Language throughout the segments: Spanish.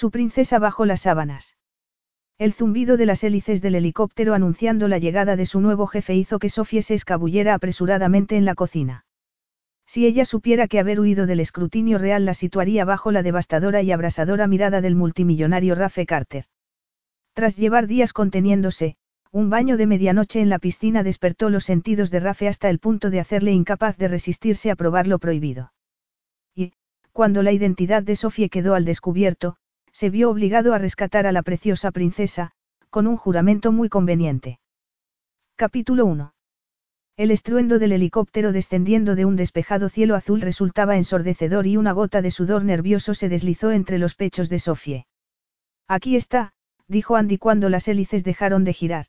Su princesa bajo las sábanas. El zumbido de las hélices del helicóptero anunciando la llegada de su nuevo jefe hizo que Sofía se escabullera apresuradamente en la cocina. Si ella supiera que haber huido del escrutinio real la situaría bajo la devastadora y abrasadora mirada del multimillonario Rafe Carter. Tras llevar días conteniéndose, un baño de medianoche en la piscina despertó los sentidos de Rafe hasta el punto de hacerle incapaz de resistirse a probar lo prohibido. Y, cuando la identidad de Sofía quedó al descubierto, se vio obligado a rescatar a la preciosa princesa, con un juramento muy conveniente. Capítulo 1. El estruendo del helicóptero descendiendo de un despejado cielo azul resultaba ensordecedor y una gota de sudor nervioso se deslizó entre los pechos de Sofie. Aquí está, dijo Andy cuando las hélices dejaron de girar.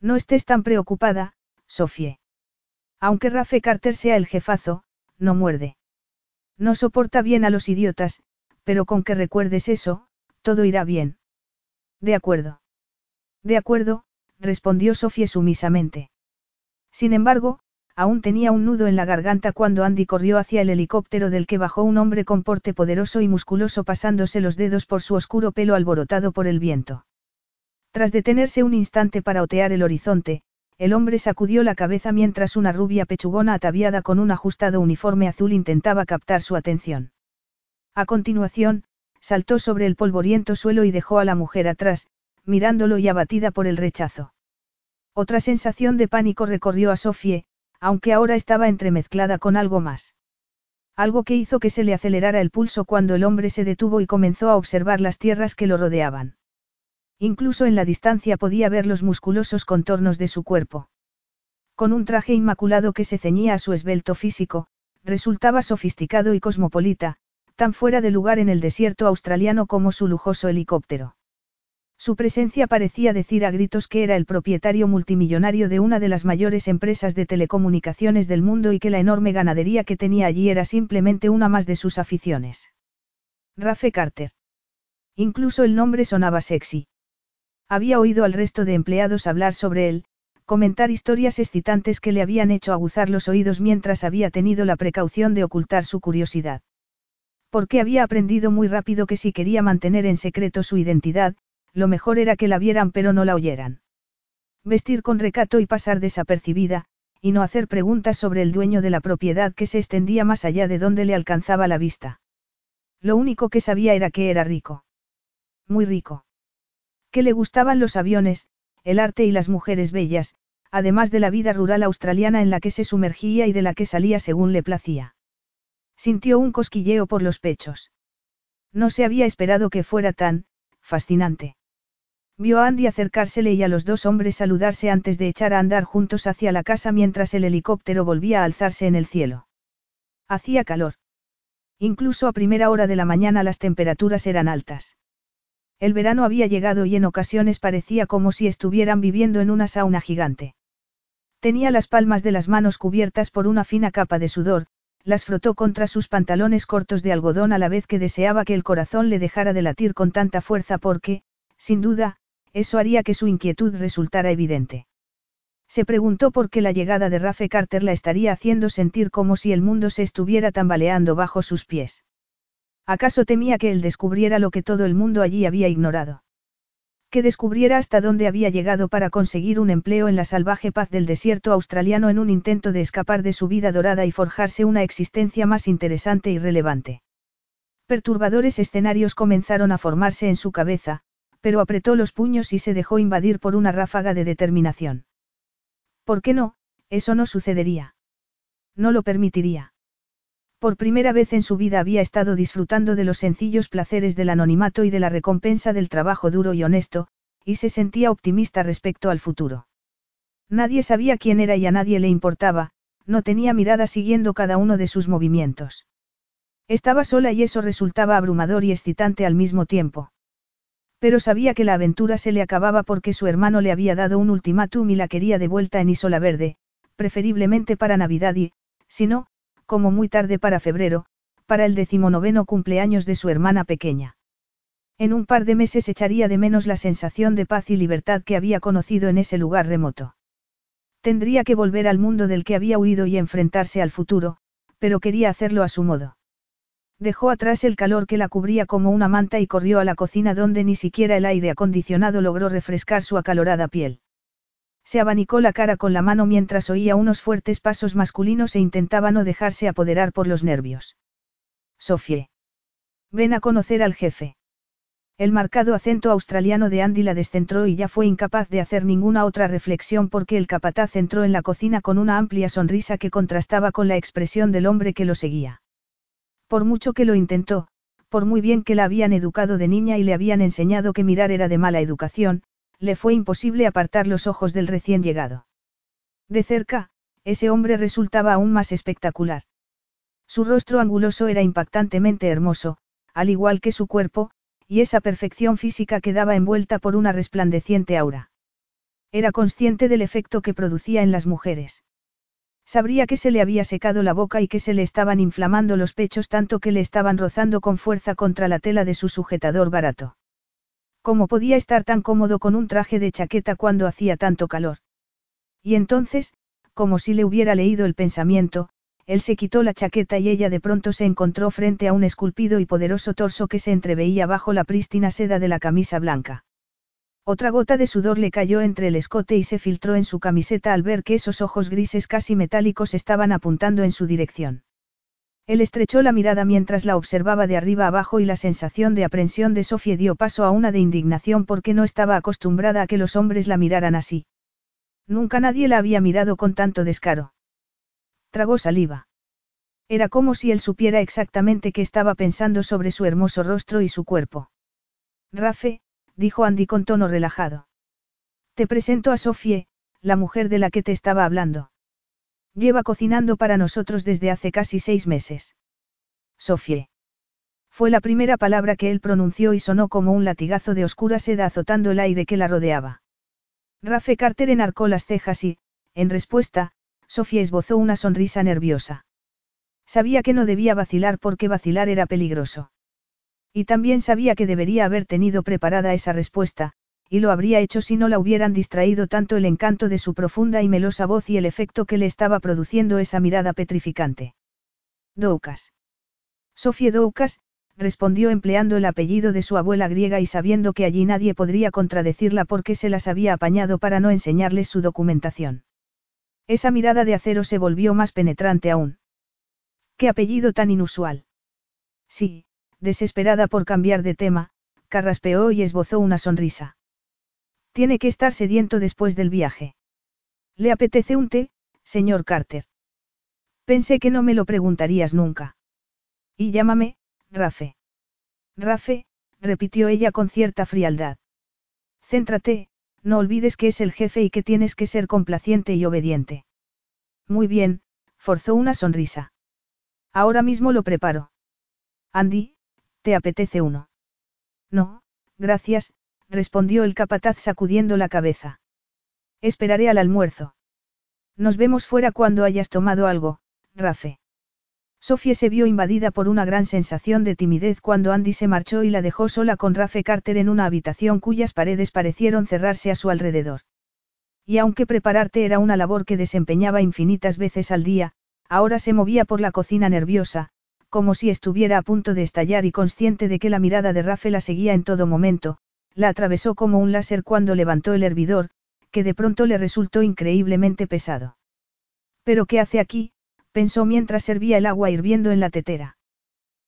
No estés tan preocupada, Sofie. Aunque Rafe Carter sea el jefazo, no muerde. No soporta bien a los idiotas, pero con que recuerdes eso, todo irá bien. De acuerdo. De acuerdo, respondió Sofía sumisamente. Sin embargo, aún tenía un nudo en la garganta cuando Andy corrió hacia el helicóptero del que bajó un hombre con porte poderoso y musculoso pasándose los dedos por su oscuro pelo alborotado por el viento. Tras detenerse un instante para otear el horizonte, el hombre sacudió la cabeza mientras una rubia pechugona ataviada con un ajustado uniforme azul intentaba captar su atención. A continuación, saltó sobre el polvoriento suelo y dejó a la mujer atrás, mirándolo y abatida por el rechazo. Otra sensación de pánico recorrió a Sofie, aunque ahora estaba entremezclada con algo más. Algo que hizo que se le acelerara el pulso cuando el hombre se detuvo y comenzó a observar las tierras que lo rodeaban. Incluso en la distancia podía ver los musculosos contornos de su cuerpo. Con un traje inmaculado que se ceñía a su esbelto físico, resultaba sofisticado y cosmopolita, tan fuera de lugar en el desierto australiano como su lujoso helicóptero. Su presencia parecía decir a gritos que era el propietario multimillonario de una de las mayores empresas de telecomunicaciones del mundo y que la enorme ganadería que tenía allí era simplemente una más de sus aficiones. Rafe Carter. Incluso el nombre sonaba sexy. Había oído al resto de empleados hablar sobre él, comentar historias excitantes que le habían hecho aguzar los oídos mientras había tenido la precaución de ocultar su curiosidad porque había aprendido muy rápido que si quería mantener en secreto su identidad, lo mejor era que la vieran pero no la oyeran. Vestir con recato y pasar desapercibida, y no hacer preguntas sobre el dueño de la propiedad que se extendía más allá de donde le alcanzaba la vista. Lo único que sabía era que era rico. Muy rico. Que le gustaban los aviones, el arte y las mujeres bellas, además de la vida rural australiana en la que se sumergía y de la que salía según le placía. Sintió un cosquilleo por los pechos. No se había esperado que fuera tan, fascinante. Vio a Andy acercársele y a los dos hombres saludarse antes de echar a andar juntos hacia la casa mientras el helicóptero volvía a alzarse en el cielo. Hacía calor. Incluso a primera hora de la mañana las temperaturas eran altas. El verano había llegado y en ocasiones parecía como si estuvieran viviendo en una sauna gigante. Tenía las palmas de las manos cubiertas por una fina capa de sudor, las frotó contra sus pantalones cortos de algodón a la vez que deseaba que el corazón le dejara de latir con tanta fuerza porque, sin duda, eso haría que su inquietud resultara evidente. Se preguntó por qué la llegada de Rafe Carter la estaría haciendo sentir como si el mundo se estuviera tambaleando bajo sus pies. ¿Acaso temía que él descubriera lo que todo el mundo allí había ignorado? Que descubriera hasta dónde había llegado para conseguir un empleo en la salvaje paz del desierto australiano en un intento de escapar de su vida dorada y forjarse una existencia más interesante y relevante. Perturbadores escenarios comenzaron a formarse en su cabeza, pero apretó los puños y se dejó invadir por una ráfaga de determinación. ¿Por qué no? Eso no sucedería. No lo permitiría. Por primera vez en su vida había estado disfrutando de los sencillos placeres del anonimato y de la recompensa del trabajo duro y honesto, y se sentía optimista respecto al futuro. Nadie sabía quién era y a nadie le importaba, no tenía mirada siguiendo cada uno de sus movimientos. Estaba sola y eso resultaba abrumador y excitante al mismo tiempo. Pero sabía que la aventura se le acababa porque su hermano le había dado un ultimátum y la quería de vuelta en Isola Verde, preferiblemente para Navidad y, si no, como muy tarde para febrero, para el decimonoveno cumpleaños de su hermana pequeña. En un par de meses echaría de menos la sensación de paz y libertad que había conocido en ese lugar remoto. Tendría que volver al mundo del que había huido y enfrentarse al futuro, pero quería hacerlo a su modo. Dejó atrás el calor que la cubría como una manta y corrió a la cocina donde ni siquiera el aire acondicionado logró refrescar su acalorada piel. Se abanicó la cara con la mano mientras oía unos fuertes pasos masculinos e intentaba no dejarse apoderar por los nervios. Sofie. Ven a conocer al jefe. El marcado acento australiano de Andy la descentró y ya fue incapaz de hacer ninguna otra reflexión porque el capataz entró en la cocina con una amplia sonrisa que contrastaba con la expresión del hombre que lo seguía. Por mucho que lo intentó, por muy bien que la habían educado de niña y le habían enseñado que mirar era de mala educación, le fue imposible apartar los ojos del recién llegado. De cerca, ese hombre resultaba aún más espectacular. Su rostro anguloso era impactantemente hermoso, al igual que su cuerpo, y esa perfección física quedaba envuelta por una resplandeciente aura. Era consciente del efecto que producía en las mujeres. Sabría que se le había secado la boca y que se le estaban inflamando los pechos tanto que le estaban rozando con fuerza contra la tela de su sujetador barato. ¿Cómo podía estar tan cómodo con un traje de chaqueta cuando hacía tanto calor? Y entonces, como si le hubiera leído el pensamiento, él se quitó la chaqueta y ella de pronto se encontró frente a un esculpido y poderoso torso que se entreveía bajo la prístina seda de la camisa blanca. Otra gota de sudor le cayó entre el escote y se filtró en su camiseta al ver que esos ojos grises casi metálicos estaban apuntando en su dirección. Él estrechó la mirada mientras la observaba de arriba abajo y la sensación de aprensión de Sofía dio paso a una de indignación porque no estaba acostumbrada a que los hombres la miraran así. Nunca nadie la había mirado con tanto descaro. Tragó saliva. Era como si él supiera exactamente qué estaba pensando sobre su hermoso rostro y su cuerpo. Rafe, dijo Andy con tono relajado. Te presento a Sofie, la mujer de la que te estaba hablando. Lleva cocinando para nosotros desde hace casi seis meses. Sofie. Fue la primera palabra que él pronunció y sonó como un latigazo de oscura seda azotando el aire que la rodeaba. Rafe Carter enarcó las cejas y, en respuesta, Sofía esbozó una sonrisa nerviosa. Sabía que no debía vacilar porque vacilar era peligroso. Y también sabía que debería haber tenido preparada esa respuesta, y lo habría hecho si no la hubieran distraído tanto el encanto de su profunda y melosa voz y el efecto que le estaba produciendo esa mirada petrificante. Doukas. Sofía Doukas, respondió empleando el apellido de su abuela griega y sabiendo que allí nadie podría contradecirla porque se las había apañado para no enseñarles su documentación. Esa mirada de acero se volvió más penetrante aún. ¿Qué apellido tan inusual? Sí, desesperada por cambiar de tema, carraspeó y esbozó una sonrisa. Tiene que estar sediento después del viaje. ¿Le apetece un té, señor Carter? Pensé que no me lo preguntarías nunca. Y llámame, Rafe. Rafe, repitió ella con cierta frialdad. Céntrate, no olvides que es el jefe y que tienes que ser complaciente y obediente. Muy bien, forzó una sonrisa. Ahora mismo lo preparo. Andy, ¿te apetece uno? No, gracias, respondió el capataz sacudiendo la cabeza. Esperaré al almuerzo. Nos vemos fuera cuando hayas tomado algo, Rafe. Sofía se vio invadida por una gran sensación de timidez cuando Andy se marchó y la dejó sola con Rafe Carter en una habitación cuyas paredes parecieron cerrarse a su alrededor. Y aunque prepararte era una labor que desempeñaba infinitas veces al día, ahora se movía por la cocina nerviosa, como si estuviera a punto de estallar y consciente de que la mirada de Rafe la seguía en todo momento, la atravesó como un láser cuando levantó el hervidor, que de pronto le resultó increíblemente pesado. ¿Pero qué hace aquí? pensó mientras servía el agua hirviendo en la tetera.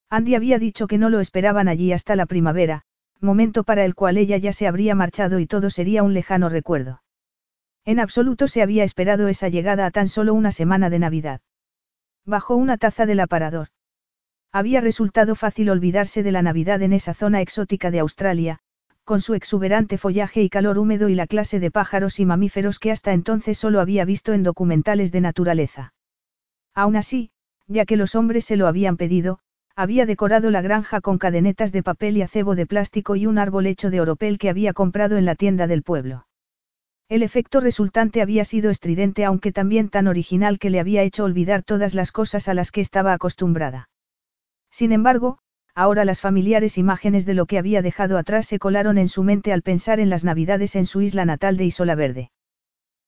Andy había dicho que no lo esperaban allí hasta la primavera, momento para el cual ella ya se habría marchado y todo sería un lejano recuerdo. En absoluto se había esperado esa llegada a tan solo una semana de Navidad. Bajó una taza del aparador. Había resultado fácil olvidarse de la Navidad en esa zona exótica de Australia, con su exuberante follaje y calor húmedo y la clase de pájaros y mamíferos que hasta entonces solo había visto en documentales de naturaleza. Aún así, ya que los hombres se lo habían pedido, Había decorado la granja con cadenetas de papel y acebo de plástico y un árbol hecho de oropel que había comprado en la tienda del pueblo. El efecto resultante había sido estridente aunque también tan original que le había hecho olvidar todas las cosas a las que estaba acostumbrada. Sin embargo, ahora las familiares imágenes de lo que había dejado atrás se colaron en su mente al pensar en las navidades en su isla natal de Isola Verde.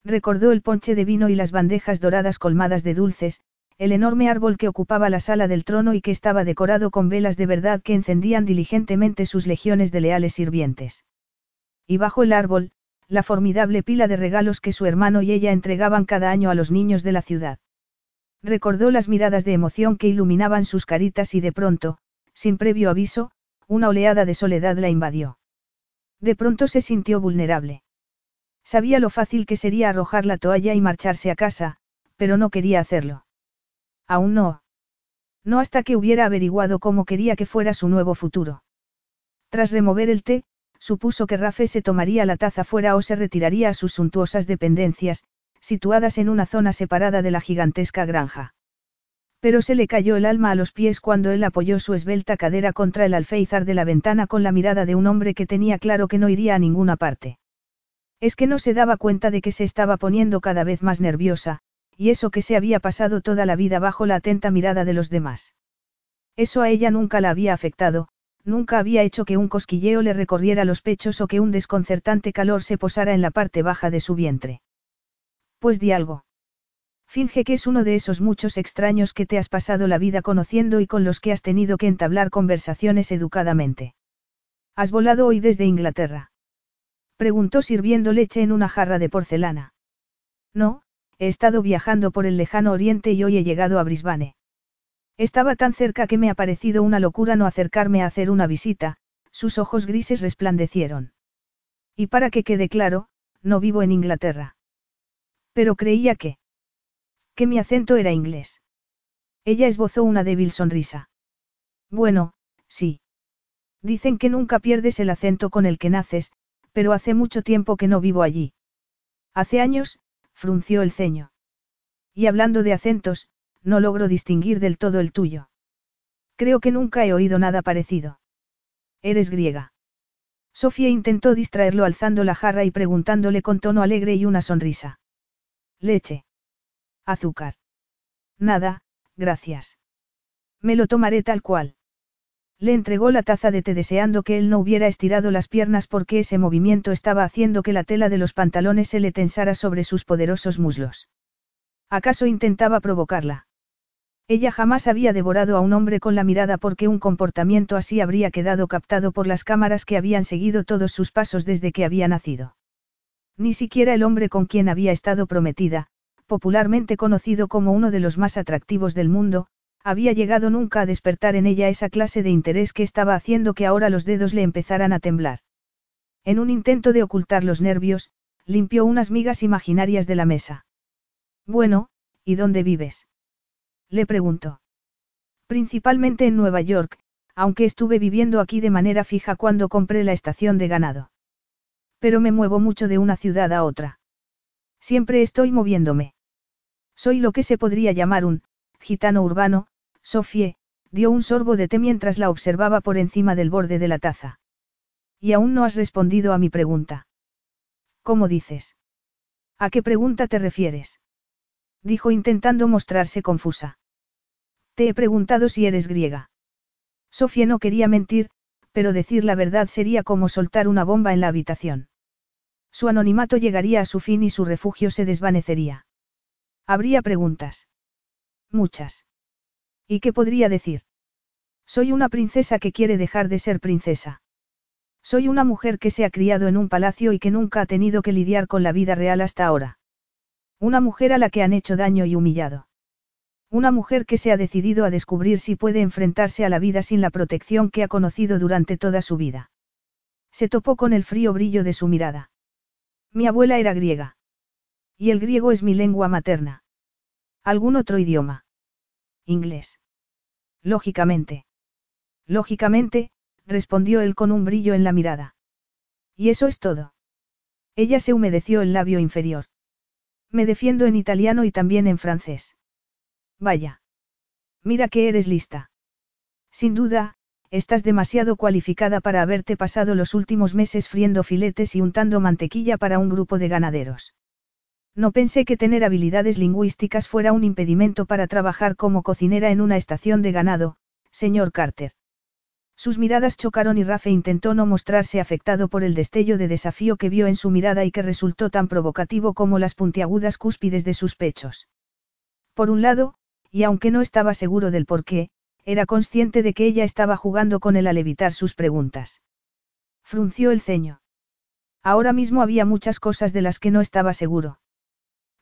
Recordó el ponche de vino y las bandejas doradas colmadas de dulces, el enorme árbol que ocupaba la sala del trono y que estaba decorado con velas de verdad que encendían diligentemente sus legiones de leales sirvientes. Y bajo el árbol, la formidable pila de regalos que su hermano y ella entregaban cada año a los niños de la ciudad. Recordó las miradas de emoción que iluminaban sus caritas y de pronto, sin previo aviso, una oleada de soledad la invadió. De pronto se sintió vulnerable. Sabía lo fácil que sería arrojar la toalla y marcharse a casa, pero no quería hacerlo. Aún no. No hasta que hubiera averiguado cómo quería que fuera su nuevo futuro. Tras remover el té, supuso que Rafe se tomaría la taza fuera o se retiraría a sus suntuosas dependencias, situadas en una zona separada de la gigantesca granja. Pero se le cayó el alma a los pies cuando él apoyó su esbelta cadera contra el alféizar de la ventana con la mirada de un hombre que tenía claro que no iría a ninguna parte. Es que no se daba cuenta de que se estaba poniendo cada vez más nerviosa, y eso que se había pasado toda la vida bajo la atenta mirada de los demás. Eso a ella nunca la había afectado, nunca había hecho que un cosquilleo le recorriera los pechos o que un desconcertante calor se posara en la parte baja de su vientre. Pues di algo. Finge que es uno de esos muchos extraños que te has pasado la vida conociendo y con los que has tenido que entablar conversaciones educadamente. ¿Has volado hoy desde Inglaterra? Preguntó sirviendo leche en una jarra de porcelana. No, he estado viajando por el lejano oriente y hoy he llegado a Brisbane. Estaba tan cerca que me ha parecido una locura no acercarme a hacer una visita, sus ojos grises resplandecieron. Y para que quede claro, no vivo en Inglaterra. Pero creía que... que mi acento era inglés. Ella esbozó una débil sonrisa. Bueno, sí. Dicen que nunca pierdes el acento con el que naces, pero hace mucho tiempo que no vivo allí. Hace años, frunció el ceño. Y hablando de acentos, no logro distinguir del todo el tuyo. Creo que nunca he oído nada parecido. Eres griega. Sofía intentó distraerlo alzando la jarra y preguntándole con tono alegre y una sonrisa. Leche. Azúcar. Nada, gracias. Me lo tomaré tal cual. Le entregó la taza de té deseando que él no hubiera estirado las piernas porque ese movimiento estaba haciendo que la tela de los pantalones se le tensara sobre sus poderosos muslos. ¿Acaso intentaba provocarla? Ella jamás había devorado a un hombre con la mirada porque un comportamiento así habría quedado captado por las cámaras que habían seguido todos sus pasos desde que había nacido. Ni siquiera el hombre con quien había estado prometida, popularmente conocido como uno de los más atractivos del mundo, había llegado nunca a despertar en ella esa clase de interés que estaba haciendo que ahora los dedos le empezaran a temblar. En un intento de ocultar los nervios, limpió unas migas imaginarias de la mesa. Bueno, ¿y dónde vives? Le preguntó. Principalmente en Nueva York, aunque estuve viviendo aquí de manera fija cuando compré la estación de ganado. Pero me muevo mucho de una ciudad a otra. Siempre estoy moviéndome. Soy lo que se podría llamar un gitano urbano, Sofie, dio un sorbo de té mientras la observaba por encima del borde de la taza. Y aún no has respondido a mi pregunta. ¿Cómo dices? ¿A qué pregunta te refieres? Dijo intentando mostrarse confusa. Te he preguntado si eres griega. Sofía no quería mentir, pero decir la verdad sería como soltar una bomba en la habitación. Su anonimato llegaría a su fin y su refugio se desvanecería. Habría preguntas. Muchas. ¿Y qué podría decir? Soy una princesa que quiere dejar de ser princesa. Soy una mujer que se ha criado en un palacio y que nunca ha tenido que lidiar con la vida real hasta ahora. Una mujer a la que han hecho daño y humillado. Una mujer que se ha decidido a descubrir si puede enfrentarse a la vida sin la protección que ha conocido durante toda su vida. Se topó con el frío brillo de su mirada. Mi abuela era griega. Y el griego es mi lengua materna. ¿Algún otro idioma? Inglés. Lógicamente. Lógicamente, respondió él con un brillo en la mirada. Y eso es todo. Ella se humedeció el labio inferior. Me defiendo en italiano y también en francés. Vaya. Mira que eres lista. Sin duda, estás demasiado cualificada para haberte pasado los últimos meses friendo filetes y untando mantequilla para un grupo de ganaderos. No pensé que tener habilidades lingüísticas fuera un impedimento para trabajar como cocinera en una estación de ganado, señor Carter. Sus miradas chocaron y Rafe intentó no mostrarse afectado por el destello de desafío que vio en su mirada y que resultó tan provocativo como las puntiagudas cúspides de sus pechos. Por un lado, y aunque no estaba seguro del por qué, era consciente de que ella estaba jugando con él al evitar sus preguntas. Frunció el ceño. Ahora mismo había muchas cosas de las que no estaba seguro.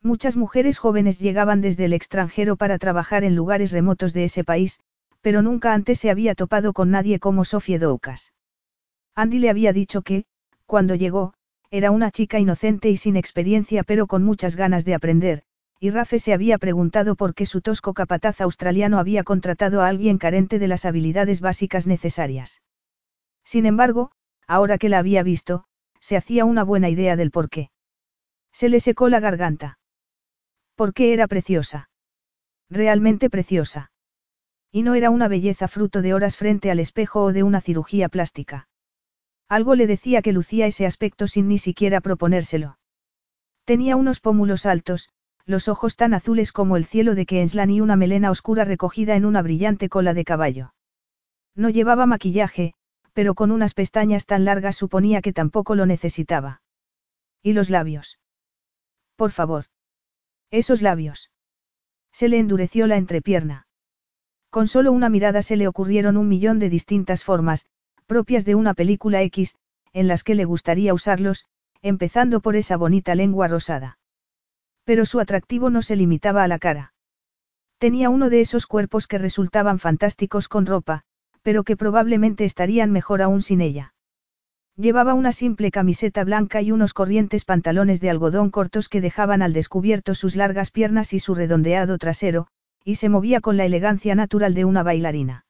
Muchas mujeres jóvenes llegaban desde el extranjero para trabajar en lugares remotos de ese país, pero nunca antes se había topado con nadie como Sofía Doukas. Andy le había dicho que, cuando llegó, era una chica inocente y sin experiencia pero con muchas ganas de aprender, y Rafe se había preguntado por qué su tosco capataz australiano había contratado a alguien carente de las habilidades básicas necesarias. Sin embargo, ahora que la había visto, se hacía una buena idea del por qué. Se le secó la garganta. ¿Por qué era preciosa? Realmente preciosa. Y no era una belleza fruto de horas frente al espejo o de una cirugía plástica. Algo le decía que lucía ese aspecto sin ni siquiera proponérselo. Tenía unos pómulos altos, los ojos tan azules como el cielo de Queensland y una melena oscura recogida en una brillante cola de caballo. No llevaba maquillaje, pero con unas pestañas tan largas suponía que tampoco lo necesitaba. ¿Y los labios? Por favor. Esos labios. Se le endureció la entrepierna. Con solo una mirada se le ocurrieron un millón de distintas formas, propias de una película X, en las que le gustaría usarlos, empezando por esa bonita lengua rosada. Pero su atractivo no se limitaba a la cara. Tenía uno de esos cuerpos que resultaban fantásticos con ropa, pero que probablemente estarían mejor aún sin ella. Llevaba una simple camiseta blanca y unos corrientes pantalones de algodón cortos que dejaban al descubierto sus largas piernas y su redondeado trasero, y se movía con la elegancia natural de una bailarina.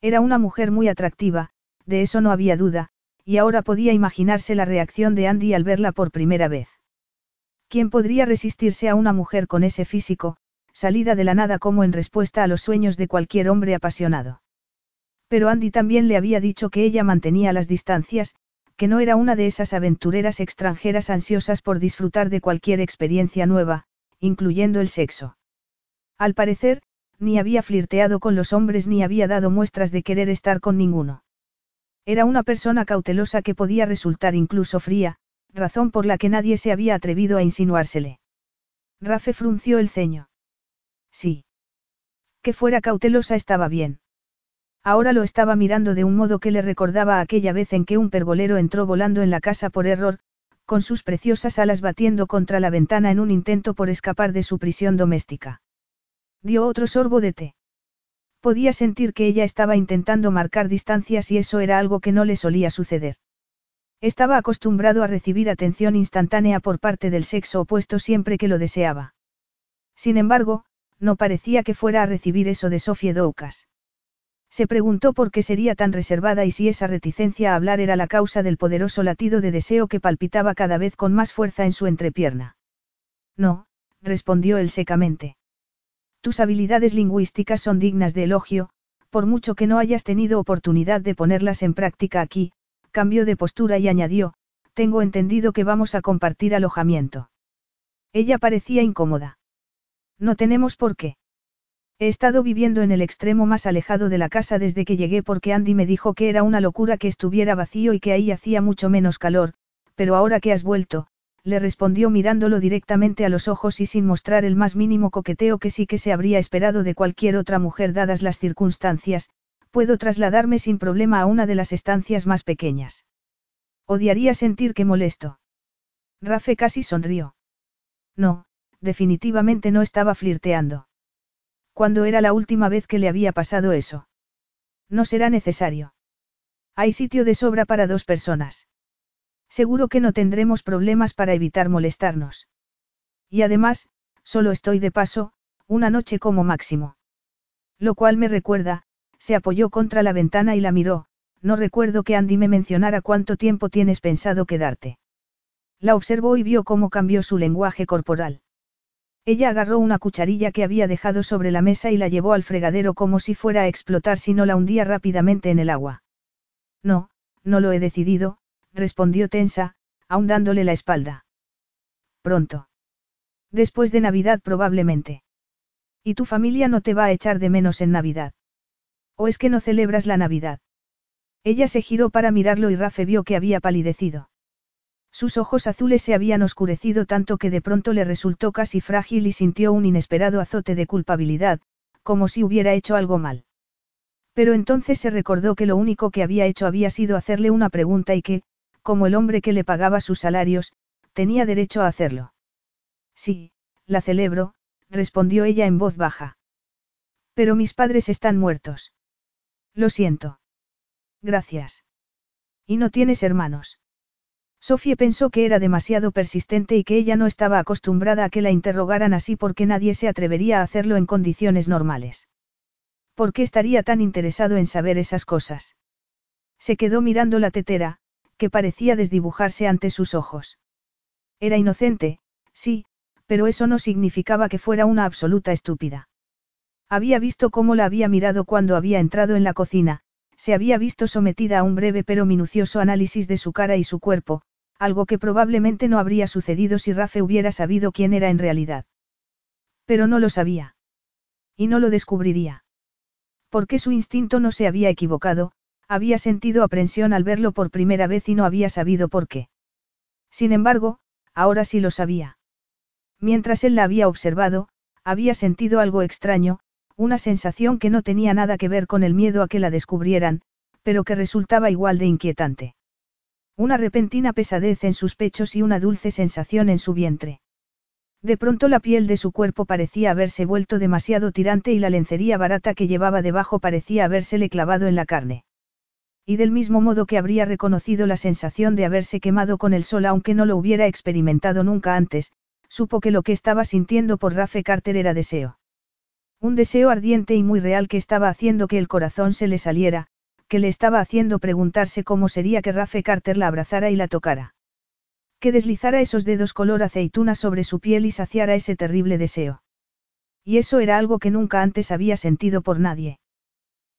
Era una mujer muy atractiva, de eso no había duda, y ahora podía imaginarse la reacción de Andy al verla por primera vez. ¿Quién podría resistirse a una mujer con ese físico, salida de la nada como en respuesta a los sueños de cualquier hombre apasionado? Pero Andy también le había dicho que ella mantenía las distancias, que no era una de esas aventureras extranjeras ansiosas por disfrutar de cualquier experiencia nueva, incluyendo el sexo. Al parecer, ni había flirteado con los hombres ni había dado muestras de querer estar con ninguno. Era una persona cautelosa que podía resultar incluso fría, razón por la que nadie se había atrevido a insinuársele. Rafe frunció el ceño. Sí. Que fuera cautelosa estaba bien. Ahora lo estaba mirando de un modo que le recordaba aquella vez en que un pergolero entró volando en la casa por error, con sus preciosas alas batiendo contra la ventana en un intento por escapar de su prisión doméstica. Dio otro sorbo de té. Podía sentir que ella estaba intentando marcar distancias y eso era algo que no le solía suceder. Estaba acostumbrado a recibir atención instantánea por parte del sexo opuesto siempre que lo deseaba. Sin embargo, no parecía que fuera a recibir eso de Sofía Doukas. Se preguntó por qué sería tan reservada y si esa reticencia a hablar era la causa del poderoso latido de deseo que palpitaba cada vez con más fuerza en su entrepierna. No, respondió él secamente. Tus habilidades lingüísticas son dignas de elogio, por mucho que no hayas tenido oportunidad de ponerlas en práctica aquí, cambió de postura y añadió, tengo entendido que vamos a compartir alojamiento. Ella parecía incómoda. No tenemos por qué. He estado viviendo en el extremo más alejado de la casa desde que llegué porque Andy me dijo que era una locura que estuviera vacío y que ahí hacía mucho menos calor, pero ahora que has vuelto, le respondió mirándolo directamente a los ojos y sin mostrar el más mínimo coqueteo que sí que se habría esperado de cualquier otra mujer dadas las circunstancias, puedo trasladarme sin problema a una de las estancias más pequeñas. Odiaría sentir que molesto. Rafe casi sonrió. No, definitivamente no estaba flirteando. ¿Cuándo era la última vez que le había pasado eso? No será necesario. Hay sitio de sobra para dos personas. Seguro que no tendremos problemas para evitar molestarnos. Y además, solo estoy de paso, una noche como máximo. Lo cual me recuerda, se apoyó contra la ventana y la miró, no recuerdo que Andy me mencionara cuánto tiempo tienes pensado quedarte. La observó y vio cómo cambió su lenguaje corporal. Ella agarró una cucharilla que había dejado sobre la mesa y la llevó al fregadero como si fuera a explotar si no la hundía rápidamente en el agua. No, no lo he decidido, respondió tensa, aún dándole la espalda. Pronto. Después de Navidad probablemente. ¿Y tu familia no te va a echar de menos en Navidad? ¿O es que no celebras la Navidad? Ella se giró para mirarlo y Rafe vio que había palidecido. Sus ojos azules se habían oscurecido tanto que de pronto le resultó casi frágil y sintió un inesperado azote de culpabilidad, como si hubiera hecho algo mal. Pero entonces se recordó que lo único que había hecho había sido hacerle una pregunta y que, como el hombre que le pagaba sus salarios, tenía derecho a hacerlo. Sí, la celebro, respondió ella en voz baja. Pero mis padres están muertos. Lo siento. Gracias. ¿Y no tienes hermanos? Sofía pensó que era demasiado persistente y que ella no estaba acostumbrada a que la interrogaran así porque nadie se atrevería a hacerlo en condiciones normales. ¿Por qué estaría tan interesado en saber esas cosas? Se quedó mirando la tetera, que parecía desdibujarse ante sus ojos. Era inocente, sí, pero eso no significaba que fuera una absoluta estúpida. Había visto cómo la había mirado cuando había entrado en la cocina, se había visto sometida a un breve pero minucioso análisis de su cara y su cuerpo, algo que probablemente no habría sucedido si Rafe hubiera sabido quién era en realidad. Pero no lo sabía. Y no lo descubriría. Porque su instinto no se había equivocado, había sentido aprensión al verlo por primera vez y no había sabido por qué. Sin embargo, ahora sí lo sabía. Mientras él la había observado, había sentido algo extraño, una sensación que no tenía nada que ver con el miedo a que la descubrieran, pero que resultaba igual de inquietante. Una repentina pesadez en sus pechos y una dulce sensación en su vientre. De pronto la piel de su cuerpo parecía haberse vuelto demasiado tirante y la lencería barata que llevaba debajo parecía habérsele clavado en la carne. Y del mismo modo que habría reconocido la sensación de haberse quemado con el sol aunque no lo hubiera experimentado nunca antes, supo que lo que estaba sintiendo por Rafe Carter era deseo. Un deseo ardiente y muy real que estaba haciendo que el corazón se le saliera, que le estaba haciendo preguntarse cómo sería que Rafe Carter la abrazara y la tocara. Que deslizara esos dedos color aceituna sobre su piel y saciara ese terrible deseo. Y eso era algo que nunca antes había sentido por nadie.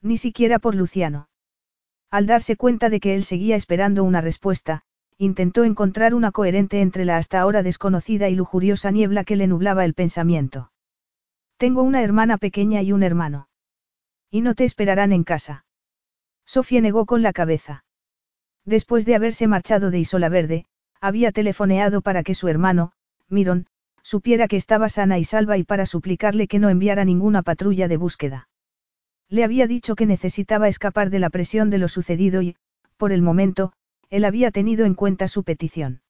Ni siquiera por Luciano. Al darse cuenta de que él seguía esperando una respuesta, intentó encontrar una coherente entre la hasta ahora desconocida y lujuriosa niebla que le nublaba el pensamiento. Tengo una hermana pequeña y un hermano. Y no te esperarán en casa. Sofía negó con la cabeza. Después de haberse marchado de Isola Verde, había telefoneado para que su hermano, Miron, supiera que estaba sana y salva y para suplicarle que no enviara ninguna patrulla de búsqueda. Le había dicho que necesitaba escapar de la presión de lo sucedido y, por el momento, él había tenido en cuenta su petición.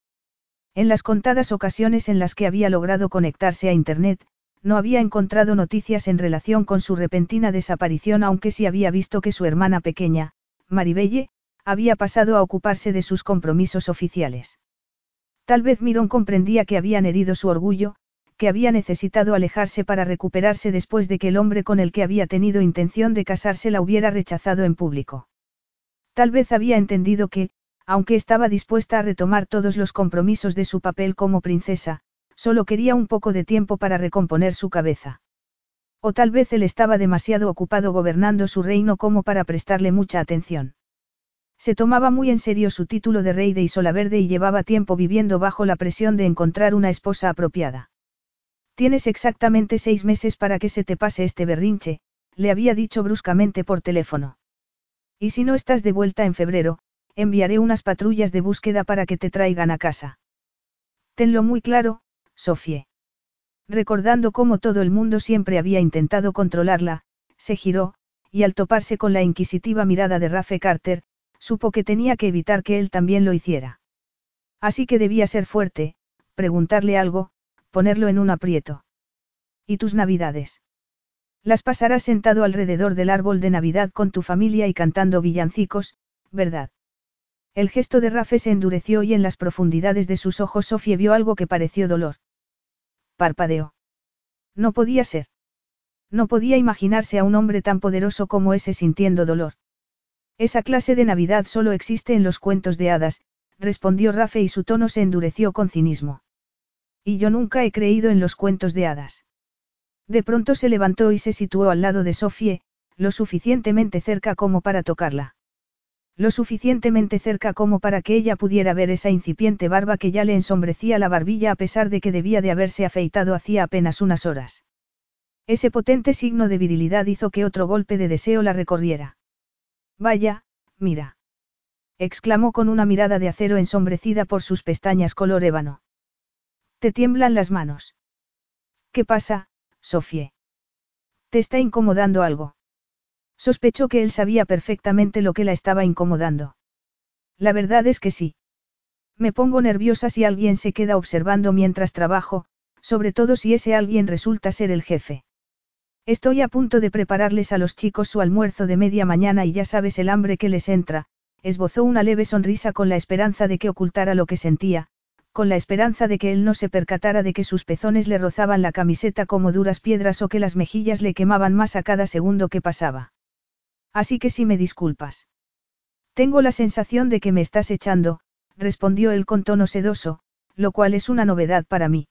En las contadas ocasiones en las que había logrado conectarse a Internet, no había encontrado noticias en relación con su repentina desaparición aunque sí había visto que su hermana pequeña, Maribelle, había pasado a ocuparse de sus compromisos oficiales. Tal vez Mirón comprendía que habían herido su orgullo, que había necesitado alejarse para recuperarse después de que el hombre con el que había tenido intención de casarse la hubiera rechazado en público. Tal vez había entendido que, aunque estaba dispuesta a retomar todos los compromisos de su papel como princesa, solo quería un poco de tiempo para recomponer su cabeza. O tal vez él estaba demasiado ocupado gobernando su reino como para prestarle mucha atención. Se tomaba muy en serio su título de rey de Isola Verde y llevaba tiempo viviendo bajo la presión de encontrar una esposa apropiada. Tienes exactamente seis meses para que se te pase este berrinche, le había dicho bruscamente por teléfono. Y si no estás de vuelta en febrero, enviaré unas patrullas de búsqueda para que te traigan a casa. Tenlo muy claro, Sofie. Recordando cómo todo el mundo siempre había intentado controlarla, se giró, y al toparse con la inquisitiva mirada de Rafe Carter, supo que tenía que evitar que él también lo hiciera. Así que debía ser fuerte, preguntarle algo, ponerlo en un aprieto. ¿Y tus navidades? Las pasarás sentado alrededor del árbol de Navidad con tu familia y cantando villancicos, ¿verdad? El gesto de Rafe se endureció y en las profundidades de sus ojos Sofía vio algo que pareció dolor parpadeó. No podía ser. No podía imaginarse a un hombre tan poderoso como ese sintiendo dolor. Esa clase de Navidad solo existe en los cuentos de hadas, respondió Rafe y su tono se endureció con cinismo. Y yo nunca he creído en los cuentos de hadas. De pronto se levantó y se situó al lado de Sofie, lo suficientemente cerca como para tocarla. Lo suficientemente cerca como para que ella pudiera ver esa incipiente barba que ya le ensombrecía la barbilla a pesar de que debía de haberse afeitado hacía apenas unas horas. Ese potente signo de virilidad hizo que otro golpe de deseo la recorriera. Vaya, mira. exclamó con una mirada de acero ensombrecida por sus pestañas color ébano. Te tiemblan las manos. ¿Qué pasa, Sofie? ¿Te está incomodando algo? Sospechó que él sabía perfectamente lo que la estaba incomodando. La verdad es que sí. Me pongo nerviosa si alguien se queda observando mientras trabajo, sobre todo si ese alguien resulta ser el jefe. Estoy a punto de prepararles a los chicos su almuerzo de media mañana y ya sabes el hambre que les entra, esbozó una leve sonrisa con la esperanza de que ocultara lo que sentía, con la esperanza de que él no se percatara de que sus pezones le rozaban la camiseta como duras piedras o que las mejillas le quemaban más a cada segundo que pasaba. Así que si me disculpas. Tengo la sensación de que me estás echando, respondió él con tono sedoso, lo cual es una novedad para mí.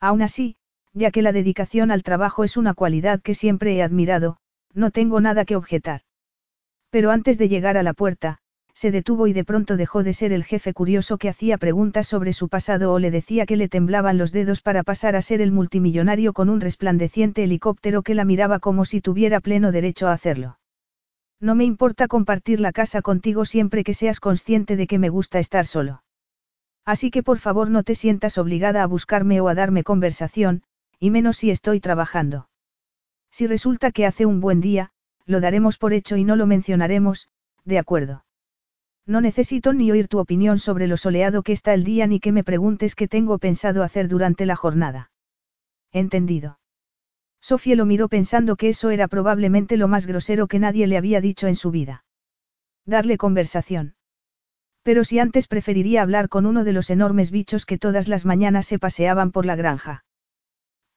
Aún así, ya que la dedicación al trabajo es una cualidad que siempre he admirado, no tengo nada que objetar. Pero antes de llegar a la puerta, se detuvo y de pronto dejó de ser el jefe curioso que hacía preguntas sobre su pasado o le decía que le temblaban los dedos para pasar a ser el multimillonario con un resplandeciente helicóptero que la miraba como si tuviera pleno derecho a hacerlo. No me importa compartir la casa contigo siempre que seas consciente de que me gusta estar solo. Así que por favor no te sientas obligada a buscarme o a darme conversación, y menos si estoy trabajando. Si resulta que hace un buen día, lo daremos por hecho y no lo mencionaremos, de acuerdo. No necesito ni oír tu opinión sobre lo soleado que está el día ni que me preguntes qué tengo pensado hacer durante la jornada. Entendido. Sofía lo miró pensando que eso era probablemente lo más grosero que nadie le había dicho en su vida. Darle conversación. Pero si antes preferiría hablar con uno de los enormes bichos que todas las mañanas se paseaban por la granja.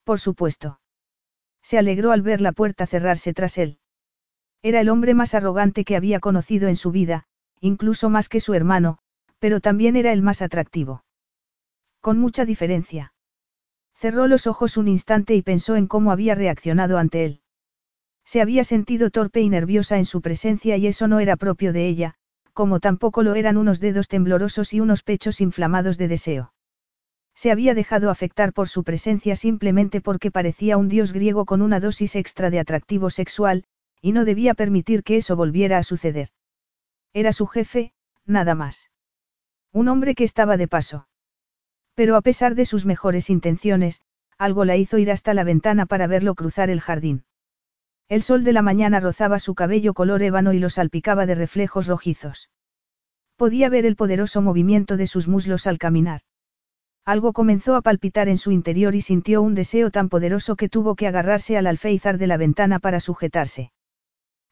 Por supuesto. Se alegró al ver la puerta cerrarse tras él. Era el hombre más arrogante que había conocido en su vida, incluso más que su hermano, pero también era el más atractivo. Con mucha diferencia. Cerró los ojos un instante y pensó en cómo había reaccionado ante él. Se había sentido torpe y nerviosa en su presencia y eso no era propio de ella, como tampoco lo eran unos dedos temblorosos y unos pechos inflamados de deseo. Se había dejado afectar por su presencia simplemente porque parecía un dios griego con una dosis extra de atractivo sexual, y no debía permitir que eso volviera a suceder. Era su jefe, nada más. Un hombre que estaba de paso. Pero a pesar de sus mejores intenciones, algo la hizo ir hasta la ventana para verlo cruzar el jardín. El sol de la mañana rozaba su cabello color ébano y lo salpicaba de reflejos rojizos. Podía ver el poderoso movimiento de sus muslos al caminar. Algo comenzó a palpitar en su interior y sintió un deseo tan poderoso que tuvo que agarrarse al alféizar de la ventana para sujetarse.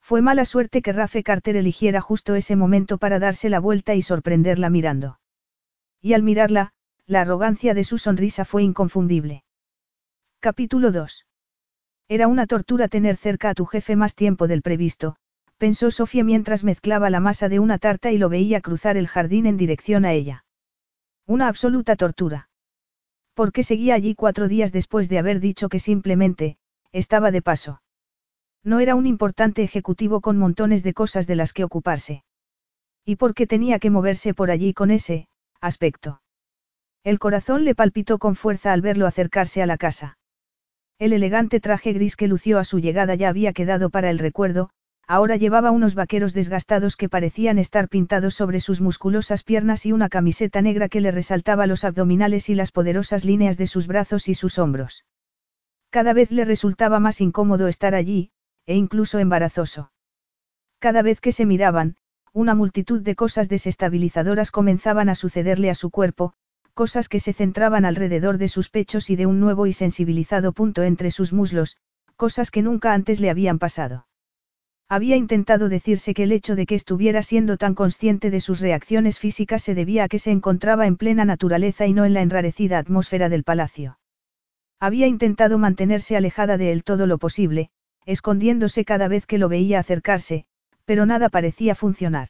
Fue mala suerte que Rafe Carter eligiera justo ese momento para darse la vuelta y sorprenderla mirando. Y al mirarla, la arrogancia de su sonrisa fue inconfundible. Capítulo 2. Era una tortura tener cerca a tu jefe más tiempo del previsto, pensó Sofía mientras mezclaba la masa de una tarta y lo veía cruzar el jardín en dirección a ella. Una absoluta tortura. ¿Por qué seguía allí cuatro días después de haber dicho que simplemente, estaba de paso? No era un importante ejecutivo con montones de cosas de las que ocuparse. ¿Y por qué tenía que moverse por allí con ese aspecto? El corazón le palpitó con fuerza al verlo acercarse a la casa. El elegante traje gris que lució a su llegada ya había quedado para el recuerdo, ahora llevaba unos vaqueros desgastados que parecían estar pintados sobre sus musculosas piernas y una camiseta negra que le resaltaba los abdominales y las poderosas líneas de sus brazos y sus hombros. Cada vez le resultaba más incómodo estar allí, e incluso embarazoso. Cada vez que se miraban, una multitud de cosas desestabilizadoras comenzaban a sucederle a su cuerpo, cosas que se centraban alrededor de sus pechos y de un nuevo y sensibilizado punto entre sus muslos, cosas que nunca antes le habían pasado. Había intentado decirse que el hecho de que estuviera siendo tan consciente de sus reacciones físicas se debía a que se encontraba en plena naturaleza y no en la enrarecida atmósfera del palacio. Había intentado mantenerse alejada de él todo lo posible, escondiéndose cada vez que lo veía acercarse, pero nada parecía funcionar.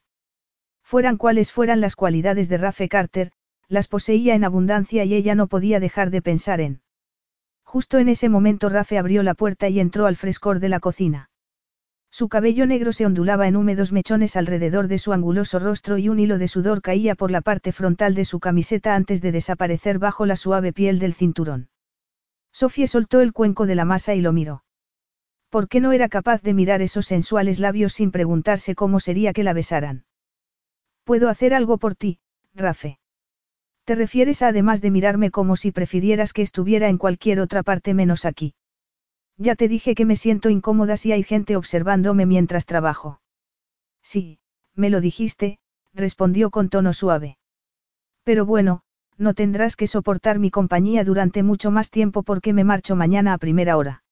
Fueran cuales fueran las cualidades de Rafe Carter, Las poseía en abundancia y ella no podía dejar de pensar en. Justo en ese momento Rafe abrió la puerta y entró al frescor de la cocina. Su cabello negro se ondulaba en húmedos mechones alrededor de su anguloso rostro y un hilo de sudor caía por la parte frontal de su camiseta antes de desaparecer bajo la suave piel del cinturón. Sofía soltó el cuenco de la masa y lo miró. ¿Por qué no era capaz de mirar esos sensuales labios sin preguntarse cómo sería que la besaran? ¿Puedo hacer algo por ti, Rafe? ¿Te refieres a además de mirarme como si prefirieras que estuviera en cualquier otra parte menos aquí? Ya te dije que me siento incómoda si hay gente observándome mientras trabajo. Sí, me lo dijiste, respondió con tono suave. Pero bueno, no tendrás que soportar mi compañía durante mucho más tiempo porque me marcho mañana a primera hora.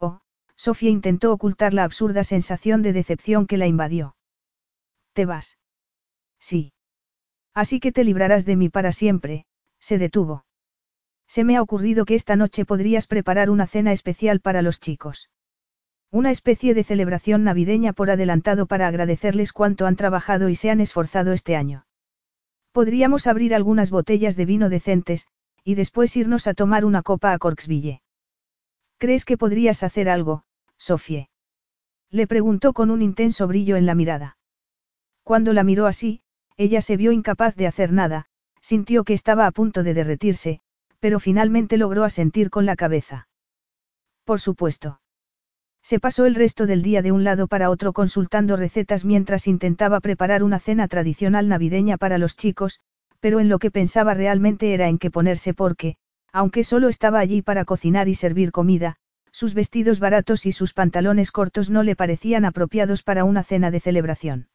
Oh, Sofía intentó ocultar la absurda sensación de decepción que la invadió. ¿Te vas? Sí. Así que te librarás de mí para siempre, se detuvo. Se me ha ocurrido que esta noche podrías preparar una cena especial para los chicos. Una especie de celebración navideña por adelantado para agradecerles cuánto han trabajado y se han esforzado este año. Podríamos abrir algunas botellas de vino decentes, y después irnos a tomar una copa a Corksville. ¿Crees que podrías hacer algo, Sofie? Le preguntó con un intenso brillo en la mirada. Cuando la miró así, ella se vio incapaz de hacer nada, sintió que estaba a punto de derretirse, pero finalmente logró asentir con la cabeza. Por supuesto. Se pasó el resto del día de un lado para otro consultando recetas mientras intentaba preparar una cena tradicional navideña para los chicos, pero en lo que pensaba realmente era en qué ponerse porque, aunque solo estaba allí para cocinar y servir comida, sus vestidos baratos y sus pantalones cortos no le parecían apropiados para una cena de celebración.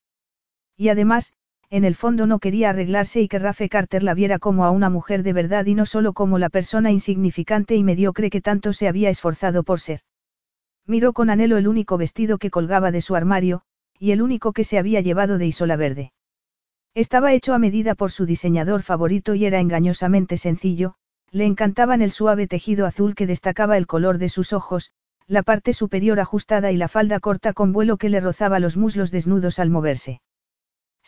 Y además, en el fondo no quería arreglarse y que Rafe Carter la viera como a una mujer de verdad y no solo como la persona insignificante y mediocre que tanto se había esforzado por ser. Miró con anhelo el único vestido que colgaba de su armario, y el único que se había llevado de Isola Verde. Estaba hecho a medida por su diseñador favorito y era engañosamente sencillo, le encantaban el suave tejido azul que destacaba el color de sus ojos, la parte superior ajustada y la falda corta con vuelo que le rozaba los muslos desnudos al moverse.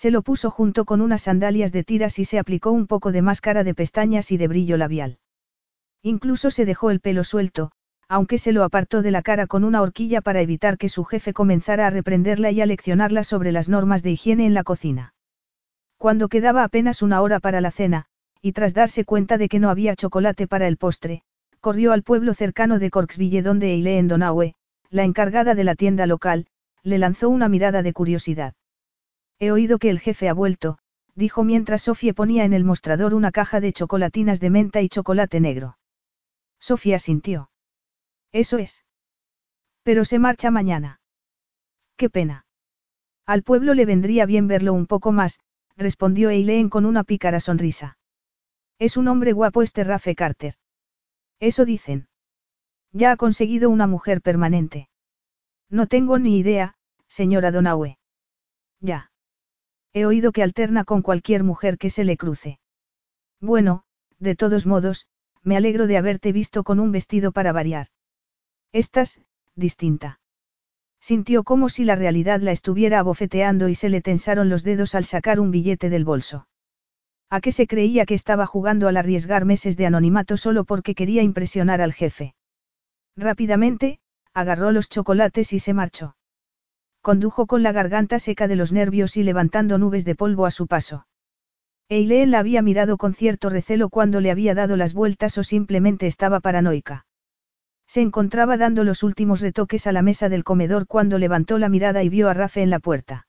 Se lo puso junto con unas sandalias de tiras y se aplicó un poco de máscara de pestañas y de brillo labial. Incluso se dejó el pelo suelto, aunque se lo apartó de la cara con una horquilla para evitar que su jefe comenzara a reprenderla y a leccionarla sobre las normas de higiene en la cocina. Cuando quedaba apenas una hora para la cena, y tras darse cuenta de que no había chocolate para el postre, corrió al pueblo cercano de Corksville donde Eileen Donaue, la encargada de la tienda local, le lanzó una mirada de curiosidad. He oído que el jefe ha vuelto, dijo mientras Sofía ponía en el mostrador una caja de chocolatinas de menta y chocolate negro. Sofía sintió. Eso es. Pero se marcha mañana. Qué pena. Al pueblo le vendría bien verlo un poco más, respondió Eileen con una pícara sonrisa. Es un hombre guapo este Rafe Carter. Eso dicen. Ya ha conseguido una mujer permanente. No tengo ni idea, señora Donaue. Ya. He oído que alterna con cualquier mujer que se le cruce. Bueno, de todos modos, me alegro de haberte visto con un vestido para variar. Estás, distinta. Sintió como si la realidad la estuviera abofeteando y se le tensaron los dedos al sacar un billete del bolso. ¿A qué se creía que estaba jugando al arriesgar meses de anonimato solo porque quería impresionar al jefe? Rápidamente, agarró los chocolates y se marchó. Condujo con la garganta seca de los nervios y levantando nubes de polvo a su paso. Eileen la había mirado con cierto recelo cuando le había dado las vueltas o simplemente estaba paranoica. Se encontraba dando los últimos retoques a la mesa del comedor cuando levantó la mirada y vio a Rafe en la puerta.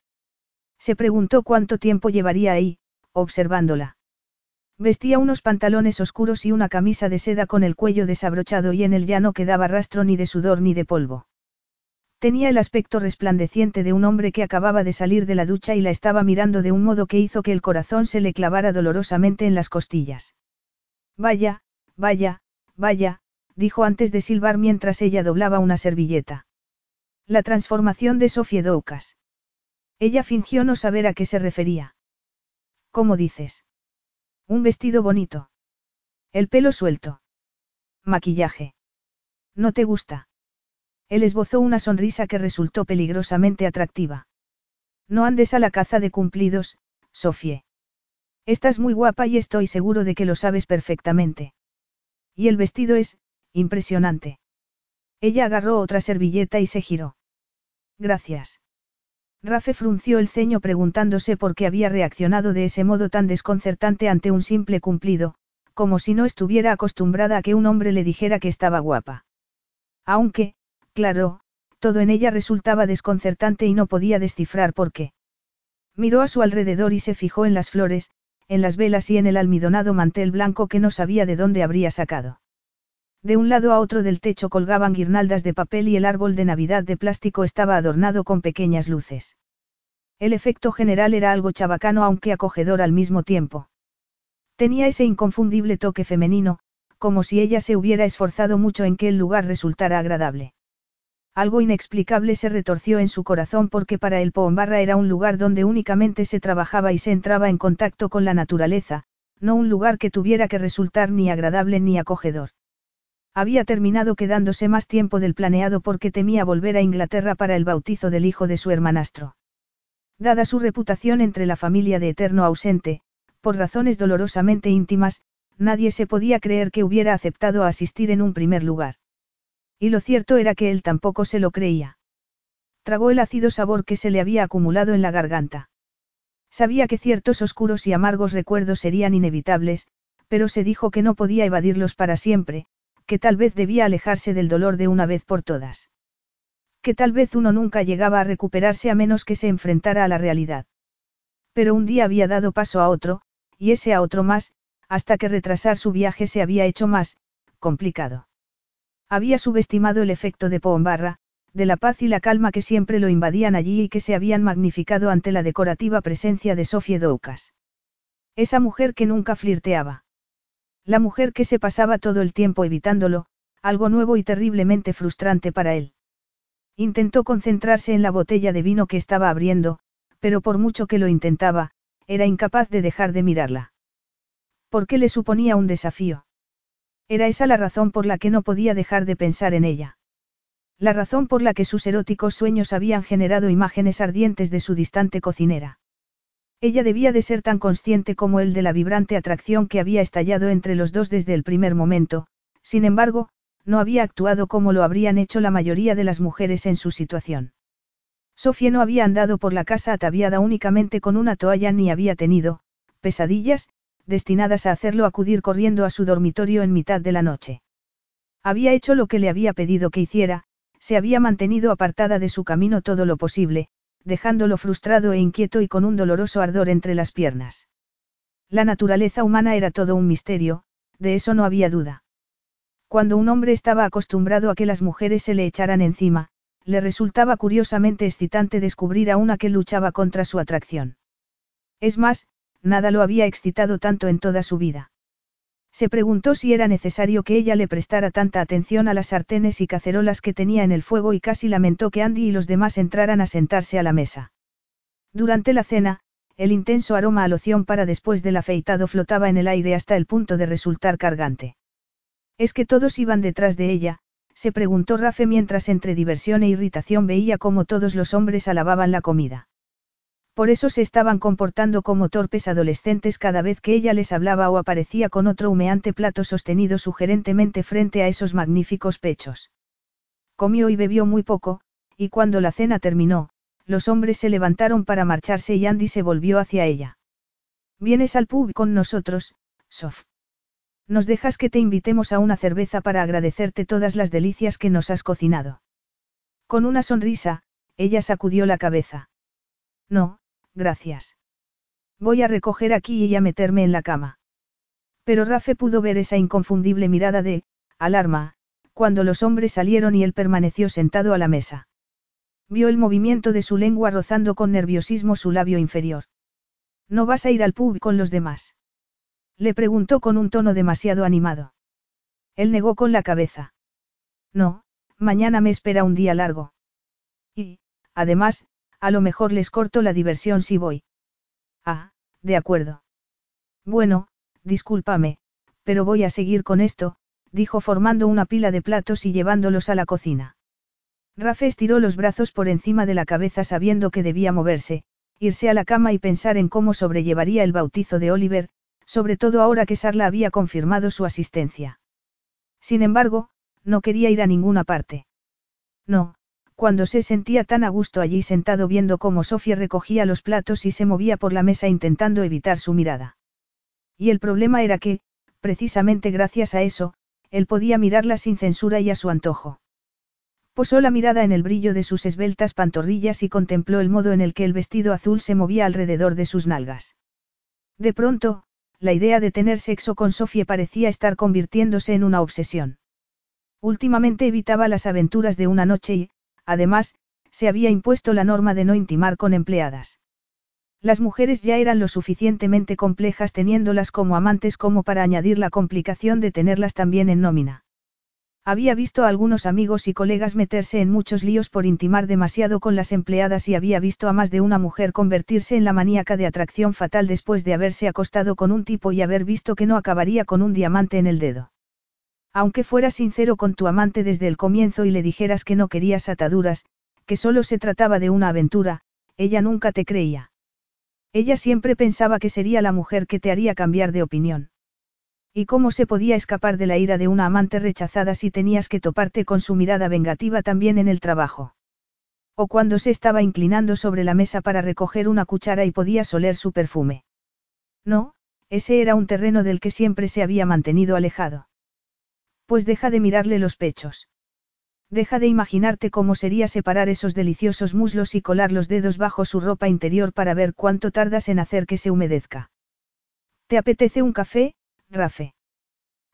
Se preguntó cuánto tiempo llevaría ahí, observándola. Vestía unos pantalones oscuros y una camisa de seda con el cuello desabrochado y en él ya no quedaba rastro ni de sudor ni de polvo. Tenía el aspecto resplandeciente de un hombre que acababa de salir de la ducha y la estaba mirando de un modo que hizo que el corazón se le clavara dolorosamente en las costillas. Vaya, vaya, vaya, dijo antes de silbar mientras ella doblaba una servilleta. La transformación de Sofía Doukas. Ella fingió no saber a qué se refería. ¿Cómo dices? Un vestido bonito. El pelo suelto. Maquillaje. ¿No te gusta? Él esbozó una sonrisa que resultó peligrosamente atractiva. No andes a la caza de cumplidos, Sofie. Estás muy guapa y estoy seguro de que lo sabes perfectamente. Y el vestido es, impresionante. Ella agarró otra servilleta y se giró. Gracias. Rafe frunció el ceño preguntándose por qué había reaccionado de ese modo tan desconcertante ante un simple cumplido, como si no estuviera acostumbrada a que un hombre le dijera que estaba guapa. Aunque, claro, todo en ella resultaba desconcertante y no podía descifrar por qué. Miró a su alrededor y se fijó en las flores, en las velas y en el almidonado mantel blanco que no sabía de dónde habría sacado. De un lado a otro del techo colgaban guirnaldas de papel y el árbol de Navidad de plástico estaba adornado con pequeñas luces. El efecto general era algo chabacano aunque acogedor al mismo tiempo. Tenía ese inconfundible toque femenino, como si ella se hubiera esforzado mucho en que el lugar resultara agradable. Algo inexplicable se retorció en su corazón porque para el Poombarra era un lugar donde únicamente se trabajaba y se entraba en contacto con la naturaleza, no un lugar que tuviera que resultar ni agradable ni acogedor. Había terminado quedándose más tiempo del planeado porque temía volver a Inglaterra para el bautizo del hijo de su hermanastro. Dada su reputación entre la familia de eterno ausente, por razones dolorosamente íntimas, nadie se podía creer que hubiera aceptado asistir en un primer lugar. Y lo cierto era que él tampoco se lo creía. Tragó el ácido sabor que se le había acumulado en la garganta. Sabía que ciertos oscuros y amargos recuerdos serían inevitables, pero se dijo que no podía evadirlos para siempre, que tal vez debía alejarse del dolor de una vez por todas. Que tal vez uno nunca llegaba a recuperarse a menos que se enfrentara a la realidad. Pero un día había dado paso a otro, y ese a otro más, hasta que retrasar su viaje se había hecho más, complicado. Había subestimado el efecto de Poombarra, de la paz y la calma que siempre lo invadían allí y que se habían magnificado ante la decorativa presencia de Sofie Doukas. Esa mujer que nunca flirteaba. La mujer que se pasaba todo el tiempo evitándolo, algo nuevo y terriblemente frustrante para él. Intentó concentrarse en la botella de vino que estaba abriendo, pero por mucho que lo intentaba, era incapaz de dejar de mirarla. ¿Por qué le suponía un desafío? Era esa la razón por la que no podía dejar de pensar en ella. La razón por la que sus eróticos sueños habían generado imágenes ardientes de su distante cocinera. Ella debía de ser tan consciente como él de la vibrante atracción que había estallado entre los dos desde el primer momento, sin embargo, no había actuado como lo habrían hecho la mayoría de las mujeres en su situación. Sofía no había andado por la casa ataviada únicamente con una toalla ni había tenido, pesadillas, destinadas a hacerlo acudir corriendo a su dormitorio en mitad de la noche. Había hecho lo que le había pedido que hiciera, se había mantenido apartada de su camino todo lo posible, dejándolo frustrado e inquieto y con un doloroso ardor entre las piernas. La naturaleza humana era todo un misterio, de eso no había duda. Cuando un hombre estaba acostumbrado a que las mujeres se le echaran encima, le resultaba curiosamente excitante descubrir a una que luchaba contra su atracción. Es más, nada lo había excitado tanto en toda su vida. Se preguntó si era necesario que ella le prestara tanta atención a las sartenes y cacerolas que tenía en el fuego y casi lamentó que Andy y los demás entraran a sentarse a la mesa. Durante la cena, el intenso aroma a loción para después del afeitado flotaba en el aire hasta el punto de resultar cargante. Es que todos iban detrás de ella, se preguntó Rafe mientras entre diversión e irritación veía cómo todos los hombres alababan la comida. Por eso se estaban comportando como torpes adolescentes cada vez que ella les hablaba o aparecía con otro humeante plato sostenido sugerentemente frente a esos magníficos pechos. Comió y bebió muy poco, y cuando la cena terminó, los hombres se levantaron para marcharse y Andy se volvió hacia ella. Vienes al pub con nosotros, Sof. Nos dejas que te invitemos a una cerveza para agradecerte todas las delicias que nos has cocinado. Con una sonrisa, ella sacudió la cabeza. No, gracias. Voy a recoger aquí y a meterme en la cama. Pero Rafe pudo ver esa inconfundible mirada de, alarma, cuando los hombres salieron y él permaneció sentado a la mesa. Vio el movimiento de su lengua rozando con nerviosismo su labio inferior. ¿No vas a ir al pub con los demás? Le preguntó con un tono demasiado animado. Él negó con la cabeza. No, mañana me espera un día largo. Y, además, a lo mejor les corto la diversión si voy. Ah, de acuerdo. Bueno, discúlpame, pero voy a seguir con esto, dijo formando una pila de platos y llevándolos a la cocina. Rafe estiró los brazos por encima de la cabeza sabiendo que debía moverse, irse a la cama y pensar en cómo sobrellevaría el bautizo de Oliver, sobre todo ahora que Sarla había confirmado su asistencia. Sin embargo, no quería ir a ninguna parte. No, cuando se sentía tan a gusto allí sentado viendo cómo Sofía recogía los platos y se movía por la mesa intentando evitar su mirada. Y el problema era que, precisamente gracias a eso, él podía mirarla sin censura y a su antojo. Posó la mirada en el brillo de sus esbeltas pantorrillas y contempló el modo en el que el vestido azul se movía alrededor de sus nalgas. De pronto, la idea de tener sexo con Sofía parecía estar convirtiéndose en una obsesión. Últimamente evitaba las aventuras de una noche y, además, se había impuesto la norma de no intimar con empleadas. Las mujeres ya eran lo suficientemente complejas teniéndolas como amantes como para añadir la complicación de tenerlas también en nómina. Había visto a algunos amigos y colegas meterse en muchos líos por intimar demasiado con las empleadas y había visto a más de una mujer convertirse en la maníaca de atracción fatal después de haberse acostado con un tipo y haber visto que no acabaría con un diamante en el dedo. Aunque fueras sincero con tu amante desde el comienzo y le dijeras que no querías ataduras, que solo se trataba de una aventura, ella nunca te creía. Ella siempre pensaba que sería la mujer que te haría cambiar de opinión. ¿Y cómo se podía escapar de la ira de una amante rechazada si tenías que toparte con su mirada vengativa también en el trabajo? O cuando se estaba inclinando sobre la mesa para recoger una cuchara y podías oler su perfume. No, ese era un terreno del que siempre se había mantenido alejado. Pues deja de mirarle los pechos. Deja de imaginarte cómo sería separar esos deliciosos muslos y colar los dedos bajo su ropa interior para ver cuánto tardas en hacer que se humedezca. ¿Te apetece un café, Rafe?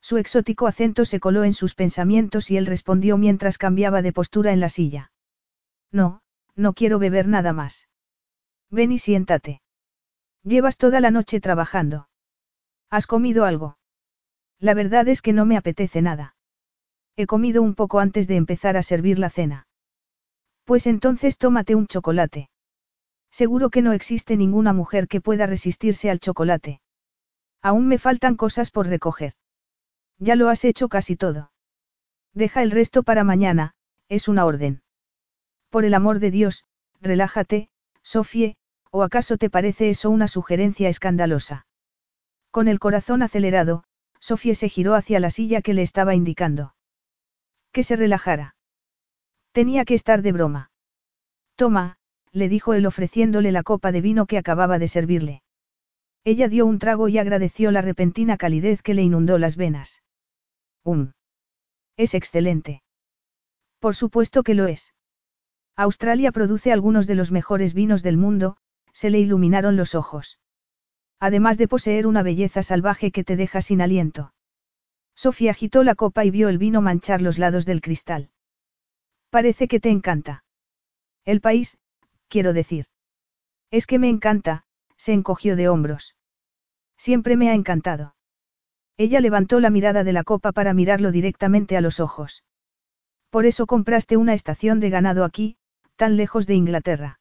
Su exótico acento se coló en sus pensamientos y él respondió mientras cambiaba de postura en la silla. No, no quiero beber nada más. Ven y siéntate. Llevas toda la noche trabajando. ¿Has comido algo? La verdad es que no me apetece nada. He comido un poco antes de empezar a servir la cena. Pues entonces tómate un chocolate. Seguro que no existe ninguna mujer que pueda resistirse al chocolate. Aún me faltan cosas por recoger. Ya lo has hecho casi todo. Deja el resto para mañana, es una orden. Por el amor de Dios, relájate, Sofie, o acaso te parece eso una sugerencia escandalosa. Con el corazón acelerado, Sofie se giró hacia la silla que le estaba indicando. Que se relajara. Tenía que estar de broma. Toma, le dijo él ofreciéndole la copa de vino que acababa de servirle. Ella dio un trago y agradeció la repentina calidez que le inundó las venas. Um. Es excelente. Por supuesto que lo es. Australia produce algunos de los mejores vinos del mundo, se le iluminaron los ojos. Además de poseer una belleza salvaje que te deja sin aliento. Sofía agitó la copa y vio el vino manchar los lados del cristal. Parece que te encanta. El país, quiero decir. Es que me encanta, se encogió de hombros. Siempre me ha encantado. Ella levantó la mirada de la copa para mirarlo directamente a los ojos. Por eso compraste una estación de ganado aquí, tan lejos de Inglaterra.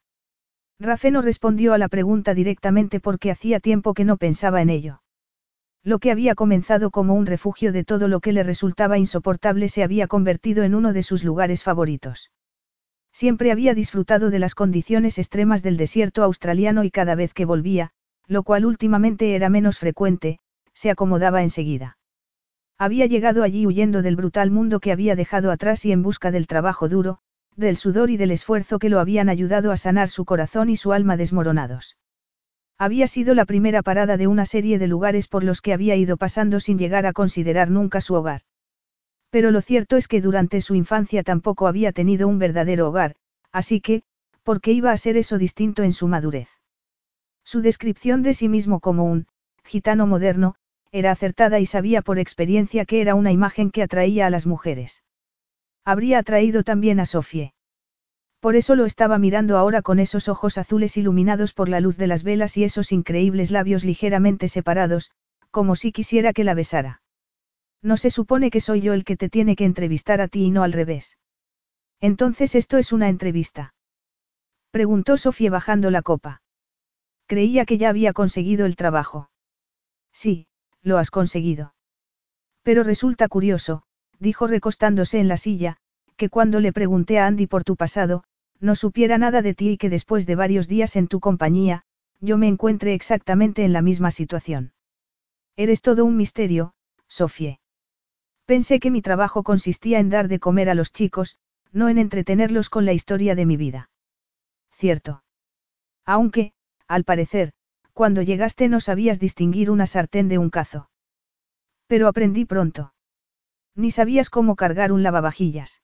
Rafe no respondió a la pregunta directamente porque hacía tiempo que no pensaba en ello. Lo que había comenzado como un refugio de todo lo que le resultaba insoportable se había convertido en uno de sus lugares favoritos. Siempre había disfrutado de las condiciones extremas del desierto australiano y cada vez que volvía, lo cual últimamente era menos frecuente, se acomodaba enseguida. Había llegado allí huyendo del brutal mundo que había dejado atrás y en busca del trabajo duro, del sudor y del esfuerzo que lo habían ayudado a sanar su corazón y su alma desmoronados. Había sido la primera parada de una serie de lugares por los que había ido pasando sin llegar a considerar nunca su hogar. Pero lo cierto es que durante su infancia tampoco había tenido un verdadero hogar, así que, ¿por qué iba a ser eso distinto en su madurez? Su descripción de sí mismo como un gitano moderno, era acertada y sabía por experiencia que era una imagen que atraía a las mujeres. Habría atraído también a Sofie. Por eso lo estaba mirando ahora con esos ojos azules iluminados por la luz de las velas y esos increíbles labios ligeramente separados, como si quisiera que la besara. No se supone que soy yo el que te tiene que entrevistar a ti y no al revés. Entonces esto es una entrevista. Preguntó Sofía bajando la copa. Creía que ya había conseguido el trabajo. Sí, lo has conseguido. Pero resulta curioso, dijo recostándose en la silla, que cuando le pregunté a Andy por tu pasado, no supiera nada de ti y que después de varios días en tu compañía, yo me encuentre exactamente en la misma situación. Eres todo un misterio, Sofie. Pensé que mi trabajo consistía en dar de comer a los chicos, no en entretenerlos con la historia de mi vida. Cierto. Aunque, al parecer, cuando llegaste no sabías distinguir una sartén de un cazo. Pero aprendí pronto. Ni sabías cómo cargar un lavavajillas.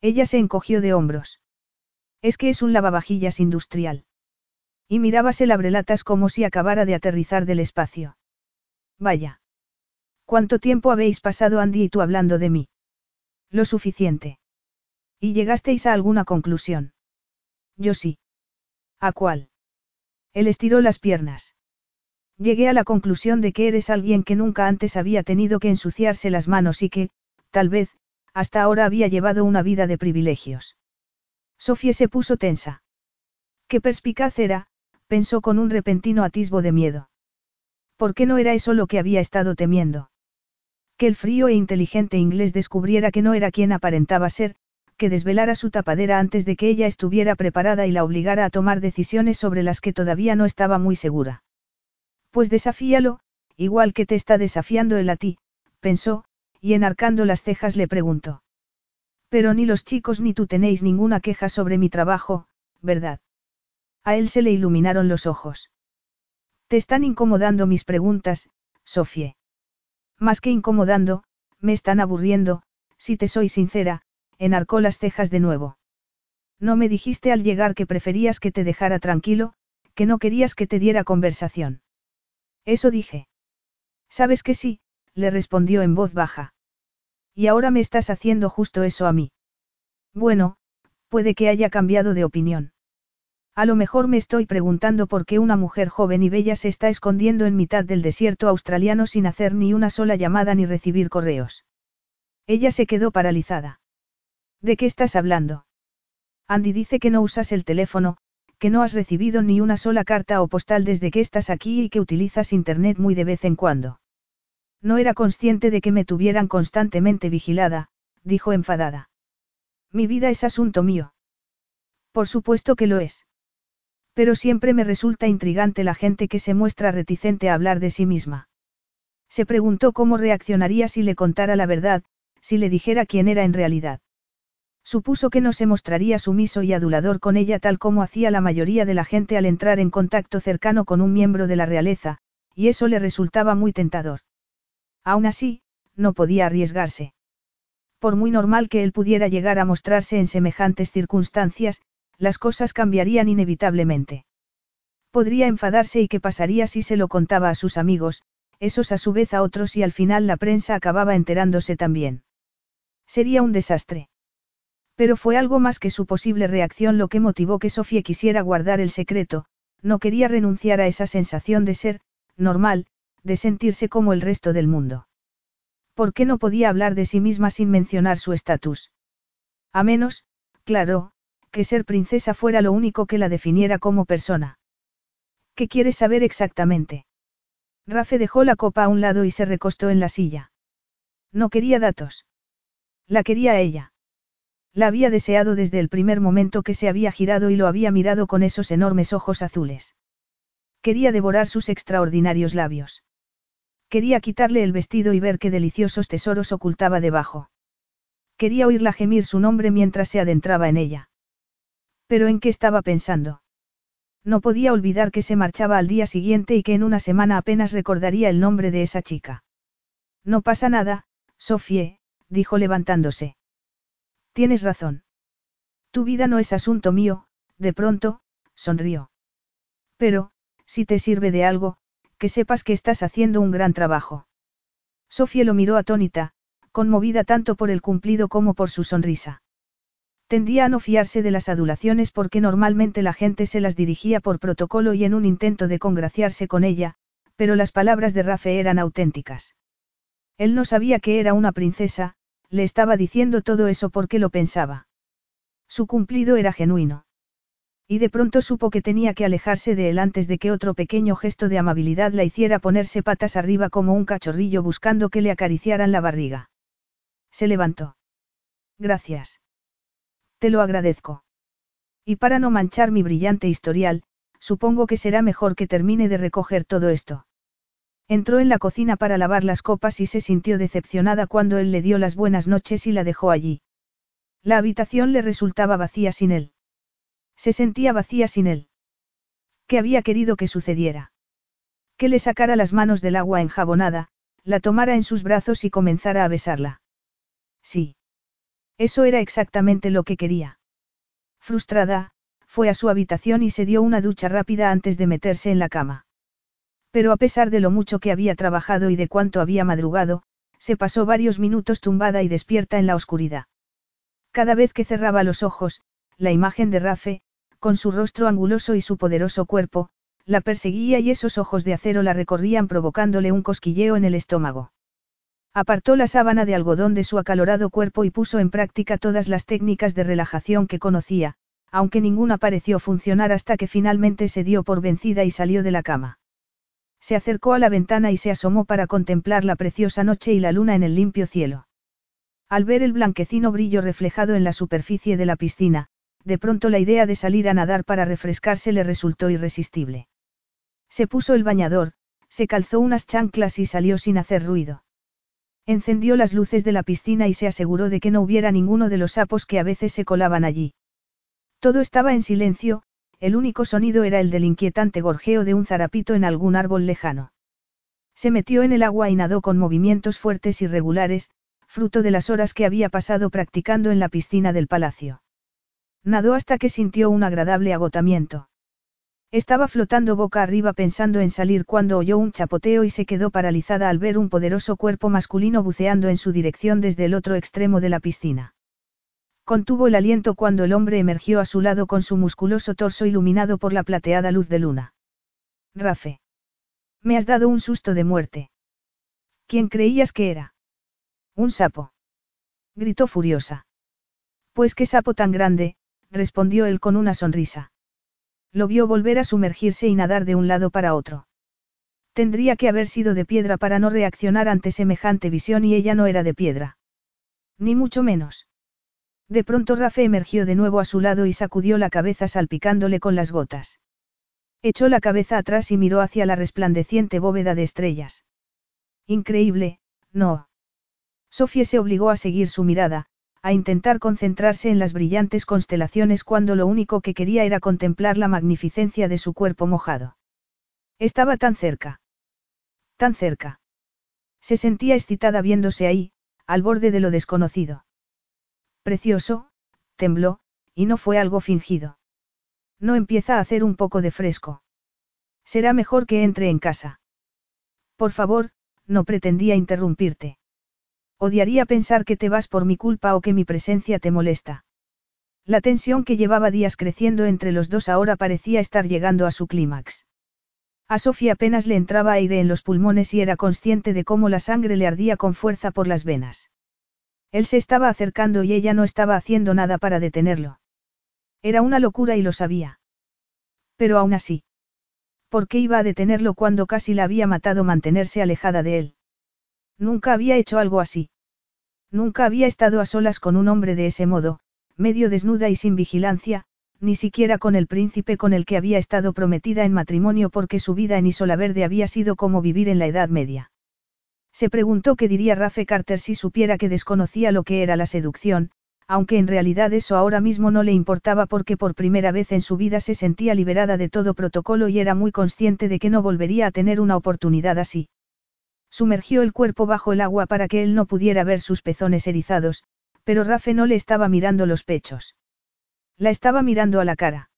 Ella se encogió de hombros. Es que es un lavavajillas industrial. Y mirabas el abrelatas como si acabara de aterrizar del espacio. Vaya. ¿Cuánto tiempo habéis pasado Andy y tú hablando de mí? Lo suficiente. ¿Y llegasteis a alguna conclusión? Yo sí. ¿A cuál? Él estiró las piernas. Llegué a la conclusión de que eres alguien que nunca antes había tenido que ensuciarse las manos y que, tal vez, hasta ahora había llevado una vida de privilegios. Sofía se puso tensa. Qué perspicaz era, pensó con un repentino atisbo de miedo. ¿Por qué no era eso lo que había estado temiendo? Que el frío e inteligente inglés descubriera que no era quien aparentaba ser, que desvelara su tapadera antes de que ella estuviera preparada y la obligara a tomar decisiones sobre las que todavía no estaba muy segura. Pues desafíalo, igual que te está desafiando él a ti, pensó, y enarcando las cejas le preguntó. Pero ni los chicos ni tú tenéis ninguna queja sobre mi trabajo, ¿verdad? A él se le iluminaron los ojos. Te están incomodando mis preguntas, Sofie. Más que incomodando, me están aburriendo, si te soy sincera, enarcó las cejas de nuevo. No me dijiste al llegar que preferías que te dejara tranquilo, que no querías que te diera conversación. Eso dije. Sabes que sí, le respondió en voz baja. Y ahora me estás haciendo justo eso a mí. Bueno, puede que haya cambiado de opinión. A lo mejor me estoy preguntando por qué una mujer joven y bella se está escondiendo en mitad del desierto australiano sin hacer ni una sola llamada ni recibir correos. Ella se quedó paralizada. ¿De qué estás hablando? Andy dice que no usas el teléfono, que no has recibido ni una sola carta o postal desde que estás aquí y que utilizas Internet muy de vez en cuando. No era consciente de que me tuvieran constantemente vigilada, dijo enfadada. Mi vida es asunto mío. Por supuesto que lo es. Pero siempre me resulta intrigante la gente que se muestra reticente a hablar de sí misma. Se preguntó cómo reaccionaría si le contara la verdad, si le dijera quién era en realidad. Supuso que no se mostraría sumiso y adulador con ella tal como hacía la mayoría de la gente al entrar en contacto cercano con un miembro de la realeza, y eso le resultaba muy tentador. Aún así, no podía arriesgarse. Por muy normal que él pudiera llegar a mostrarse en semejantes circunstancias, las cosas cambiarían inevitablemente. Podría enfadarse y qué pasaría si se lo contaba a sus amigos, esos a su vez a otros y al final la prensa acababa enterándose también. Sería un desastre. Pero fue algo más que su posible reacción lo que motivó que Sofía quisiera guardar el secreto, no quería renunciar a esa sensación de ser, normal, de sentirse como el resto del mundo. ¿Por qué no podía hablar de sí misma sin mencionar su estatus? A menos, claro, que ser princesa fuera lo único que la definiera como persona. ¿Qué quieres saber exactamente? Rafe dejó la copa a un lado y se recostó en la silla. No quería datos. La quería ella. La había deseado desde el primer momento que se había girado y lo había mirado con esos enormes ojos azules. Quería devorar sus extraordinarios labios. Quería quitarle el vestido y ver qué deliciosos tesoros ocultaba debajo. Quería oírla gemir su nombre mientras se adentraba en ella. Pero ¿en qué estaba pensando? No podía olvidar que se marchaba al día siguiente y que en una semana apenas recordaría el nombre de esa chica. No pasa nada, Sofie, dijo levantándose. Tienes razón. Tu vida no es asunto mío, de pronto, sonrió. Pero, si te sirve de algo, que sepas que estás haciendo un gran trabajo. Sofía lo miró atónita, conmovida tanto por el cumplido como por su sonrisa. Tendía a no fiarse de las adulaciones porque normalmente la gente se las dirigía por protocolo y en un intento de congraciarse con ella, pero las palabras de Rafe eran auténticas. Él no sabía que era una princesa, le estaba diciendo todo eso porque lo pensaba. Su cumplido era genuino. Y de pronto supo que tenía que alejarse de él antes de que otro pequeño gesto de amabilidad la hiciera ponerse patas arriba como un cachorrillo buscando que le acariciaran la barriga. Se levantó. Gracias. Te lo agradezco. Y para no manchar mi brillante historial, supongo que será mejor que termine de recoger todo esto. Entró en la cocina para lavar las copas y se sintió decepcionada cuando él le dio las buenas noches y la dejó allí. La habitación le resultaba vacía sin él. Se sentía vacía sin él. ¿Qué había querido que sucediera? Que le sacara las manos del agua enjabonada, la tomara en sus brazos y comenzara a besarla. Sí. Eso era exactamente lo que quería. Frustrada, fue a su habitación y se dio una ducha rápida antes de meterse en la cama. Pero a pesar de lo mucho que había trabajado y de cuánto había madrugado, se pasó varios minutos tumbada y despierta en la oscuridad. Cada vez que cerraba los ojos, la imagen de Rafe, con su rostro anguloso y su poderoso cuerpo, la perseguía y esos ojos de acero la recorrían provocándole un cosquilleo en el estómago. Apartó la sábana de algodón de su acalorado cuerpo y puso en práctica todas las técnicas de relajación que conocía, aunque ninguna pareció funcionar hasta que finalmente se dio por vencida y salió de la cama. Se acercó a la ventana y se asomó para contemplar la preciosa noche y la luna en el limpio cielo. Al ver el blanquecino brillo reflejado en la superficie de la piscina, de pronto la idea de salir a nadar para refrescarse le resultó irresistible. Se puso el bañador, se calzó unas chanclas y salió sin hacer ruido. Encendió las luces de la piscina y se aseguró de que no hubiera ninguno de los sapos que a veces se colaban allí. Todo estaba en silencio, el único sonido era el del inquietante gorjeo de un zarapito en algún árbol lejano. Se metió en el agua y nadó con movimientos fuertes y regulares, fruto de las horas que había pasado practicando en la piscina del palacio. Nadó hasta que sintió un agradable agotamiento. Estaba flotando boca arriba pensando en salir cuando oyó un chapoteo y se quedó paralizada al ver un poderoso cuerpo masculino buceando en su dirección desde el otro extremo de la piscina. Contuvo el aliento cuando el hombre emergió a su lado con su musculoso torso iluminado por la plateada luz de luna. Rafe. Me has dado un susto de muerte. ¿Quién creías que era? Un sapo. Gritó furiosa. Pues qué sapo tan grande, respondió él con una sonrisa. Lo vio volver a sumergirse y nadar de un lado para otro. Tendría que haber sido de piedra para no reaccionar ante semejante visión y ella no era de piedra. Ni mucho menos. De pronto Rafe emergió de nuevo a su lado y sacudió la cabeza salpicándole con las gotas. Echó la cabeza atrás y miró hacia la resplandeciente bóveda de estrellas. Increíble, no. Sofía se obligó a seguir su mirada, a intentar concentrarse en las brillantes constelaciones cuando lo único que quería era contemplar la magnificencia de su cuerpo mojado. Estaba tan cerca. Tan cerca. Se sentía excitada viéndose ahí, al borde de lo desconocido. Precioso, tembló, y no fue algo fingido. No empieza a hacer un poco de fresco. Será mejor que entre en casa. Por favor, no pretendía interrumpirte. Odiaría pensar que te vas por mi culpa o que mi presencia te molesta. La tensión que llevaba días creciendo entre los dos ahora parecía estar llegando a su clímax. A Sofía apenas le entraba aire en los pulmones y era consciente de cómo la sangre le ardía con fuerza por las venas. Él se estaba acercando y ella no estaba haciendo nada para detenerlo. Era una locura y lo sabía. Pero aún así. ¿Por qué iba a detenerlo cuando casi la había matado mantenerse alejada de él? Nunca había hecho algo así. Nunca había estado a solas con un hombre de ese modo, medio desnuda y sin vigilancia, ni siquiera con el príncipe con el que había estado prometida en matrimonio porque su vida en Isola Verde había sido como vivir en la Edad Media. Se preguntó qué diría Rafe Carter si supiera que desconocía lo que era la seducción, aunque en realidad eso ahora mismo no le importaba porque por primera vez en su vida se sentía liberada de todo protocolo y era muy consciente de que no volvería a tener una oportunidad así. Sumergió el cuerpo bajo el agua para que él no pudiera ver sus pezones erizados, pero Rafe no le estaba mirando los pechos. La estaba mirando a la cara.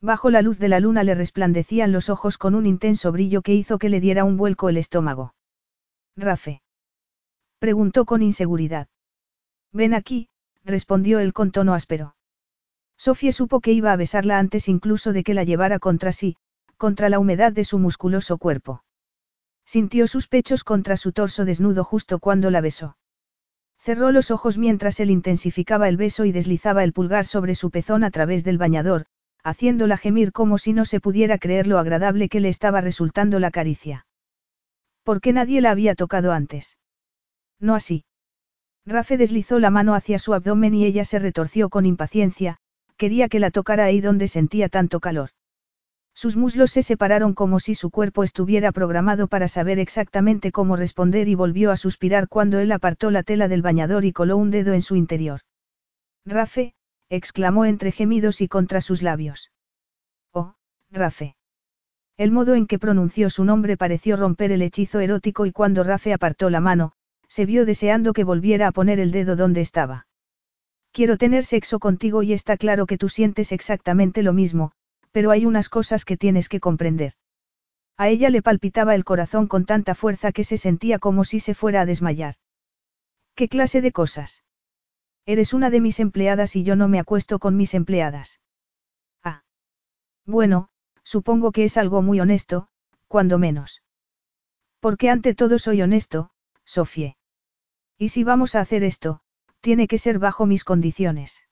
Bajo la luz de la luna le resplandecían los ojos con un intenso brillo que hizo que le diera un vuelco el estómago. Rafe. Preguntó con inseguridad. Ven aquí, respondió él con tono áspero. Sofía supo que iba a besarla antes incluso de que la llevara contra sí, contra la humedad de su musculoso cuerpo. Sintió sus pechos contra su torso desnudo justo cuando la besó. Cerró los ojos mientras él intensificaba el beso y deslizaba el pulgar sobre su pezón a través del bañador, haciéndola gemir como si no se pudiera creer lo agradable que le estaba resultando la caricia. ¿Por qué nadie la había tocado antes? No así. Rafe deslizó la mano hacia su abdomen y ella se retorció con impaciencia, quería que la tocara ahí donde sentía tanto calor. Sus muslos se separaron como si su cuerpo estuviera programado para saber exactamente cómo responder y volvió a suspirar cuando él apartó la tela del bañador y coló un dedo en su interior. Rafe, exclamó entre gemidos y contra sus labios. Oh, Rafe. El modo en que pronunció su nombre pareció romper el hechizo erótico y cuando Rafe apartó la mano, se vio deseando que volviera a poner el dedo donde estaba. Quiero tener sexo contigo y está claro que tú sientes exactamente lo mismo, pero hay unas cosas que tienes que comprender. A ella le palpitaba el corazón con tanta fuerza que se sentía como si se fuera a desmayar. ¿Qué clase de cosas? Eres una de mis empleadas y yo no me acuesto con mis empleadas. Ah. Bueno, supongo que es algo muy honesto, cuando menos. Porque ante todo soy honesto, Sofie. Y si vamos a hacer esto, tiene que ser bajo mis condiciones.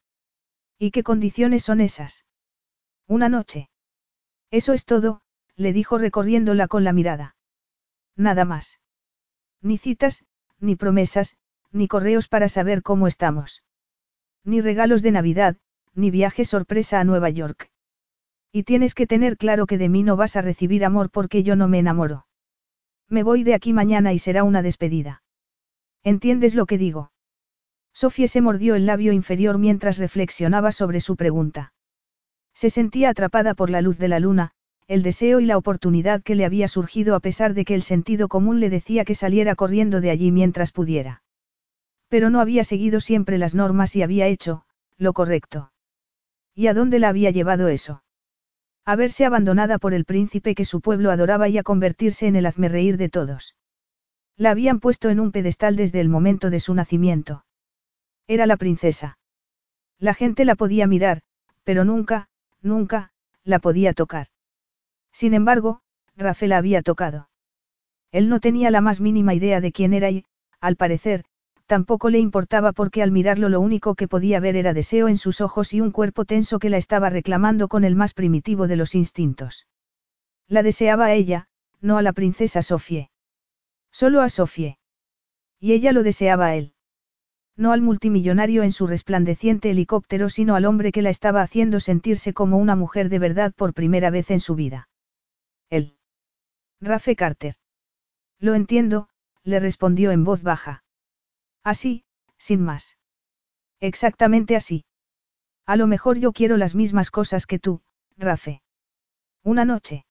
¿Y qué condiciones son esas? Una noche. Eso es todo, le dijo recorriéndola con la mirada. Nada más. Ni citas, ni promesas, ni correos para saber cómo estamos. Ni regalos de Navidad, ni viaje sorpresa a Nueva York. Y tienes que tener claro que de mí no vas a recibir amor porque yo no me enamoro. Me voy de aquí mañana y será una despedida. ¿Entiendes lo que digo? Sofía se mordió el labio inferior mientras reflexionaba sobre su pregunta. Se sentía atrapada por la luz de la luna, el deseo y la oportunidad que le había surgido a pesar de que el sentido común le decía que saliera corriendo de allí mientras pudiera. Pero no había seguido siempre las normas y había hecho, lo correcto. ¿Y a dónde la había llevado eso? A verse abandonada por el príncipe que su pueblo adoraba y a convertirse en el hazmerreír de todos. La habían puesto en un pedestal desde el momento de su nacimiento. Era la princesa. La gente la podía mirar, pero nunca, nunca, la podía tocar. Sin embargo, Rafael la había tocado. Él no tenía la más mínima idea de quién era y, al parecer, tampoco le importaba porque al mirarlo lo único que podía ver era deseo en sus ojos y un cuerpo tenso que la estaba reclamando con el más primitivo de los instintos. La deseaba a ella, no a la princesa Sofie. Solo a Sofie. Y ella lo deseaba a él. No al multimillonario en su resplandeciente helicóptero, sino al hombre que la estaba haciendo sentirse como una mujer de verdad por primera vez en su vida. Él. Rafe Carter. Lo entiendo, le respondió en voz baja. Así, sin más. Exactamente así. A lo mejor yo quiero las mismas cosas que tú, Rafe. Una noche.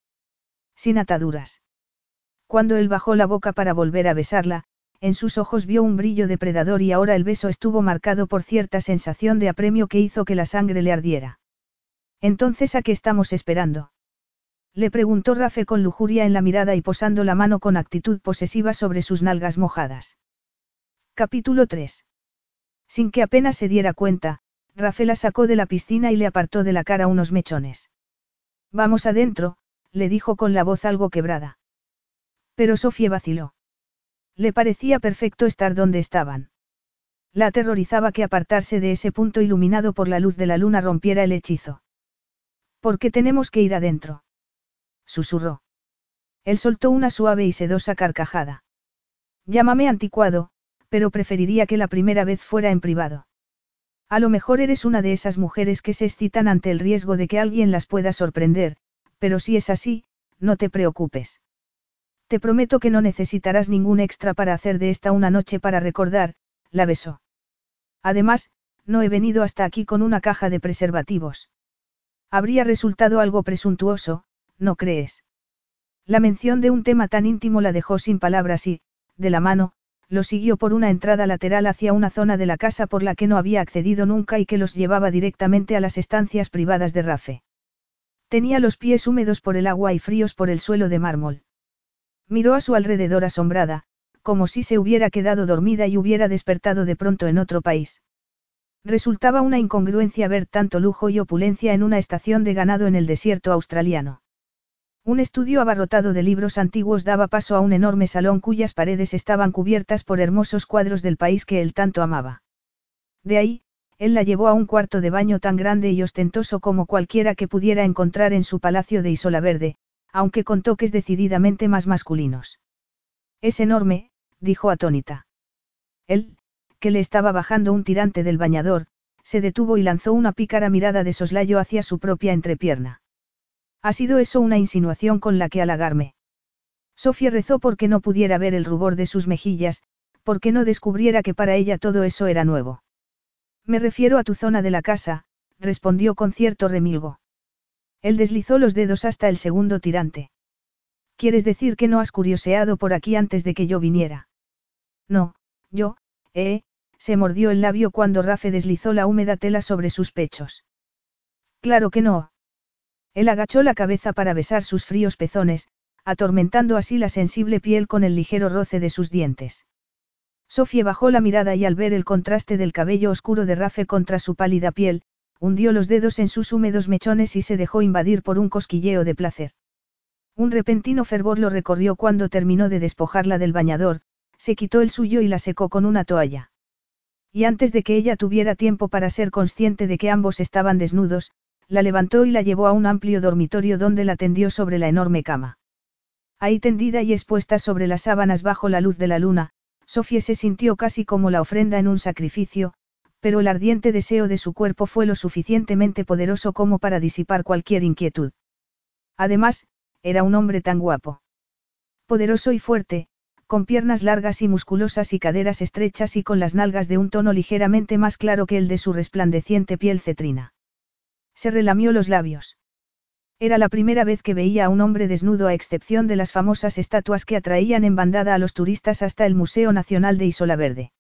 Sin ataduras. Cuando él bajó la boca para volver a besarla, en sus ojos vio un brillo depredador y ahora el beso estuvo marcado por cierta sensación de apremio que hizo que la sangre le ardiera. Entonces, ¿a qué estamos esperando? Le preguntó Rafe con lujuria en la mirada y posando la mano con actitud posesiva sobre sus nalgas mojadas. Capítulo 3. Sin que apenas se diera cuenta, Rafe la sacó de la piscina y le apartó de la cara unos mechones. Vamos adentro, le dijo con la voz algo quebrada. Pero Sofía vaciló. Le parecía perfecto estar donde estaban. La aterrorizaba que apartarse de ese punto iluminado por la luz de la luna rompiera el hechizo. ¿Por qué tenemos que ir adentro? Susurró. Él soltó una suave y sedosa carcajada. Llámame anticuado, pero preferiría que la primera vez fuera en privado. A lo mejor eres una de esas mujeres que se excitan ante el riesgo de que alguien las pueda sorprender, pero si es así, no te preocupes. Te prometo que no necesitarás ningún extra para hacer de esta una noche para recordar, la besó. Además, no he venido hasta aquí con una caja de preservativos. Habría resultado algo presuntuoso, ¿no crees? La mención de un tema tan íntimo la dejó sin palabras y, de la mano, lo siguió por una entrada lateral hacia una zona de la casa por la que no había accedido nunca y que los llevaba directamente a las estancias privadas de Rafe. Tenía los pies húmedos por el agua y fríos por el suelo de mármol. Miró a su alrededor asombrada, como si se hubiera quedado dormida y hubiera despertado de pronto en otro país. Resultaba una incongruencia ver tanto lujo y opulencia en una estación de ganado en el desierto australiano. Un estudio abarrotado de libros antiguos daba paso a un enorme salón cuyas paredes estaban cubiertas por hermosos cuadros del país que él tanto amaba. De ahí, él la llevó a un cuarto de baño tan grande y ostentoso como cualquiera que pudiera encontrar en su palacio de Isola Verde, aunque con toques decididamente más masculinos. Es enorme, dijo atónita. Él, que le estaba bajando un tirante del bañador, se detuvo y lanzó una pícara mirada de soslayo hacia su propia entrepierna. ¿Ha sido eso una insinuación con la que halagarme? Sofía rezó porque no pudiera ver el rubor de sus mejillas, porque no descubriera que para ella todo eso era nuevo. Me refiero a tu zona de la casa, respondió con cierto remilgo. Él deslizó los dedos hasta el segundo tirante. ¿Quieres decir que no has curioseado por aquí antes de que yo viniera? No, yo, eh, se mordió el labio cuando Rafe deslizó la húmeda tela sobre sus pechos. Claro que no. Él agachó la cabeza para besar sus fríos pezones, atormentando así la sensible piel con el ligero roce de sus dientes. Sofía bajó la mirada y al ver el contraste del cabello oscuro de Rafe contra su pálida piel, hundió los dedos en sus húmedos mechones y se dejó invadir por un cosquilleo de placer. Un repentino fervor lo recorrió cuando terminó de despojarla del bañador, se quitó el suyo y la secó con una toalla. Y antes de que ella tuviera tiempo para ser consciente de que ambos estaban desnudos, la levantó y la llevó a un amplio dormitorio donde la tendió sobre la enorme cama. Ahí tendida y expuesta sobre las sábanas bajo la luz de la luna, Sofía se sintió casi como la ofrenda en un sacrificio, pero el ardiente deseo de su cuerpo fue lo suficientemente poderoso como para disipar cualquier inquietud. Además, era un hombre tan guapo. Poderoso y fuerte, con piernas largas y musculosas y caderas estrechas y con las nalgas de un tono ligeramente más claro que el de su resplandeciente piel cetrina. Se relamió los labios. Era la primera vez que veía a un hombre desnudo a excepción de las famosas estatuas que atraían en bandada a los turistas hasta el Museo Nacional de Isola Verde.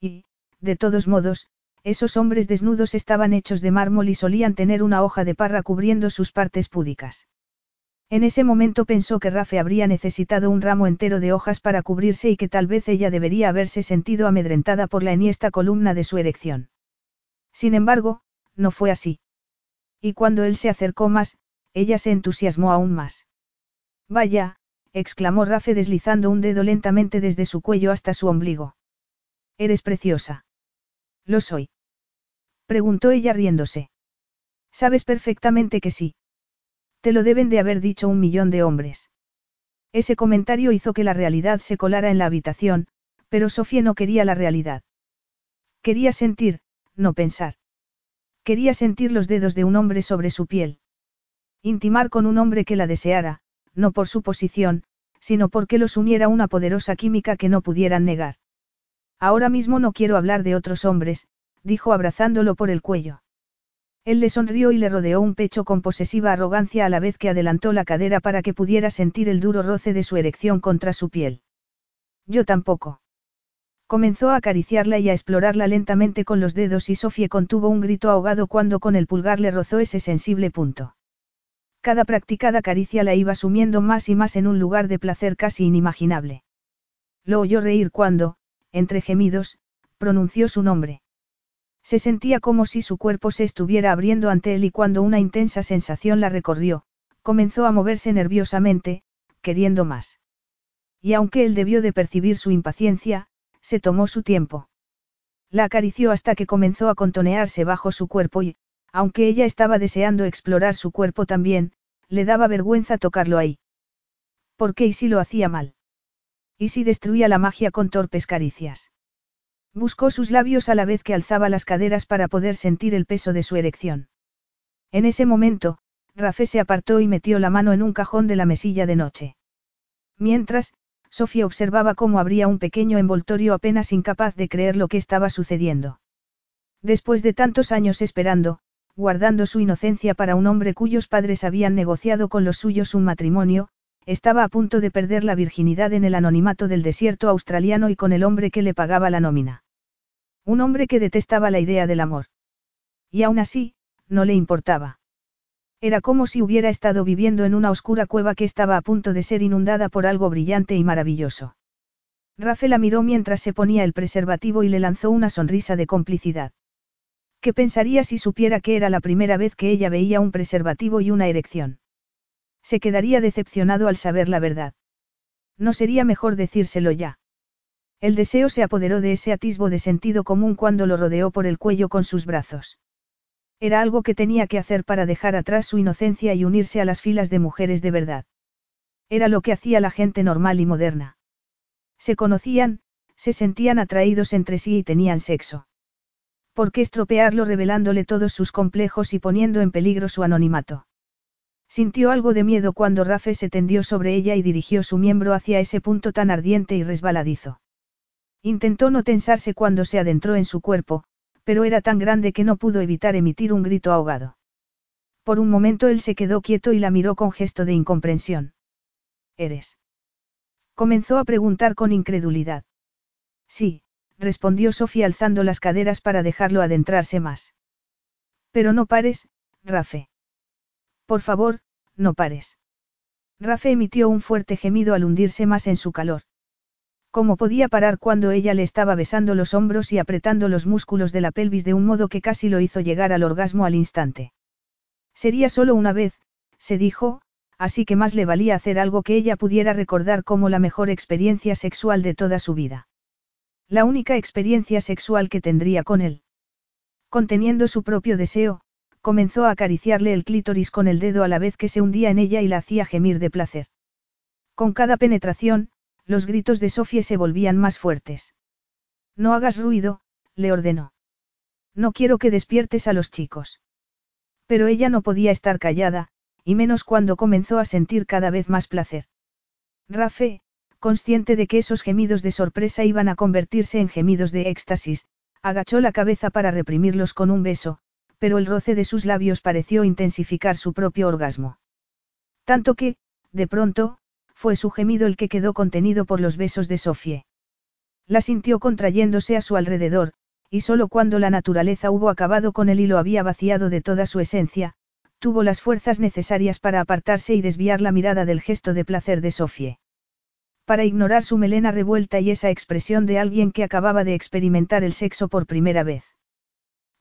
Y, de todos modos, esos hombres desnudos estaban hechos de mármol y solían tener una hoja de parra cubriendo sus partes púdicas. En ese momento pensó que Rafe habría necesitado un ramo entero de hojas para cubrirse y que tal vez ella debería haberse sentido amedrentada por la enhiesta columna de su erección. Sin embargo, no fue así. Y cuando él se acercó más, ella se entusiasmó aún más. Vaya, exclamó Rafe deslizando un dedo lentamente desde su cuello hasta su ombligo. Eres preciosa. Lo soy. Preguntó ella riéndose. Sabes perfectamente que sí. Te lo deben de haber dicho un millón de hombres. Ese comentario hizo que la realidad se colara en la habitación, pero Sofía no quería la realidad. Quería sentir, no pensar. Quería sentir los dedos de un hombre sobre su piel. Intimar con un hombre que la deseara, no por su posición, sino porque los uniera una poderosa química que no pudieran negar. Ahora mismo no quiero hablar de otros hombres, dijo abrazándolo por el cuello. Él le sonrió y le rodeó un pecho con posesiva arrogancia a la vez que adelantó la cadera para que pudiera sentir el duro roce de su erección contra su piel. Yo tampoco. Comenzó a acariciarla y a explorarla lentamente con los dedos y Sofía contuvo un grito ahogado cuando con el pulgar le rozó ese sensible punto. Cada practicada caricia la iba sumiendo más y más en un lugar de placer casi inimaginable. Lo oyó reír cuando, entre gemidos, pronunció su nombre. Se sentía como si su cuerpo se estuviera abriendo ante él y cuando una intensa sensación la recorrió, comenzó a moverse nerviosamente, queriendo más. Y aunque él debió de percibir su impaciencia, se tomó su tiempo. La acarició hasta que comenzó a contonearse bajo su cuerpo y, aunque ella estaba deseando explorar su cuerpo también, le daba vergüenza tocarlo ahí. ¿Por qué y si lo hacía mal? ¿Y si destruía la magia con torpes caricias? Buscó sus labios a la vez que alzaba las caderas para poder sentir el peso de su erección. En ese momento, Rafé se apartó y metió la mano en un cajón de la mesilla de noche. Mientras, Sofía observaba cómo abría un pequeño envoltorio apenas incapaz de creer lo que estaba sucediendo. Después de tantos años esperando, guardando su inocencia para un hombre cuyos padres habían negociado con los suyos un matrimonio, estaba a punto de perder la virginidad en el anonimato del desierto australiano y con el hombre que le pagaba la nómina. Un hombre que detestaba la idea del amor. Y aún así, no le importaba. Era como si hubiera estado viviendo en una oscura cueva que estaba a punto de ser inundada por algo brillante y maravilloso. Rafael la miró mientras se ponía el preservativo y le lanzó una sonrisa de complicidad. ¿Qué pensaría si supiera que era la primera vez que ella veía un preservativo y una erección? Se quedaría decepcionado al saber la verdad. ¿No sería mejor decírselo ya? El deseo se apoderó de ese atisbo de sentido común cuando lo rodeó por el cuello con sus brazos. Era algo que tenía que hacer para dejar atrás su inocencia y unirse a las filas de mujeres de verdad. Era lo que hacía la gente normal y moderna. Se conocían, se sentían atraídos entre sí y tenían sexo. ¿Por qué estropearlo revelándole todos sus complejos y poniendo en peligro su anonimato? Sintió algo de miedo cuando Rafe se tendió sobre ella y dirigió su miembro hacia ese punto tan ardiente y resbaladizo. Intentó no tensarse cuando se adentró en su cuerpo, pero era tan grande que no pudo evitar emitir un grito ahogado. Por un momento él se quedó quieto y la miró con gesto de incomprensión. ¿Eres? Comenzó a preguntar con incredulidad. Sí, respondió Sofía alzando las caderas para dejarlo adentrarse más. Pero no pares, Rafe. Por favor, no pares. Rafe emitió un fuerte gemido al hundirse más en su calor. ¿Cómo podía parar cuando ella le estaba besando los hombros y apretando los músculos de la pelvis de un modo que casi lo hizo llegar al orgasmo al instante? Sería solo una vez, se dijo, así que más le valía hacer algo que ella pudiera recordar como la mejor experiencia sexual de toda su vida. La única experiencia sexual que tendría con él. Conteniendo su propio deseo, comenzó a acariciarle el clítoris con el dedo a la vez que se hundía en ella y la hacía gemir de placer. Con cada penetración, los gritos de Sofía se volvían más fuertes. No hagas ruido, le ordenó. No quiero que despiertes a los chicos. Pero ella no podía estar callada, y menos cuando comenzó a sentir cada vez más placer. Rafe, consciente de que esos gemidos de sorpresa iban a convertirse en gemidos de éxtasis, agachó la cabeza para reprimirlos con un beso, pero el roce de sus labios pareció intensificar su propio orgasmo. Tanto que, de pronto, fue su gemido el que quedó contenido por los besos de Sofie. La sintió contrayéndose a su alrededor, y solo cuando la naturaleza hubo acabado con él y lo había vaciado de toda su esencia, tuvo las fuerzas necesarias para apartarse y desviar la mirada del gesto de placer de Sofie para ignorar su melena revuelta y esa expresión de alguien que acababa de experimentar el sexo por primera vez.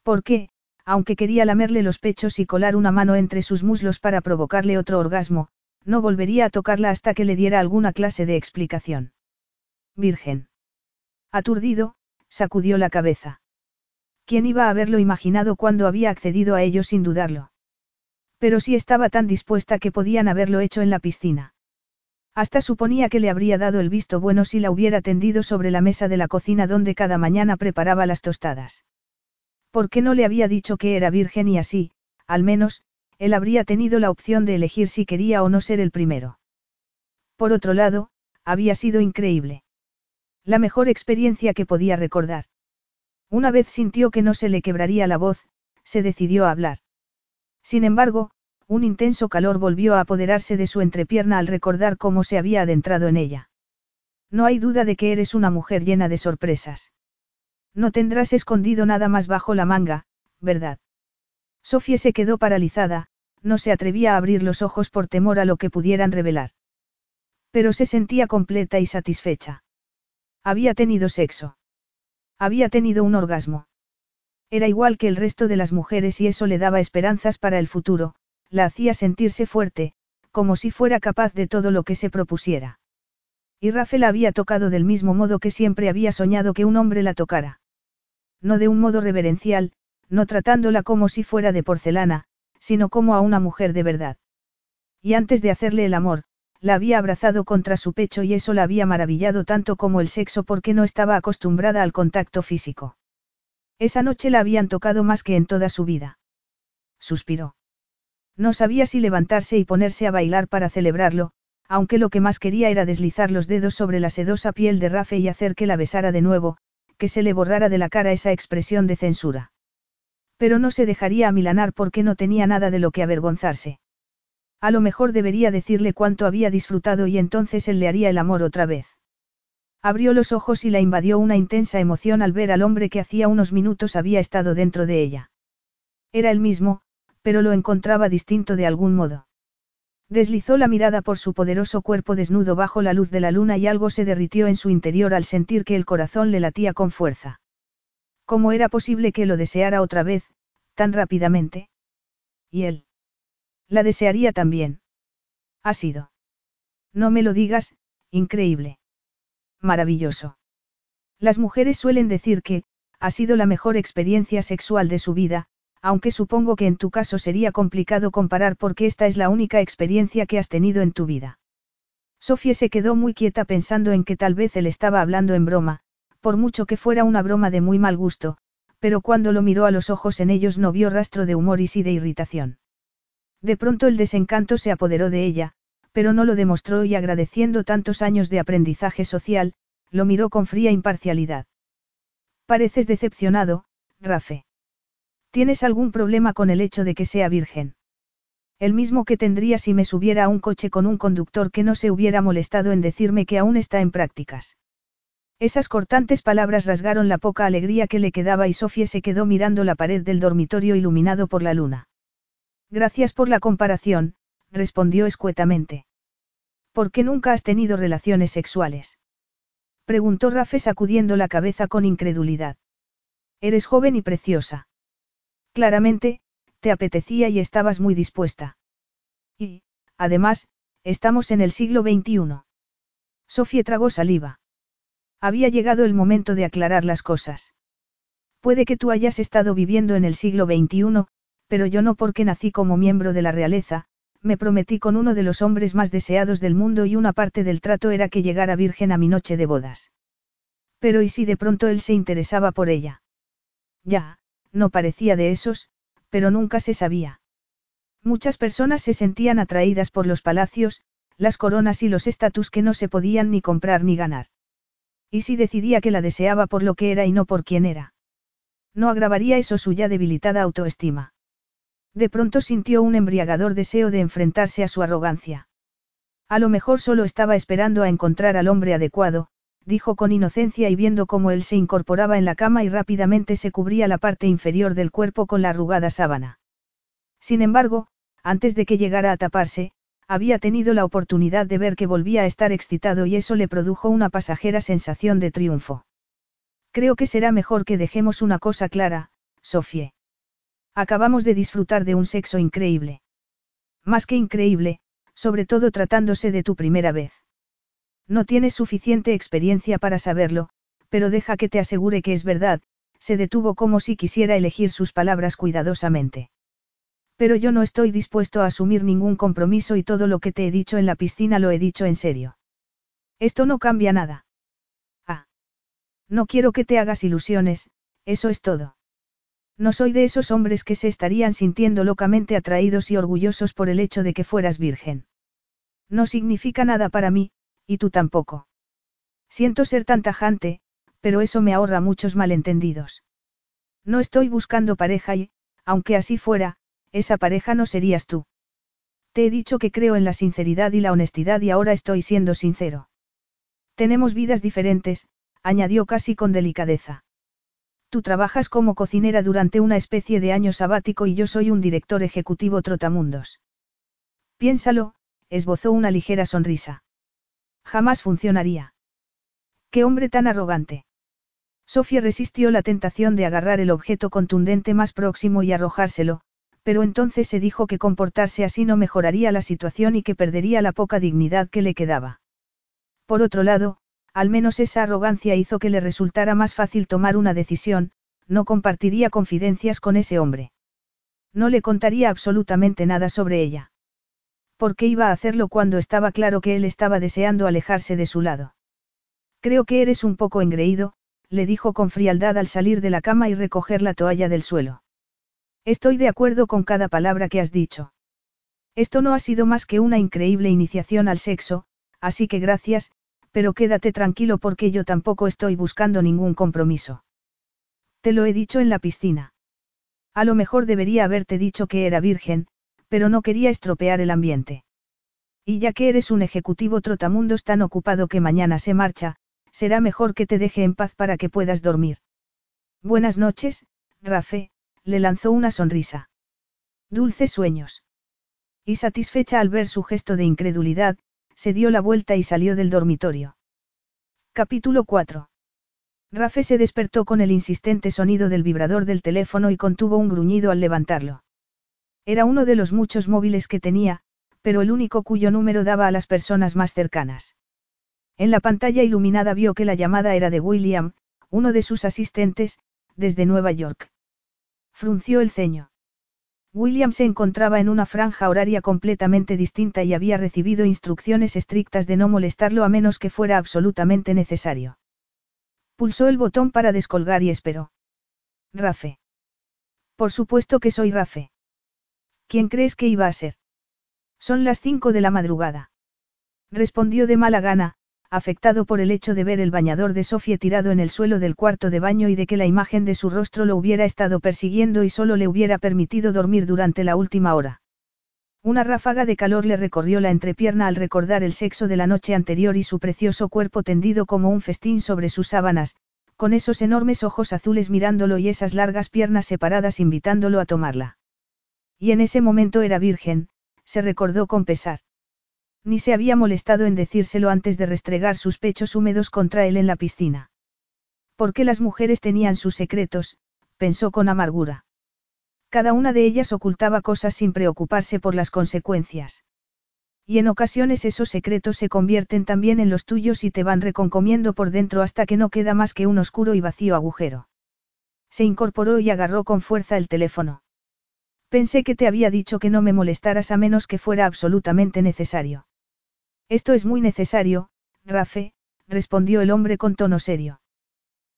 Porque, aunque quería lamerle los pechos y colar una mano entre sus muslos para provocarle otro orgasmo, no volvería a tocarla hasta que le diera alguna clase de explicación. Virgen. Aturdido, sacudió la cabeza. ¿Quién iba a haberlo imaginado cuando había accedido a ello sin dudarlo? Pero si estaba tan dispuesta que podían haberlo hecho en la piscina. Hasta suponía que le habría dado el visto bueno si la hubiera tendido sobre la mesa de la cocina donde cada mañana preparaba las tostadas. ¿Por qué no le había dicho que era virgen y así, al menos, él habría tenido la opción de elegir si quería o no ser el primero? Por otro lado, había sido increíble. La mejor experiencia que podía recordar. Una vez sintió que no se le quebraría la voz, se decidió a hablar. Sin embargo, un intenso calor volvió a apoderarse de su entrepierna al recordar cómo se había adentrado en ella. No hay duda de que eres una mujer llena de sorpresas. No tendrás escondido nada más bajo la manga, ¿verdad? Sofía se quedó paralizada, no se atrevía a abrir los ojos por temor a lo que pudieran revelar. Pero se sentía completa y satisfecha. Había tenido sexo. Había tenido un orgasmo. Era igual que el resto de las mujeres y eso le daba esperanzas para el futuro, la hacía sentirse fuerte, como si fuera capaz de todo lo que se propusiera. Y Rafael había tocado del mismo modo que siempre había soñado que un hombre la tocara. No de un modo reverencial, no tratándola como si fuera de porcelana, sino como a una mujer de verdad. Y antes de hacerle el amor, la había abrazado contra su pecho y eso la había maravillado tanto como el sexo porque no estaba acostumbrada al contacto físico. Esa noche la habían tocado más que en toda su vida. Suspiró. No sabía si levantarse y ponerse a bailar para celebrarlo, aunque lo que más quería era deslizar los dedos sobre la sedosa piel de Rafe y hacer que la besara de nuevo, que se le borrara de la cara esa expresión de censura. Pero no se dejaría amilanar porque no tenía nada de lo que avergonzarse. A lo mejor debería decirle cuánto había disfrutado y entonces él le haría el amor otra vez. Abrió los ojos y la invadió una intensa emoción al ver al hombre que hacía unos minutos había estado dentro de ella. Era el mismo, pero lo encontraba distinto de algún modo. Deslizó la mirada por su poderoso cuerpo desnudo bajo la luz de la luna y algo se derritió en su interior al sentir que el corazón le latía con fuerza. ¿Cómo era posible que lo deseara otra vez, tan rápidamente? ¿Y él? La desearía también. Ha sido. No me lo digas, increíble. Maravilloso. Las mujeres suelen decir que, ha sido la mejor experiencia sexual de su vida, aunque supongo que en tu caso sería complicado comparar porque esta es la única experiencia que has tenido en tu vida. Sofía se quedó muy quieta pensando en que tal vez él estaba hablando en broma, por mucho que fuera una broma de muy mal gusto, pero cuando lo miró a los ojos en ellos no vio rastro de humor y sí de irritación. De pronto el desencanto se apoderó de ella, pero no lo demostró y agradeciendo tantos años de aprendizaje social, lo miró con fría imparcialidad. Pareces decepcionado, Rafe. ¿Tienes algún problema con el hecho de que sea virgen? El mismo que tendría si me subiera a un coche con un conductor que no se hubiera molestado en decirme que aún está en prácticas. Esas cortantes palabras rasgaron la poca alegría que le quedaba y Sofía se quedó mirando la pared del dormitorio iluminado por la luna. Gracias por la comparación, respondió escuetamente. ¿Por qué nunca has tenido relaciones sexuales? Preguntó Rafe sacudiendo la cabeza con incredulidad. Eres joven y preciosa. Claramente, te apetecía y estabas muy dispuesta. Y, además, estamos en el siglo XXI. Sofía tragó saliva. Había llegado el momento de aclarar las cosas. Puede que tú hayas estado viviendo en el siglo XXI, pero yo no porque nací como miembro de la realeza, me prometí con uno de los hombres más deseados del mundo y una parte del trato era que llegara virgen a mi noche de bodas. Pero ¿y si de pronto él se interesaba por ella? Ya, no parecía de esos, pero nunca se sabía. Muchas personas se sentían atraídas por los palacios, las coronas y los estatus que no se podían ni comprar ni ganar. ¿Y si decidía que la deseaba por lo que era y no por quién era? ¿No agravaría eso su ya debilitada autoestima? De pronto sintió un embriagador deseo de enfrentarse a su arrogancia. A lo mejor solo estaba esperando a encontrar al hombre adecuado, dijo con inocencia y viendo cómo él se incorporaba en la cama y rápidamente se cubría la parte inferior del cuerpo con la arrugada sábana. Sin embargo, antes de que llegara a taparse, había tenido la oportunidad de ver que volvía a estar excitado y eso le produjo una pasajera sensación de triunfo. Creo que será mejor que dejemos una cosa clara, Sofie. Acabamos de disfrutar de un sexo increíble. Más que increíble, sobre todo tratándose de tu primera vez. No tienes suficiente experiencia para saberlo, pero deja que te asegure que es verdad, se detuvo como si quisiera elegir sus palabras cuidadosamente. Pero yo no estoy dispuesto a asumir ningún compromiso y todo lo que te he dicho en la piscina lo he dicho en serio. Esto no cambia nada. Ah. No quiero que te hagas ilusiones, eso es todo. No soy de esos hombres que se estarían sintiendo locamente atraídos y orgullosos por el hecho de que fueras virgen. No significa nada para mí, y tú tampoco. Siento ser tan tajante, pero eso me ahorra muchos malentendidos. No estoy buscando pareja y, aunque así fuera, esa pareja no serías tú. Te he dicho que creo en la sinceridad y la honestidad y ahora estoy siendo sincero. Tenemos vidas diferentes, añadió casi con delicadeza. Tú trabajas como cocinera durante una especie de año sabático y yo soy un director ejecutivo trotamundos. Piénsalo, esbozó una ligera sonrisa. Jamás funcionaría. Qué hombre tan arrogante. Sofía resistió la tentación de agarrar el objeto contundente más próximo y arrojárselo, pero entonces se dijo que comportarse así no mejoraría la situación y que perdería la poca dignidad que le quedaba. Por otro lado, al menos esa arrogancia hizo que le resultara más fácil tomar una decisión, no compartiría confidencias con ese hombre. No le contaría absolutamente nada sobre ella. ¿Por qué iba a hacerlo cuando estaba claro que él estaba deseando alejarse de su lado? Creo que eres un poco engreído, le dijo con frialdad al salir de la cama y recoger la toalla del suelo. Estoy de acuerdo con cada palabra que has dicho. Esto no ha sido más que una increíble iniciación al sexo, así que gracias, pero quédate tranquilo porque yo tampoco estoy buscando ningún compromiso. Te lo he dicho en la piscina. A lo mejor debería haberte dicho que era virgen, pero no quería estropear el ambiente. Y ya que eres un ejecutivo trotamundos tan ocupado que mañana se marcha, será mejor que te deje en paz para que puedas dormir. Buenas noches, Rafe, le lanzó una sonrisa. Dulces sueños. Y satisfecha al ver su gesto de incredulidad, se dio la vuelta y salió del dormitorio. Capítulo 4. Rafe se despertó con el insistente sonido del vibrador del teléfono y contuvo un gruñido al levantarlo. Era uno de los muchos móviles que tenía, pero el único cuyo número daba a las personas más cercanas. En la pantalla iluminada vio que la llamada era de William, uno de sus asistentes, desde Nueva York. Frunció el ceño. William se encontraba en una franja horaria completamente distinta y había recibido instrucciones estrictas de no molestarlo a menos que fuera absolutamente necesario. Pulsó el botón para descolgar y esperó. Rafe. Por supuesto que soy Rafe. ¿Quién crees que iba a ser? Son las cinco de la madrugada. Respondió de mala gana, afectado por el hecho de ver el bañador de Sofía tirado en el suelo del cuarto de baño y de que la imagen de su rostro lo hubiera estado persiguiendo y solo le hubiera permitido dormir durante la última hora. Una ráfaga de calor le recorrió la entrepierna al recordar el sexo de la noche anterior y su precioso cuerpo tendido como un festín sobre sus sábanas, con esos enormes ojos azules mirándolo y esas largas piernas separadas invitándolo a tomarla. Y en ese momento era virgen, se recordó con pesar. Ni se había molestado en decírselo antes de restregar sus pechos húmedos contra él en la piscina. Porque las mujeres tenían sus secretos, pensó con amargura. Cada una de ellas ocultaba cosas sin preocuparse por las consecuencias. Y en ocasiones esos secretos se convierten también en los tuyos y te van reconcomiendo por dentro hasta que no queda más que un oscuro y vacío agujero. Se incorporó y agarró con fuerza el teléfono. Pensé que te había dicho que no me molestaras a menos que fuera absolutamente necesario. Esto es muy necesario, Rafe, respondió el hombre con tono serio.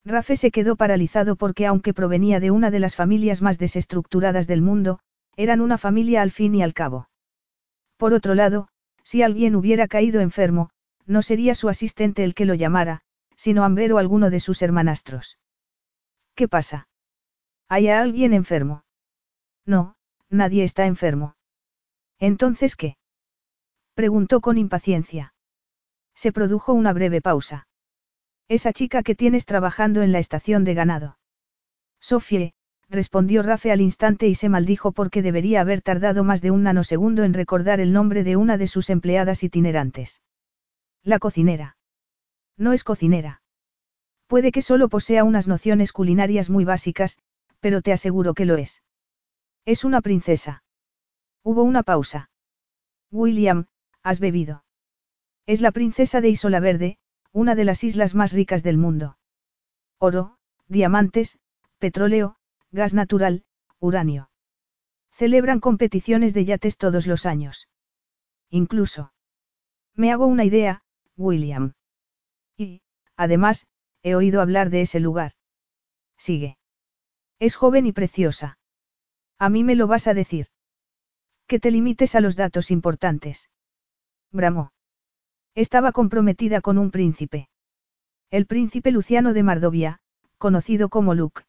Rafe se quedó paralizado porque aunque provenía de una de las familias más desestructuradas del mundo, eran una familia al fin y al cabo. Por otro lado, si alguien hubiera caído enfermo, no sería su asistente el que lo llamara, sino Amber o alguno de sus hermanastros. ¿Qué pasa? ¿Hay alguien enfermo? No, nadie está enfermo. ¿Entonces qué? Preguntó con impaciencia. Se produjo una breve pausa. Esa chica que tienes trabajando en la estación de ganado. Sofie, respondió Rafe al instante y se maldijo porque debería haber tardado más de un nanosegundo en recordar el nombre de una de sus empleadas itinerantes. La cocinera. No es cocinera. Puede que solo posea unas nociones culinarias muy básicas, pero te aseguro que lo es. Es una princesa. Hubo una pausa. William, has bebido. Es la princesa de Isola Verde, una de las islas más ricas del mundo. Oro, diamantes, petróleo, gas natural, uranio. Celebran competiciones de yates todos los años. Incluso. Me hago una idea, William. Y, además, he oído hablar de ese lugar. Sigue. Es joven y preciosa. A mí me lo vas a decir. Que te limites a los datos importantes. Bramó. Estaba comprometida con un príncipe. El príncipe Luciano de Mardovia, conocido como Luke.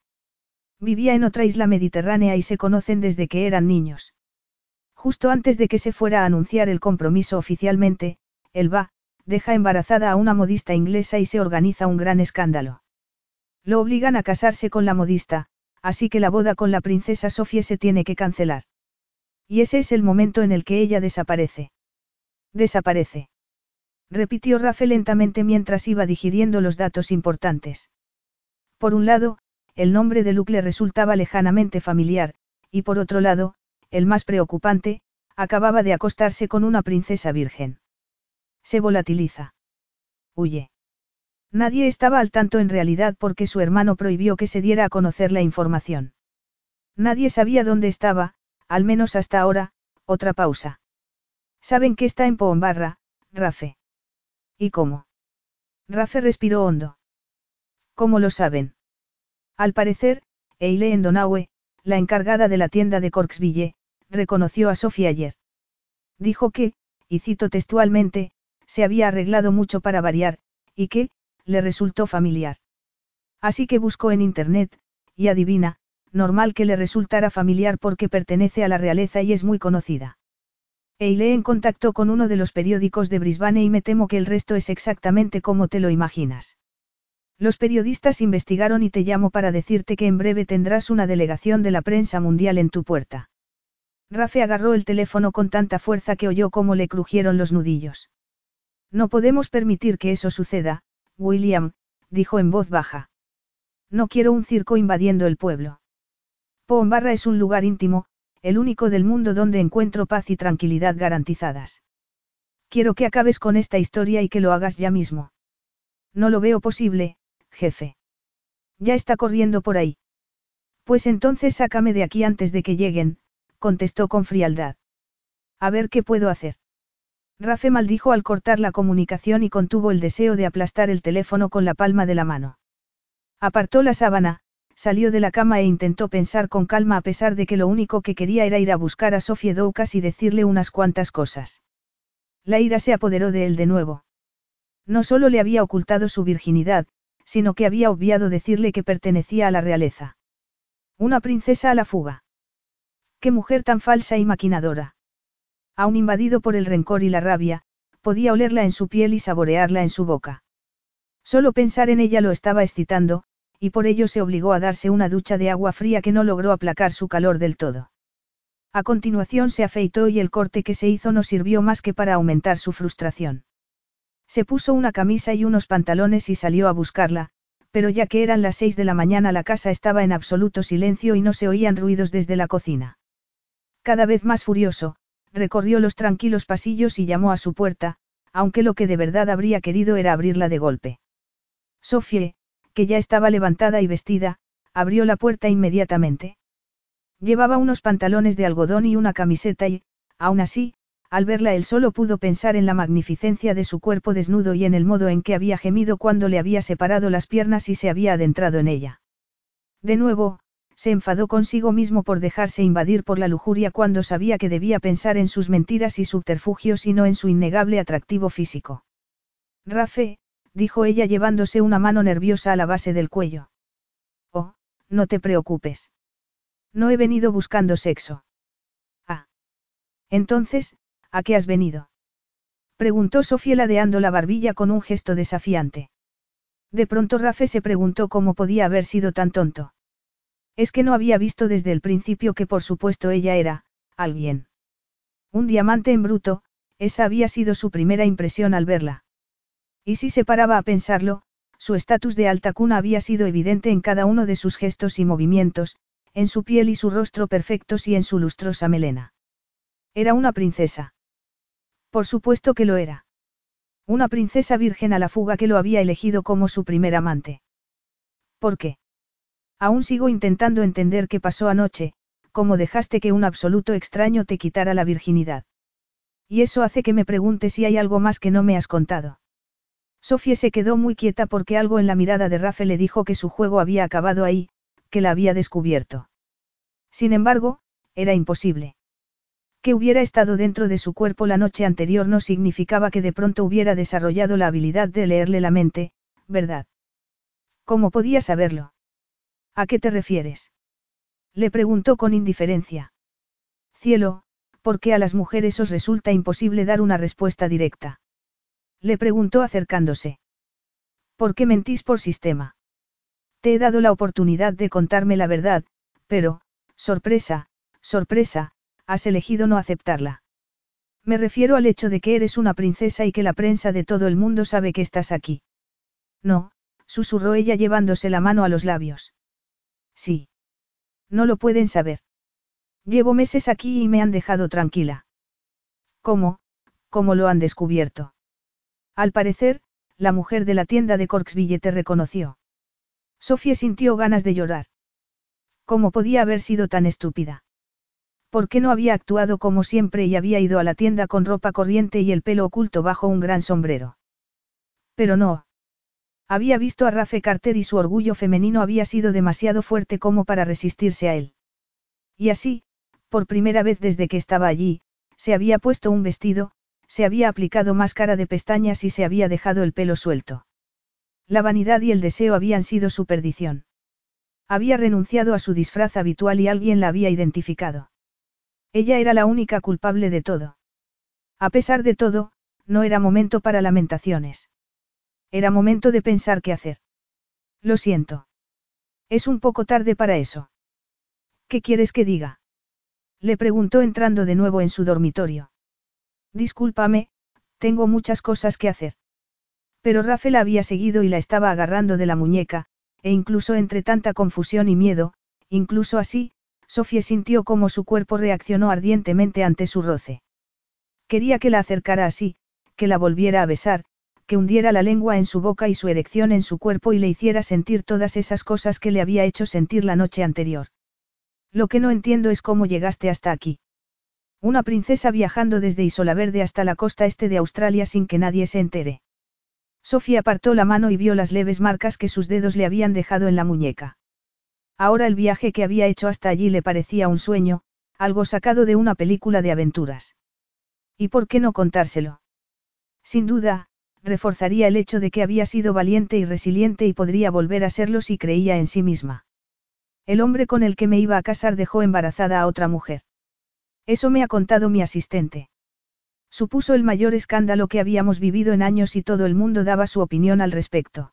Vivía en otra isla mediterránea y se conocen desde que eran niños. Justo antes de que se fuera a anunciar el compromiso oficialmente, él va, deja embarazada a una modista inglesa y se organiza un gran escándalo. Lo obligan a casarse con la modista, así que la boda con la princesa Sofía se tiene que cancelar. Y ese es el momento en el que ella desaparece. Desaparece. Repitió Rafe lentamente mientras iba digiriendo los datos importantes. Por un lado, el nombre de Luke le resultaba lejanamente familiar, y por otro lado, el más preocupante, acababa de acostarse con una princesa virgen. Se volatiliza. Huye. Nadie estaba al tanto en realidad porque su hermano prohibió que se diera a conocer la información. Nadie sabía dónde estaba, al menos hasta ahora, otra pausa. Saben que está en Poombarra, Rafe. ¿Y cómo? Rafe respiró hondo. ¿Cómo lo saben? Al parecer, Eileen Donaue, la encargada de la tienda de Corksville, reconoció a Sofía ayer. Dijo que, y cito textualmente, se había arreglado mucho para variar, y que, le resultó familiar. Así que buscó en Internet, y adivina, normal que le resultara familiar porque pertenece a la realeza y es muy conocida. Eileen contactó con uno de los periódicos de Brisbane y me temo que el resto es exactamente como te lo imaginas. Los periodistas investigaron y te llamo para decirte que en breve tendrás una delegación de la prensa mundial en tu puerta. Rafe agarró el teléfono con tanta fuerza que oyó cómo le crujieron los nudillos. No podemos permitir que eso suceda, William, dijo en voz baja. No quiero un circo invadiendo el pueblo. Pombarra es un lugar íntimo, el único del mundo donde encuentro paz y tranquilidad garantizadas. Quiero que acabes con esta historia y que lo hagas ya mismo. No lo veo posible, jefe. Ya está corriendo por ahí. Pues entonces sácame de aquí antes de que lleguen, contestó con frialdad. A ver qué puedo hacer. Rafe maldijo al cortar la comunicación y contuvo el deseo de aplastar el teléfono con la palma de la mano. Apartó la sábana, salió de la cama e intentó pensar con calma a pesar de que lo único que quería era ir a buscar a Sofía Doukas y decirle unas cuantas cosas. La ira se apoderó de él de nuevo. No solo le había ocultado su virginidad, sino que había obviado decirle que pertenecía a la realeza. Una princesa a la fuga. Qué mujer tan falsa y maquinadora. Aún invadido por el rencor y la rabia, podía olerla en su piel y saborearla en su boca. Solo pensar en ella lo estaba excitando, y por ello se obligó a darse una ducha de agua fría que no logró aplacar su calor del todo. A continuación se afeitó y el corte que se hizo no sirvió más que para aumentar su frustración. Se puso una camisa y unos pantalones y salió a buscarla, pero ya que eran las seis de la mañana la casa estaba en absoluto silencio y no se oían ruidos desde la cocina. Cada vez más furioso, recorrió los tranquilos pasillos y llamó a su puerta, aunque lo que de verdad habría querido era abrirla de golpe. Sofie, que ya estaba levantada y vestida, abrió la puerta inmediatamente. Llevaba unos pantalones de algodón y una camiseta y, aún así, al verla él solo pudo pensar en la magnificencia de su cuerpo desnudo y en el modo en que había gemido cuando le había separado las piernas y se había adentrado en ella. De nuevo, se enfadó consigo mismo por dejarse invadir por la lujuria cuando sabía que debía pensar en sus mentiras y subterfugios y no en su innegable atractivo físico. Rafe, dijo ella llevándose una mano nerviosa a la base del cuello. Oh, no te preocupes. No he venido buscando sexo. Ah. Entonces, ¿a qué has venido? Preguntó Sofía ladeando la barbilla con un gesto desafiante. De pronto Rafe se preguntó cómo podía haber sido tan tonto. Es que no había visto desde el principio que por supuesto ella era, alguien. Un diamante en bruto, esa había sido su primera impresión al verla. Y si se paraba a pensarlo, su estatus de alta cuna había sido evidente en cada uno de sus gestos y movimientos, en su piel y su rostro perfectos y en su lustrosa melena. Era una princesa. Por supuesto que lo era. Una princesa virgen a la fuga que lo había elegido como su primer amante. ¿Por qué? Aún sigo intentando entender qué pasó anoche, cómo dejaste que un absoluto extraño te quitara la virginidad. Y eso hace que me pregunte si hay algo más que no me has contado. Sofía se quedó muy quieta porque algo en la mirada de Rafe le dijo que su juego había acabado ahí, que la había descubierto. Sin embargo, era imposible. Que hubiera estado dentro de su cuerpo la noche anterior no significaba que de pronto hubiera desarrollado la habilidad de leerle la mente, ¿verdad? ¿Cómo podía saberlo? ¿A qué te refieres? Le preguntó con indiferencia. Cielo, ¿por qué a las mujeres os resulta imposible dar una respuesta directa? Le preguntó acercándose. ¿Por qué mentís por sistema? Te he dado la oportunidad de contarme la verdad, pero, sorpresa, sorpresa, has elegido no aceptarla. Me refiero al hecho de que eres una princesa y que la prensa de todo el mundo sabe que estás aquí. No, susurró ella llevándose la mano a los labios. Sí. No lo pueden saber. Llevo meses aquí y me han dejado tranquila. ¿Cómo? ¿Cómo lo han descubierto? Al parecer, la mujer de la tienda de Corksville te reconoció. Sofía sintió ganas de llorar. ¿Cómo podía haber sido tan estúpida? ¿Por qué no había actuado como siempre y había ido a la tienda con ropa corriente y el pelo oculto bajo un gran sombrero? Pero no. Había visto a Rafe Carter y su orgullo femenino había sido demasiado fuerte como para resistirse a él. Y así, por primera vez desde que estaba allí, se había puesto un vestido, se había aplicado máscara de pestañas y se había dejado el pelo suelto. La vanidad y el deseo habían sido su perdición. Había renunciado a su disfraz habitual y alguien la había identificado. Ella era la única culpable de todo. A pesar de todo, no era momento para lamentaciones. Era momento de pensar qué hacer. Lo siento. Es un poco tarde para eso. ¿Qué quieres que diga? Le preguntó entrando de nuevo en su dormitorio. Discúlpame, tengo muchas cosas que hacer. Pero Rafael había seguido y la estaba agarrando de la muñeca, e incluso entre tanta confusión y miedo, incluso así, Sofía sintió cómo su cuerpo reaccionó ardientemente ante su roce. Quería que la acercara así, que la volviera a besar, que hundiera la lengua en su boca y su erección en su cuerpo y le hiciera sentir todas esas cosas que le había hecho sentir la noche anterior. Lo que no entiendo es cómo llegaste hasta aquí. Una princesa viajando desde Isola Verde hasta la costa este de Australia sin que nadie se entere. Sofía apartó la mano y vio las leves marcas que sus dedos le habían dejado en la muñeca. Ahora el viaje que había hecho hasta allí le parecía un sueño, algo sacado de una película de aventuras. ¿Y por qué no contárselo? Sin duda, reforzaría el hecho de que había sido valiente y resiliente y podría volver a serlo si creía en sí misma. El hombre con el que me iba a casar dejó embarazada a otra mujer. Eso me ha contado mi asistente. Supuso el mayor escándalo que habíamos vivido en años y todo el mundo daba su opinión al respecto.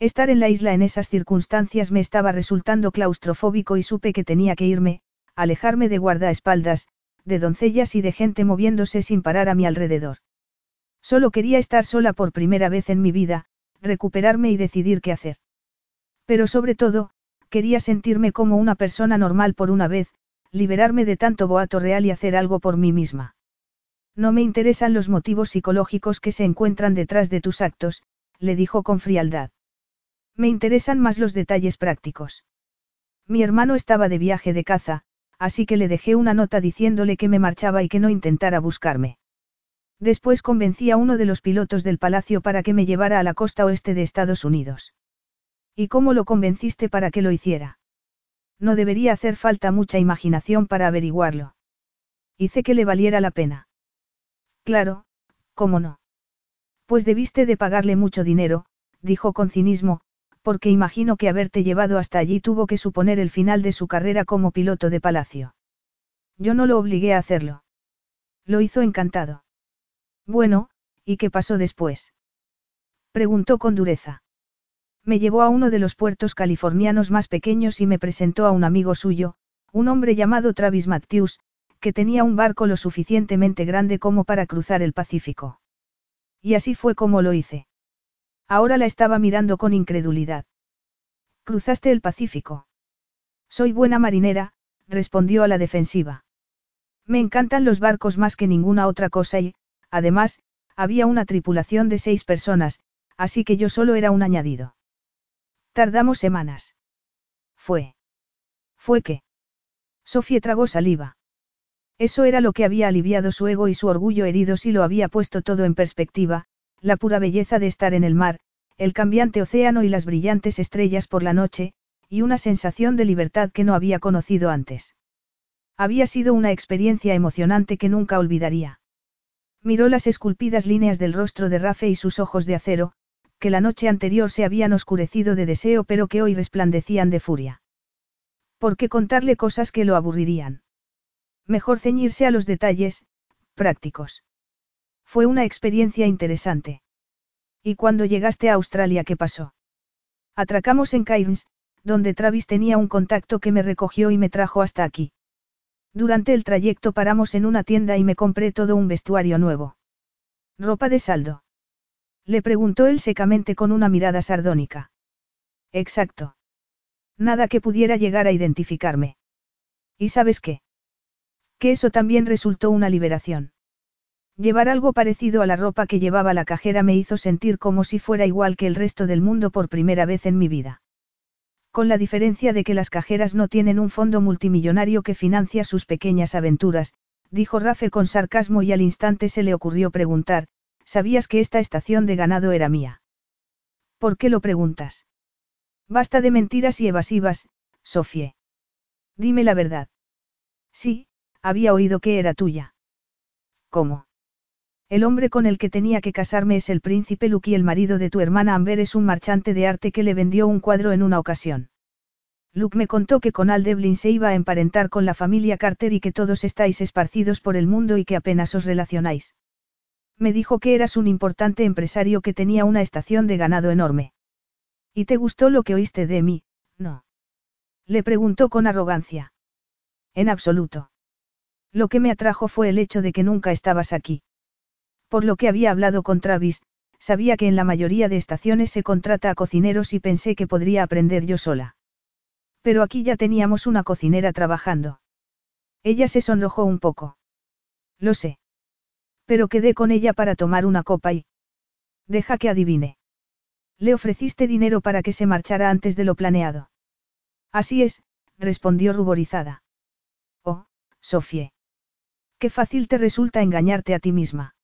Estar en la isla en esas circunstancias me estaba resultando claustrofóbico y supe que tenía que irme, alejarme de guardaespaldas, de doncellas y de gente moviéndose sin parar a mi alrededor. Solo quería estar sola por primera vez en mi vida, recuperarme y decidir qué hacer. Pero sobre todo, quería sentirme como una persona normal por una vez, liberarme de tanto boato real y hacer algo por mí misma. No me interesan los motivos psicológicos que se encuentran detrás de tus actos, le dijo con frialdad. Me interesan más los detalles prácticos. Mi hermano estaba de viaje de caza, así que le dejé una nota diciéndole que me marchaba y que no intentara buscarme. Después convencí a uno de los pilotos del palacio para que me llevara a la costa oeste de Estados Unidos. ¿Y cómo lo convenciste para que lo hiciera? No debería hacer falta mucha imaginación para averiguarlo. Hice que le valiera la pena. Claro, ¿cómo no? Pues debiste de pagarle mucho dinero, dijo con cinismo, porque imagino que haberte llevado hasta allí tuvo que suponer el final de su carrera como piloto de palacio. Yo no lo obligué a hacerlo. Lo hizo encantado. Bueno, ¿y qué pasó después? Preguntó con dureza. Me llevó a uno de los puertos californianos más pequeños y me presentó a un amigo suyo, un hombre llamado Travis Matthews, que tenía un barco lo suficientemente grande como para cruzar el Pacífico. Y así fue como lo hice. Ahora la estaba mirando con incredulidad. ¿Cruzaste el Pacífico? Soy buena marinera, respondió a la defensiva. Me encantan los barcos más que ninguna otra cosa y, además, había una tripulación de seis personas, así que yo solo era un añadido. Tardamos semanas. Fue. ¿Fue qué? Sofía tragó saliva. Eso era lo que había aliviado su ego y su orgullo heridos y lo había puesto todo en perspectiva, la pura belleza de estar en el mar, el cambiante océano y las brillantes estrellas por la noche, y una sensación de libertad que no había conocido antes. Había sido una experiencia emocionante que nunca olvidaría. Miró las esculpidas líneas del rostro de Rafe y sus ojos de acero, que la noche anterior se habían oscurecido de deseo pero que hoy resplandecían de furia. ¿Por qué contarle cosas que lo aburrirían? Mejor ceñirse a los detalles, prácticos. Fue una experiencia interesante. ¿Y cuando llegaste a Australia qué pasó? Atracamos en Cairns, donde Travis tenía un contacto que me recogió y me trajo hasta aquí. Durante el trayecto paramos en una tienda y me compré todo un vestuario nuevo. ¿Ropa de saldo? Le preguntó él secamente con una mirada sardónica. Exacto. Nada que pudiera llegar a identificarme. ¿Y sabes qué? Que eso también resultó una liberación. Llevar algo parecido a la ropa que llevaba la cajera me hizo sentir como si fuera igual que el resto del mundo por primera vez en mi vida. Con la diferencia de que las cajeras no tienen un fondo multimillonario que financia sus pequeñas aventuras, dijo Rafe con sarcasmo y al instante se le ocurrió preguntar, ¿sabías que esta estación de ganado era mía? ¿Por qué lo preguntas? Basta de mentiras y evasivas, Sofie. Dime la verdad. Sí, había oído que era tuya. ¿Cómo? El hombre con el que tenía que casarme es el príncipe Luke y el marido de tu hermana Amber es un marchante de arte que le vendió un cuadro en una ocasión. Luke me contó que con Aldevlin se iba a emparentar con la familia Carter y que todos estáis esparcidos por el mundo y que apenas os relacionáis. Me dijo que eras un importante empresario que tenía una estación de ganado enorme. ¿Y te gustó lo que oíste de mí? No. Le preguntó con arrogancia. En absoluto. Lo que me atrajo fue el hecho de que nunca estabas aquí. Por lo que había hablado con Travis, sabía que en la mayoría de estaciones se contrata a cocineros y pensé que podría aprender yo sola. Pero aquí ya teníamos una cocinera trabajando. Ella se sonrojó un poco. Lo sé. Pero quedé con ella para tomar una copa y... Deja que adivine. Le ofreciste dinero para que se marchara antes de lo planeado. Así es, respondió ruborizada. Oh, Sofie. Qué fácil te resulta engañarte a ti misma.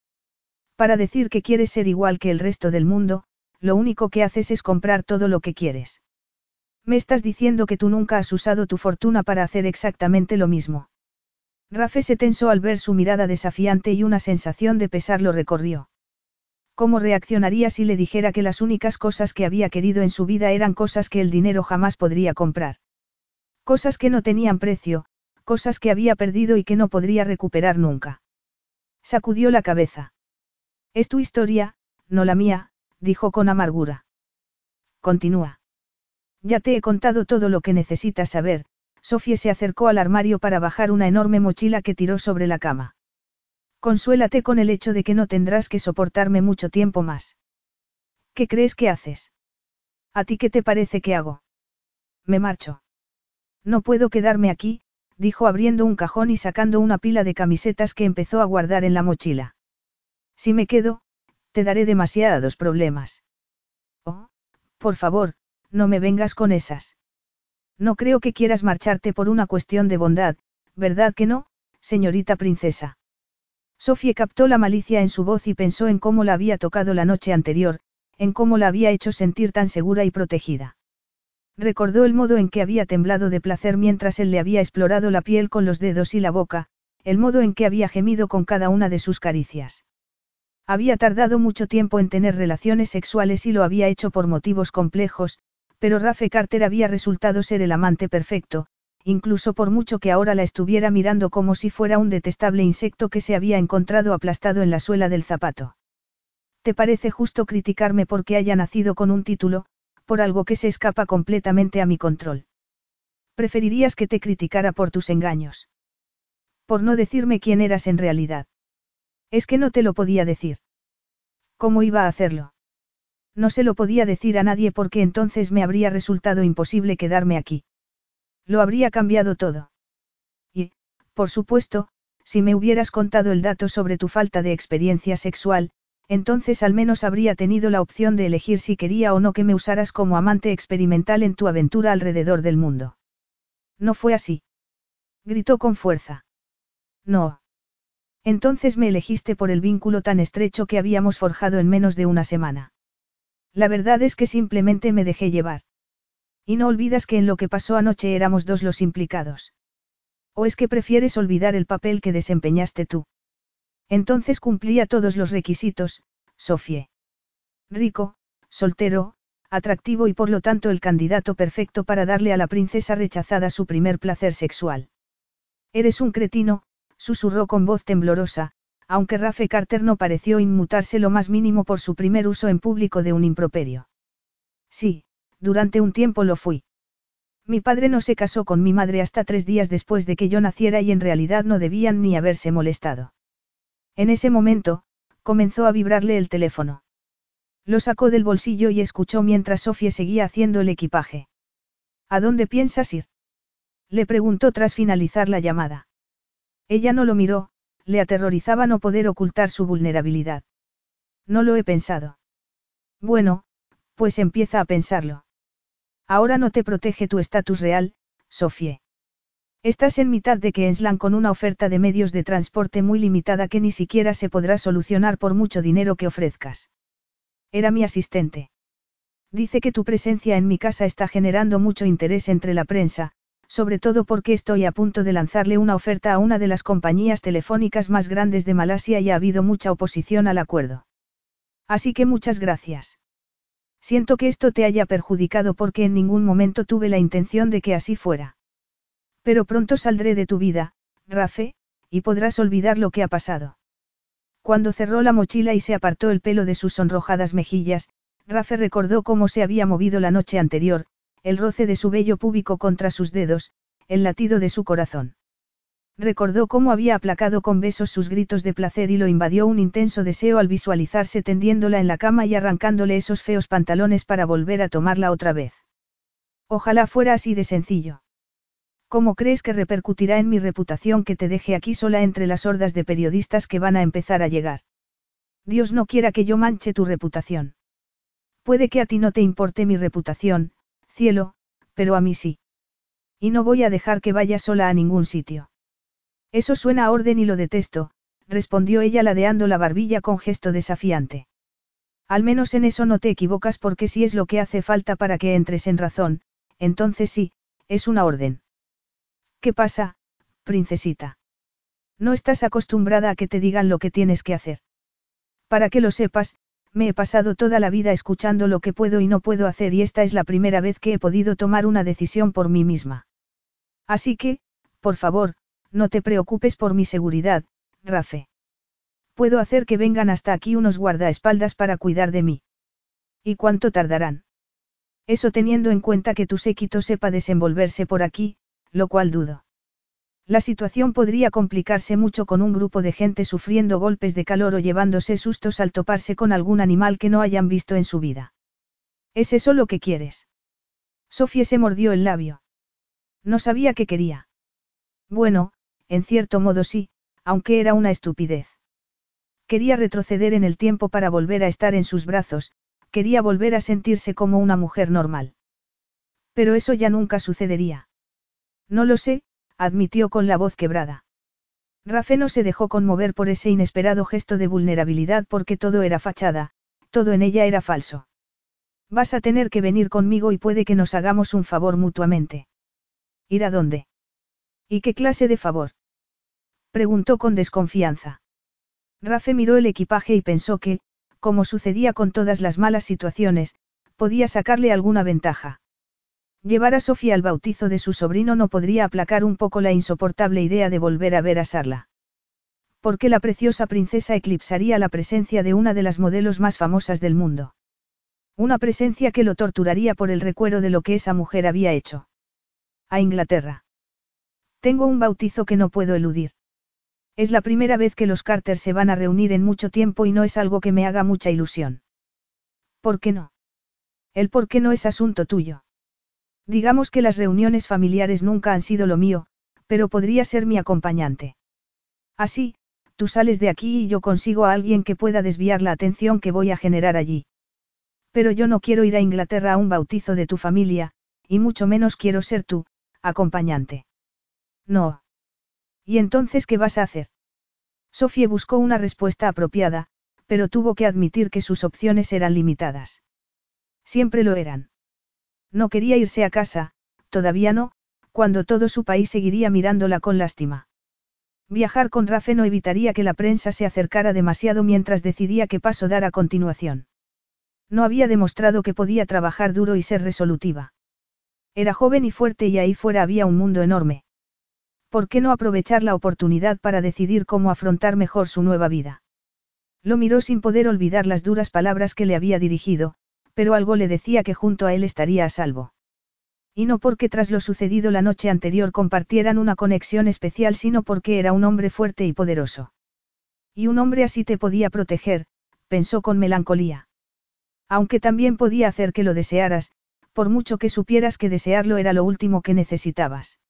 Para decir que quieres ser igual que el resto del mundo, lo único que haces es comprar todo lo que quieres. Me estás diciendo que tú nunca has usado tu fortuna para hacer exactamente lo mismo. Rafe se tensó al ver su mirada desafiante y una sensación de pesar lo recorrió. ¿Cómo reaccionaría si le dijera que las únicas cosas que había querido en su vida eran cosas que el dinero jamás podría comprar? Cosas que no tenían precio, cosas que había perdido y que no podría recuperar nunca. Sacudió la cabeza. Es tu historia, no la mía, dijo con amargura. Continúa. Ya te he contado todo lo que necesitas saber, Sofía se acercó al armario para bajar una enorme mochila que tiró sobre la cama. Consuélate con el hecho de que no tendrás que soportarme mucho tiempo más. ¿Qué crees que haces? ¿A ti qué te parece que hago? Me marcho. No puedo quedarme aquí, dijo abriendo un cajón y sacando una pila de camisetas que empezó a guardar en la mochila. Si me quedo, te daré demasiados problemas. Oh, por favor, no me vengas con esas. No creo que quieras marcharte por una cuestión de bondad, ¿verdad que no, señorita princesa? Sofía captó la malicia en su voz y pensó en cómo la había tocado la noche anterior, en cómo la había hecho sentir tan segura y protegida. Recordó el modo en que había temblado de placer mientras él le había explorado la piel con los dedos y la boca, el modo en que había gemido con cada una de sus caricias. Había tardado mucho tiempo en tener relaciones sexuales y lo había hecho por motivos complejos, pero Rafe Carter había resultado ser el amante perfecto, incluso por mucho que ahora la estuviera mirando como si fuera un detestable insecto que se había encontrado aplastado en la suela del zapato. ¿Te parece justo criticarme porque haya nacido con un título, por algo que se escapa completamente a mi control? ¿Preferirías que te criticara por tus engaños? Por no decirme quién eras en realidad. Es que no te lo podía decir. ¿Cómo iba a hacerlo? No se lo podía decir a nadie porque entonces me habría resultado imposible quedarme aquí. Lo habría cambiado todo. Y, por supuesto, si me hubieras contado el dato sobre tu falta de experiencia sexual, entonces al menos habría tenido la opción de elegir si quería o no que me usaras como amante experimental en tu aventura alrededor del mundo. No fue así. Gritó con fuerza. No. Entonces me elegiste por el vínculo tan estrecho que habíamos forjado en menos de una semana. La verdad es que simplemente me dejé llevar. Y no olvidas que en lo que pasó anoche éramos dos los implicados. ¿O es que prefieres olvidar el papel que desempeñaste tú? Entonces cumplía todos los requisitos, Sofie. Rico, soltero, atractivo y por lo tanto el candidato perfecto para darle a la princesa rechazada su primer placer sexual. Eres un cretino, susurró con voz temblorosa, aunque Rafe Carter no pareció inmutarse lo más mínimo por su primer uso en público de un improperio. Sí, durante un tiempo lo fui. Mi padre no se casó con mi madre hasta tres días después de que yo naciera y en realidad no debían ni haberse molestado. En ese momento, comenzó a vibrarle el teléfono. Lo sacó del bolsillo y escuchó mientras Sofía seguía haciendo el equipaje. ¿A dónde piensas ir? Le preguntó tras finalizar la llamada. Ella no lo miró, le aterrorizaba no poder ocultar su vulnerabilidad. No lo he pensado. Bueno, pues empieza a pensarlo. Ahora no te protege tu estatus real, Sofie. Estás en mitad de Queensland con una oferta de medios de transporte muy limitada que ni siquiera se podrá solucionar por mucho dinero que ofrezcas. Era mi asistente. Dice que tu presencia en mi casa está generando mucho interés entre la prensa, sobre todo porque estoy a punto de lanzarle una oferta a una de las compañías telefónicas más grandes de Malasia y ha habido mucha oposición al acuerdo. Así que muchas gracias. Siento que esto te haya perjudicado porque en ningún momento tuve la intención de que así fuera. Pero pronto saldré de tu vida, Rafe, y podrás olvidar lo que ha pasado. Cuando cerró la mochila y se apartó el pelo de sus sonrojadas mejillas, Rafe recordó cómo se había movido la noche anterior, el roce de su vello púbico contra sus dedos, el latido de su corazón. Recordó cómo había aplacado con besos sus gritos de placer y lo invadió un intenso deseo al visualizarse tendiéndola en la cama y arrancándole esos feos pantalones para volver a tomarla otra vez. Ojalá fuera así de sencillo. ¿Cómo crees que repercutirá en mi reputación que te deje aquí sola entre las hordas de periodistas que van a empezar a llegar? Dios no quiera que yo manche tu reputación. Puede que a ti no te importe mi reputación, cielo, pero a mí sí. Y no voy a dejar que vaya sola a ningún sitio. Eso suena a orden y lo detesto, respondió ella ladeando la barbilla con gesto desafiante. Al menos en eso no te equivocas porque si es lo que hace falta para que entres en razón, entonces sí, es una orden. ¿Qué pasa, princesita? No estás acostumbrada a que te digan lo que tienes que hacer. Para que lo sepas, me he pasado toda la vida escuchando lo que puedo y no puedo hacer y esta es la primera vez que he podido tomar una decisión por mí misma. Así que, por favor, no te preocupes por mi seguridad, Rafe. Puedo hacer que vengan hasta aquí unos guardaespaldas para cuidar de mí. ¿Y cuánto tardarán? Eso teniendo en cuenta que tu séquito sepa desenvolverse por aquí, lo cual dudo. La situación podría complicarse mucho con un grupo de gente sufriendo golpes de calor o llevándose sustos al toparse con algún animal que no hayan visto en su vida. ¿Es eso lo que quieres? Sofía se mordió el labio. No sabía qué quería. Bueno, en cierto modo sí, aunque era una estupidez. Quería retroceder en el tiempo para volver a estar en sus brazos, quería volver a sentirse como una mujer normal. Pero eso ya nunca sucedería. No lo sé, admitió con la voz quebrada. Rafe no se dejó conmover por ese inesperado gesto de vulnerabilidad porque todo era fachada, todo en ella era falso. Vas a tener que venir conmigo y puede que nos hagamos un favor mutuamente. ¿Ir a dónde? ¿Y qué clase de favor? Preguntó con desconfianza. Rafe miró el equipaje y pensó que, como sucedía con todas las malas situaciones, podía sacarle alguna ventaja. Llevar a Sofía al bautizo de su sobrino no podría aplacar un poco la insoportable idea de volver a ver a Sarla. Porque la preciosa princesa eclipsaría la presencia de una de las modelos más famosas del mundo. Una presencia que lo torturaría por el recuerdo de lo que esa mujer había hecho. A Inglaterra. Tengo un bautizo que no puedo eludir. Es la primera vez que los Carter se van a reunir en mucho tiempo y no es algo que me haga mucha ilusión. ¿Por qué no? El por qué no es asunto tuyo. Digamos que las reuniones familiares nunca han sido lo mío, pero podría ser mi acompañante. Así, tú sales de aquí y yo consigo a alguien que pueda desviar la atención que voy a generar allí. Pero yo no quiero ir a Inglaterra a un bautizo de tu familia, y mucho menos quiero ser tú, acompañante. No. ¿Y entonces qué vas a hacer? Sofía buscó una respuesta apropiada, pero tuvo que admitir que sus opciones eran limitadas. Siempre lo eran. No quería irse a casa, todavía no, cuando todo su país seguiría mirándola con lástima. Viajar con Rafe no evitaría que la prensa se acercara demasiado mientras decidía qué paso dar a continuación. No había demostrado que podía trabajar duro y ser resolutiva. Era joven y fuerte y ahí fuera había un mundo enorme. ¿Por qué no aprovechar la oportunidad para decidir cómo afrontar mejor su nueva vida? Lo miró sin poder olvidar las duras palabras que le había dirigido, pero algo le decía que junto a él estaría a salvo. Y no porque tras lo sucedido la noche anterior compartieran una conexión especial, sino porque era un hombre fuerte y poderoso. Y un hombre así te podía proteger, pensó con melancolía. Aunque también podía hacer que lo desearas, por mucho que supieras que desearlo era lo último que necesitabas.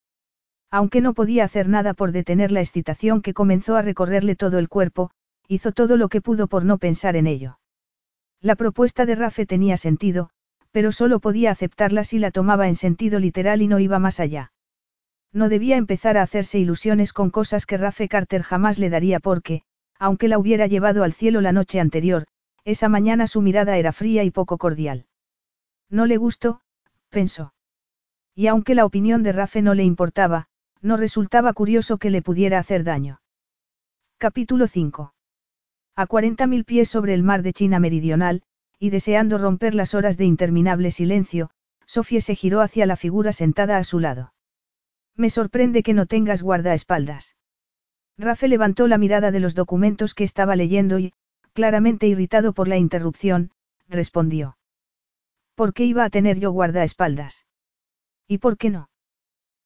Aunque no podía hacer nada por detener la excitación que comenzó a recorrerle todo el cuerpo, hizo todo lo que pudo por no pensar en ello. La propuesta de Rafe tenía sentido, pero solo podía aceptarla si la tomaba en sentido literal y no iba más allá. No debía empezar a hacerse ilusiones con cosas que Rafe Carter jamás le daría porque, aunque la hubiera llevado al cielo la noche anterior, esa mañana su mirada era fría y poco cordial. No le gustó, pensó. Y aunque la opinión de Rafe no le importaba, no resultaba curioso que le pudiera hacer daño. Capítulo 5. A 40.000 pies sobre el mar de China Meridional, y deseando romper las horas de interminable silencio, Sofía se giró hacia la figura sentada a su lado. Me sorprende que no tengas guardaespaldas. Rafe levantó la mirada de los documentos que estaba leyendo y, claramente irritado por la interrupción, respondió. ¿Por qué iba a tener yo guardaespaldas? ¿Y por qué no?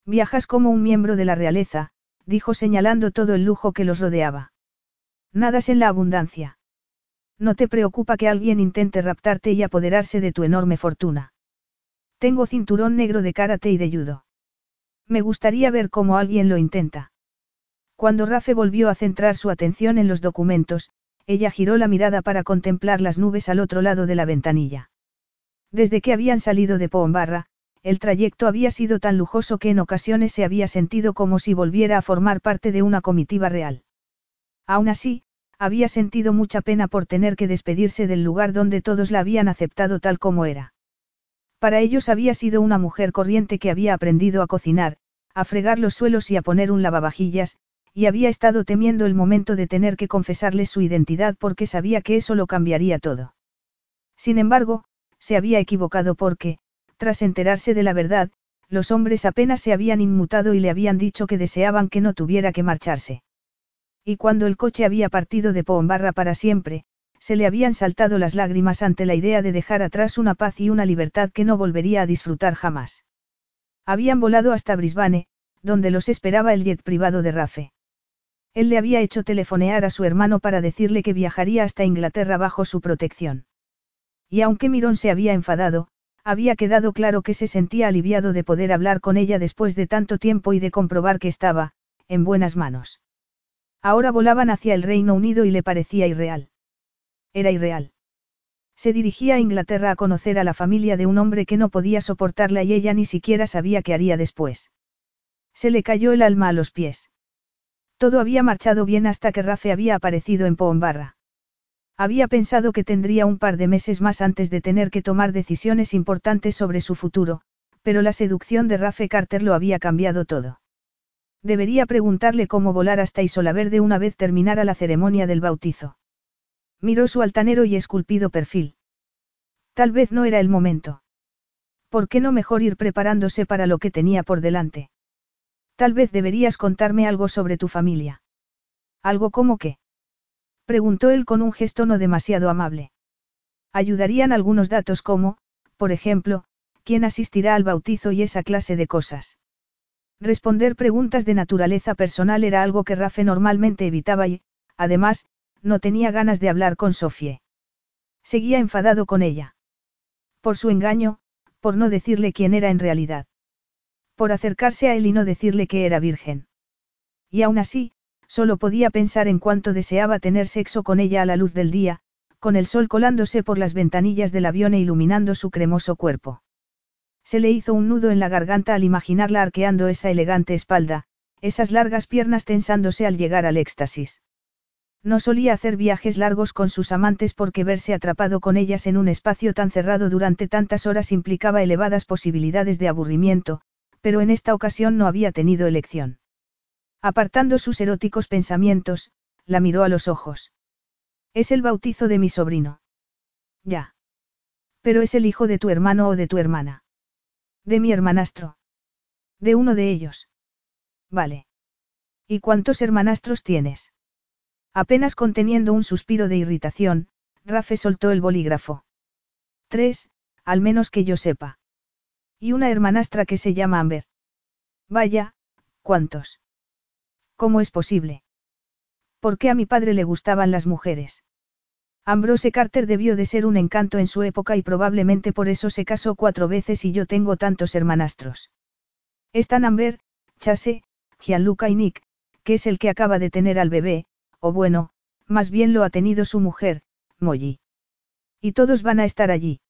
Viajas como un miembro de la realeza, dijo señalando todo el lujo que los rodeaba. Nadas en la abundancia. No te preocupa que alguien intente raptarte y apoderarse de tu enorme fortuna. Tengo cinturón negro de karate y de judo. Me gustaría ver cómo alguien lo intenta. Cuando Rafe volvió a centrar su atención en los documentos, ella giró la mirada para contemplar las nubes al otro lado de la ventanilla. Desde que habían salido de Pombarra, el trayecto había sido tan lujoso que en ocasiones se había sentido como si volviera a formar parte de una comitiva real. Aún así, había sentido mucha pena por tener que despedirse del lugar donde todos la habían aceptado tal como era. Para ellos había sido una mujer corriente que había aprendido a cocinar, a fregar los suelos y a poner un lavavajillas, y había estado temiendo el momento de tener que confesarles su identidad porque sabía que eso lo cambiaría todo. Sin embargo, se había equivocado porque, tras enterarse de la verdad, los hombres apenas se habían inmutado y le habían dicho que deseaban que no tuviera que marcharse. Y cuando el coche había partido de Poombarra para siempre, se le habían saltado las lágrimas ante la idea de dejar atrás una paz y una libertad que no volvería a disfrutar jamás. Habían volado hasta Brisbane, donde los esperaba el jet privado de Rafe. Él le había hecho telefonear a su hermano para decirle que viajaría hasta Inglaterra bajo su protección. Y aunque Mirón se había enfadado, había quedado claro que se sentía aliviado de poder hablar con ella después de tanto tiempo y de comprobar que estaba, en buenas manos. Ahora volaban hacia el Reino Unido y le parecía irreal. Era irreal. Se dirigía a Inglaterra a conocer a la familia de un hombre que no podía soportarla y ella ni siquiera sabía qué haría después. Se le cayó el alma a los pies. Todo había marchado bien hasta que Rafe había aparecido en Poombarra. Había pensado que tendría un par de meses más antes de tener que tomar decisiones importantes sobre su futuro, pero la seducción de Rafe Carter lo había cambiado todo. Debería preguntarle cómo volar hasta Verde una vez terminara la ceremonia del bautizo. Miró su altanero y esculpido perfil. Tal vez no era el momento. ¿Por qué no mejor ir preparándose para lo que tenía por delante? Tal vez deberías contarme algo sobre tu familia. ¿Algo como qué? Preguntó él con un gesto no demasiado amable. Ayudarían algunos datos como, por ejemplo, quién asistirá al bautizo y esa clase de cosas. Responder preguntas de naturaleza personal era algo que Rafe normalmente evitaba y, además, no tenía ganas de hablar con Sofie. Seguía enfadado con ella. Por su engaño, por no decirle quién era en realidad. Por acercarse a él y no decirle que era virgen. Y aún así, solo podía pensar en cuánto deseaba tener sexo con ella a la luz del día, con el sol colándose por las ventanillas del avión e iluminando su cremoso cuerpo. Se le hizo un nudo en la garganta al imaginarla arqueando esa elegante espalda, esas largas piernas tensándose al llegar al éxtasis. No solía hacer viajes largos con sus amantes porque verse atrapado con ellas en un espacio tan cerrado durante tantas horas implicaba elevadas posibilidades de aburrimiento, pero en esta ocasión no había tenido elección. Apartando sus eróticos pensamientos, la miró a los ojos. Es el bautizo de mi sobrino. Ya. Pero es el hijo de tu hermano o de tu hermana. De mi hermanastro. De uno de ellos. Vale. ¿Y cuántos hermanastros tienes? Apenas conteniendo un suspiro de irritación, Rafe soltó el bolígrafo. Tres, al menos que yo sepa. Y una hermanastra que se llama Amber. Vaya, ¿cuántos? ¿Cómo es posible? ¿Por qué a mi padre le gustaban las mujeres? Ambrose Carter debió de ser un encanto en su época y probablemente por eso se casó cuatro veces y yo tengo tantos hermanastros. Están Amber, Chase, Gianluca y Nick, que es el que acaba de tener al bebé, o bueno, más bien lo ha tenido su mujer, Molly. Y todos van a estar allí.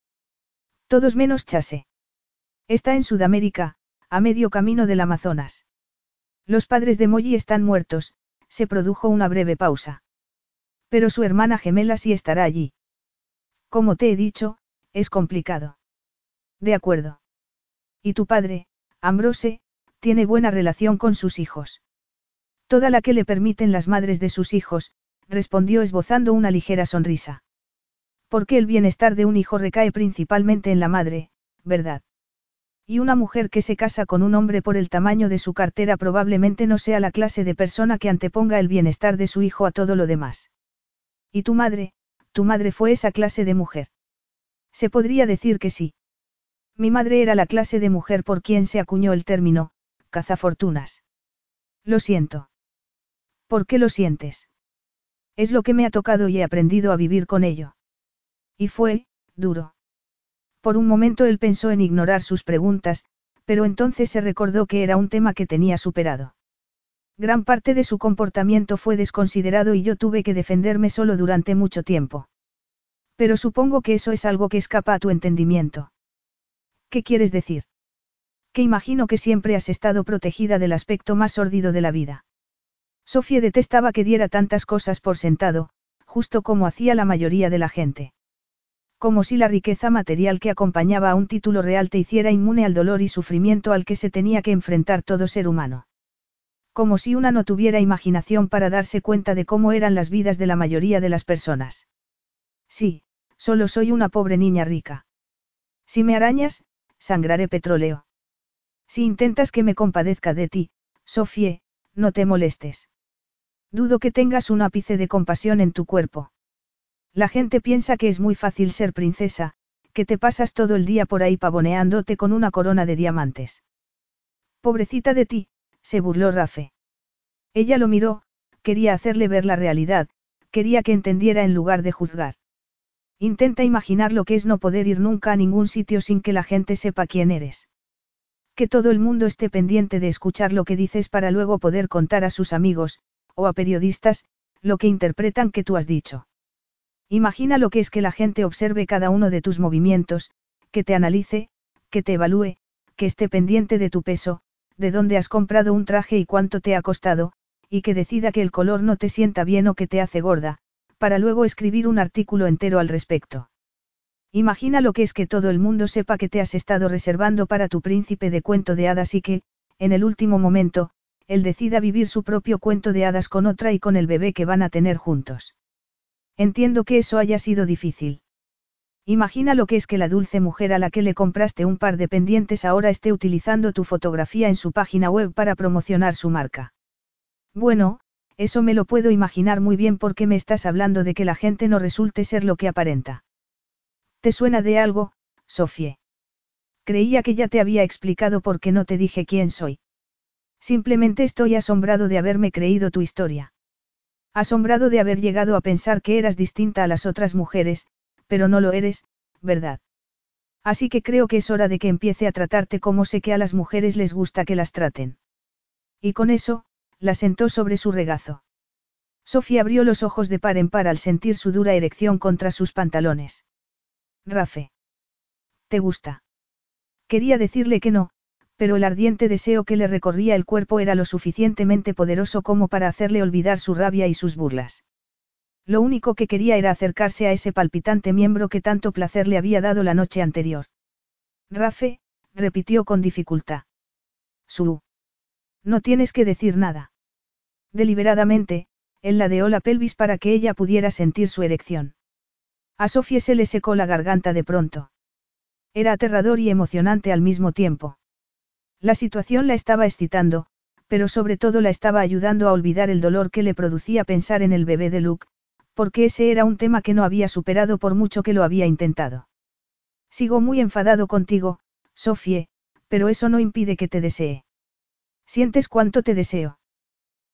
Todos menos Chase. Está en Sudamérica, a medio camino del Amazonas. Los padres de Molly están muertos, se produjo una breve pausa. Pero su hermana gemela sí estará allí. Como te he dicho, es complicado. De acuerdo. Y tu padre, Ambrose, tiene buena relación con sus hijos. Toda la que le permiten las madres de sus hijos, respondió esbozando una ligera sonrisa. Porque el bienestar de un hijo recae principalmente en la madre, ¿verdad? Y una mujer que se casa con un hombre por el tamaño de su cartera probablemente no sea la clase de persona que anteponga el bienestar de su hijo a todo lo demás. ¿Y tu madre? ¿Tu madre fue esa clase de mujer? Se podría decir que sí. Mi madre era la clase de mujer por quien se acuñó el término, cazafortunas. Lo siento. ¿Por qué lo sientes? Es lo que me ha tocado y he aprendido a vivir con ello. Y fue, duro. Por un momento él pensó en ignorar sus preguntas, pero entonces se recordó que era un tema que tenía superado. Gran parte de su comportamiento fue desconsiderado y yo tuve que defenderme solo durante mucho tiempo. Pero supongo que eso es algo que escapa a tu entendimiento. ¿Qué quieres decir? Que imagino que siempre has estado protegida del aspecto más sórdido de la vida. Sofía detestaba que diera tantas cosas por sentado, justo como hacía la mayoría de la gente. Como si la riqueza material que acompañaba a un título real te hiciera inmune al dolor y sufrimiento al que se tenía que enfrentar todo ser humano. Como si una no tuviera imaginación para darse cuenta de cómo eran las vidas de la mayoría de las personas. Sí, solo soy una pobre niña rica. Si me arañas, sangraré petróleo. Si intentas que me compadezca de ti, Sofie, no te molestes. Dudo que tengas un ápice de compasión en tu cuerpo. La gente piensa que es muy fácil ser princesa, que te pasas todo el día por ahí pavoneándote con una corona de diamantes. Pobrecita de ti, se burló Rafe. Ella lo miró, quería hacerle ver la realidad, quería que entendiera en lugar de juzgar. Intenta imaginar lo que es no poder ir nunca a ningún sitio sin que la gente sepa quién eres. Que todo el mundo esté pendiente de escuchar lo que dices para luego poder contar a sus amigos, o a periodistas, lo que interpretan que tú has dicho. Imagina lo que es que la gente observe cada uno de tus movimientos, que te analice, que te evalúe, que esté pendiente de tu peso, de dónde has comprado un traje y cuánto te ha costado, y que decida que el color no te sienta bien o que te hace gorda, para luego escribir un artículo entero al respecto. Imagina lo que es que todo el mundo sepa que te has estado reservando para tu príncipe de cuento de hadas y que, en el último momento, él decida vivir su propio cuento de hadas con otra y con el bebé que van a tener juntos. Entiendo que eso haya sido difícil. Imagina lo que es que la dulce mujer a la que le compraste un par de pendientes ahora esté utilizando tu fotografía en su página web para promocionar su marca. Bueno, eso me lo puedo imaginar muy bien porque me estás hablando de que la gente no resulte ser lo que aparenta. ¿Te suena de algo, Sofie? Creía que ya te había explicado por qué no te dije quién soy. Simplemente estoy asombrado de haberme creído tu historia. Asombrado de haber llegado a pensar que eras distinta a las otras mujeres, pero no lo eres, ¿verdad? Así que creo que es hora de que empiece a tratarte como sé que a las mujeres les gusta que las traten. Y con eso, la sentó sobre su regazo. Sofía abrió los ojos de par en par al sentir su dura erección contra sus pantalones. Rafe. ¿Te gusta? Quería decirle que no, pero el ardiente deseo que le recorría el cuerpo era lo suficientemente poderoso como para hacerle olvidar su rabia y sus burlas. Lo único que quería era acercarse a ese palpitante miembro que tanto placer le había dado la noche anterior. Rafe, repitió con dificultad. Su. No tienes que decir nada. Deliberadamente, él ladeó la pelvis para que ella pudiera sentir su erección. A Sofía se le secó la garganta de pronto. Era aterrador y emocionante al mismo tiempo. La situación la estaba excitando, pero sobre todo la estaba ayudando a olvidar el dolor que le producía pensar en el bebé de Luke, porque ese era un tema que no había superado por mucho que lo había intentado. Sigo muy enfadado contigo, Sofie, pero eso no impide que te desee. ¿Sientes cuánto te deseo?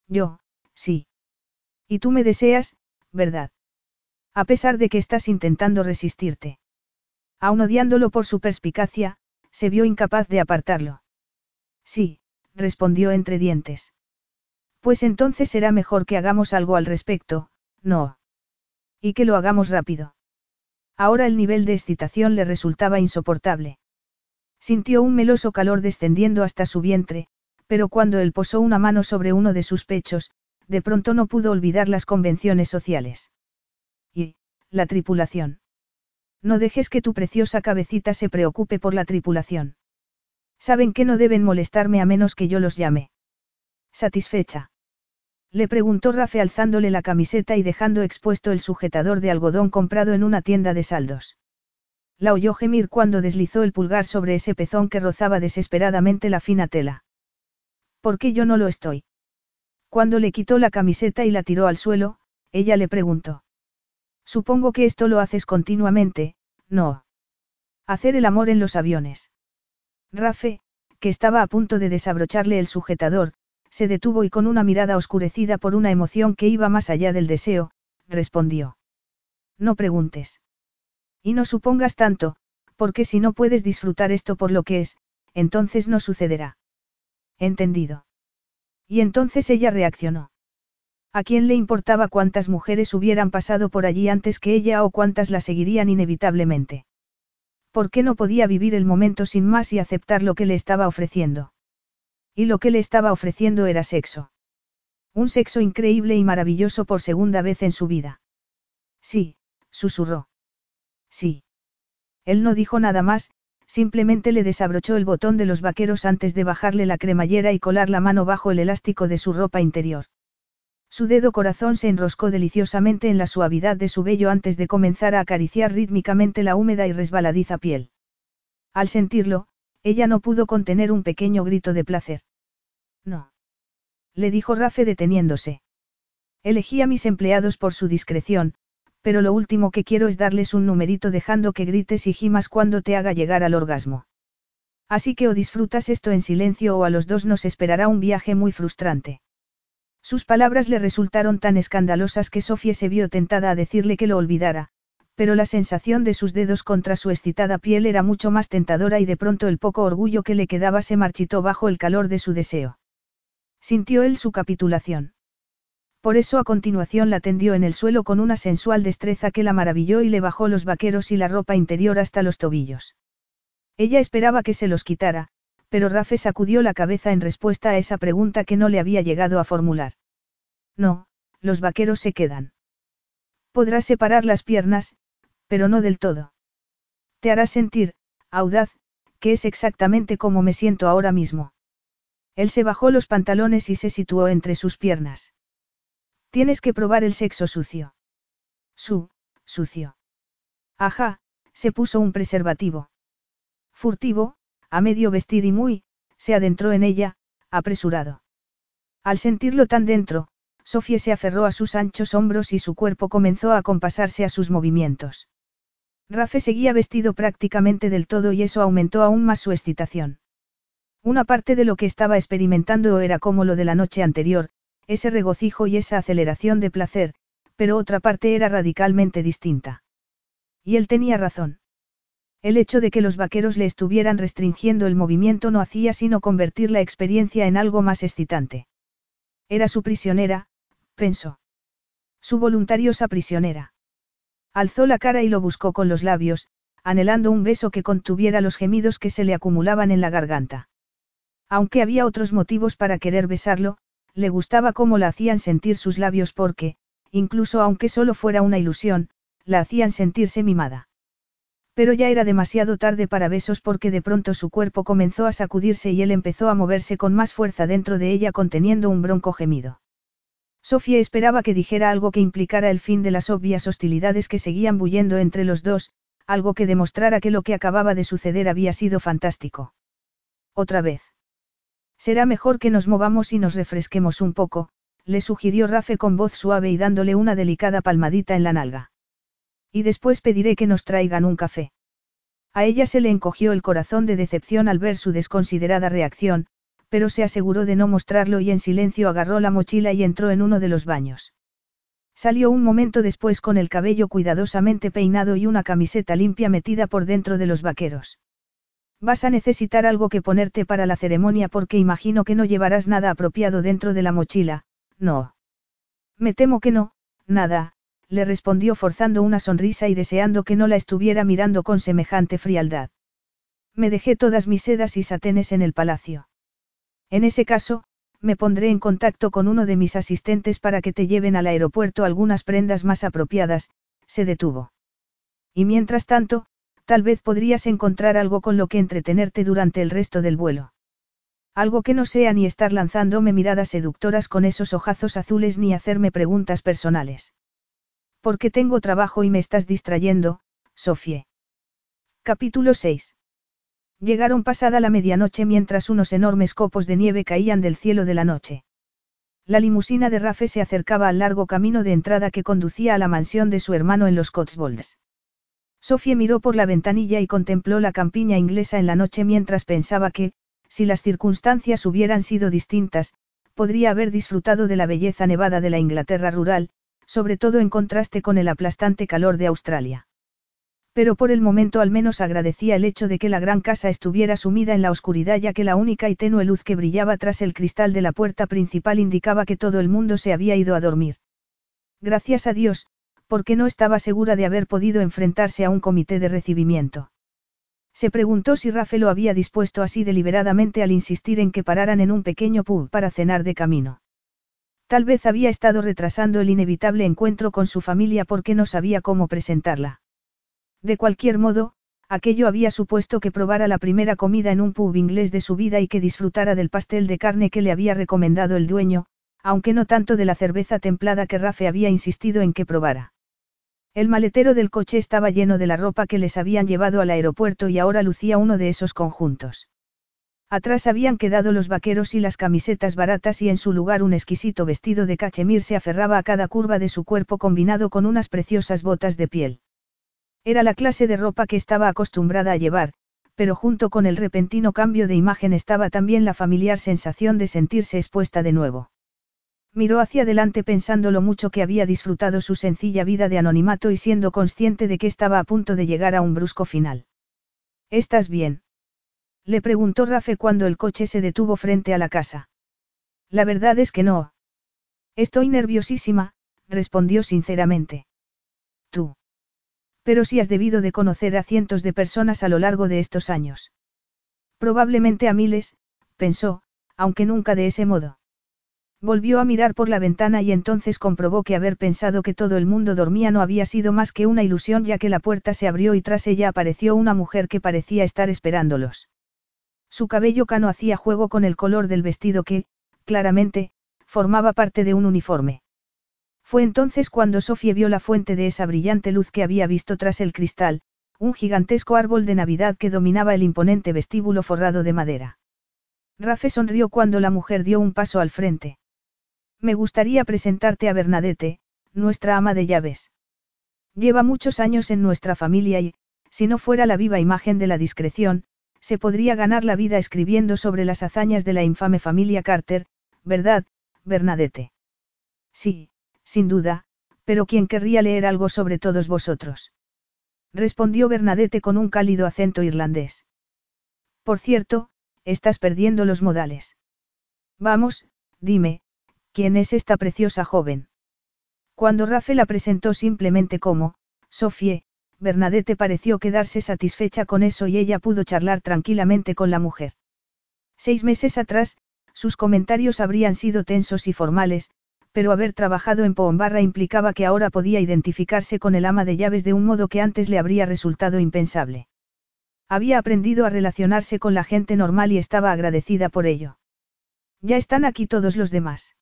Yo, sí. Y tú me deseas, ¿verdad? A pesar de que estás intentando resistirte. Aun odiándolo por su perspicacia, se vio incapaz de apartarlo. Sí, respondió entre dientes. Pues entonces será mejor que hagamos algo al respecto, no. Y que lo hagamos rápido. Ahora el nivel de excitación le resultaba insoportable. Sintió un meloso calor descendiendo hasta su vientre, pero cuando él posó una mano sobre uno de sus pechos, de pronto no pudo olvidar las convenciones sociales. Y, la tripulación. No dejes que tu preciosa cabecita se preocupe por la tripulación. Saben que no deben molestarme a menos que yo los llame. ¿Satisfecha? Le preguntó Rafe alzándole la camiseta y dejando expuesto el sujetador de algodón comprado en una tienda de saldos. La oyó gemir cuando deslizó el pulgar sobre ese pezón que rozaba desesperadamente la fina tela. ¿Por qué yo no lo estoy? Cuando le quitó la camiseta y la tiró al suelo, ella le preguntó. Supongo que esto lo haces continuamente, ¿no? Hacer el amor en los aviones. Rafe, que estaba a punto de desabrocharle el sujetador, se detuvo y con una mirada oscurecida por una emoción que iba más allá del deseo, respondió. No preguntes. Y no supongas tanto, porque si no puedes disfrutar esto por lo que es, entonces no sucederá. Entendido. Y entonces ella reaccionó. ¿A quién le importaba cuántas mujeres hubieran pasado por allí antes que ella o cuántas la seguirían inevitablemente? ¿Por qué no podía vivir el momento sin más y aceptar lo que le estaba ofreciendo? Y lo que le estaba ofreciendo era sexo. Un sexo increíble y maravilloso por segunda vez en su vida. Sí, susurró. Sí. Él no dijo nada más, simplemente le desabrochó el botón de los vaqueros antes de bajarle la cremallera y colar la mano bajo el elástico de su ropa interior. Su dedo corazón se enroscó deliciosamente en la suavidad de su vello antes de comenzar a acariciar rítmicamente la húmeda y resbaladiza piel. Al sentirlo, ella no pudo contener un pequeño grito de placer. No. Le dijo Rafe deteniéndose. Elegí a mis empleados por su discreción, pero lo último que quiero es darles un numerito dejando que grites y gimas cuando te haga llegar al orgasmo. Así que o disfrutas esto en silencio o a los dos nos esperará un viaje muy frustrante. Sus palabras le resultaron tan escandalosas que Sofía se vio tentada a decirle que lo olvidara, pero la sensación de sus dedos contra su excitada piel era mucho más tentadora y de pronto el poco orgullo que le quedaba se marchitó bajo el calor de su deseo. Sintió él su capitulación. Por eso a continuación la tendió en el suelo con una sensual destreza que la maravilló y le bajó los vaqueros y la ropa interior hasta los tobillos. Ella esperaba que se los quitara, pero Rafe sacudió la cabeza en respuesta a esa pregunta que no le había llegado a formular. No, los vaqueros se quedan. Podrás separar las piernas, pero no del todo. Te harás sentir, audaz, que es exactamente como me siento ahora mismo. Él se bajó los pantalones y se situó entre sus piernas. Tienes que probar el sexo sucio. Su, sucio. Ajá, se puso un preservativo. Furtivo, a medio vestir y muy, se adentró en ella, apresurado. Al sentirlo tan dentro, Sofía se aferró a sus anchos hombros y su cuerpo comenzó a compasarse a sus movimientos. Rafe seguía vestido prácticamente del todo y eso aumentó aún más su excitación. Una parte de lo que estaba experimentando era como lo de la noche anterior, ese regocijo y esa aceleración de placer, pero otra parte era radicalmente distinta. Y él tenía razón. El hecho de que los vaqueros le estuvieran restringiendo el movimiento no hacía sino convertir la experiencia en algo más excitante. Era su prisionera, pensó. Su voluntariosa prisionera. Alzó la cara y lo buscó con los labios, anhelando un beso que contuviera los gemidos que se le acumulaban en la garganta. Aunque había otros motivos para querer besarlo, le gustaba cómo la hacían sentir sus labios porque, incluso aunque solo fuera una ilusión, la hacían sentirse mimada. Pero ya era demasiado tarde para besos porque de pronto su cuerpo comenzó a sacudirse y él empezó a moverse con más fuerza dentro de ella conteniendo un bronco gemido. Sofía esperaba que dijera algo que implicara el fin de las obvias hostilidades que seguían bullendo entre los dos, algo que demostrara que lo que acababa de suceder había sido fantástico. Otra vez. Será mejor que nos movamos y nos refresquemos un poco, le sugirió Rafe con voz suave y dándole una delicada palmadita en la nalga. Y después pediré que nos traigan un café. A ella se le encogió el corazón de decepción al ver su desconsiderada reacción, pero se aseguró de no mostrarlo y en silencio agarró la mochila y entró en uno de los baños. Salió un momento después con el cabello cuidadosamente peinado y una camiseta limpia metida por dentro de los vaqueros. Vas a necesitar algo que ponerte para la ceremonia porque imagino que no llevarás nada apropiado dentro de la mochila, no. Me temo que no, nada, le respondió forzando una sonrisa y deseando que no la estuviera mirando con semejante frialdad. Me dejé todas mis sedas y satenes en el palacio. En ese caso, me pondré en contacto con uno de mis asistentes para que te lleven al aeropuerto algunas prendas más apropiadas, se detuvo. Y mientras tanto, tal vez podrías encontrar algo con lo que entretenerte durante el resto del vuelo. Algo que no sea ni estar lanzándome miradas seductoras con esos ojazos azules ni hacerme preguntas personales. Porque tengo trabajo y me estás distrayendo, Sofie. Capítulo 6. Llegaron pasada la medianoche mientras unos enormes copos de nieve caían del cielo de la noche. La limusina de Rafe se acercaba al largo camino de entrada que conducía a la mansión de su hermano en los Cotswolds. Sofie miró por la ventanilla y contempló la campiña inglesa en la noche mientras pensaba que, si las circunstancias hubieran sido distintas, podría haber disfrutado de la belleza nevada de la Inglaterra rural, sobre todo en contraste con el aplastante calor de Australia. Pero por el momento al menos agradecía el hecho de que la gran casa estuviera sumida en la oscuridad ya que la única y tenue luz que brillaba tras el cristal de la puerta principal indicaba que todo el mundo se había ido a dormir. Gracias a Dios, porque no estaba segura de haber podido enfrentarse a un comité de recibimiento. Se preguntó si Rafe lo había dispuesto así deliberadamente al insistir en que pararan en un pequeño pub para cenar de camino. Tal vez había estado retrasando el inevitable encuentro con su familia porque no sabía cómo presentarla. De cualquier modo, Aquello había supuesto que probara la primera comida en un pub inglés de su vida y que disfrutara del pastel de carne que le había recomendado el dueño, aunque no tanto de la cerveza templada que Rafe había insistido en que probara. El maletero del coche estaba lleno de la ropa que les habían llevado al aeropuerto y ahora lucía uno de esos conjuntos. Atrás habían quedado los vaqueros y las camisetas baratas y en su lugar un exquisito vestido de cachemir se aferraba a cada curva de su cuerpo combinado con unas preciosas botas de piel. Era la clase de ropa que estaba acostumbrada a llevar, pero junto con el repentino cambio de imagen estaba también la familiar sensación de sentirse expuesta de nuevo. Miró hacia adelante pensando lo mucho que había disfrutado su sencilla vida de anonimato y siendo consciente de que estaba a punto de llegar a un brusco final. ¿Estás bien? Le preguntó Rafe cuando el coche se detuvo frente a la casa. La verdad es que no. Estoy nerviosísima, respondió sinceramente. Pero si has debido de conocer a cientos de personas a lo largo de estos años. Probablemente a miles, pensó, aunque nunca de ese modo. Volvió a mirar por la ventana y entonces comprobó que haber pensado que todo el mundo dormía no había sido más que una ilusión ya que la puerta se abrió y tras ella apareció una mujer que parecía estar esperándolos. Su cabello cano hacía juego con el color del vestido que, claramente, formaba parte de un uniforme. Fue entonces cuando Sofía vio la fuente de esa brillante luz que había visto tras el cristal, un gigantesco árbol de Navidad que dominaba el imponente vestíbulo forrado de madera. Rafe sonrió cuando la mujer dio un paso al frente. Me gustaría presentarte a Bernadette, nuestra ama de llaves. Lleva muchos años en nuestra familia y, si no fuera la viva imagen de la discreción, se podría ganar la vida escribiendo sobre las hazañas de la infame familia Carter, ¿verdad, Bernadette? Sí, sin duda, pero ¿quién querría leer algo sobre todos vosotros? Respondió Bernadette con un cálido acento irlandés. Por cierto, estás perdiendo los modales. Vamos, dime, ¿quién es esta preciosa joven? Cuando Rafael la presentó simplemente como, Sofie, Bernadette pareció quedarse satisfecha con eso y ella pudo charlar tranquilamente con la mujer. Seis meses atrás, sus comentarios habrían sido tensos y formales, pero haber trabajado en Poombarra implicaba que ahora podía identificarse con el ama de llaves de un modo que antes le habría resultado impensable. Había aprendido a relacionarse con la gente normal y estaba agradecida por ello. ¿Ya están aquí todos los demás?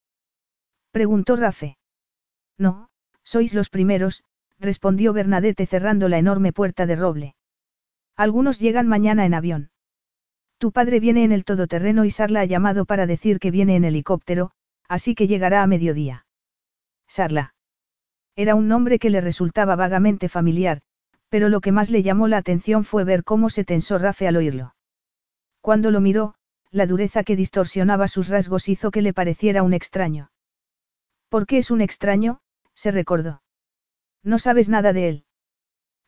Preguntó Rafe. No, sois los primeros, respondió Bernadette cerrando la enorme puerta de roble. Algunos llegan mañana en avión. Tu padre viene en el todoterreno y Sarla ha llamado para decir que viene en helicóptero, así que llegará a mediodía. Sarla. Era un nombre que le resultaba vagamente familiar, pero lo que más le llamó la atención fue ver cómo se tensó Rafe al oírlo. Cuando lo miró, la dureza que distorsionaba sus rasgos hizo que le pareciera un extraño. ¿Por qué es un extraño? se recordó. No sabes nada de él.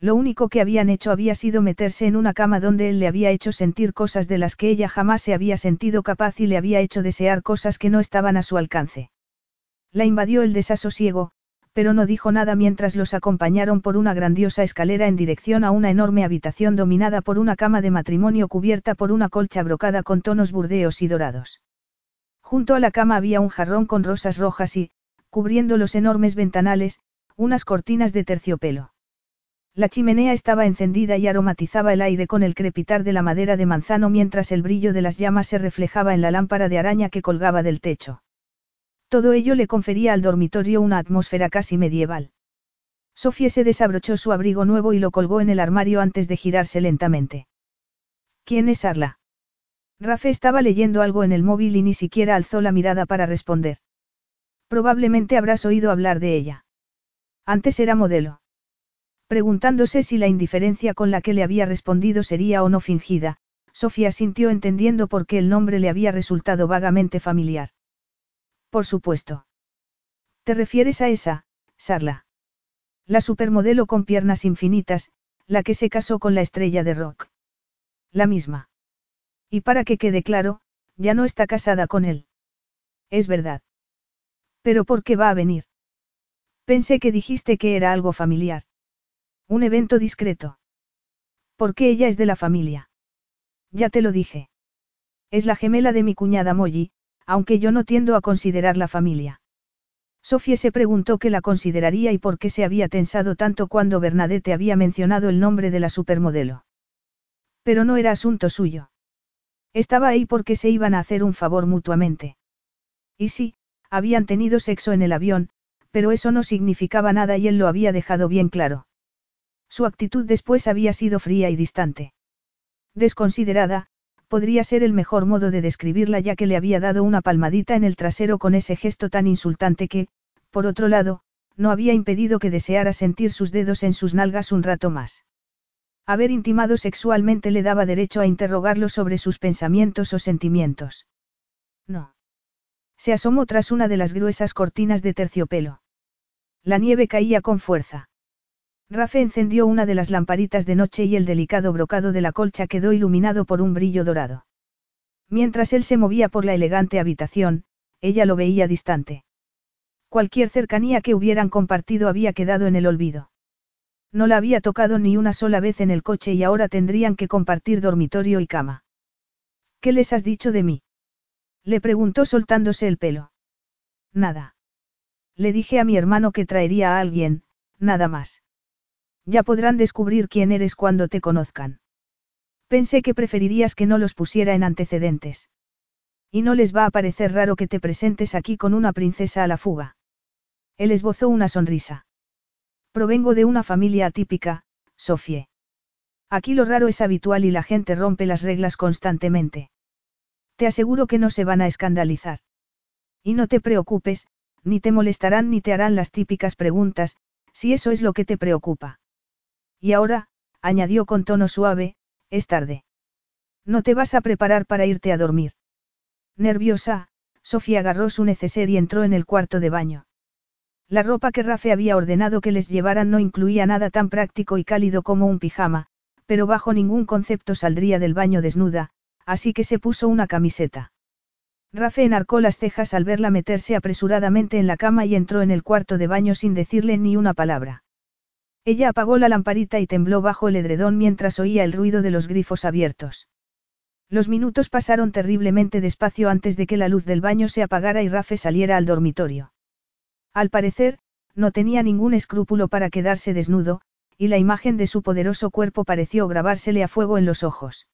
Lo único que habían hecho había sido meterse en una cama donde él le había hecho sentir cosas de las que ella jamás se había sentido capaz y le había hecho desear cosas que no estaban a su alcance. La invadió el desasosiego, pero no dijo nada mientras los acompañaron por una grandiosa escalera en dirección a una enorme habitación dominada por una cama de matrimonio cubierta por una colcha brocada con tonos burdeos y dorados. Junto a la cama había un jarrón con rosas rojas y, cubriendo los enormes ventanales, unas cortinas de terciopelo. La chimenea estaba encendida y aromatizaba el aire con el crepitar de la madera de manzano mientras el brillo de las llamas se reflejaba en la lámpara de araña que colgaba del techo. Todo ello le confería al dormitorio una atmósfera casi medieval. Sofía se desabrochó su abrigo nuevo y lo colgó en el armario antes de girarse lentamente. ¿Quién es Arla? Rafe estaba leyendo algo en el móvil y ni siquiera alzó la mirada para responder. Probablemente habrás oído hablar de ella. Antes era modelo. Preguntándose si la indiferencia con la que le había respondido sería o no fingida, Sofía sintió entendiendo por qué el nombre le había resultado vagamente familiar. Por supuesto. ¿Te refieres a esa, Sarla? La supermodelo con piernas infinitas, la que se casó con la estrella de rock. La misma. Y para que quede claro, ya no está casada con él. Es verdad. Pero ¿por qué va a venir? Pensé que dijiste que era algo familiar. Un evento discreto. Porque ella es de la familia. Ya te lo dije. Es la gemela de mi cuñada Molly, aunque yo no tiendo a considerar la familia. Sofía se preguntó qué la consideraría y por qué se había tensado tanto cuando Bernadette había mencionado el nombre de la supermodelo. Pero no era asunto suyo. Estaba ahí porque se iban a hacer un favor mutuamente. Y sí, habían tenido sexo en el avión, pero eso no significaba nada y él lo había dejado bien claro. Su actitud después había sido fría y distante. Desconsiderada, podría ser el mejor modo de describirla ya que le había dado una palmadita en el trasero con ese gesto tan insultante que, por otro lado, no había impedido que deseara sentir sus dedos en sus nalgas un rato más. Haber intimado sexualmente le daba derecho a interrogarlo sobre sus pensamientos o sentimientos. No. Se asomó tras una de las gruesas cortinas de terciopelo. La nieve caía con fuerza. Rafe encendió una de las lamparitas de noche y el delicado brocado de la colcha quedó iluminado por un brillo dorado. Mientras él se movía por la elegante habitación, ella lo veía distante. Cualquier cercanía que hubieran compartido había quedado en el olvido. No la había tocado ni una sola vez en el coche y ahora tendrían que compartir dormitorio y cama. ¿Qué les has dicho de mí? Le preguntó soltándose el pelo. Nada. Le dije a mi hermano que traería a alguien, nada más. Ya podrán descubrir quién eres cuando te conozcan. Pensé que preferirías que no los pusiera en antecedentes. Y no les va a parecer raro que te presentes aquí con una princesa a la fuga. Él esbozó una sonrisa. Provengo de una familia atípica, Sofie. Aquí lo raro es habitual y la gente rompe las reglas constantemente. Te aseguro que no se van a escandalizar. Y no te preocupes, ni te molestarán ni te harán las típicas preguntas, si eso es lo que te preocupa. Y ahora, añadió con tono suave, es tarde. No te vas a preparar para irte a dormir. Nerviosa, Sofía agarró su neceser y entró en el cuarto de baño. La ropa que Rafe había ordenado que les llevaran no incluía nada tan práctico y cálido como un pijama, pero bajo ningún concepto saldría del baño desnuda, así que se puso una camiseta. Rafe enarcó las cejas al verla meterse apresuradamente en la cama y entró en el cuarto de baño sin decirle ni una palabra. Ella apagó la lamparita y tembló bajo el edredón mientras oía el ruido de los grifos abiertos. Los minutos pasaron terriblemente despacio antes de que la luz del baño se apagara y Rafe saliera al dormitorio. Al parecer, no tenía ningún escrúpulo para quedarse desnudo, y la imagen de su poderoso cuerpo pareció grabársele a fuego en los ojos.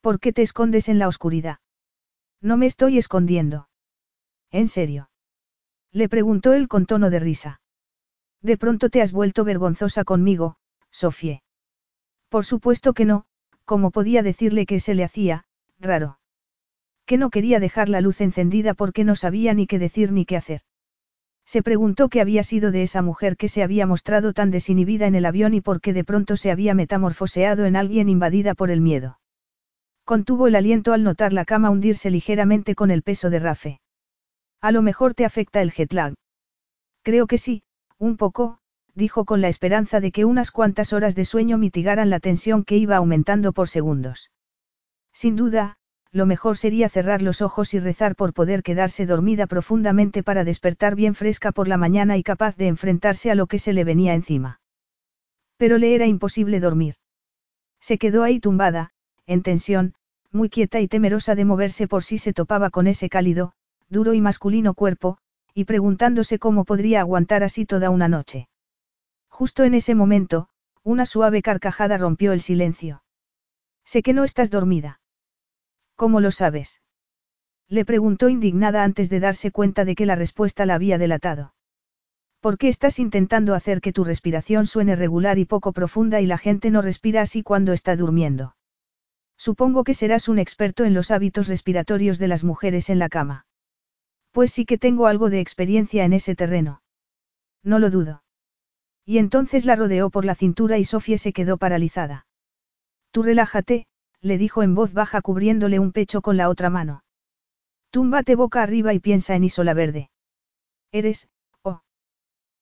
¿Por qué te escondes en la oscuridad? No me estoy escondiendo. ¿En serio? Le preguntó él con tono de risa. De pronto te has vuelto vergonzosa conmigo, Sofie. Por supuesto que no, como podía decirle que se le hacía, raro. Que no quería dejar la luz encendida porque no sabía ni qué decir ni qué hacer. Se preguntó qué había sido de esa mujer que se había mostrado tan desinhibida en el avión y por qué de pronto se había metamorfoseado en alguien invadida por el miedo. Contuvo el aliento al notar la cama hundirse ligeramente con el peso de Rafe. A lo mejor te afecta el jet lag. Creo que sí, un poco, dijo con la esperanza de que unas cuantas horas de sueño mitigaran la tensión que iba aumentando por segundos. Sin duda, lo mejor sería cerrar los ojos y rezar por poder quedarse dormida profundamente para despertar bien fresca por la mañana y capaz de enfrentarse a lo que se le venía encima. Pero le era imposible dormir. Se quedó ahí tumbada, en tensión, muy quieta y temerosa de moverse por si se topaba con ese cálido, duro y masculino cuerpo, y preguntándose cómo podría aguantar así toda una noche. Justo en ese momento, una suave carcajada rompió el silencio. Sé que no estás dormida. ¿Cómo lo sabes? Le preguntó indignada antes de darse cuenta de que la respuesta la había delatado. ¿Por qué estás intentando hacer que tu respiración suene regular y poco profunda y la gente no respira así cuando está durmiendo? Supongo que serás un experto en los hábitos respiratorios de las mujeres en la cama. Pues sí que tengo algo de experiencia en ese terreno. No lo dudo. Y entonces la rodeó por la cintura y Sofía se quedó paralizada. Tú relájate, le dijo en voz baja cubriéndole un pecho con la otra mano. Túmbate boca arriba y piensa en Isola Verde. Eres, oh.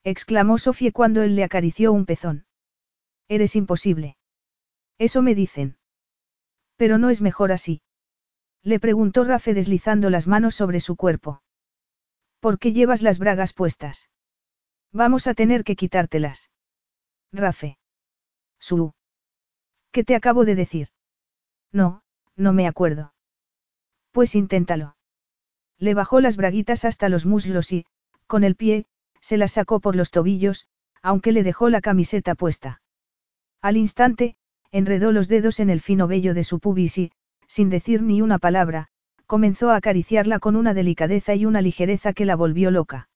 exclamó Sofía cuando él le acarició un pezón. Eres imposible. Eso me dicen. Pero no es mejor así. Le preguntó Rafe deslizando las manos sobre su cuerpo. ¿Por qué llevas las bragas puestas? Vamos a tener que quitártelas. Rafe. Su. ¿Qué te acabo de decir? No, no me acuerdo. Pues inténtalo. Le bajó las braguitas hasta los muslos y, con el pie, se las sacó por los tobillos, aunque le dejó la camiseta puesta. Al instante, enredó los dedos en el fino vello de su pubis y, sin decir ni una palabra, comenzó a acariciarla con una delicadeza y una ligereza que la volvió loca.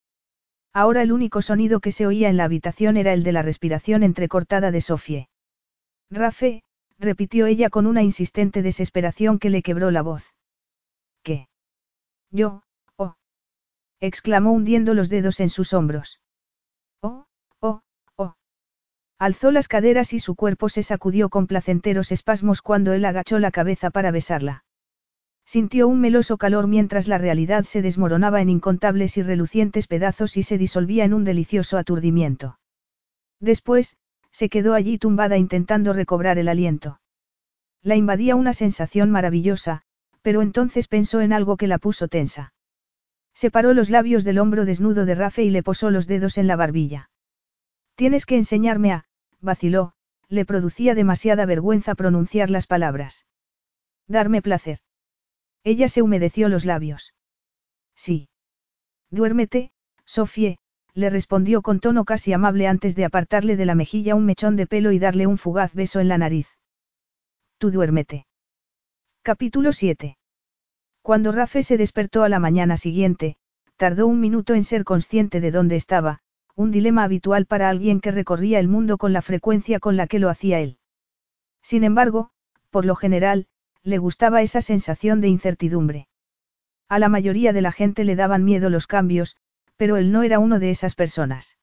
Ahora el único sonido que se oía en la habitación era el de la respiración entrecortada de Sofie. Rafe, repitió ella con una insistente desesperación que le quebró la voz. ¿Qué? Yo, oh. exclamó hundiendo los dedos en sus hombros. Oh, oh, oh. Alzó las caderas y su cuerpo se sacudió con placenteros espasmos cuando él agachó la cabeza para besarla. Sintió un meloso calor mientras la realidad se desmoronaba en incontables y relucientes pedazos y se disolvía en un delicioso aturdimiento. Después, se quedó allí tumbada intentando recobrar el aliento. La invadía una sensación maravillosa, pero entonces pensó en algo que la puso tensa. Separó los labios del hombro desnudo de Rafe y le posó los dedos en la barbilla. Tienes que enseñarme a, vaciló, le producía demasiada vergüenza pronunciar las palabras. Darme placer. Ella se humedeció los labios. Sí. Duérmete, Sofie, le respondió con tono casi amable antes de apartarle de la mejilla un mechón de pelo y darle un fugaz beso en la nariz. Tú duérmete. Capítulo 7. Cuando Rafe se despertó a la mañana siguiente, tardó un minuto en ser consciente de dónde estaba, un dilema habitual para alguien que recorría el mundo con la frecuencia con la que lo hacía él. Sin embargo, por lo general, le gustaba esa sensación de incertidumbre. A la mayoría de la gente le daban miedo los cambios, pero él no era uno de esas personas.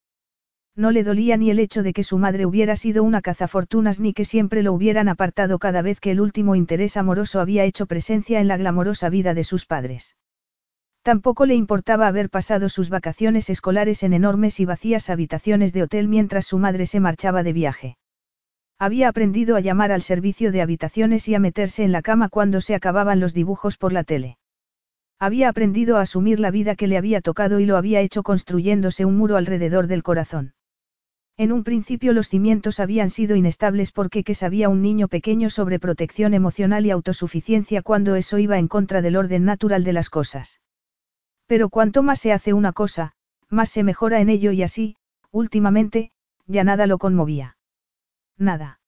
No le dolía ni el hecho de que su madre hubiera sido una cazafortunas ni que siempre lo hubieran apartado cada vez que el último interés amoroso había hecho presencia en la glamorosa vida de sus padres. Tampoco le importaba haber pasado sus vacaciones escolares en enormes y vacías habitaciones de hotel mientras su madre se marchaba de viaje. Había aprendido a llamar al servicio de habitaciones y a meterse en la cama cuando se acababan los dibujos por la tele. Había aprendido a asumir la vida que le había tocado y lo había hecho construyéndose un muro alrededor del corazón. En un principio los cimientos habían sido inestables porque que sabía un niño pequeño sobre protección emocional y autosuficiencia cuando eso iba en contra del orden natural de las cosas. Pero cuanto más se hace una cosa, más se mejora en ello y así, últimamente, ya nada lo conmovía. Nada.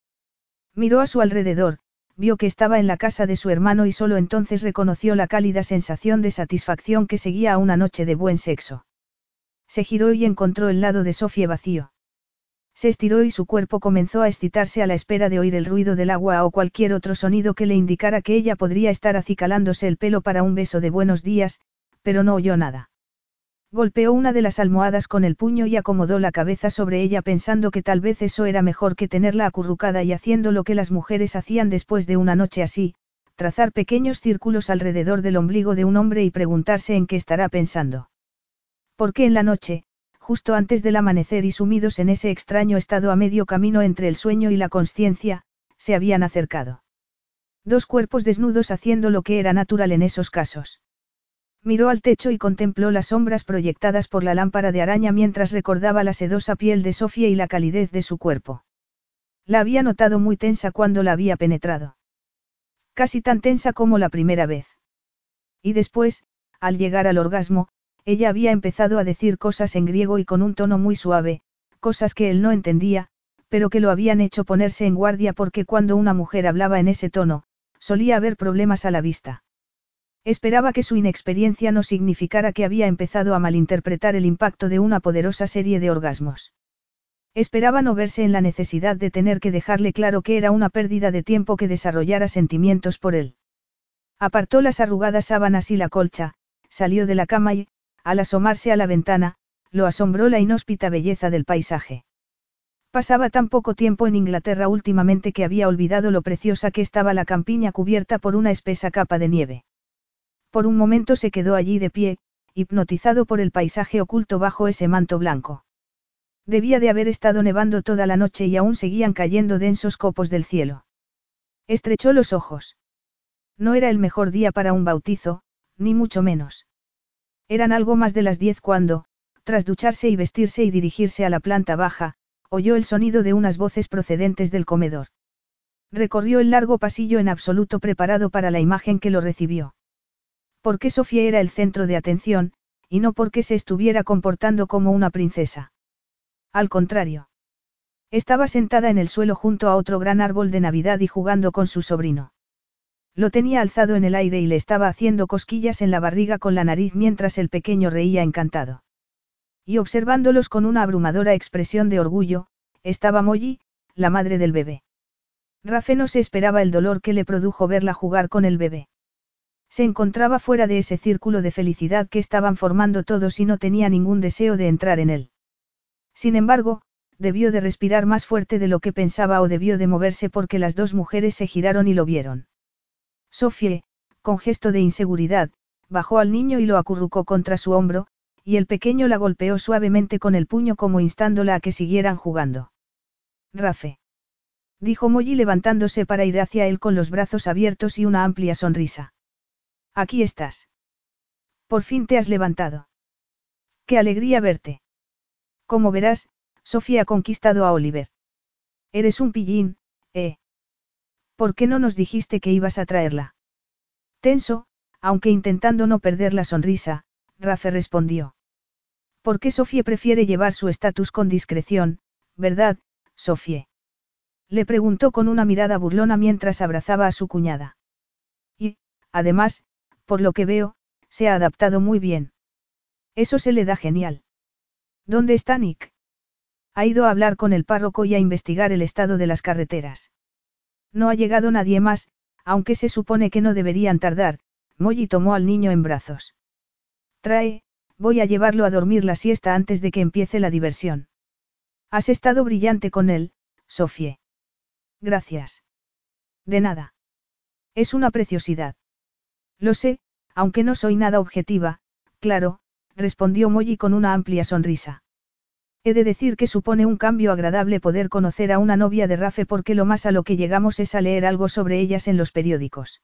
Miró a su alrededor, vio que estaba en la casa de su hermano y solo entonces reconoció la cálida sensación de satisfacción que seguía a una noche de buen sexo. Se giró y encontró el lado de Sofía vacío. Se estiró y su cuerpo comenzó a excitarse a la espera de oír el ruido del agua o cualquier otro sonido que le indicara que ella podría estar acicalándose el pelo para un beso de buenos días, pero no oyó nada. Golpeó una de las almohadas con el puño y acomodó la cabeza sobre ella pensando que tal vez eso era mejor que tenerla acurrucada y haciendo lo que las mujeres hacían después de una noche así, trazar pequeños círculos alrededor del ombligo de un hombre y preguntarse en qué estará pensando. Porque en la noche, justo antes del amanecer y sumidos en ese extraño estado a medio camino entre el sueño y la conciencia, se habían acercado. Dos cuerpos desnudos haciendo lo que era natural en esos casos. Miró al techo y contempló las sombras proyectadas por la lámpara de araña mientras recordaba la sedosa piel de Sofía y la calidez de su cuerpo. La había notado muy tensa cuando la había penetrado. Casi tan tensa como la primera vez. Y después, al llegar al orgasmo, ella había empezado a decir cosas en griego y con un tono muy suave, cosas que él no entendía, pero que lo habían hecho ponerse en guardia porque cuando una mujer hablaba en ese tono, solía haber problemas a la vista. Esperaba que su inexperiencia no significara que había empezado a malinterpretar el impacto de una poderosa serie de orgasmos. Esperaba no verse en la necesidad de tener que dejarle claro que era una pérdida de tiempo que desarrollara sentimientos por él. Apartó las arrugadas sábanas y la colcha, salió de la cama y, al asomarse a la ventana, lo asombró la inhóspita belleza del paisaje. Pasaba tan poco tiempo en Inglaterra últimamente que había olvidado lo preciosa que estaba la campiña cubierta por una espesa capa de nieve. Por un momento se quedó allí de pie, hipnotizado por el paisaje oculto bajo ese manto blanco. Debía de haber estado nevando toda la noche y aún seguían cayendo densos copos del cielo. Estrechó los ojos. No era el mejor día para un bautizo, ni mucho menos. Eran algo más de las diez cuando, tras ducharse y vestirse y dirigirse a la planta baja, oyó el sonido de unas voces procedentes del comedor. Recorrió el largo pasillo en absoluto preparado para la imagen que lo recibió porque Sofía era el centro de atención, y no porque se estuviera comportando como una princesa. Al contrario. Estaba sentada en el suelo junto a otro gran árbol de Navidad y jugando con su sobrino. Lo tenía alzado en el aire y le estaba haciendo cosquillas en la barriga con la nariz mientras el pequeño reía encantado. Y observándolos con una abrumadora expresión de orgullo, estaba Molly, la madre del bebé. Rafe no se esperaba el dolor que le produjo verla jugar con el bebé. Se encontraba fuera de ese círculo de felicidad que estaban formando todos y no tenía ningún deseo de entrar en él. Sin embargo, debió de respirar más fuerte de lo que pensaba o debió de moverse porque las dos mujeres se giraron y lo vieron. Sofie, con gesto de inseguridad, bajó al niño y lo acurrucó contra su hombro, y el pequeño la golpeó suavemente con el puño como instándola a que siguieran jugando. Rafe. Dijo Molly levantándose para ir hacia él con los brazos abiertos y una amplia sonrisa. Aquí estás. Por fin te has levantado. Qué alegría verte. Como verás, Sofía ha conquistado a Oliver. Eres un pillín, ¿eh? ¿Por qué no nos dijiste que ibas a traerla? Tenso, aunque intentando no perder la sonrisa, Rafe respondió. ¿Por qué Sofía prefiere llevar su estatus con discreción, verdad, Sofía? Le preguntó con una mirada burlona mientras abrazaba a su cuñada. Y, además, por lo que veo, se ha adaptado muy bien. Eso se le da genial. ¿Dónde está Nick? Ha ido a hablar con el párroco y a investigar el estado de las carreteras. No ha llegado nadie más, aunque se supone que no deberían tardar, Molly tomó al niño en brazos. Trae, voy a llevarlo a dormir la siesta antes de que empiece la diversión. Has estado brillante con él, Sofie. Gracias. De nada. Es una preciosidad. Lo sé, aunque no soy nada objetiva, claro, respondió Molly con una amplia sonrisa. He de decir que supone un cambio agradable poder conocer a una novia de Rafe porque lo más a lo que llegamos es a leer algo sobre ellas en los periódicos.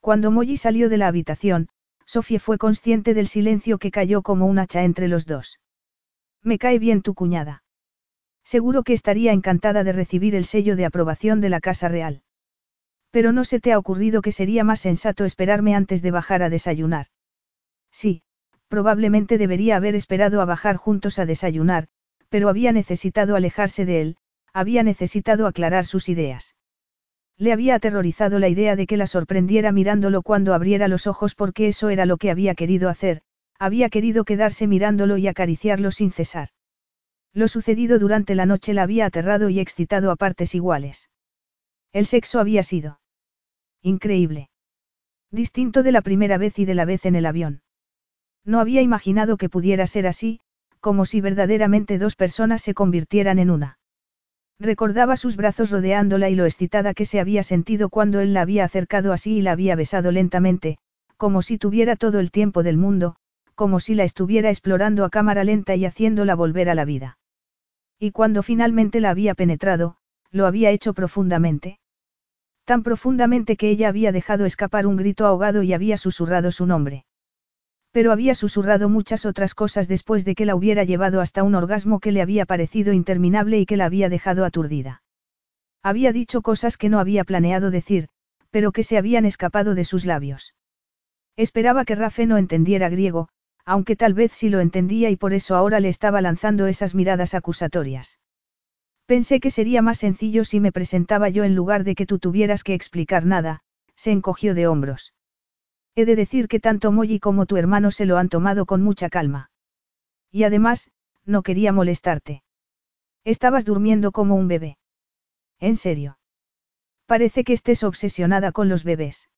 Cuando Molly salió de la habitación, Sofía fue consciente del silencio que cayó como un hacha entre los dos. Me cae bien tu cuñada. Seguro que estaría encantada de recibir el sello de aprobación de la Casa Real. Pero no se te ha ocurrido que sería más sensato esperarme antes de bajar a desayunar. Sí, Probablemente debería haber esperado a bajar juntos a desayunar, pero había necesitado alejarse de él, había necesitado aclarar sus ideas. Le había aterrorizado la idea de que la sorprendiera mirándolo cuando abriera los ojos porque eso era lo que había querido hacer, había querido quedarse mirándolo y acariciarlo sin cesar. Lo sucedido durante la noche la había aterrado y excitado a partes iguales. El sexo había sido increíble. Distinto de la primera vez y de la vez en el avión. No había imaginado que pudiera ser así, como si verdaderamente dos personas se convirtieran en una. Recordaba sus brazos rodeándola y lo excitada que se había sentido cuando él la había acercado así y la había besado lentamente, como si tuviera todo el tiempo del mundo, como si la estuviera explorando a cámara lenta y haciéndola volver a la vida. Y cuando finalmente la había penetrado, lo había hecho profundamente. Tan profundamente que ella había dejado escapar un grito ahogado y había susurrado su nombre. Pero había susurrado muchas otras cosas después de que la hubiera llevado hasta un orgasmo que le había parecido interminable y que la había dejado aturdida. Había dicho cosas que no había planeado decir, pero que se habían escapado de sus labios. Esperaba que Rafe no entendiera griego, aunque tal vez sí lo entendía y por eso ahora le estaba lanzando esas miradas acusatorias. Pensé que sería más sencillo si me presentaba yo en lugar de que tú tuvieras que explicar nada, se encogió de hombros. He de decir que tanto Molly como tu hermano se lo han tomado con mucha calma. Y además, no quería molestarte. Estabas durmiendo como un bebé. ¿En serio? Parece que estés obsesionada con los bebés.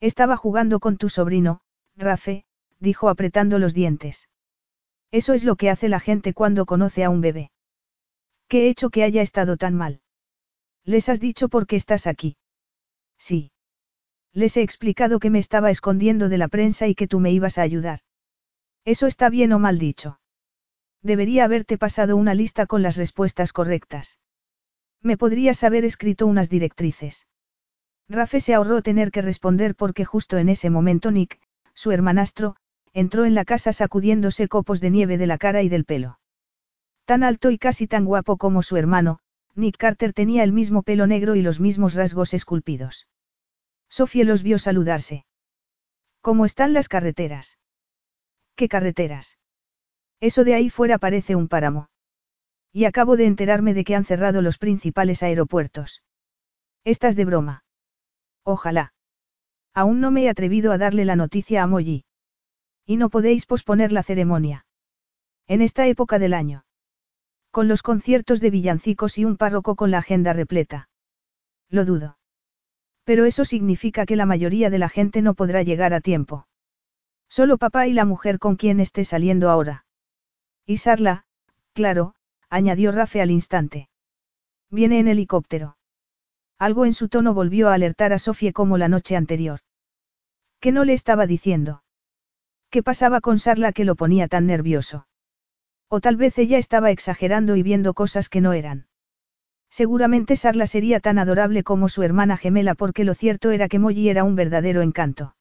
Estaba jugando con tu sobrino, Rafe, dijo apretando los dientes. Eso es lo que hace la gente cuando conoce a un bebé. ¿Qué he hecho que haya estado tan mal? Les has dicho por qué estás aquí. Sí. Les he explicado que me estaba escondiendo de la prensa y que tú me ibas a ayudar. Eso está bien o mal dicho. Debería haberte pasado una lista con las respuestas correctas. Me podrías haber escrito unas directrices. Rafe se ahorró tener que responder porque justo en ese momento Nick, su hermanastro, entró en la casa sacudiéndose copos de nieve de la cara y del pelo. Tan alto y casi tan guapo como su hermano, Nick Carter tenía el mismo pelo negro y los mismos rasgos esculpidos. Sofía los vio saludarse. ¿Cómo están las carreteras? ¿Qué carreteras? Eso de ahí fuera parece un páramo. Y acabo de enterarme de que han cerrado los principales aeropuertos. Estás de broma. Ojalá. Aún no me he atrevido a darle la noticia a Molly. Y no podéis posponer la ceremonia. En esta época del año. Con los conciertos de villancicos y un párroco con la agenda repleta. Lo dudo. Pero eso significa que la mayoría de la gente no podrá llegar a tiempo. Solo papá y la mujer con quien esté saliendo ahora. Y Sarla, claro, añadió Rafe al instante. Viene en helicóptero. Algo en su tono volvió a alertar a Sofía como la noche anterior. ¿Qué no le estaba diciendo? ¿Qué pasaba con Sarla que lo ponía tan nervioso? O tal vez ella estaba exagerando y viendo cosas que no eran. Seguramente Sarla sería tan adorable como su hermana gemela porque lo cierto era que Molly era un verdadero encanto.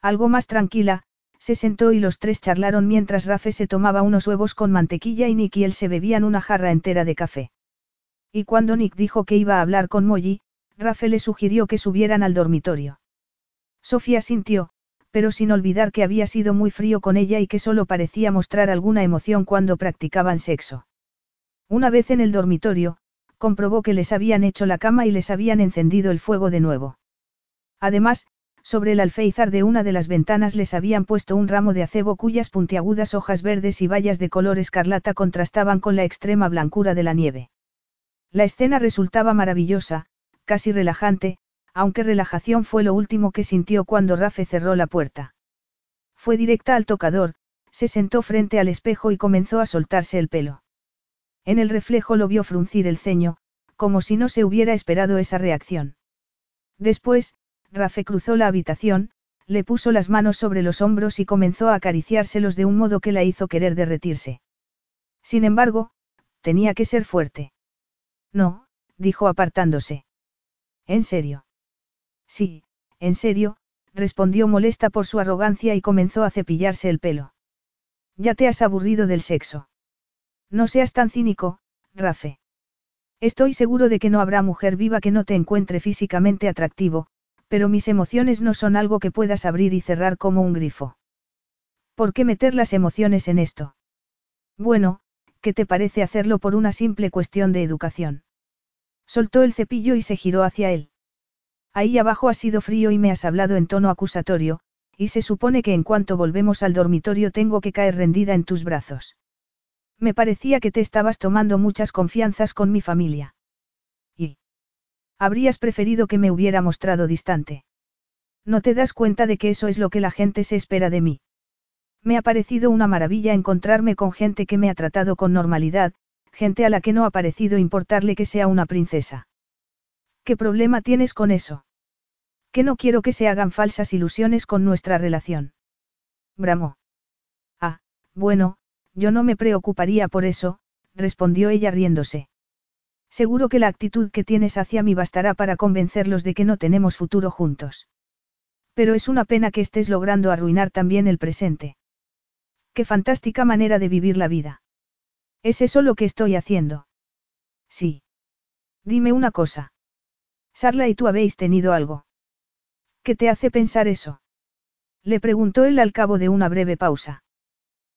Algo más tranquila, se sentó y los tres charlaron mientras Rafe se tomaba unos huevos con mantequilla y Nick y él se bebían una jarra entera de café. Y cuando Nick dijo que iba a hablar con Molly, Rafe le sugirió que subieran al dormitorio. Sofía sintió, pero sin olvidar que había sido muy frío con ella y que solo parecía mostrar alguna emoción cuando practicaban sexo. Una vez en el dormitorio, comprobó que les habían hecho la cama y les habían encendido el fuego de nuevo. Además, sobre el alféizar de una de las ventanas les habían puesto un ramo de acebo cuyas puntiagudas hojas verdes y bayas de color escarlata contrastaban con la extrema blancura de la nieve. La escena resultaba maravillosa, casi relajante, aunque relajación fue lo último que sintió cuando Rafe cerró la puerta. Fue directa al tocador, se sentó frente al espejo y comenzó a soltarse el pelo. En el reflejo lo vio fruncir el ceño, como si no se hubiera esperado esa reacción. Después, Rafe cruzó la habitación, le puso las manos sobre los hombros y comenzó a acariciárselos de un modo que la hizo querer derretirse. Sin embargo, tenía que ser fuerte. No, dijo apartándose. ¿En serio? Sí, en serio, respondió molesta por su arrogancia y comenzó a cepillarse el pelo. Ya te has aburrido del sexo. No seas tan cínico, Rafe. Estoy seguro de que no habrá mujer viva que no te encuentre físicamente atractivo, pero mis emociones no son algo que puedas abrir y cerrar como un grifo. ¿Por qué meter las emociones en esto? Bueno, ¿qué te parece hacerlo por una simple cuestión de educación? Soltó el cepillo y se giró hacia él. Ahí abajo ha sido frío y me has hablado en tono acusatorio, y se supone que en cuanto volvemos al dormitorio tengo que caer rendida en tus brazos. Me parecía que te estabas tomando muchas confianzas con mi familia. Y. Habrías preferido que me hubiera mostrado distante. No te das cuenta de que eso es lo que la gente se espera de mí. Me ha parecido una maravilla encontrarme con gente que me ha tratado con normalidad, gente a la que no ha parecido importarle que sea una princesa. ¿Qué problema tienes con eso? Que no quiero que se hagan falsas ilusiones con nuestra relación. Bramó. Ah, bueno, yo no me preocuparía por eso, respondió ella riéndose. Seguro que la actitud que tienes hacia mí bastará para convencerlos de que no tenemos futuro juntos. Pero es una pena que estés logrando arruinar también el presente. Qué fantástica manera de vivir la vida. ¿Es eso lo que estoy haciendo? Sí. Dime una cosa. Sarla y tú habéis tenido algo. ¿Qué te hace pensar eso? Le preguntó él al cabo de una breve pausa.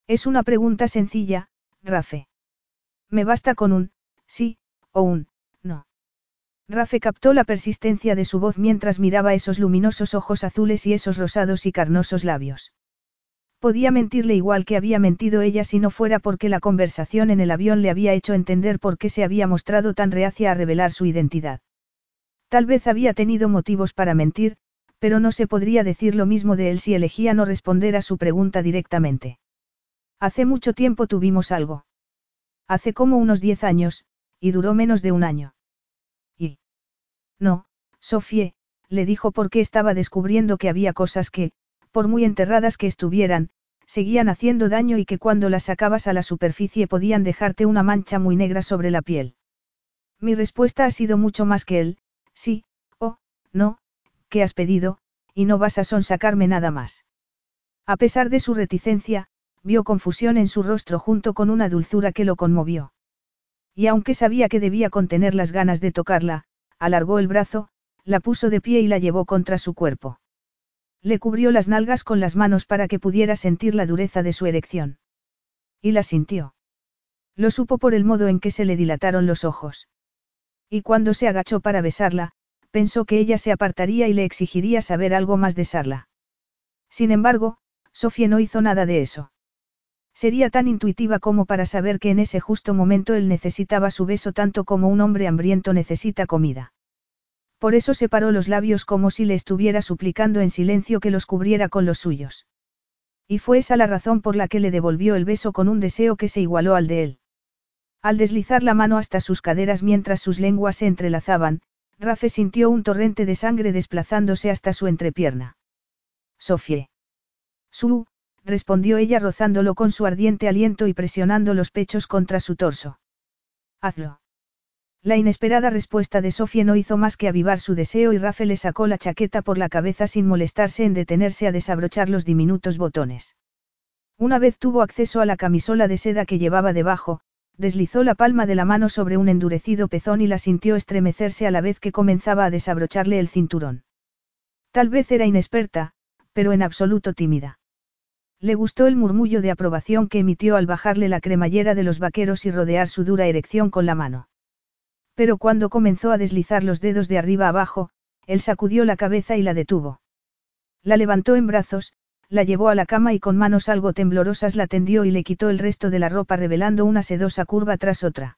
Es una pregunta sencilla, Rafe. Me basta con un, sí, o un, no. Rafe captó la persistencia de su voz mientras miraba esos luminosos ojos azules y esos rosados y carnosos labios. Podía mentirle igual que había mentido ella si no fuera porque la conversación en el avión le había hecho entender por qué se había mostrado tan reacia a revelar su identidad. Tal vez había tenido motivos para mentir, pero no se podría decir lo mismo de él si elegía no responder a su pregunta directamente. Hace mucho tiempo tuvimos algo. Hace como unos diez años, y duró menos de un año. Y. No, Sofie, le dijo porque estaba descubriendo que había cosas que, por muy enterradas que estuvieran, seguían haciendo daño y que cuando las sacabas a la superficie podían dejarte una mancha muy negra sobre la piel. Mi respuesta ha sido mucho más que él, sí, o, no, que has pedido, y no vas a sonsacarme nada más. A pesar de su reticencia, vio confusión en su rostro junto con una dulzura que lo conmovió. Y aunque sabía que debía contener las ganas de tocarla, alargó el brazo, la puso de pie y la llevó contra su cuerpo. Le cubrió las nalgas con las manos para que pudiera sentir la dureza de su erección. Y la sintió. Lo supo por el modo en que se le dilataron los ojos. Y cuando se agachó para besarla, pensó que ella se apartaría y le exigiría saber algo más de Sarla. Sin embargo, Sofía no hizo nada de eso. Sería tan intuitiva como para saber que en ese justo momento él necesitaba su beso tanto como un hombre hambriento necesita comida. Por eso separó los labios como si le estuviera suplicando en silencio que los cubriera con los suyos. Y fue esa la razón por la que le devolvió el beso con un deseo que se igualó al de él. Al deslizar la mano hasta sus caderas mientras sus lenguas se entrelazaban, Rafe sintió un torrente de sangre desplazándose hasta su entrepierna. Sofie. Su, respondió ella rozándolo con su ardiente aliento y presionando los pechos contra su torso. Hazlo. La inesperada respuesta de Sofía no hizo más que avivar su deseo y Rafe le sacó la chaqueta por la cabeza sin molestarse en detenerse a desabrochar los diminutos botones. Una vez tuvo acceso a la camisola de seda que llevaba debajo, deslizó la palma de la mano sobre un endurecido pezón y la sintió estremecerse a la vez que comenzaba a desabrocharle el cinturón. Tal vez era inexperta, pero en absoluto tímida. Le gustó el murmullo de aprobación que emitió al bajarle la cremallera de los vaqueros y rodear su dura erección con la mano. Pero cuando comenzó a deslizar los dedos de arriba abajo, él sacudió la cabeza y la detuvo. La levantó en brazos, la llevó a la cama y con manos algo temblorosas la tendió y le quitó el resto de la ropa revelando una sedosa curva tras otra.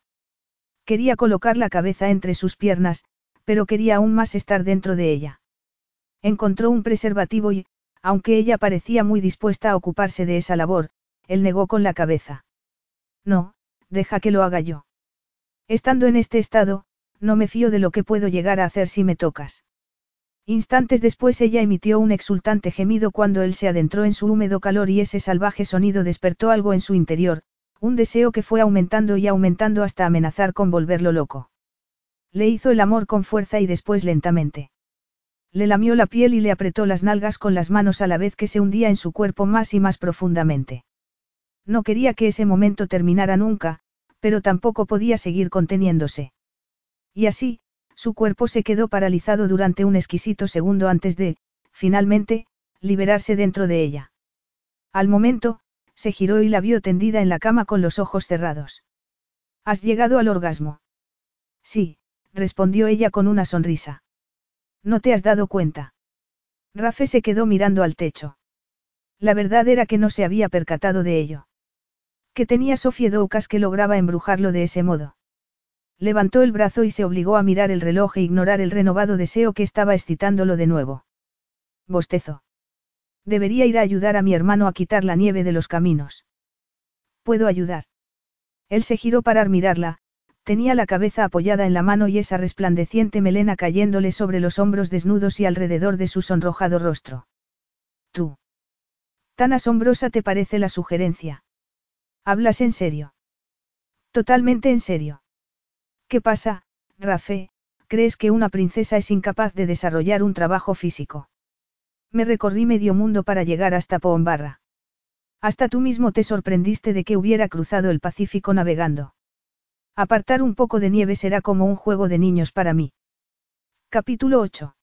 Quería colocar la cabeza entre sus piernas, pero quería aún más estar dentro de ella. Encontró un preservativo y, aunque ella parecía muy dispuesta a ocuparse de esa labor, él negó con la cabeza. No, deja que lo haga yo. Estando en este estado, no me fío de lo que puedo llegar a hacer si me tocas. Instantes después ella emitió un exultante gemido cuando él se adentró en su húmedo calor y ese salvaje sonido despertó algo en su interior, un deseo que fue aumentando y aumentando hasta amenazar con volverlo loco. Le hizo el amor con fuerza y después lentamente. Le lamió la piel y le apretó las nalgas con las manos a la vez que se hundía en su cuerpo más y más profundamente. No quería que ese momento terminara nunca, pero tampoco podía seguir conteniéndose. Y así, su cuerpo se quedó paralizado durante un exquisito segundo antes de, finalmente, liberarse dentro de ella. Al momento, se giró y la vio tendida en la cama con los ojos cerrados. ¿Has llegado al orgasmo? Sí, respondió ella con una sonrisa. ¿No te has dado cuenta? Rafe se quedó mirando al techo. La verdad era que no se había percatado de ello que tenía Sofía Doukas que lograba embrujarlo de ese modo. Levantó el brazo y se obligó a mirar el reloj e ignorar el renovado deseo que estaba excitándolo de nuevo. Bostezo. Debería ir a ayudar a mi hermano a quitar la nieve de los caminos. ¿Puedo ayudar? Él se giró para mirarla, tenía la cabeza apoyada en la mano y esa resplandeciente melena cayéndole sobre los hombros desnudos y alrededor de su sonrojado rostro. Tú. Tan asombrosa te parece la sugerencia. ¿Hablas en serio? Totalmente en serio. ¿Qué pasa, Rafe? ¿Crees que una princesa es incapaz de desarrollar un trabajo físico? Me recorrí medio mundo para llegar hasta Poombarra. Hasta tú mismo te sorprendiste de que hubiera cruzado el Pacífico navegando. Apartar un poco de nieve será como un juego de niños para mí. Capítulo 8.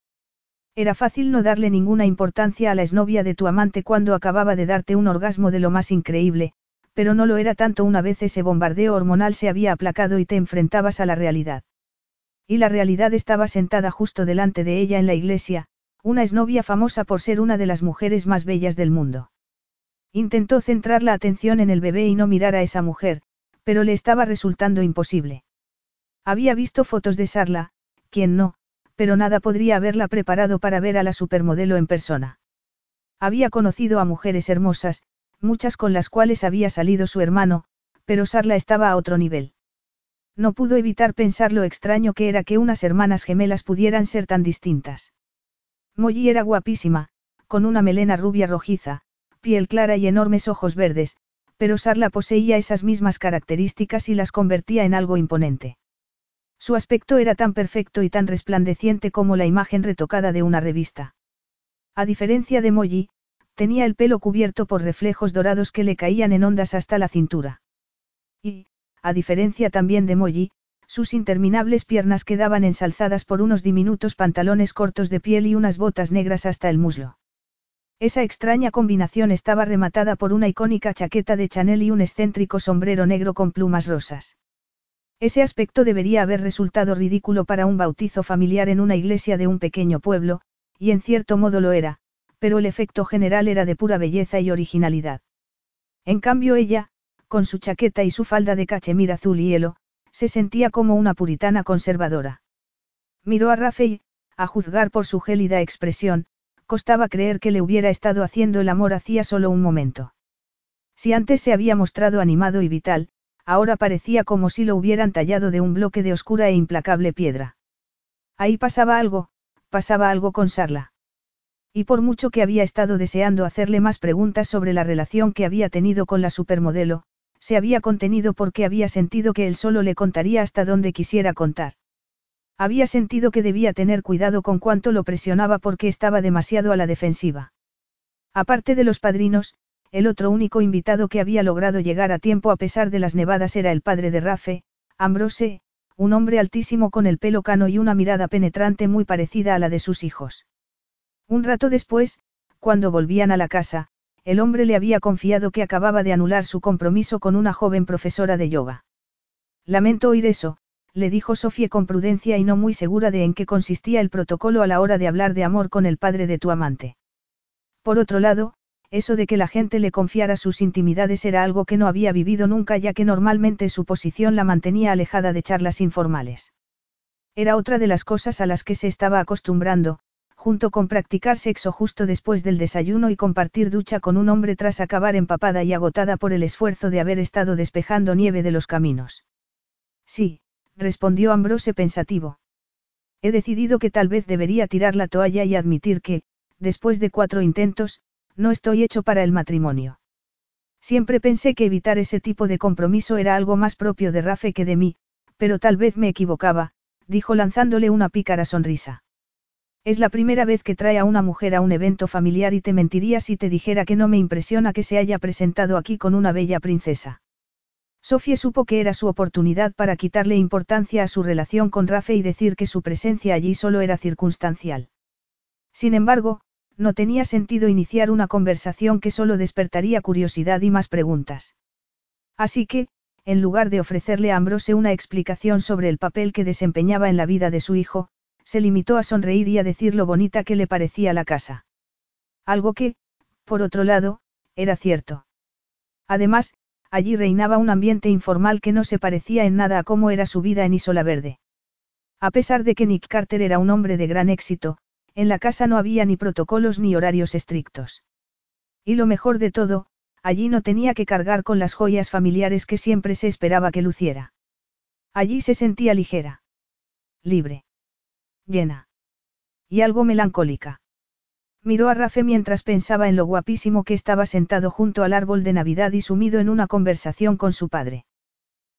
Era fácil no darle ninguna importancia a la exnovia de tu amante cuando acababa de darte un orgasmo de lo más increíble, pero no lo era tanto una vez ese bombardeo hormonal se había aplacado y te enfrentabas a la realidad. Y la realidad estaba sentada justo delante de ella en la iglesia, una esnovia famosa por ser una de las mujeres más bellas del mundo. Intentó centrar la atención en el bebé y no mirar a esa mujer, pero le estaba resultando imposible. Había visto fotos de Sarla, quien no, pero nada podría haberla preparado para ver a la supermodelo en persona. Había conocido a mujeres hermosas, muchas con las cuales había salido su hermano, pero Sarla estaba a otro nivel. No pudo evitar pensar lo extraño que era que unas hermanas gemelas pudieran ser tan distintas. Molly era guapísima, con una melena rubia rojiza, piel clara y enormes ojos verdes, pero Sarla poseía esas mismas características y las convertía en algo imponente. Su aspecto era tan perfecto y tan resplandeciente como la imagen retocada de una revista. A diferencia de Molly, tenía el pelo cubierto por reflejos dorados que le caían en ondas hasta la cintura. Y, a diferencia también de Molly, sus interminables piernas quedaban ensalzadas por unos diminutos pantalones cortos de piel y unas botas negras hasta el muslo. Esa extraña combinación estaba rematada por una icónica chaqueta de Chanel y un excéntrico sombrero negro con plumas rosas. Ese aspecto debería haber resultado ridículo para un bautizo familiar en una iglesia de un pequeño pueblo, y en cierto modo lo era, pero el efecto general era de pura belleza y originalidad. En cambio ella, con su chaqueta y su falda de cachemir azul y hielo, se sentía como una puritana conservadora. Miró a Rafe a juzgar por su gélida expresión, costaba creer que le hubiera estado haciendo el amor hacía solo un momento. Si antes se había mostrado animado y vital, ahora parecía como si lo hubieran tallado de un bloque de oscura e implacable piedra. Ahí pasaba algo, pasaba algo con Sarla. Y por mucho que había estado deseando hacerle más preguntas sobre la relación que había tenido con la supermodelo, se había contenido porque había sentido que él solo le contaría hasta donde quisiera contar. Había sentido que debía tener cuidado con cuánto lo presionaba porque estaba demasiado a la defensiva. Aparte de los padrinos, el otro único invitado que había logrado llegar a tiempo a pesar de las nevadas era el padre de Rafe, Ambrose, un hombre altísimo con el pelo cano y una mirada penetrante muy parecida a la de sus hijos. Un rato después, cuando volvían a la casa, el hombre le había confiado que acababa de anular su compromiso con una joven profesora de yoga. Lamento oír eso, le dijo Sofía con prudencia y no muy segura de en qué consistía el protocolo a la hora de hablar de amor con el padre de tu amante. Por otro lado, eso de que la gente le confiara sus intimidades era algo que no había vivido nunca ya que normalmente su posición la mantenía alejada de charlas informales. Era otra de las cosas a las que se estaba acostumbrando, junto con practicar sexo justo después del desayuno y compartir ducha con un hombre tras acabar empapada y agotada por el esfuerzo de haber estado despejando nieve de los caminos. Sí, respondió Ambrose pensativo. He decidido que tal vez debería tirar la toalla y admitir que, después de cuatro intentos, no estoy hecho para el matrimonio. Siempre pensé que evitar ese tipo de compromiso era algo más propio de Rafe que de mí, pero tal vez me equivocaba, dijo lanzándole una pícara sonrisa. Es la primera vez que trae a una mujer a un evento familiar y te mentiría si te dijera que no me impresiona que se haya presentado aquí con una bella princesa. Sofía supo que era su oportunidad para quitarle importancia a su relación con Rafe y decir que su presencia allí solo era circunstancial. Sin embargo, no tenía sentido iniciar una conversación que solo despertaría curiosidad y más preguntas. Así que, en lugar de ofrecerle a Ambrose una explicación sobre el papel que desempeñaba en la vida de su hijo, se limitó a sonreír y a decir lo bonita que le parecía la casa. Algo que, por otro lado, era cierto. Además, allí reinaba un ambiente informal que no se parecía en nada a cómo era su vida en Isola Verde. A pesar de que Nick Carter era un hombre de gran éxito, en la casa no había ni protocolos ni horarios estrictos. Y lo mejor de todo, allí no tenía que cargar con las joyas familiares que siempre se esperaba que luciera. Allí se sentía ligera. Libre. Llena. Y algo melancólica. Miró a Rafe mientras pensaba en lo guapísimo que estaba sentado junto al árbol de Navidad y sumido en una conversación con su padre.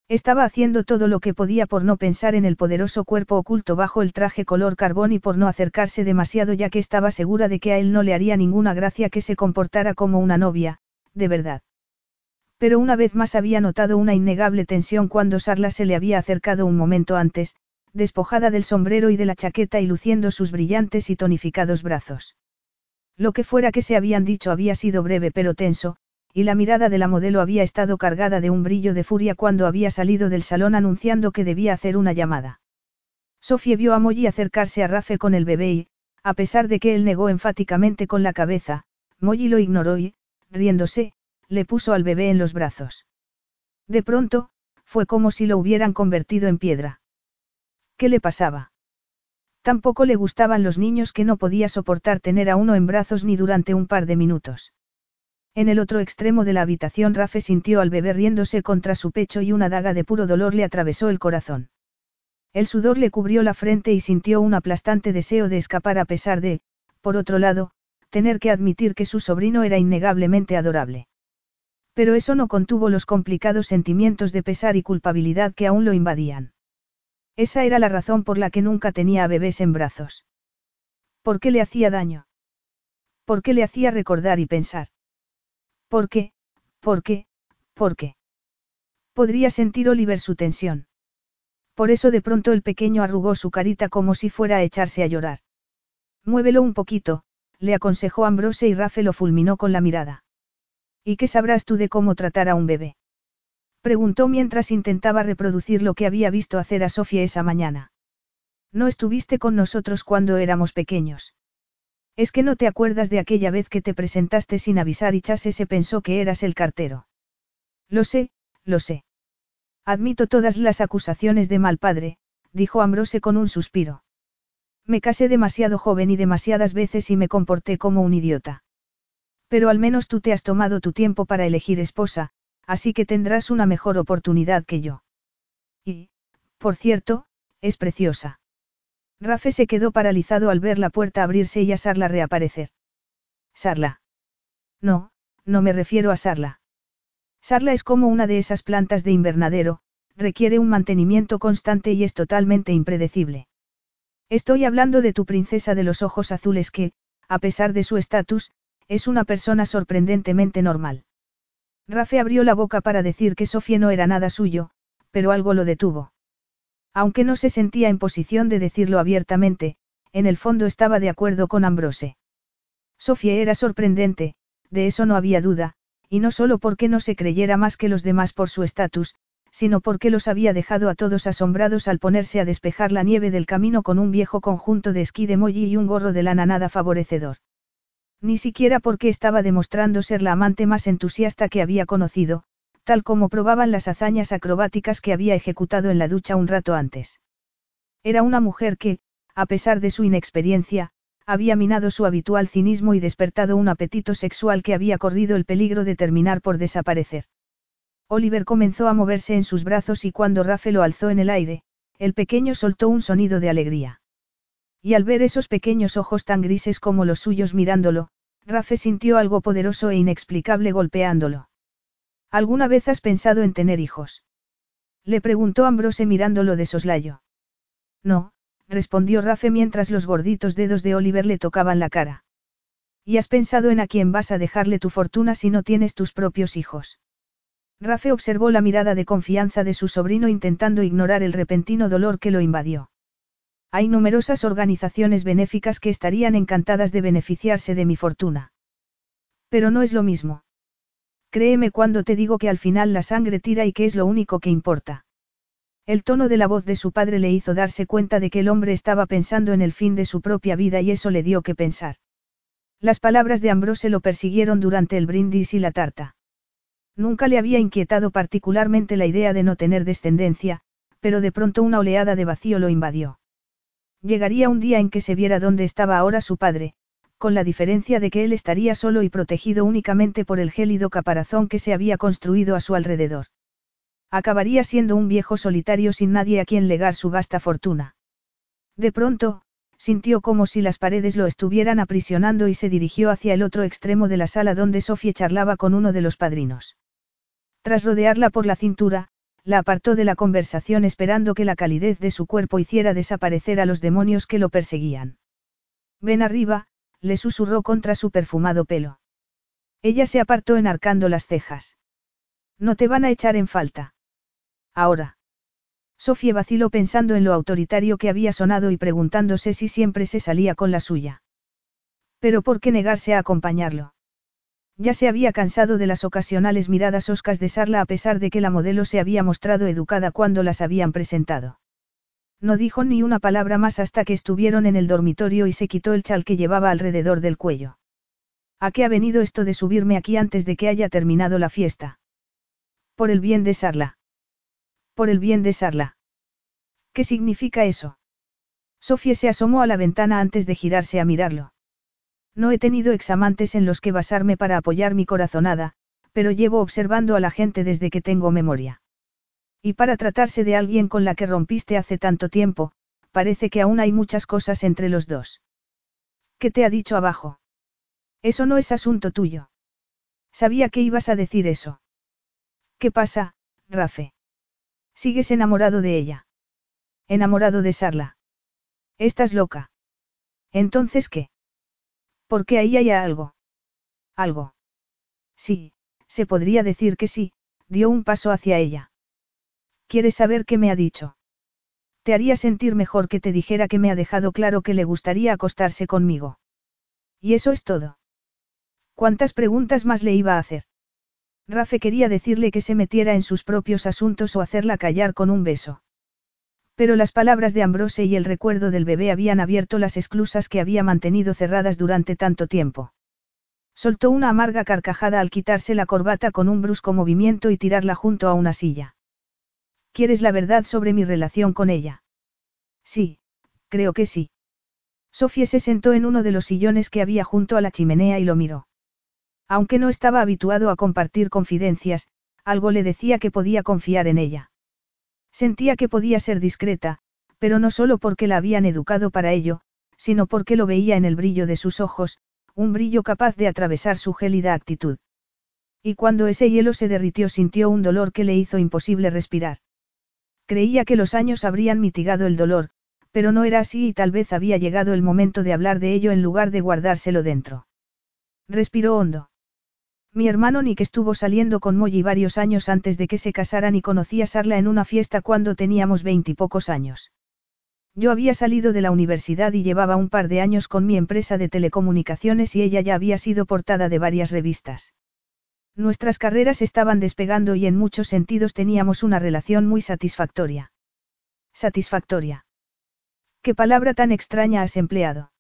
Estaba haciendo todo lo que podía por no pensar en el poderoso cuerpo oculto bajo el traje color carbón y por no acercarse demasiado ya que estaba segura de que a él no le haría ninguna gracia que se comportara como una novia, de verdad. Pero una vez más había notado una innegable tensión cuando Sarla se le había acercado un momento antes, despojada del sombrero y de la chaqueta y luciendo sus brillantes y tonificados brazos. Lo que fuera que se habían dicho había sido breve pero tenso, y la mirada de la modelo había estado cargada de un brillo de furia cuando había salido del salón anunciando que debía hacer una llamada. Sofía vio a Molly acercarse a Rafe con el bebé y, a pesar de que él negó enfáticamente con la cabeza, Molly lo ignoró y, riéndose, le puso al bebé en los brazos. De pronto, fue como si lo hubieran convertido en piedra. ¿Qué le pasaba? Tampoco le gustaban los niños que no podía soportar tener a uno en brazos ni durante un par de minutos. En el otro extremo de la habitación Rafe sintió al bebé riéndose contra su pecho y una daga de puro dolor le atravesó el corazón. El sudor le cubrió la frente y sintió un aplastante deseo de escapar a pesar de, por otro lado, tener que admitir que su sobrino era innegablemente adorable. Pero eso no contuvo los complicados sentimientos de pesar y culpabilidad que aún lo invadían. Esa era la razón por la que nunca tenía a bebés en brazos. ¿Por qué le hacía daño? ¿Por qué le hacía recordar y pensar? ¿Por qué? ¿Por qué? ¿Por qué? Podría sentir Oliver su tensión. Por eso de pronto el pequeño arrugó su carita como si fuera a echarse a llorar. Muévelo un poquito, le aconsejó Ambrose y Rafe lo fulminó con la mirada. ¿Y qué sabrás tú de cómo tratar a un bebé? Preguntó mientras intentaba reproducir lo que había visto hacer a Sofía esa mañana. No estuviste con nosotros cuando éramos pequeños. Es que no te acuerdas de aquella vez que te presentaste sin avisar y Chase se pensó que eras el cartero. Lo sé, lo sé. Admito todas las acusaciones de mal padre, dijo Ambrose con un suspiro. Me casé demasiado joven y demasiadas veces y me comporté como un idiota. Pero al menos tú te has tomado tu tiempo para elegir esposa, así que tendrás una mejor oportunidad que yo. Y, por cierto, es preciosa. Rafe se quedó paralizado al ver la puerta abrirse y a Sarla reaparecer. Sarla. No, no me refiero a Sarla. Sarla es como una de esas plantas de invernadero, requiere un mantenimiento constante y es totalmente impredecible. Estoy hablando de tu princesa de los ojos azules que, a pesar de su estatus, es una persona sorprendentemente normal. Rafe abrió la boca para decir que Sofía no era nada suyo, pero algo lo detuvo. Aunque no se sentía en posición de decirlo abiertamente, en el fondo estaba de acuerdo con Ambrose. Sofía era sorprendente, de eso no había duda, y no solo porque no se creyera más que los demás por su estatus, sino porque los había dejado a todos asombrados al ponerse a despejar la nieve del camino con un viejo conjunto de esquí de molly y un gorro de lana nada favorecedor. Ni siquiera porque estaba demostrando ser la amante más entusiasta que había conocido, tal como probaban las hazañas acrobáticas que había ejecutado en la ducha un rato antes. Era una mujer que, a pesar de su inexperiencia, había minado su habitual cinismo y despertado un apetito sexual que había corrido el peligro de terminar por desaparecer. Oliver comenzó a moverse en sus brazos y cuando Rafe lo alzó en el aire, el pequeño soltó un sonido de alegría. Y al ver esos pequeños ojos tan grises como los suyos mirándolo, Rafe sintió algo poderoso e inexplicable golpeándolo. ¿Alguna vez has pensado en tener hijos? Le preguntó Ambrose mirándolo de soslayo. No, respondió Rafe mientras los gorditos dedos de Oliver le tocaban la cara. ¿Y has pensado en a quién vas a dejarle tu fortuna si no tienes tus propios hijos? Rafe observó la mirada de confianza de su sobrino intentando ignorar el repentino dolor que lo invadió. Hay numerosas organizaciones benéficas que estarían encantadas de beneficiarse de mi fortuna. Pero no es lo mismo. Créeme cuando te digo que al final la sangre tira y que es lo único que importa. El tono de la voz de su padre le hizo darse cuenta de que el hombre estaba pensando en el fin de su propia vida y eso le dio que pensar. Las palabras de Ambrose lo persiguieron durante el brindis y la tarta. Nunca le había inquietado particularmente la idea de no tener descendencia, pero de pronto una oleada de vacío lo invadió. Llegaría un día en que se viera dónde estaba ahora su padre, con la diferencia de que él estaría solo y protegido únicamente por el gélido caparazón que se había construido a su alrededor. Acabaría siendo un viejo solitario sin nadie a quien legar su vasta fortuna. De pronto, sintió como si las paredes lo estuvieran aprisionando y se dirigió hacia el otro extremo de la sala donde Sofía charlaba con uno de los padrinos. Tras rodearla por la cintura, la apartó de la conversación esperando que la calidez de su cuerpo hiciera desaparecer a los demonios que lo perseguían. Ven arriba, le susurró contra su perfumado pelo. Ella se apartó enarcando las cejas. No te van a echar en falta. Ahora. Sofía vaciló pensando en lo autoritario que había sonado y preguntándose si siempre se salía con la suya. Pero ¿por qué negarse a acompañarlo? Ya se había cansado de las ocasionales miradas oscas de Sarla a pesar de que la modelo se había mostrado educada cuando las habían presentado. No dijo ni una palabra más hasta que estuvieron en el dormitorio y se quitó el chal que llevaba alrededor del cuello. ¿A qué ha venido esto de subirme aquí antes de que haya terminado la fiesta? Por el bien de Sarla. Por el bien de Sarla. ¿Qué significa eso? Sofía se asomó a la ventana antes de girarse a mirarlo. No he tenido examantes en los que basarme para apoyar mi corazonada, pero llevo observando a la gente desde que tengo memoria. Y para tratarse de alguien con la que rompiste hace tanto tiempo, parece que aún hay muchas cosas entre los dos. ¿Qué te ha dicho abajo? Eso no es asunto tuyo. Sabía que ibas a decir eso. ¿Qué pasa, Rafe? ¿Sigues enamorado de ella? Enamorado de Sarla. Estás loca. Entonces, ¿qué? Porque ahí hay algo. Algo. Sí, se podría decir que sí, dio un paso hacia ella. ¿Quieres saber qué me ha dicho? Te haría sentir mejor que te dijera que me ha dejado claro que le gustaría acostarse conmigo. Y eso es todo. ¿Cuántas preguntas más le iba a hacer? Rafe quería decirle que se metiera en sus propios asuntos o hacerla callar con un beso. Pero las palabras de Ambrose y el recuerdo del bebé habían abierto las esclusas que había mantenido cerradas durante tanto tiempo. Soltó una amarga carcajada al quitarse la corbata con un brusco movimiento y tirarla junto a una silla. ¿Quieres la verdad sobre mi relación con ella? Sí, creo que sí. Sofía se sentó en uno de los sillones que había junto a la chimenea y lo miró. Aunque no estaba habituado a compartir confidencias, algo le decía que podía confiar en ella. Sentía que podía ser discreta, pero no solo porque la habían educado para ello, sino porque lo veía en el brillo de sus ojos, un brillo capaz de atravesar su gélida actitud. Y cuando ese hielo se derritió sintió un dolor que le hizo imposible respirar. Creía que los años habrían mitigado el dolor, pero no era así y tal vez había llegado el momento de hablar de ello en lugar de guardárselo dentro. Respiró hondo. Mi hermano Nick estuvo saliendo con Molly varios años antes de que se casaran y conocí a Sarla en una fiesta cuando teníamos veintipocos años. Yo había salido de la universidad y llevaba un par de años con mi empresa de telecomunicaciones y ella ya había sido portada de varias revistas. Nuestras carreras estaban despegando y en muchos sentidos teníamos una relación muy satisfactoria. Satisfactoria. ¿Qué palabra tan extraña has empleado?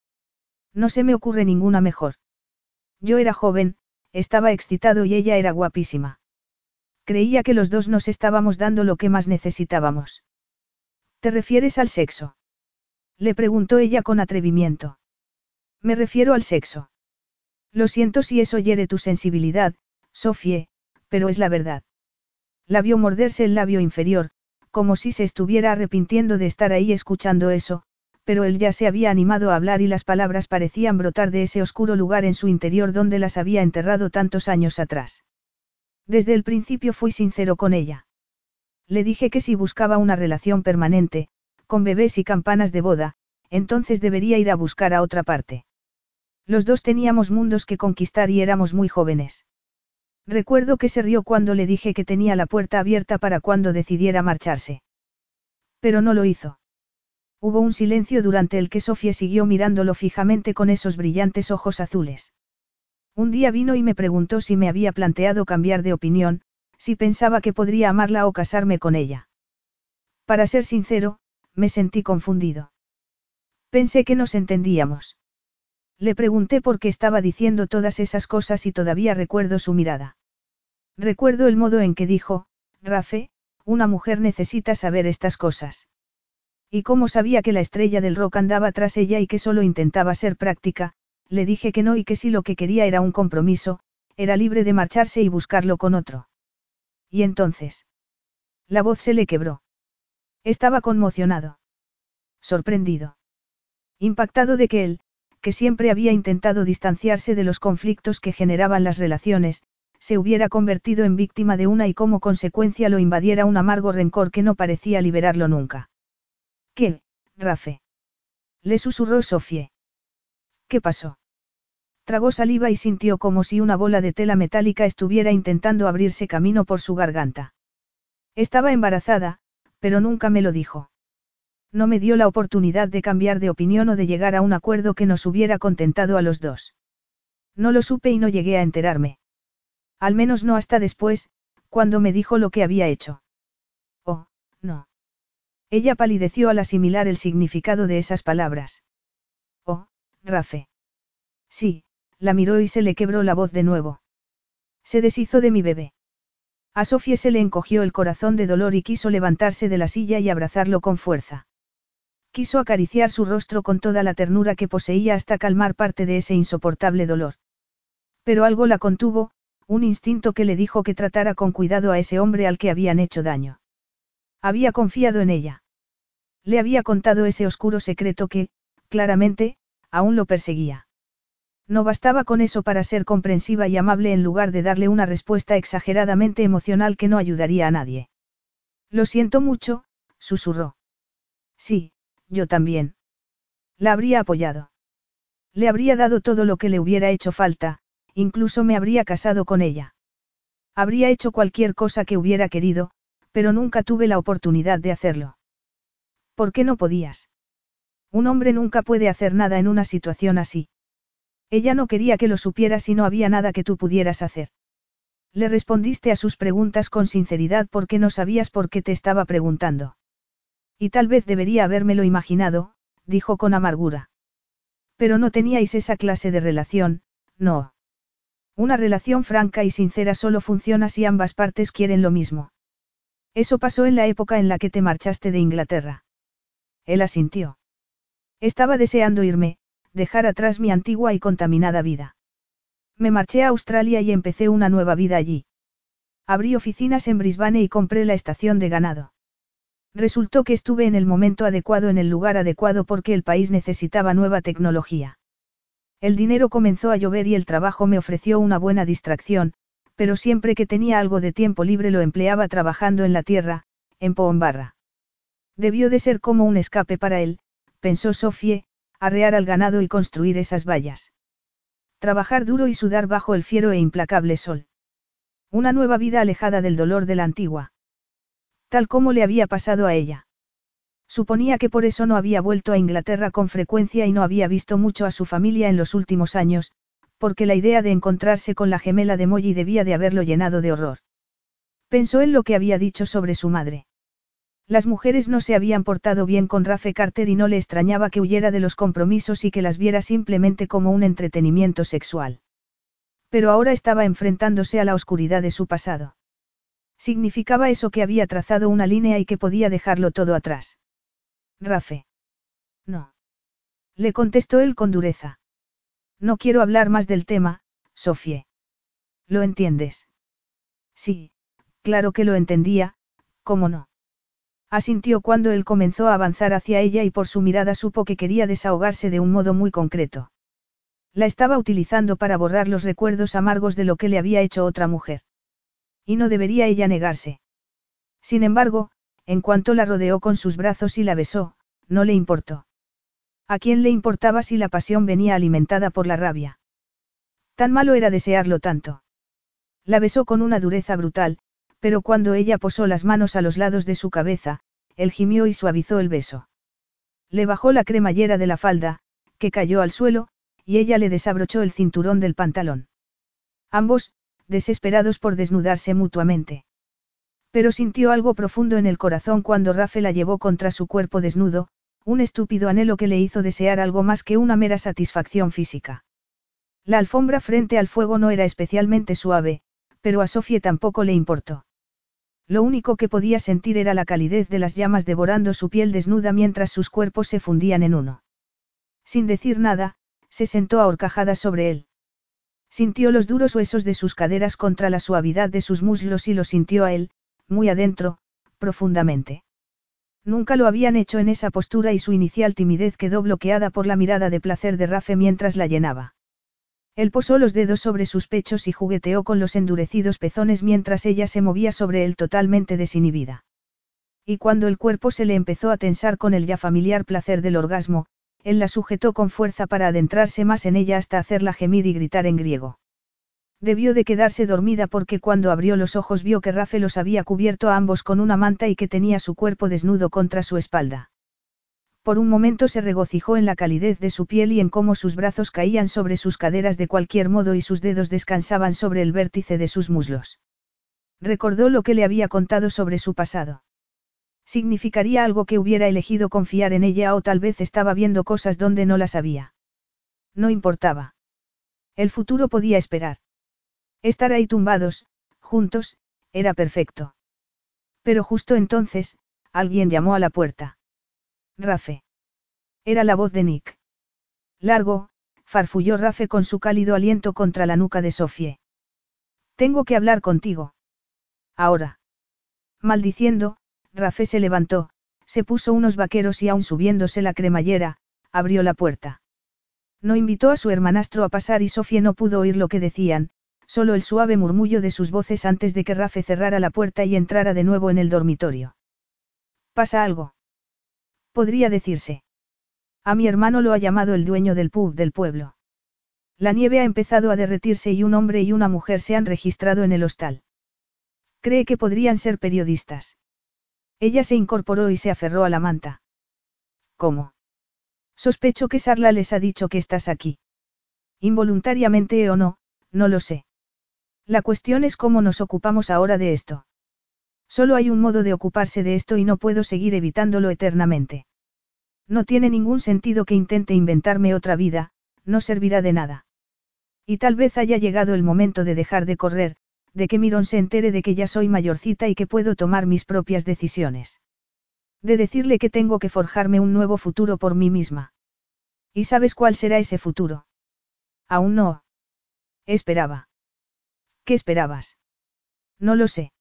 No se me ocurre ninguna mejor. Yo era joven, estaba excitado y ella era guapísima. Creía que los dos nos estábamos dando lo que más necesitábamos. ¿Te refieres al sexo? Le preguntó ella con atrevimiento. Me refiero al sexo. Lo siento si eso hiere tu sensibilidad, Sofie, pero es la verdad. La vio morderse el labio inferior, como si se estuviera arrepintiendo de estar ahí escuchando eso, pero él ya se había animado a hablar y las palabras parecían brotar de ese oscuro lugar en su interior donde las había enterrado tantos años atrás. Desde el principio fui sincero con ella. Le dije que si buscaba una relación permanente, con bebés y campanas de boda, entonces debería ir a buscar a otra parte. Los dos teníamos mundos que conquistar y éramos muy jóvenes. Recuerdo que se rió cuando le dije que tenía la puerta abierta para cuando decidiera marcharse. Pero no lo hizo. Hubo un silencio durante el que Sofía siguió mirándolo fijamente con esos brillantes ojos azules. Un día vino y me preguntó si me había planteado cambiar de opinión, si pensaba que podría amarla o casarme con ella. Para ser sincero, me sentí confundido. Pensé que nos entendíamos. Le pregunté por qué estaba diciendo todas esas cosas y todavía recuerdo su mirada. Recuerdo el modo en que dijo, Rafe, una mujer necesita saber estas cosas. Y como sabía que la estrella del rock andaba tras ella y que solo intentaba ser práctica, le dije que no y que si lo que quería era un compromiso, era libre de marcharse y buscarlo con otro. Y entonces. La voz se le quebró. Estaba conmocionado. Sorprendido. Impactado de que él, que siempre había intentado distanciarse de los conflictos que generaban las relaciones, se hubiera convertido en víctima de una y como consecuencia lo invadiera un amargo rencor que no parecía liberarlo nunca. ¿Qué, Rafe? Le susurró Sofie. ¿Qué pasó? Tragó saliva y sintió como si una bola de tela metálica estuviera intentando abrirse camino por su garganta. Estaba embarazada, pero nunca me lo dijo. No me dio la oportunidad de cambiar de opinión o de llegar a un acuerdo que nos hubiera contentado a los dos. No lo supe y no llegué a enterarme. Al menos no hasta después, cuando me dijo lo que había hecho. Oh, no. Ella palideció al asimilar el significado de esas palabras. Oh, Rafe. Sí, la miró y se le quebró la voz de nuevo. Se deshizo de mi bebé. A Sofía se le encogió el corazón de dolor y quiso levantarse de la silla y abrazarlo con fuerza. Quiso acariciar su rostro con toda la ternura que poseía hasta calmar parte de ese insoportable dolor. Pero algo la contuvo, un instinto que le dijo que tratara con cuidado a ese hombre al que habían hecho daño. Había confiado en ella. Le había contado ese oscuro secreto que, claramente, aún lo perseguía. No bastaba con eso para ser comprensiva y amable en lugar de darle una respuesta exageradamente emocional que no ayudaría a nadie. Lo siento mucho, susurró. Sí, yo también. La habría apoyado. Le habría dado todo lo que le hubiera hecho falta, incluso me habría casado con ella. Habría hecho cualquier cosa que hubiera querido, pero nunca tuve la oportunidad de hacerlo. ¿Por qué no podías? Un hombre nunca puede hacer nada en una situación así. Ella no quería que lo supieras y no había nada que tú pudieras hacer. Le respondiste a sus preguntas con sinceridad porque no sabías por qué te estaba preguntando. Y tal vez debería habérmelo imaginado, dijo con amargura. Pero no teníais esa clase de relación, no. Una relación franca y sincera solo funciona si ambas partes quieren lo mismo. Eso pasó en la época en la que te marchaste de Inglaterra. Él asintió. Estaba deseando irme, dejar atrás mi antigua y contaminada vida. Me marché a Australia y empecé una nueva vida allí. Abrí oficinas en Brisbane y compré la estación de ganado. Resultó que estuve en el momento adecuado en el lugar adecuado porque el país necesitaba nueva tecnología. El dinero comenzó a llover y el trabajo me ofreció una buena distracción, pero siempre que tenía algo de tiempo libre lo empleaba trabajando en la tierra, en Poombarra. Debió de ser como un escape para él, pensó Sofie, arrear al ganado y construir esas vallas. Trabajar duro y sudar bajo el fiero e implacable sol. Una nueva vida alejada del dolor de la antigua. Tal como le había pasado a ella. Suponía que por eso no había vuelto a Inglaterra con frecuencia y no había visto mucho a su familia en los últimos años, porque la idea de encontrarse con la gemela de Molly debía de haberlo llenado de horror. Pensó en lo que había dicho sobre su madre. Las mujeres no se habían portado bien con Rafe Carter y no le extrañaba que huyera de los compromisos y que las viera simplemente como un entretenimiento sexual. Pero ahora estaba enfrentándose a la oscuridad de su pasado. Significaba eso que había trazado una línea y que podía dejarlo todo atrás. Rafe. No. Le contestó él con dureza. No quiero hablar más del tema, Sofie. ¿Lo entiendes? Sí, claro que lo entendía, ¿cómo no? Asintió cuando él comenzó a avanzar hacia ella y por su mirada supo que quería desahogarse de un modo muy concreto. La estaba utilizando para borrar los recuerdos amargos de lo que le había hecho otra mujer. Y no debería ella negarse. Sin embargo, en cuanto la rodeó con sus brazos y la besó, no le importó. ¿A quién le importaba si la pasión venía alimentada por la rabia? Tan malo era desearlo tanto. La besó con una dureza brutal, pero cuando ella posó las manos a los lados de su cabeza, él gimió y suavizó el beso. Le bajó la cremallera de la falda, que cayó al suelo, y ella le desabrochó el cinturón del pantalón. Ambos, desesperados por desnudarse mutuamente. Pero sintió algo profundo en el corazón cuando Rafe la llevó contra su cuerpo desnudo, un estúpido anhelo que le hizo desear algo más que una mera satisfacción física. La alfombra frente al fuego no era especialmente suave, pero a Sofie tampoco le importó. Lo único que podía sentir era la calidez de las llamas devorando su piel desnuda mientras sus cuerpos se fundían en uno. Sin decir nada, se sentó ahorcajada sobre él. Sintió los duros huesos de sus caderas contra la suavidad de sus muslos y lo sintió a él, muy adentro, profundamente. Nunca lo habían hecho en esa postura y su inicial timidez quedó bloqueada por la mirada de placer de Rafe mientras la llenaba. Él posó los dedos sobre sus pechos y jugueteó con los endurecidos pezones mientras ella se movía sobre él totalmente desinhibida. Y cuando el cuerpo se le empezó a tensar con el ya familiar placer del orgasmo, él la sujetó con fuerza para adentrarse más en ella hasta hacerla gemir y gritar en griego. Debió de quedarse dormida porque cuando abrió los ojos vio que Rafe los había cubierto a ambos con una manta y que tenía su cuerpo desnudo contra su espalda. Por un momento se regocijó en la calidez de su piel y en cómo sus brazos caían sobre sus caderas de cualquier modo y sus dedos descansaban sobre el vértice de sus muslos. Recordó lo que le había contado sobre su pasado. Significaría algo que hubiera elegido confiar en ella o tal vez estaba viendo cosas donde no las había. No importaba. El futuro podía esperar. Estar ahí tumbados, juntos, era perfecto. Pero justo entonces, alguien llamó a la puerta. Rafe. Era la voz de Nick. Largo, farfulló Rafe con su cálido aliento contra la nuca de Sofie. Tengo que hablar contigo. Ahora. Maldiciendo, Rafe se levantó, se puso unos vaqueros y aún subiéndose la cremallera, abrió la puerta. No invitó a su hermanastro a pasar y Sofía no pudo oír lo que decían, solo el suave murmullo de sus voces antes de que Rafe cerrara la puerta y entrara de nuevo en el dormitorio. ¿Pasa algo? Podría decirse. A mi hermano lo ha llamado el dueño del pub del pueblo. La nieve ha empezado a derretirse y un hombre y una mujer se han registrado en el hostal. Cree que podrían ser periodistas. Ella se incorporó y se aferró a la manta. ¿Cómo? Sospecho que Sarla les ha dicho que estás aquí. Involuntariamente o no, no lo sé. La cuestión es cómo nos ocupamos ahora de esto. Solo hay un modo de ocuparse de esto y no puedo seguir evitándolo eternamente. No tiene ningún sentido que intente inventarme otra vida, no servirá de nada. Y tal vez haya llegado el momento de dejar de correr, de que Mirón se entere de que ya soy mayorcita y que puedo tomar mis propias decisiones. De decirle que tengo que forjarme un nuevo futuro por mí misma. ¿Y sabes cuál será ese futuro? Aún no. Esperaba. ¿Qué esperabas? No lo sé.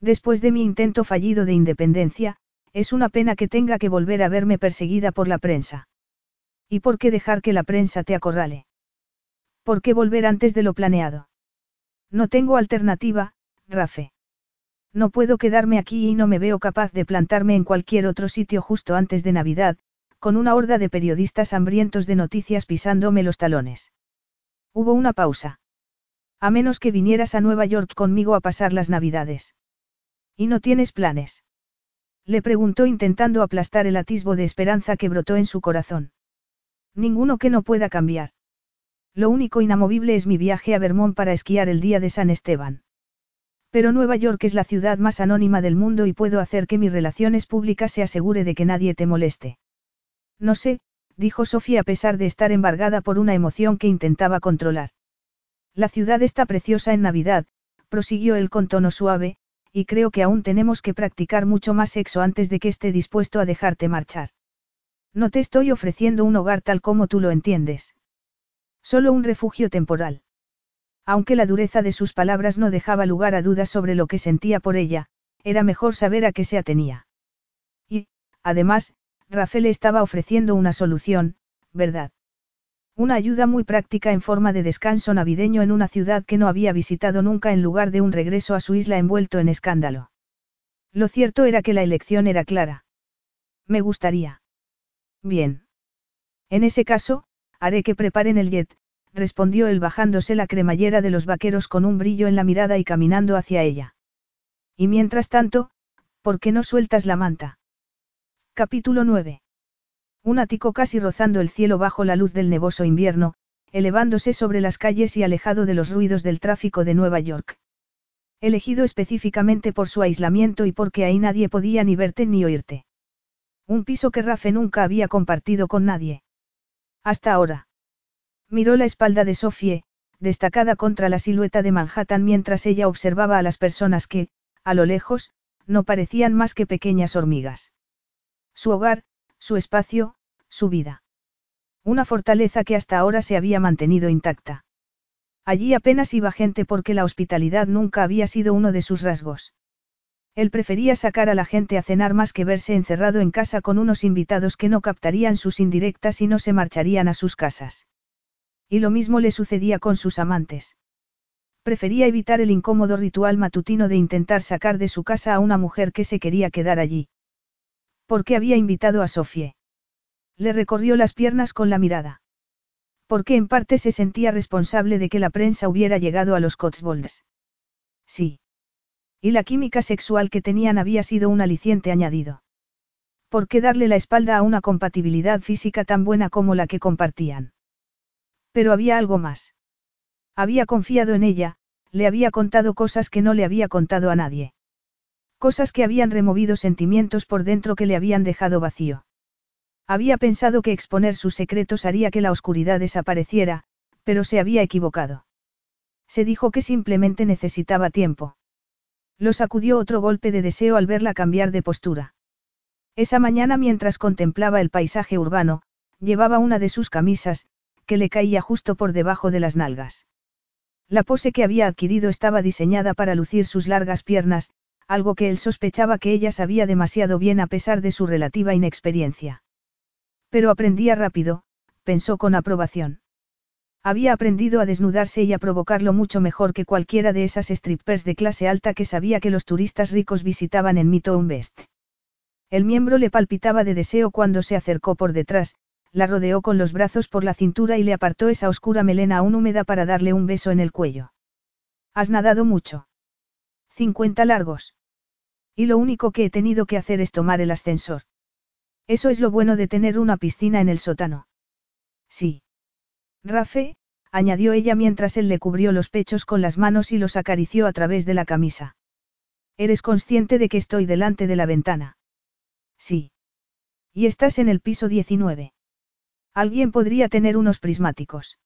Después de mi intento fallido de independencia, es una pena que tenga que volver a verme perseguida por la prensa. ¿Y por qué dejar que la prensa te acorrale? ¿Por qué volver antes de lo planeado? No tengo alternativa, Rafe. No puedo quedarme aquí y no me veo capaz de plantarme en cualquier otro sitio justo antes de Navidad, con una horda de periodistas hambrientos de noticias pisándome los talones. Hubo una pausa. A menos que vinieras a Nueva York conmigo a pasar las Navidades. ¿Y no tienes planes? Le preguntó intentando aplastar el atisbo de esperanza que brotó en su corazón. Ninguno que no pueda cambiar. Lo único inamovible es mi viaje a Vermont para esquiar el día de San Esteban. Pero Nueva York es la ciudad más anónima del mundo y puedo hacer que mis relaciones públicas se asegure de que nadie te moleste. No sé, dijo Sofía a pesar de estar embargada por una emoción que intentaba controlar. La ciudad está preciosa en Navidad, prosiguió él con tono suave, y creo que aún tenemos que practicar mucho más sexo antes de que esté dispuesto a dejarte marchar. No te estoy ofreciendo un hogar tal como tú lo entiendes. Solo un refugio temporal. Aunque la dureza de sus palabras no dejaba lugar a dudas sobre lo que sentía por ella, era mejor saber a qué se atenía. Y, además, Rafael estaba ofreciendo una solución, ¿verdad? Una ayuda muy práctica en forma de descanso navideño en una ciudad que no había visitado nunca en lugar de un regreso a su isla envuelto en escándalo. Lo cierto era que la elección era clara. Me gustaría. Bien. En ese caso, Haré que preparen el jet, respondió él bajándose la cremallera de los vaqueros con un brillo en la mirada y caminando hacia ella. Y mientras tanto, ¿por qué no sueltas la manta? Capítulo 9. Un ático casi rozando el cielo bajo la luz del nevoso invierno, elevándose sobre las calles y alejado de los ruidos del tráfico de Nueva York. Elegido específicamente por su aislamiento y porque ahí nadie podía ni verte ni oírte. Un piso que Rafe nunca había compartido con nadie. Hasta ahora. Miró la espalda de Sophie, destacada contra la silueta de Manhattan mientras ella observaba a las personas que, a lo lejos, no parecían más que pequeñas hormigas. Su hogar, su espacio, su vida. Una fortaleza que hasta ahora se había mantenido intacta. Allí apenas iba gente porque la hospitalidad nunca había sido uno de sus rasgos. Él prefería sacar a la gente a cenar más que verse encerrado en casa con unos invitados que no captarían sus indirectas y no se marcharían a sus casas. Y lo mismo le sucedía con sus amantes. Prefería evitar el incómodo ritual matutino de intentar sacar de su casa a una mujer que se quería quedar allí. ¿Por qué había invitado a Sofie? Le recorrió las piernas con la mirada. Porque en parte se sentía responsable de que la prensa hubiera llegado a los Cotswolds. Sí. Y la química sexual que tenían había sido un aliciente añadido. ¿Por qué darle la espalda a una compatibilidad física tan buena como la que compartían? Pero había algo más. Había confiado en ella, le había contado cosas que no le había contado a nadie. Cosas que habían removido sentimientos por dentro que le habían dejado vacío. Había pensado que exponer sus secretos haría que la oscuridad desapareciera, pero se había equivocado. Se dijo que simplemente necesitaba tiempo. Lo sacudió otro golpe de deseo al verla cambiar de postura. Esa mañana mientras contemplaba el paisaje urbano, llevaba una de sus camisas, que le caía justo por debajo de las nalgas. La pose que había adquirido estaba diseñada para lucir sus largas piernas, algo que él sospechaba que ella sabía demasiado bien a pesar de su relativa inexperiencia. Pero aprendía rápido, pensó con aprobación. Había aprendido a desnudarse y a provocarlo mucho mejor que cualquiera de esas strippers de clase alta que sabía que los turistas ricos visitaban en Midtown West. El miembro le palpitaba de deseo cuando se acercó por detrás, la rodeó con los brazos por la cintura y le apartó esa oscura melena aún húmeda para darle un beso en el cuello. ¿Has nadado mucho? Cincuenta largos. Y lo único que he tenido que hacer es tomar el ascensor. Eso es lo bueno de tener una piscina en el sótano. Sí. Rafe, añadió ella mientras él le cubrió los pechos con las manos y los acarició a través de la camisa. ¿Eres consciente de que estoy delante de la ventana? Sí. Y estás en el piso 19. Alguien podría tener unos prismáticos.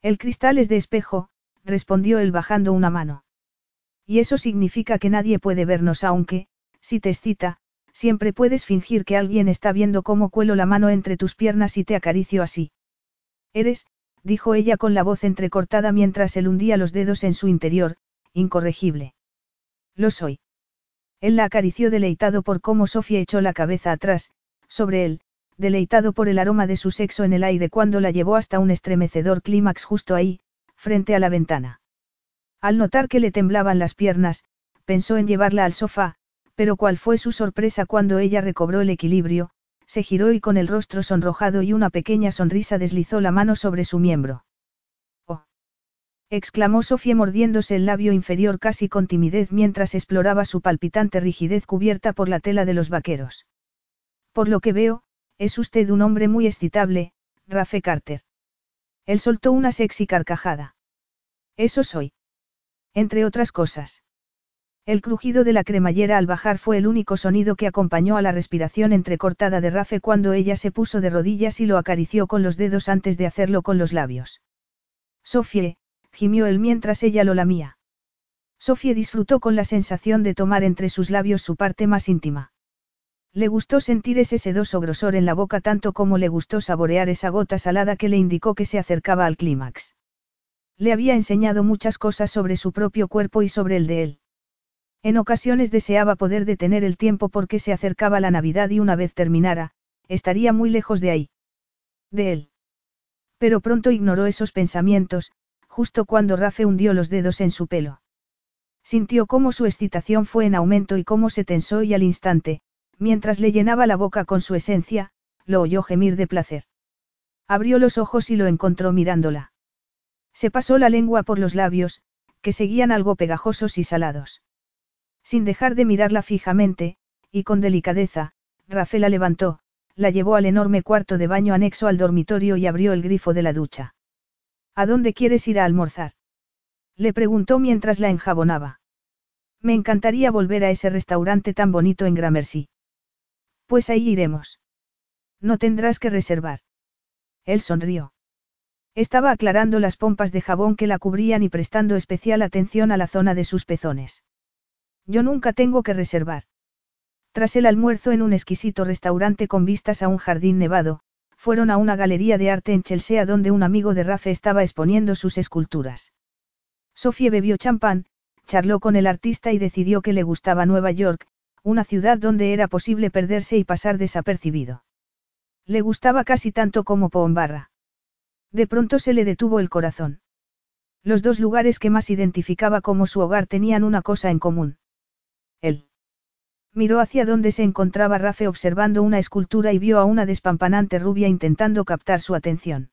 El cristal es de espejo, respondió él bajando una mano. Y eso significa que nadie puede vernos aunque, si te excita, siempre puedes fingir que alguien está viendo cómo cuelo la mano entre tus piernas y te acaricio así. Eres, dijo ella con la voz entrecortada mientras él hundía los dedos en su interior, incorregible. Lo soy. Él la acarició deleitado por cómo Sofía echó la cabeza atrás, sobre él, deleitado por el aroma de su sexo en el aire cuando la llevó hasta un estremecedor clímax justo ahí, frente a la ventana. Al notar que le temblaban las piernas, pensó en llevarla al sofá, pero cuál fue su sorpresa cuando ella recobró el equilibrio, se giró y con el rostro sonrojado y una pequeña sonrisa deslizó la mano sobre su miembro. ¡Oh! exclamó Sofía mordiéndose el labio inferior casi con timidez mientras exploraba su palpitante rigidez cubierta por la tela de los vaqueros. Por lo que veo, es usted un hombre muy excitable, Rafe Carter. Él soltó una sexy carcajada. Eso soy. Entre otras cosas. El crujido de la cremallera al bajar fue el único sonido que acompañó a la respiración entrecortada de Rafe cuando ella se puso de rodillas y lo acarició con los dedos antes de hacerlo con los labios. Sofie, gimió él mientras ella lo lamía. Sofie disfrutó con la sensación de tomar entre sus labios su parte más íntima. Le gustó sentir ese sedoso grosor en la boca tanto como le gustó saborear esa gota salada que le indicó que se acercaba al clímax. Le había enseñado muchas cosas sobre su propio cuerpo y sobre el de él. En ocasiones deseaba poder detener el tiempo porque se acercaba la Navidad y una vez terminara, estaría muy lejos de ahí. De él. Pero pronto ignoró esos pensamientos, justo cuando Rafe hundió los dedos en su pelo. Sintió cómo su excitación fue en aumento y cómo se tensó y al instante, Mientras le llenaba la boca con su esencia, lo oyó gemir de placer. Abrió los ojos y lo encontró mirándola. Se pasó la lengua por los labios, que seguían algo pegajosos y salados. Sin dejar de mirarla fijamente, y con delicadeza, Rafael la levantó, la llevó al enorme cuarto de baño anexo al dormitorio y abrió el grifo de la ducha. ¿A dónde quieres ir a almorzar? Le preguntó mientras la enjabonaba. Me encantaría volver a ese restaurante tan bonito en Gramercy. Pues ahí iremos. No tendrás que reservar. Él sonrió. Estaba aclarando las pompas de jabón que la cubrían y prestando especial atención a la zona de sus pezones. Yo nunca tengo que reservar. Tras el almuerzo en un exquisito restaurante con vistas a un jardín nevado, fueron a una galería de arte en Chelsea donde un amigo de Rafe estaba exponiendo sus esculturas. Sofía bebió champán, charló con el artista y decidió que le gustaba Nueva York, una ciudad donde era posible perderse y pasar desapercibido. Le gustaba casi tanto como Pombarra. De pronto se le detuvo el corazón. Los dos lugares que más identificaba como su hogar tenían una cosa en común. Él. Miró hacia donde se encontraba Rafe observando una escultura y vio a una despampanante rubia intentando captar su atención.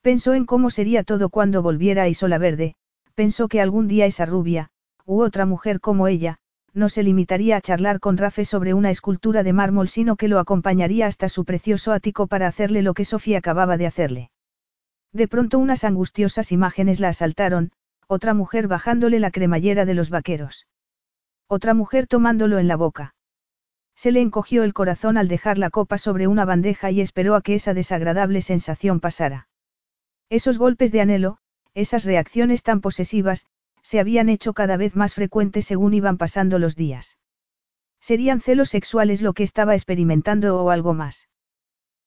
Pensó en cómo sería todo cuando volviera a Isola Verde, pensó que algún día esa rubia, u otra mujer como ella, no se limitaría a charlar con Rafe sobre una escultura de mármol, sino que lo acompañaría hasta su precioso ático para hacerle lo que Sofía acababa de hacerle. De pronto unas angustiosas imágenes la asaltaron, otra mujer bajándole la cremallera de los vaqueros. Otra mujer tomándolo en la boca. Se le encogió el corazón al dejar la copa sobre una bandeja y esperó a que esa desagradable sensación pasara. Esos golpes de anhelo, esas reacciones tan posesivas, se habían hecho cada vez más frecuentes según iban pasando los días. ¿Serían celos sexuales lo que estaba experimentando o algo más?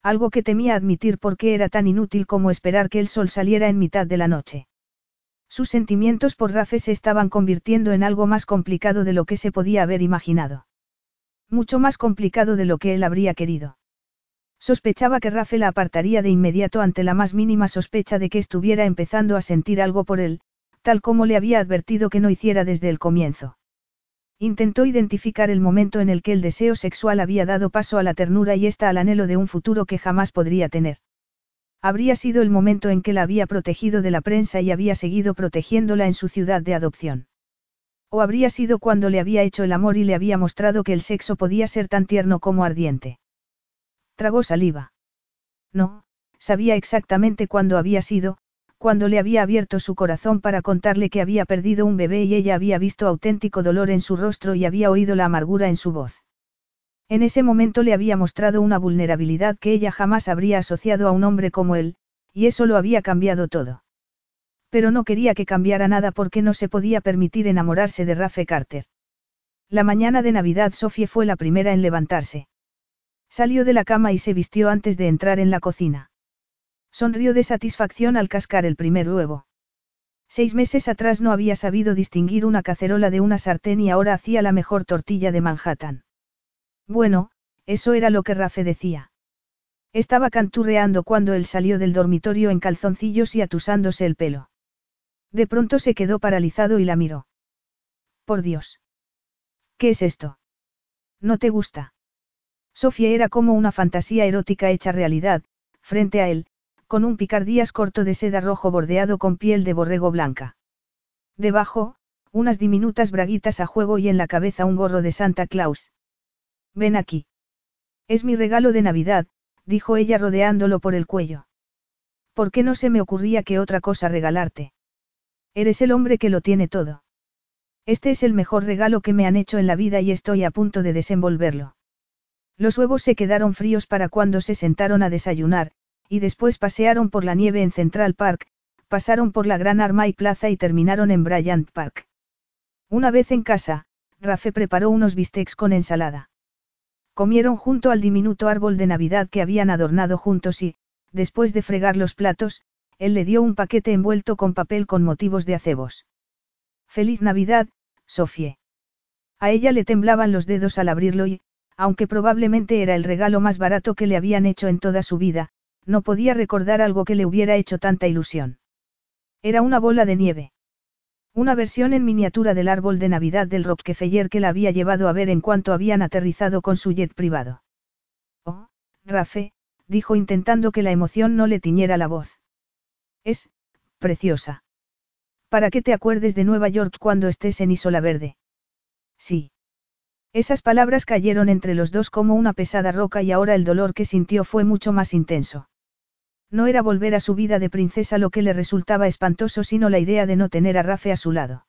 Algo que temía admitir porque era tan inútil como esperar que el sol saliera en mitad de la noche. Sus sentimientos por Rafe se estaban convirtiendo en algo más complicado de lo que se podía haber imaginado. Mucho más complicado de lo que él habría querido. Sospechaba que Rafe la apartaría de inmediato ante la más mínima sospecha de que estuviera empezando a sentir algo por él, tal como le había advertido que no hiciera desde el comienzo. Intentó identificar el momento en el que el deseo sexual había dado paso a la ternura y ésta al anhelo de un futuro que jamás podría tener. Habría sido el momento en que la había protegido de la prensa y había seguido protegiéndola en su ciudad de adopción. O habría sido cuando le había hecho el amor y le había mostrado que el sexo podía ser tan tierno como ardiente. Tragó saliva. No, sabía exactamente cuándo había sido, cuando le había abierto su corazón para contarle que había perdido un bebé y ella había visto auténtico dolor en su rostro y había oído la amargura en su voz. En ese momento le había mostrado una vulnerabilidad que ella jamás habría asociado a un hombre como él, y eso lo había cambiado todo. Pero no quería que cambiara nada porque no se podía permitir enamorarse de Rafe Carter. La mañana de Navidad Sofía fue la primera en levantarse. Salió de la cama y se vistió antes de entrar en la cocina. Sonrió de satisfacción al cascar el primer huevo. Seis meses atrás no había sabido distinguir una cacerola de una sartén y ahora hacía la mejor tortilla de Manhattan. Bueno, eso era lo que Rafe decía. Estaba canturreando cuando él salió del dormitorio en calzoncillos y atusándose el pelo. De pronto se quedó paralizado y la miró. Por Dios. ¿Qué es esto? ¿No te gusta? Sofía era como una fantasía erótica hecha realidad, frente a él, con un picardías corto de seda rojo bordeado con piel de borrego blanca. Debajo, unas diminutas braguitas a juego y en la cabeza un gorro de Santa Claus. Ven aquí. Es mi regalo de Navidad, dijo ella rodeándolo por el cuello. ¿Por qué no se me ocurría que otra cosa regalarte? Eres el hombre que lo tiene todo. Este es el mejor regalo que me han hecho en la vida y estoy a punto de desenvolverlo. Los huevos se quedaron fríos para cuando se sentaron a desayunar, y después pasearon por la nieve en Central Park, pasaron por la Gran Armay Plaza y terminaron en Bryant Park. Una vez en casa, Rafe preparó unos bistecs con ensalada. Comieron junto al diminuto árbol de Navidad que habían adornado juntos y, después de fregar los platos, él le dio un paquete envuelto con papel con motivos de acebos. Feliz Navidad, Sofie. A ella le temblaban los dedos al abrirlo y, aunque probablemente era el regalo más barato que le habían hecho en toda su vida, no podía recordar algo que le hubiera hecho tanta ilusión. Era una bola de nieve. Una versión en miniatura del árbol de Navidad del Rockefeller que la había llevado a ver en cuanto habían aterrizado con su jet privado. Oh, Rafe, dijo intentando que la emoción no le tiñera la voz. Es, preciosa. Para que te acuerdes de Nueva York cuando estés en Isola Verde. Sí. Esas palabras cayeron entre los dos como una pesada roca y ahora el dolor que sintió fue mucho más intenso. No era volver a su vida de princesa lo que le resultaba espantoso, sino la idea de no tener a Rafe a su lado.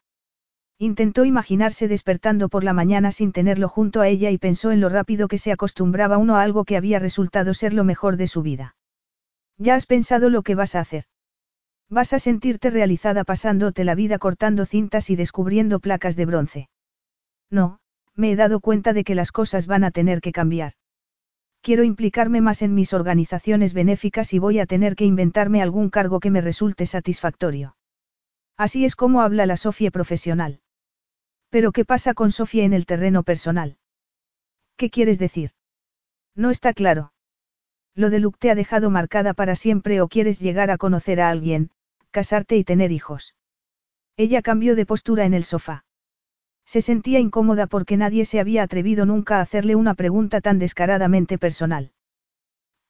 Intentó imaginarse despertando por la mañana sin tenerlo junto a ella y pensó en lo rápido que se acostumbraba uno a algo que había resultado ser lo mejor de su vida. ¿Ya has pensado lo que vas a hacer? Vas a sentirte realizada pasándote la vida cortando cintas y descubriendo placas de bronce. No, me he dado cuenta de que las cosas van a tener que cambiar. Quiero implicarme más en mis organizaciones benéficas y voy a tener que inventarme algún cargo que me resulte satisfactorio. Así es como habla la Sofía profesional. Pero ¿qué pasa con Sofía en el terreno personal? ¿Qué quieres decir? No está claro. Lo de Luke te ha dejado marcada para siempre o quieres llegar a conocer a alguien, casarte y tener hijos. Ella cambió de postura en el sofá. Se sentía incómoda porque nadie se había atrevido nunca a hacerle una pregunta tan descaradamente personal.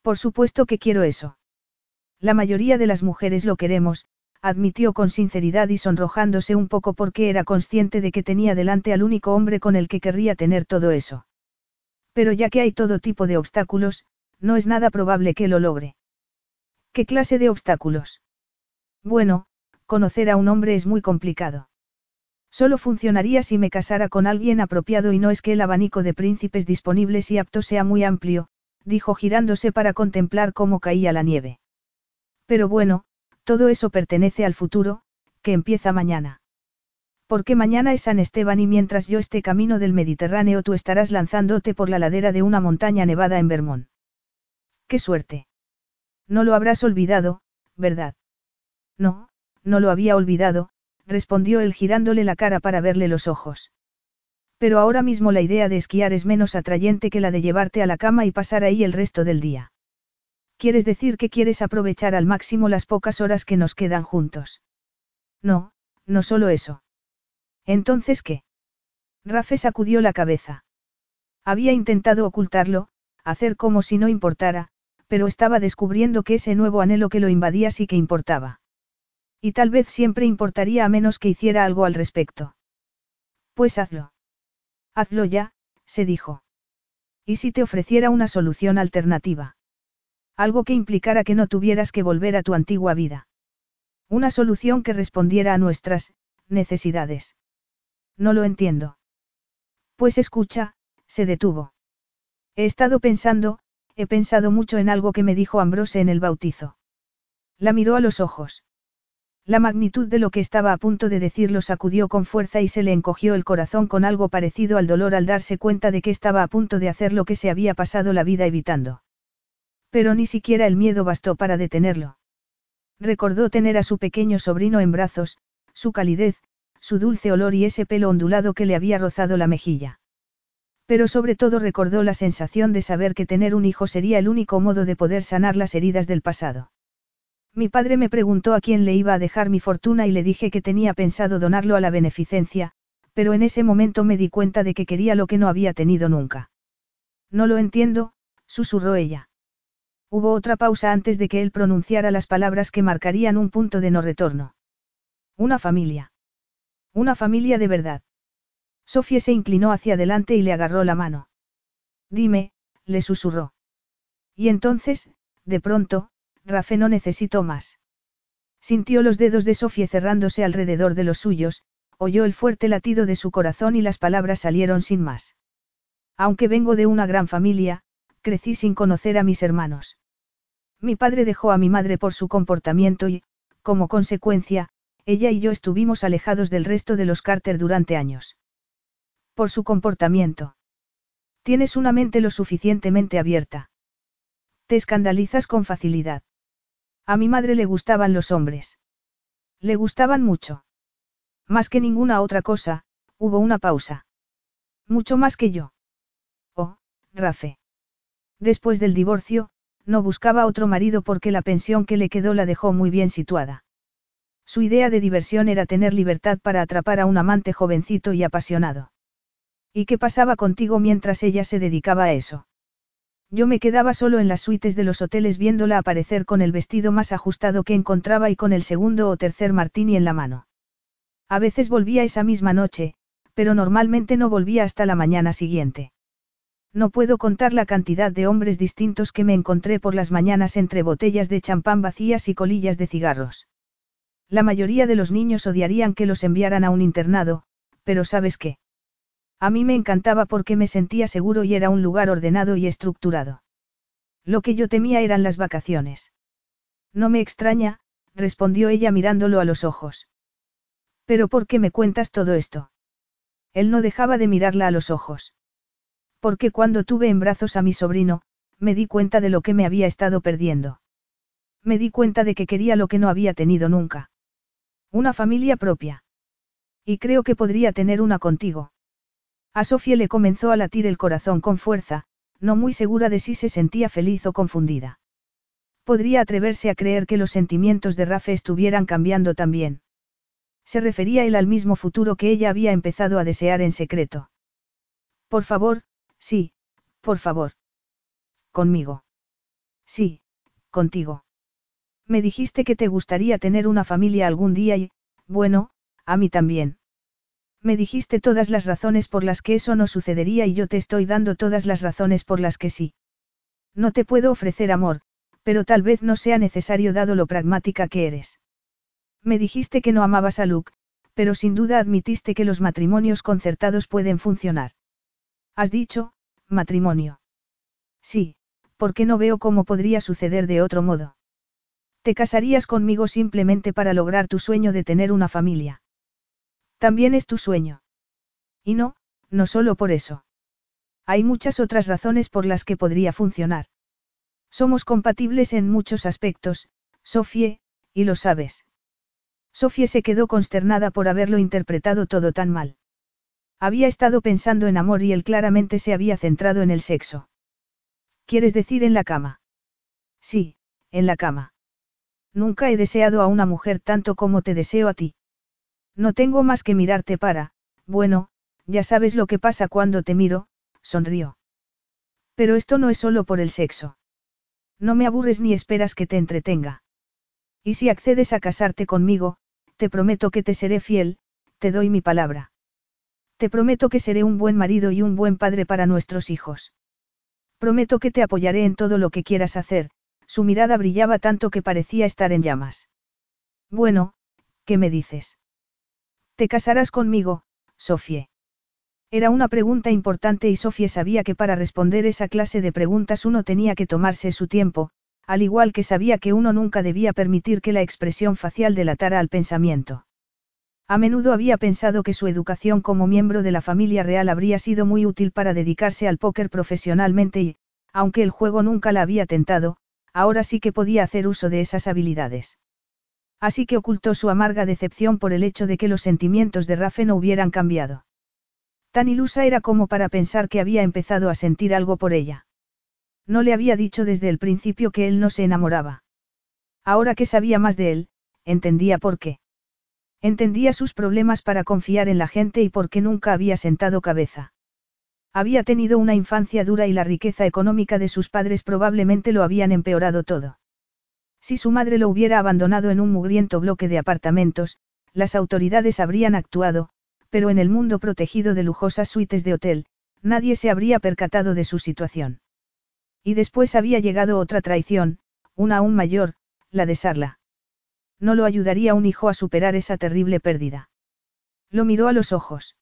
Por supuesto que quiero eso. La mayoría de las mujeres lo queremos, admitió con sinceridad y sonrojándose un poco porque era consciente de que tenía delante al único hombre con el que querría tener todo eso. Pero ya que hay todo tipo de obstáculos, no es nada probable que lo logre. ¿Qué clase de obstáculos? Bueno, conocer a un hombre es muy complicado. Solo funcionaría si me casara con alguien apropiado y no es que el abanico de príncipes disponibles y aptos sea muy amplio, dijo girándose para contemplar cómo caía la nieve. Pero bueno, todo eso pertenece al futuro, que empieza mañana. Porque mañana es San Esteban y mientras yo esté camino del Mediterráneo tú estarás lanzándote por la ladera de una montaña nevada en Vermont. ¡Qué suerte! No lo habrás olvidado, ¿verdad? No, no lo había olvidado, respondió él girándole la cara para verle los ojos. Pero ahora mismo la idea de esquiar es menos atrayente que la de llevarte a la cama y pasar ahí el resto del día. ¿Quieres decir que quieres aprovechar al máximo las pocas horas que nos quedan juntos? No, no solo eso. Entonces, ¿qué? Rafe sacudió la cabeza. Había intentado ocultarlo, hacer como si no importara, pero estaba descubriendo que ese nuevo anhelo que lo invadía sí que importaba. Y tal vez siempre importaría a menos que hiciera algo al respecto. Pues hazlo. Hazlo ya, se dijo. ¿Y si te ofreciera una solución alternativa? Algo que implicara que no tuvieras que volver a tu antigua vida. Una solución que respondiera a nuestras necesidades. No lo entiendo. Pues escucha, se detuvo. He estado pensando, he pensado mucho en algo que me dijo Ambrose en el bautizo. La miró a los ojos. La magnitud de lo que estaba a punto de decir lo sacudió con fuerza y se le encogió el corazón con algo parecido al dolor al darse cuenta de que estaba a punto de hacer lo que se había pasado la vida evitando. Pero ni siquiera el miedo bastó para detenerlo. Recordó tener a su pequeño sobrino en brazos, su calidez, su dulce olor y ese pelo ondulado que le había rozado la mejilla. Pero sobre todo recordó la sensación de saber que tener un hijo sería el único modo de poder sanar las heridas del pasado. Mi padre me preguntó a quién le iba a dejar mi fortuna y le dije que tenía pensado donarlo a la beneficencia, pero en ese momento me di cuenta de que quería lo que no había tenido nunca. No lo entiendo, susurró ella. Hubo otra pausa antes de que él pronunciara las palabras que marcarían un punto de no retorno. Una familia. Una familia de verdad. Sofía se inclinó hacia adelante y le agarró la mano. Dime, le susurró. Y entonces, de pronto, Rafe no necesitó más. Sintió los dedos de Sofía cerrándose alrededor de los suyos, oyó el fuerte latido de su corazón y las palabras salieron sin más. Aunque vengo de una gran familia, crecí sin conocer a mis hermanos. Mi padre dejó a mi madre por su comportamiento y, como consecuencia, ella y yo estuvimos alejados del resto de los Carter durante años. Por su comportamiento. Tienes una mente lo suficientemente abierta. Te escandalizas con facilidad. A mi madre le gustaban los hombres. Le gustaban mucho. Más que ninguna otra cosa, hubo una pausa. Mucho más que yo. Oh, Rafe. Después del divorcio, no buscaba otro marido porque la pensión que le quedó la dejó muy bien situada. Su idea de diversión era tener libertad para atrapar a un amante jovencito y apasionado. ¿Y qué pasaba contigo mientras ella se dedicaba a eso? Yo me quedaba solo en las suites de los hoteles viéndola aparecer con el vestido más ajustado que encontraba y con el segundo o tercer martini en la mano. A veces volvía esa misma noche, pero normalmente no volvía hasta la mañana siguiente. No puedo contar la cantidad de hombres distintos que me encontré por las mañanas entre botellas de champán vacías y colillas de cigarros. La mayoría de los niños odiarían que los enviaran a un internado, pero ¿sabes qué? A mí me encantaba porque me sentía seguro y era un lugar ordenado y estructurado. Lo que yo temía eran las vacaciones. No me extraña, respondió ella mirándolo a los ojos. ¿Pero por qué me cuentas todo esto? Él no dejaba de mirarla a los ojos. Porque cuando tuve en brazos a mi sobrino, me di cuenta de lo que me había estado perdiendo. Me di cuenta de que quería lo que no había tenido nunca. Una familia propia. Y creo que podría tener una contigo. A Sofía le comenzó a latir el corazón con fuerza, no muy segura de si se sentía feliz o confundida. Podría atreverse a creer que los sentimientos de Rafe estuvieran cambiando también. Se refería él al mismo futuro que ella había empezado a desear en secreto. Por favor, sí, por favor. Conmigo. Sí, contigo. Me dijiste que te gustaría tener una familia algún día y, bueno, a mí también. Me dijiste todas las razones por las que eso no sucedería y yo te estoy dando todas las razones por las que sí. No te puedo ofrecer amor, pero tal vez no sea necesario dado lo pragmática que eres. Me dijiste que no amabas a Luke, pero sin duda admitiste que los matrimonios concertados pueden funcionar. Has dicho, matrimonio. Sí, porque no veo cómo podría suceder de otro modo. Te casarías conmigo simplemente para lograr tu sueño de tener una familia. También es tu sueño. Y no, no solo por eso. Hay muchas otras razones por las que podría funcionar. Somos compatibles en muchos aspectos, Sofie, y lo sabes. Sofie se quedó consternada por haberlo interpretado todo tan mal. Había estado pensando en amor y él claramente se había centrado en el sexo. ¿Quieres decir en la cama? Sí, en la cama. Nunca he deseado a una mujer tanto como te deseo a ti. No tengo más que mirarte para, bueno, ya sabes lo que pasa cuando te miro, sonrió. Pero esto no es solo por el sexo. No me aburres ni esperas que te entretenga. Y si accedes a casarte conmigo, te prometo que te seré fiel, te doy mi palabra. Te prometo que seré un buen marido y un buen padre para nuestros hijos. Prometo que te apoyaré en todo lo que quieras hacer, su mirada brillaba tanto que parecía estar en llamas. Bueno, ¿qué me dices? ¿Te casarás conmigo, Sofie? Era una pregunta importante y Sofie sabía que para responder esa clase de preguntas uno tenía que tomarse su tiempo, al igual que sabía que uno nunca debía permitir que la expresión facial delatara al pensamiento. A menudo había pensado que su educación como miembro de la familia real habría sido muy útil para dedicarse al póker profesionalmente y, aunque el juego nunca la había tentado, ahora sí que podía hacer uso de esas habilidades. Así que ocultó su amarga decepción por el hecho de que los sentimientos de Rafe no hubieran cambiado. Tan ilusa era como para pensar que había empezado a sentir algo por ella. No le había dicho desde el principio que él no se enamoraba. Ahora que sabía más de él, entendía por qué. Entendía sus problemas para confiar en la gente y por qué nunca había sentado cabeza. Había tenido una infancia dura y la riqueza económica de sus padres probablemente lo habían empeorado todo. Si su madre lo hubiera abandonado en un mugriento bloque de apartamentos, las autoridades habrían actuado, pero en el mundo protegido de lujosas suites de hotel, nadie se habría percatado de su situación. Y después había llegado otra traición, una aún mayor, la de Sarla. No lo ayudaría un hijo a superar esa terrible pérdida. Lo miró a los ojos.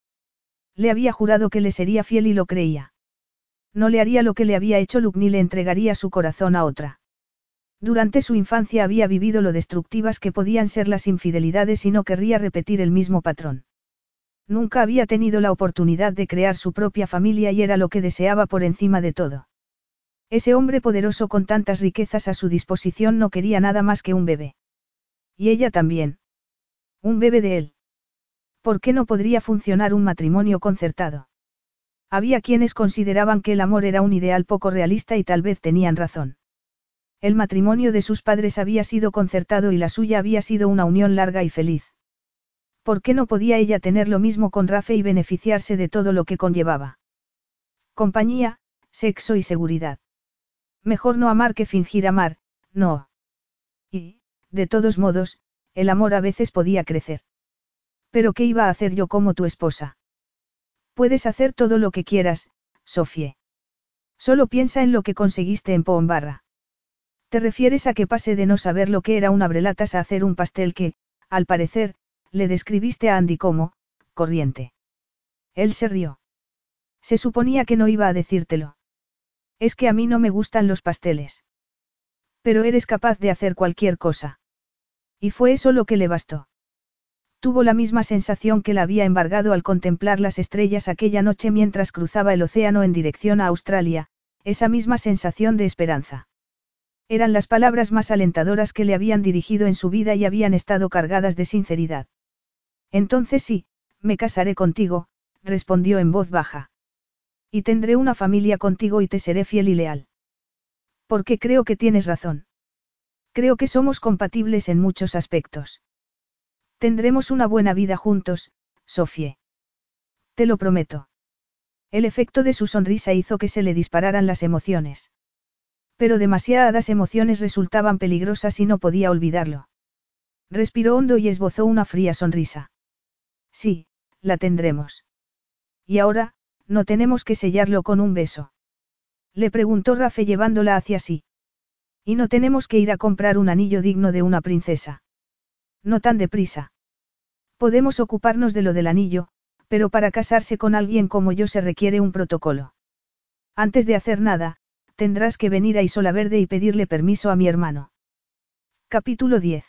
Le había jurado que le sería fiel y lo creía. No le haría lo que le había hecho Luke ni le entregaría su corazón a otra. Durante su infancia había vivido lo destructivas que podían ser las infidelidades y no querría repetir el mismo patrón. Nunca había tenido la oportunidad de crear su propia familia y era lo que deseaba por encima de todo. Ese hombre poderoso con tantas riquezas a su disposición no quería nada más que un bebé. Y ella también. Un bebé de él. ¿Por qué no podría funcionar un matrimonio concertado? Había quienes consideraban que el amor era un ideal poco realista y tal vez tenían razón. El matrimonio de sus padres había sido concertado y la suya había sido una unión larga y feliz. ¿Por qué no podía ella tener lo mismo con Rafe y beneficiarse de todo lo que conllevaba? Compañía, sexo y seguridad. Mejor no amar que fingir amar, no. Y, de todos modos, el amor a veces podía crecer. Pero ¿qué iba a hacer yo como tu esposa? Puedes hacer todo lo que quieras, Sofie. Solo piensa en lo que conseguiste en Pombarra. Te refieres a que pase de no saber lo que era un abrelatas a hacer un pastel que, al parecer, le describiste a Andy como, corriente. Él se rió. Se suponía que no iba a decírtelo. Es que a mí no me gustan los pasteles. Pero eres capaz de hacer cualquier cosa. Y fue eso lo que le bastó. Tuvo la misma sensación que la había embargado al contemplar las estrellas aquella noche mientras cruzaba el océano en dirección a Australia, esa misma sensación de esperanza. Eran las palabras más alentadoras que le habían dirigido en su vida y habían estado cargadas de sinceridad. Entonces sí, me casaré contigo, respondió en voz baja. Y tendré una familia contigo y te seré fiel y leal. Porque creo que tienes razón. Creo que somos compatibles en muchos aspectos. Tendremos una buena vida juntos, Sofie. Te lo prometo. El efecto de su sonrisa hizo que se le dispararan las emociones. Pero demasiadas emociones resultaban peligrosas y no podía olvidarlo. Respiró hondo y esbozó una fría sonrisa. Sí, la tendremos. Y ahora, no tenemos que sellarlo con un beso. Le preguntó Rafe llevándola hacia sí. Y no tenemos que ir a comprar un anillo digno de una princesa. No tan deprisa. Podemos ocuparnos de lo del anillo, pero para casarse con alguien como yo se requiere un protocolo. Antes de hacer nada, tendrás que venir a Isola Verde y pedirle permiso a mi hermano. Capítulo 10.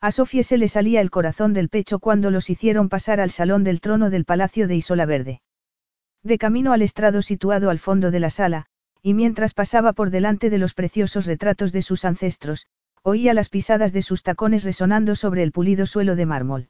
A Sofía se le salía el corazón del pecho cuando los hicieron pasar al salón del trono del Palacio de Isola Verde. De camino al estrado situado al fondo de la sala, y mientras pasaba por delante de los preciosos retratos de sus ancestros, oía las pisadas de sus tacones resonando sobre el pulido suelo de mármol.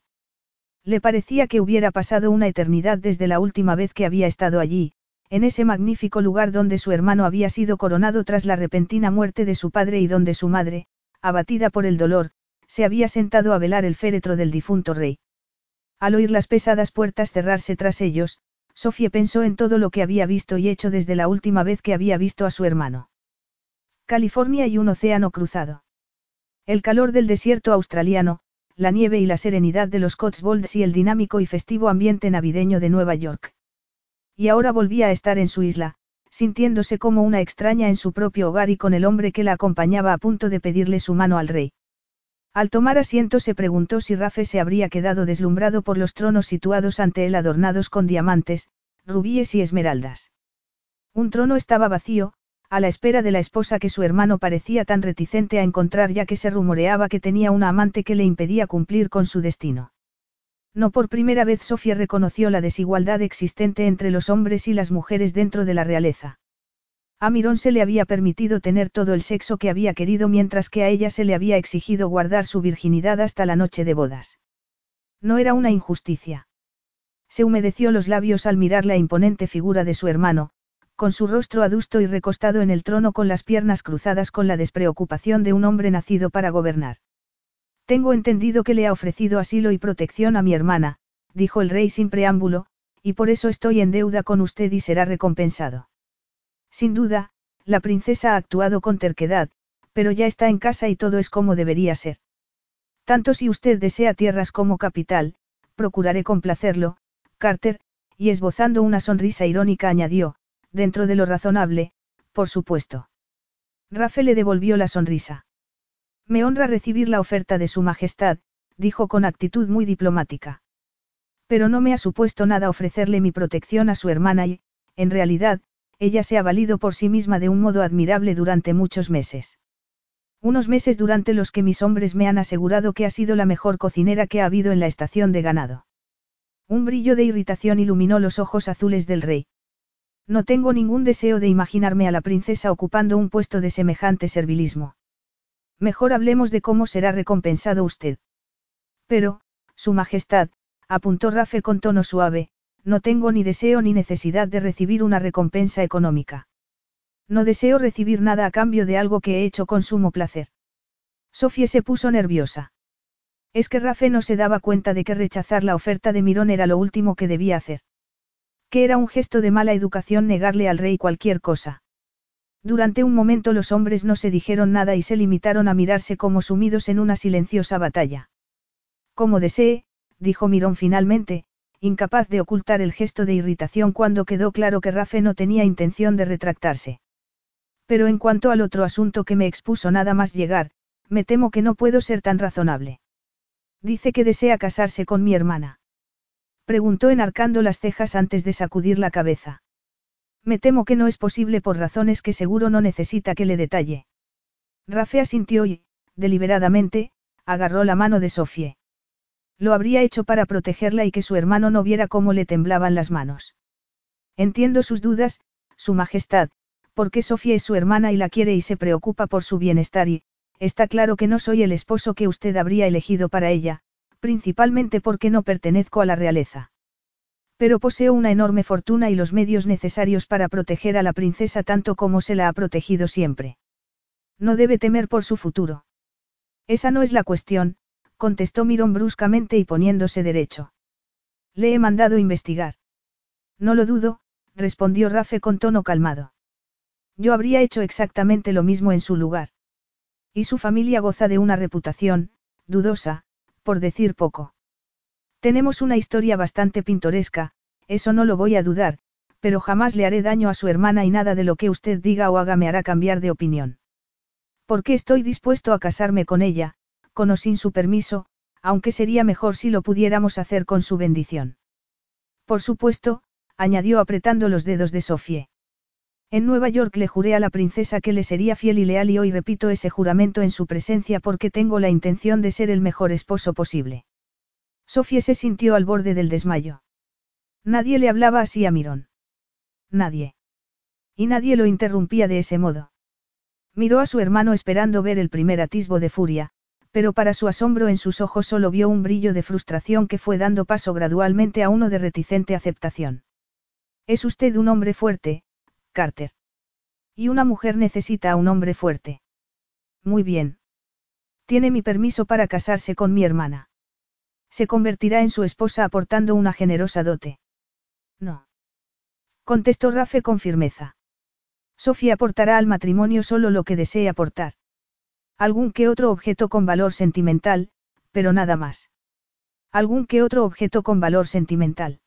Le parecía que hubiera pasado una eternidad desde la última vez que había estado allí, en ese magnífico lugar donde su hermano había sido coronado tras la repentina muerte de su padre y donde su madre, abatida por el dolor, se había sentado a velar el féretro del difunto rey. Al oír las pesadas puertas cerrarse tras ellos, Sofía pensó en todo lo que había visto y hecho desde la última vez que había visto a su hermano. California y un océano cruzado. El calor del desierto australiano, la nieve y la serenidad de los Cotswolds y el dinámico y festivo ambiente navideño de Nueva York. Y ahora volvía a estar en su isla, sintiéndose como una extraña en su propio hogar y con el hombre que la acompañaba a punto de pedirle su mano al rey. Al tomar asiento se preguntó si Rafe se habría quedado deslumbrado por los tronos situados ante él adornados con diamantes, rubíes y esmeraldas. Un trono estaba vacío, a la espera de la esposa que su hermano parecía tan reticente a encontrar ya que se rumoreaba que tenía una amante que le impedía cumplir con su destino. No por primera vez Sofía reconoció la desigualdad existente entre los hombres y las mujeres dentro de la realeza. A Mirón se le había permitido tener todo el sexo que había querido mientras que a ella se le había exigido guardar su virginidad hasta la noche de bodas. No era una injusticia. Se humedeció los labios al mirar la imponente figura de su hermano, con su rostro adusto y recostado en el trono con las piernas cruzadas con la despreocupación de un hombre nacido para gobernar. Tengo entendido que le ha ofrecido asilo y protección a mi hermana, dijo el rey sin preámbulo, y por eso estoy en deuda con usted y será recompensado. Sin duda, la princesa ha actuado con terquedad, pero ya está en casa y todo es como debería ser. Tanto si usted desea tierras como capital, procuraré complacerlo, Carter, y esbozando una sonrisa irónica añadió, dentro de lo razonable, por supuesto. Rafe le devolvió la sonrisa. Me honra recibir la oferta de Su Majestad, dijo con actitud muy diplomática. Pero no me ha supuesto nada ofrecerle mi protección a su hermana y, en realidad, ella se ha valido por sí misma de un modo admirable durante muchos meses. Unos meses durante los que mis hombres me han asegurado que ha sido la mejor cocinera que ha habido en la estación de ganado. Un brillo de irritación iluminó los ojos azules del rey. No tengo ningún deseo de imaginarme a la princesa ocupando un puesto de semejante servilismo. Mejor hablemos de cómo será recompensado usted. Pero, Su Majestad, apuntó Rafe con tono suave, no tengo ni deseo ni necesidad de recibir una recompensa económica. No deseo recibir nada a cambio de algo que he hecho con sumo placer. Sofía se puso nerviosa. Es que Rafe no se daba cuenta de que rechazar la oferta de Mirón era lo último que debía hacer que era un gesto de mala educación negarle al rey cualquier cosa. Durante un momento los hombres no se dijeron nada y se limitaron a mirarse como sumidos en una silenciosa batalla. Como desee, dijo Mirón finalmente, incapaz de ocultar el gesto de irritación cuando quedó claro que Rafe no tenía intención de retractarse. Pero en cuanto al otro asunto que me expuso nada más llegar, me temo que no puedo ser tan razonable. Dice que desea casarse con mi hermana. Preguntó enarcando las cejas antes de sacudir la cabeza. Me temo que no es posible por razones que seguro no necesita que le detalle. Rafea sintió y, deliberadamente, agarró la mano de Sofie. Lo habría hecho para protegerla y que su hermano no viera cómo le temblaban las manos. Entiendo sus dudas, Su Majestad, porque Sofía es su hermana y la quiere y se preocupa por su bienestar y, está claro que no soy el esposo que usted habría elegido para ella, principalmente porque no pertenezco a la realeza. Pero poseo una enorme fortuna y los medios necesarios para proteger a la princesa tanto como se la ha protegido siempre. No debe temer por su futuro. Esa no es la cuestión, contestó Mirón bruscamente y poniéndose derecho. Le he mandado investigar. No lo dudo, respondió Rafe con tono calmado. Yo habría hecho exactamente lo mismo en su lugar. Y su familia goza de una reputación, dudosa, por decir poco. Tenemos una historia bastante pintoresca, eso no lo voy a dudar, pero jamás le haré daño a su hermana y nada de lo que usted diga o haga me hará cambiar de opinión. Porque estoy dispuesto a casarme con ella, con o sin su permiso, aunque sería mejor si lo pudiéramos hacer con su bendición. Por supuesto, añadió apretando los dedos de Sofie. En Nueva York le juré a la princesa que le sería fiel y leal y hoy repito ese juramento en su presencia porque tengo la intención de ser el mejor esposo posible. Sofía se sintió al borde del desmayo. Nadie le hablaba así a Mirón. Nadie. Y nadie lo interrumpía de ese modo. Miró a su hermano esperando ver el primer atisbo de furia, pero para su asombro en sus ojos solo vio un brillo de frustración que fue dando paso gradualmente a uno de reticente aceptación. Es usted un hombre fuerte, Carter. Y una mujer necesita a un hombre fuerte. Muy bien. Tiene mi permiso para casarse con mi hermana. Se convertirá en su esposa aportando una generosa dote. No. Contestó Rafe con firmeza. Sofía aportará al matrimonio solo lo que desee aportar. Algún que otro objeto con valor sentimental, pero nada más. Algún que otro objeto con valor sentimental.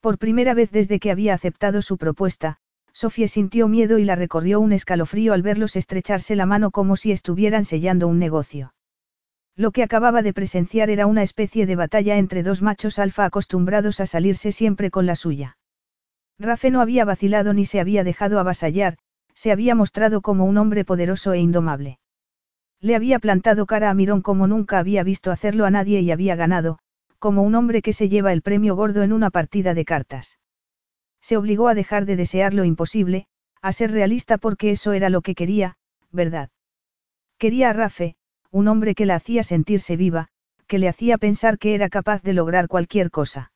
Por primera vez desde que había aceptado su propuesta, Sofía sintió miedo y la recorrió un escalofrío al verlos estrecharse la mano como si estuvieran sellando un negocio. Lo que acababa de presenciar era una especie de batalla entre dos machos alfa acostumbrados a salirse siempre con la suya. Rafe no había vacilado ni se había dejado avasallar, se había mostrado como un hombre poderoso e indomable. Le había plantado cara a Mirón como nunca había visto hacerlo a nadie y había ganado, como un hombre que se lleva el premio gordo en una partida de cartas. Se obligó a dejar de desear lo imposible, a ser realista porque eso era lo que quería, ¿verdad? Quería a Rafe, un hombre que la hacía sentirse viva, que le hacía pensar que era capaz de lograr cualquier cosa.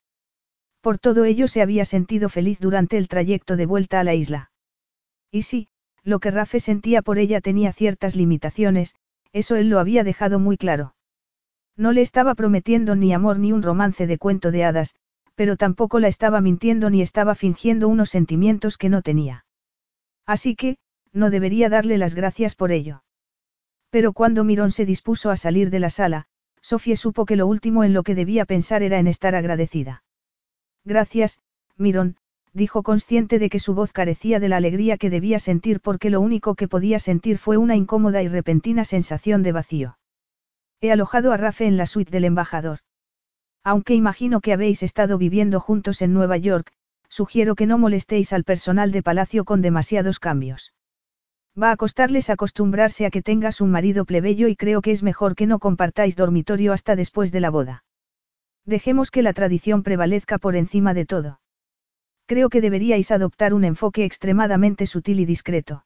Por todo ello se había sentido feliz durante el trayecto de vuelta a la isla. Y sí, lo que Rafe sentía por ella tenía ciertas limitaciones, eso él lo había dejado muy claro. No le estaba prometiendo ni amor ni un romance de cuento de hadas, pero tampoco la estaba mintiendo ni estaba fingiendo unos sentimientos que no tenía. Así que, no debería darle las gracias por ello. Pero cuando Mirón se dispuso a salir de la sala, Sofía supo que lo último en lo que debía pensar era en estar agradecida. Gracias, Mirón, dijo consciente de que su voz carecía de la alegría que debía sentir porque lo único que podía sentir fue una incómoda y repentina sensación de vacío. He alojado a Rafe en la suite del embajador. Aunque imagino que habéis estado viviendo juntos en Nueva York, sugiero que no molestéis al personal de palacio con demasiados cambios. Va a costarles acostumbrarse a que tengas un marido plebeyo y creo que es mejor que no compartáis dormitorio hasta después de la boda. Dejemos que la tradición prevalezca por encima de todo. Creo que deberíais adoptar un enfoque extremadamente sutil y discreto.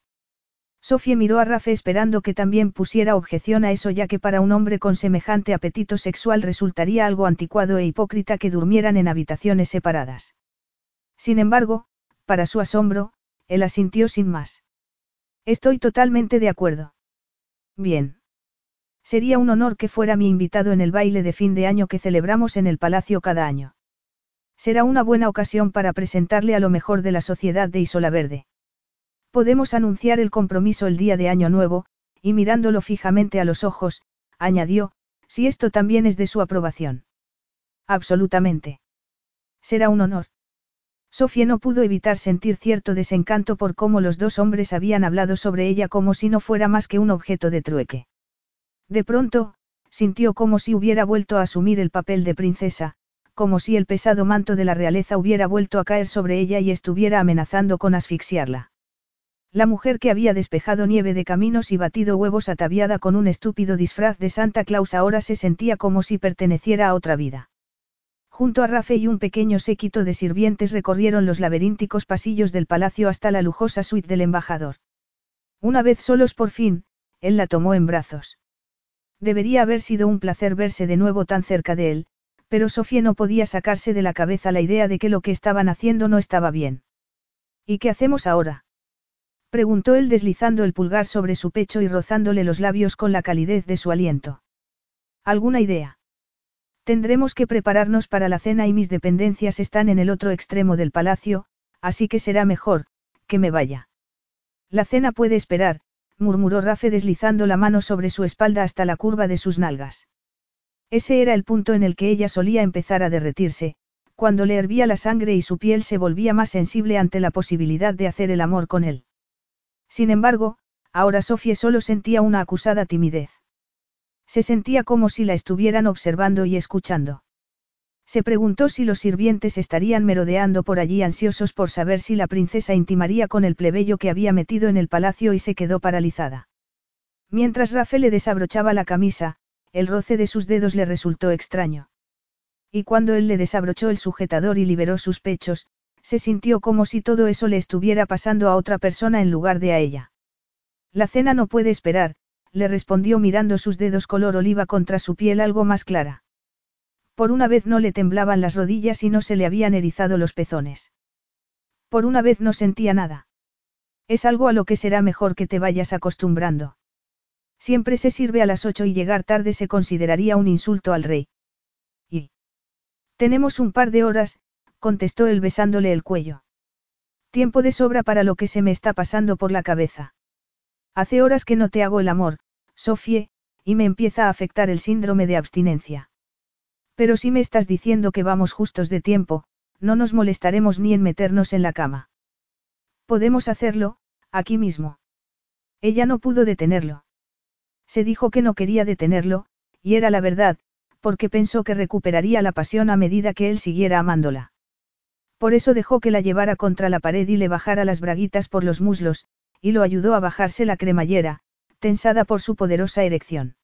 Sofía miró a Rafe esperando que también pusiera objeción a eso ya que para un hombre con semejante apetito sexual resultaría algo anticuado e hipócrita que durmieran en habitaciones separadas. Sin embargo, para su asombro, él asintió sin más. Estoy totalmente de acuerdo. Bien. Sería un honor que fuera mi invitado en el baile de fin de año que celebramos en el palacio cada año. Será una buena ocasión para presentarle a lo mejor de la sociedad de Isola Verde. Podemos anunciar el compromiso el día de Año Nuevo, y mirándolo fijamente a los ojos, añadió, si esto también es de su aprobación. Absolutamente. Será un honor. Sofía no pudo evitar sentir cierto desencanto por cómo los dos hombres habían hablado sobre ella como si no fuera más que un objeto de trueque. De pronto, sintió como si hubiera vuelto a asumir el papel de princesa, como si el pesado manto de la realeza hubiera vuelto a caer sobre ella y estuviera amenazando con asfixiarla. La mujer que había despejado nieve de caminos y batido huevos ataviada con un estúpido disfraz de Santa Claus ahora se sentía como si perteneciera a otra vida. Junto a Rafe y un pequeño séquito de sirvientes recorrieron los laberínticos pasillos del palacio hasta la lujosa suite del embajador. Una vez solos por fin, él la tomó en brazos. Debería haber sido un placer verse de nuevo tan cerca de él, pero Sofía no podía sacarse de la cabeza la idea de que lo que estaban haciendo no estaba bien. ¿Y qué hacemos ahora? preguntó él deslizando el pulgar sobre su pecho y rozándole los labios con la calidez de su aliento. ¿Alguna idea? Tendremos que prepararnos para la cena y mis dependencias están en el otro extremo del palacio, así que será mejor, que me vaya. La cena puede esperar, murmuró Rafe deslizando la mano sobre su espalda hasta la curva de sus nalgas. Ese era el punto en el que ella solía empezar a derretirse, cuando le hervía la sangre y su piel se volvía más sensible ante la posibilidad de hacer el amor con él. Sin embargo, ahora Sofía solo sentía una acusada timidez. Se sentía como si la estuvieran observando y escuchando. Se preguntó si los sirvientes estarían merodeando por allí ansiosos por saber si la princesa intimaría con el plebeyo que había metido en el palacio y se quedó paralizada. Mientras Rafael le desabrochaba la camisa, el roce de sus dedos le resultó extraño. Y cuando él le desabrochó el sujetador y liberó sus pechos, se sintió como si todo eso le estuviera pasando a otra persona en lugar de a ella. La cena no puede esperar, le respondió mirando sus dedos color oliva contra su piel algo más clara. Por una vez no le temblaban las rodillas y no se le habían erizado los pezones. Por una vez no sentía nada. Es algo a lo que será mejor que te vayas acostumbrando. Siempre se sirve a las ocho y llegar tarde se consideraría un insulto al rey. Y. Tenemos un par de horas, contestó él besándole el cuello. Tiempo de sobra para lo que se me está pasando por la cabeza. Hace horas que no te hago el amor, Sofie, y me empieza a afectar el síndrome de abstinencia. Pero si me estás diciendo que vamos justos de tiempo, no nos molestaremos ni en meternos en la cama. Podemos hacerlo, aquí mismo. Ella no pudo detenerlo. Se dijo que no quería detenerlo, y era la verdad, porque pensó que recuperaría la pasión a medida que él siguiera amándola. Por eso dejó que la llevara contra la pared y le bajara las braguitas por los muslos, y lo ayudó a bajarse la cremallera, tensada por su poderosa erección.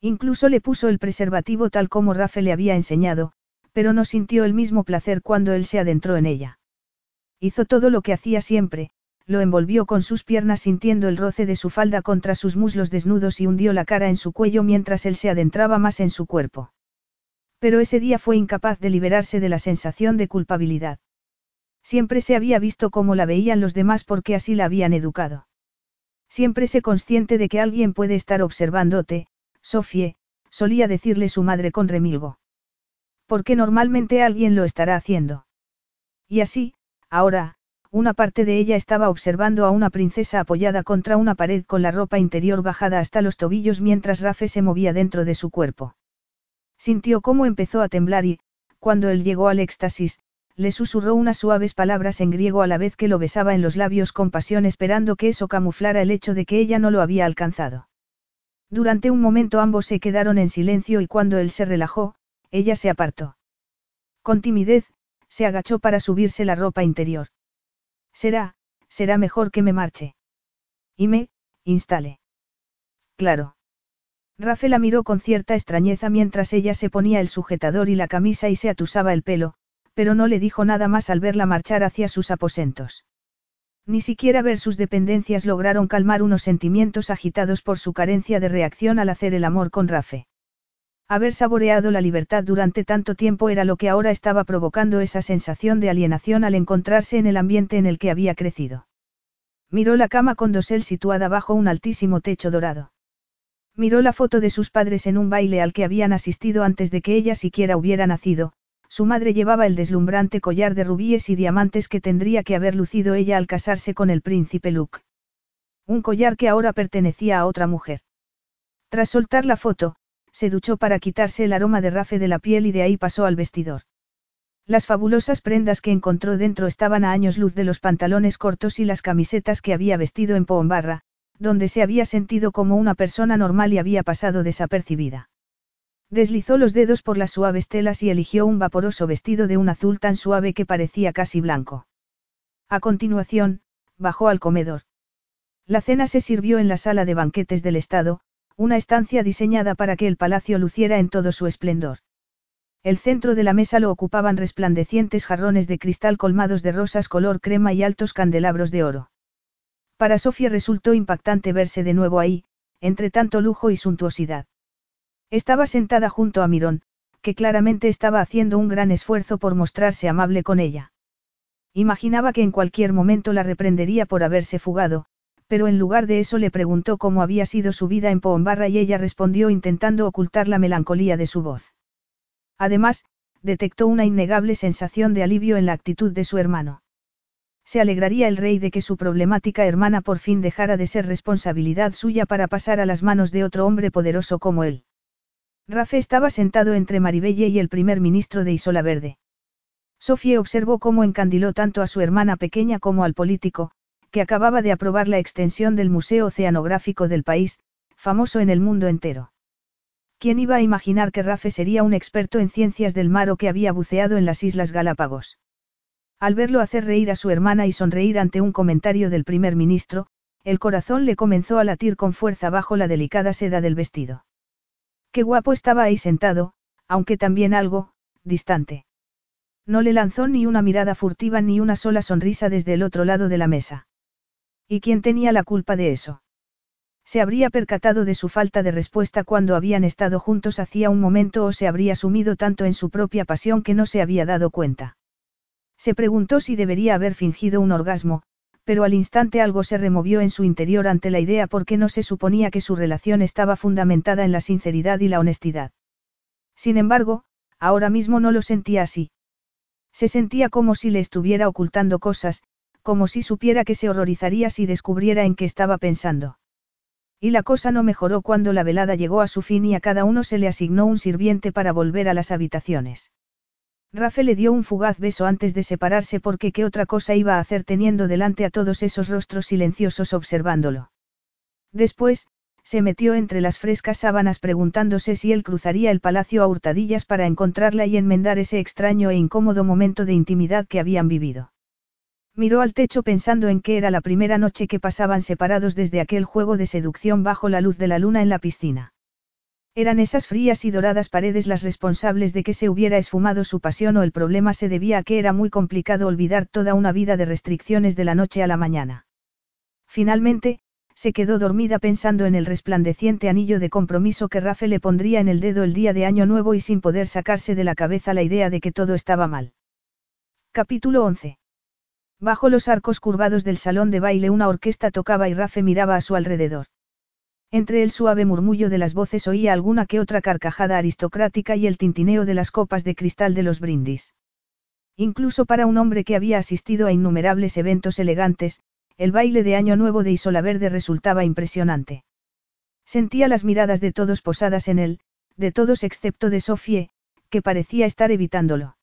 Incluso le puso el preservativo tal como Rafe le había enseñado, pero no sintió el mismo placer cuando él se adentró en ella. Hizo todo lo que hacía siempre, lo envolvió con sus piernas sintiendo el roce de su falda contra sus muslos desnudos y hundió la cara en su cuello mientras él se adentraba más en su cuerpo. Pero ese día fue incapaz de liberarse de la sensación de culpabilidad. Siempre se había visto como la veían los demás porque así la habían educado. Siempre sé consciente de que alguien puede estar observándote, Sofie, solía decirle su madre con remilgo. Porque normalmente alguien lo estará haciendo. Y así, ahora, una parte de ella estaba observando a una princesa apoyada contra una pared con la ropa interior bajada hasta los tobillos mientras Rafe se movía dentro de su cuerpo. Sintió cómo empezó a temblar y, cuando él llegó al éxtasis, le susurró unas suaves palabras en griego a la vez que lo besaba en los labios con pasión esperando que eso camuflara el hecho de que ella no lo había alcanzado. Durante un momento ambos se quedaron en silencio y cuando él se relajó, ella se apartó. Con timidez, se agachó para subirse la ropa interior. Será, será mejor que me marche. Y me, instale. Claro. Rafael la miró con cierta extrañeza mientras ella se ponía el sujetador y la camisa y se atusaba el pelo, pero no le dijo nada más al verla marchar hacia sus aposentos. Ni siquiera ver sus dependencias lograron calmar unos sentimientos agitados por su carencia de reacción al hacer el amor con Rafe. Haber saboreado la libertad durante tanto tiempo era lo que ahora estaba provocando esa sensación de alienación al encontrarse en el ambiente en el que había crecido. Miró la cama con dosel situada bajo un altísimo techo dorado. Miró la foto de sus padres en un baile al que habían asistido antes de que ella siquiera hubiera nacido, su madre llevaba el deslumbrante collar de rubíes y diamantes que tendría que haber lucido ella al casarse con el príncipe Luke. Un collar que ahora pertenecía a otra mujer. Tras soltar la foto, se duchó para quitarse el aroma de rafe de la piel y de ahí pasó al vestidor. Las fabulosas prendas que encontró dentro estaban a años luz de los pantalones cortos y las camisetas que había vestido en Poombarra, donde se había sentido como una persona normal y había pasado desapercibida. Deslizó los dedos por las suaves telas y eligió un vaporoso vestido de un azul tan suave que parecía casi blanco. A continuación, bajó al comedor. La cena se sirvió en la sala de banquetes del Estado, una estancia diseñada para que el palacio luciera en todo su esplendor. El centro de la mesa lo ocupaban resplandecientes jarrones de cristal colmados de rosas color crema y altos candelabros de oro. Para Sofía resultó impactante verse de nuevo ahí, entre tanto lujo y suntuosidad. Estaba sentada junto a Mirón, que claramente estaba haciendo un gran esfuerzo por mostrarse amable con ella. Imaginaba que en cualquier momento la reprendería por haberse fugado, pero en lugar de eso le preguntó cómo había sido su vida en Poombarra y ella respondió intentando ocultar la melancolía de su voz. Además, detectó una innegable sensación de alivio en la actitud de su hermano. Se alegraría el rey de que su problemática hermana por fin dejara de ser responsabilidad suya para pasar a las manos de otro hombre poderoso como él. Rafe estaba sentado entre Maribelle y el primer ministro de Isola Verde. Sofía observó cómo encandiló tanto a su hermana pequeña como al político, que acababa de aprobar la extensión del Museo Oceanográfico del país, famoso en el mundo entero. ¿Quién iba a imaginar que Rafe sería un experto en ciencias del mar o que había buceado en las Islas Galápagos? Al verlo hacer reír a su hermana y sonreír ante un comentario del primer ministro, el corazón le comenzó a latir con fuerza bajo la delicada seda del vestido. Qué guapo estaba ahí sentado, aunque también algo, distante. No le lanzó ni una mirada furtiva ni una sola sonrisa desde el otro lado de la mesa. ¿Y quién tenía la culpa de eso? Se habría percatado de su falta de respuesta cuando habían estado juntos hacía un momento o se habría sumido tanto en su propia pasión que no se había dado cuenta. Se preguntó si debería haber fingido un orgasmo, pero al instante algo se removió en su interior ante la idea porque no se suponía que su relación estaba fundamentada en la sinceridad y la honestidad. Sin embargo, ahora mismo no lo sentía así. Se sentía como si le estuviera ocultando cosas, como si supiera que se horrorizaría si descubriera en qué estaba pensando. Y la cosa no mejoró cuando la velada llegó a su fin y a cada uno se le asignó un sirviente para volver a las habitaciones. Rafe le dio un fugaz beso antes de separarse porque qué otra cosa iba a hacer teniendo delante a todos esos rostros silenciosos observándolo. Después, se metió entre las frescas sábanas preguntándose si él cruzaría el palacio a hurtadillas para encontrarla y enmendar ese extraño e incómodo momento de intimidad que habían vivido. Miró al techo pensando en que era la primera noche que pasaban separados desde aquel juego de seducción bajo la luz de la luna en la piscina. Eran esas frías y doradas paredes las responsables de que se hubiera esfumado su pasión o el problema se debía a que era muy complicado olvidar toda una vida de restricciones de la noche a la mañana. Finalmente, se quedó dormida pensando en el resplandeciente anillo de compromiso que Rafe le pondría en el dedo el día de Año Nuevo y sin poder sacarse de la cabeza la idea de que todo estaba mal. Capítulo 11. Bajo los arcos curvados del salón de baile una orquesta tocaba y Rafe miraba a su alrededor. Entre el suave murmullo de las voces oía alguna que otra carcajada aristocrática y el tintineo de las copas de cristal de los brindis. Incluso para un hombre que había asistido a innumerables eventos elegantes, el baile de Año Nuevo de Isola Verde resultaba impresionante. Sentía las miradas de todos posadas en él, de todos excepto de Sofie, que parecía estar evitándolo.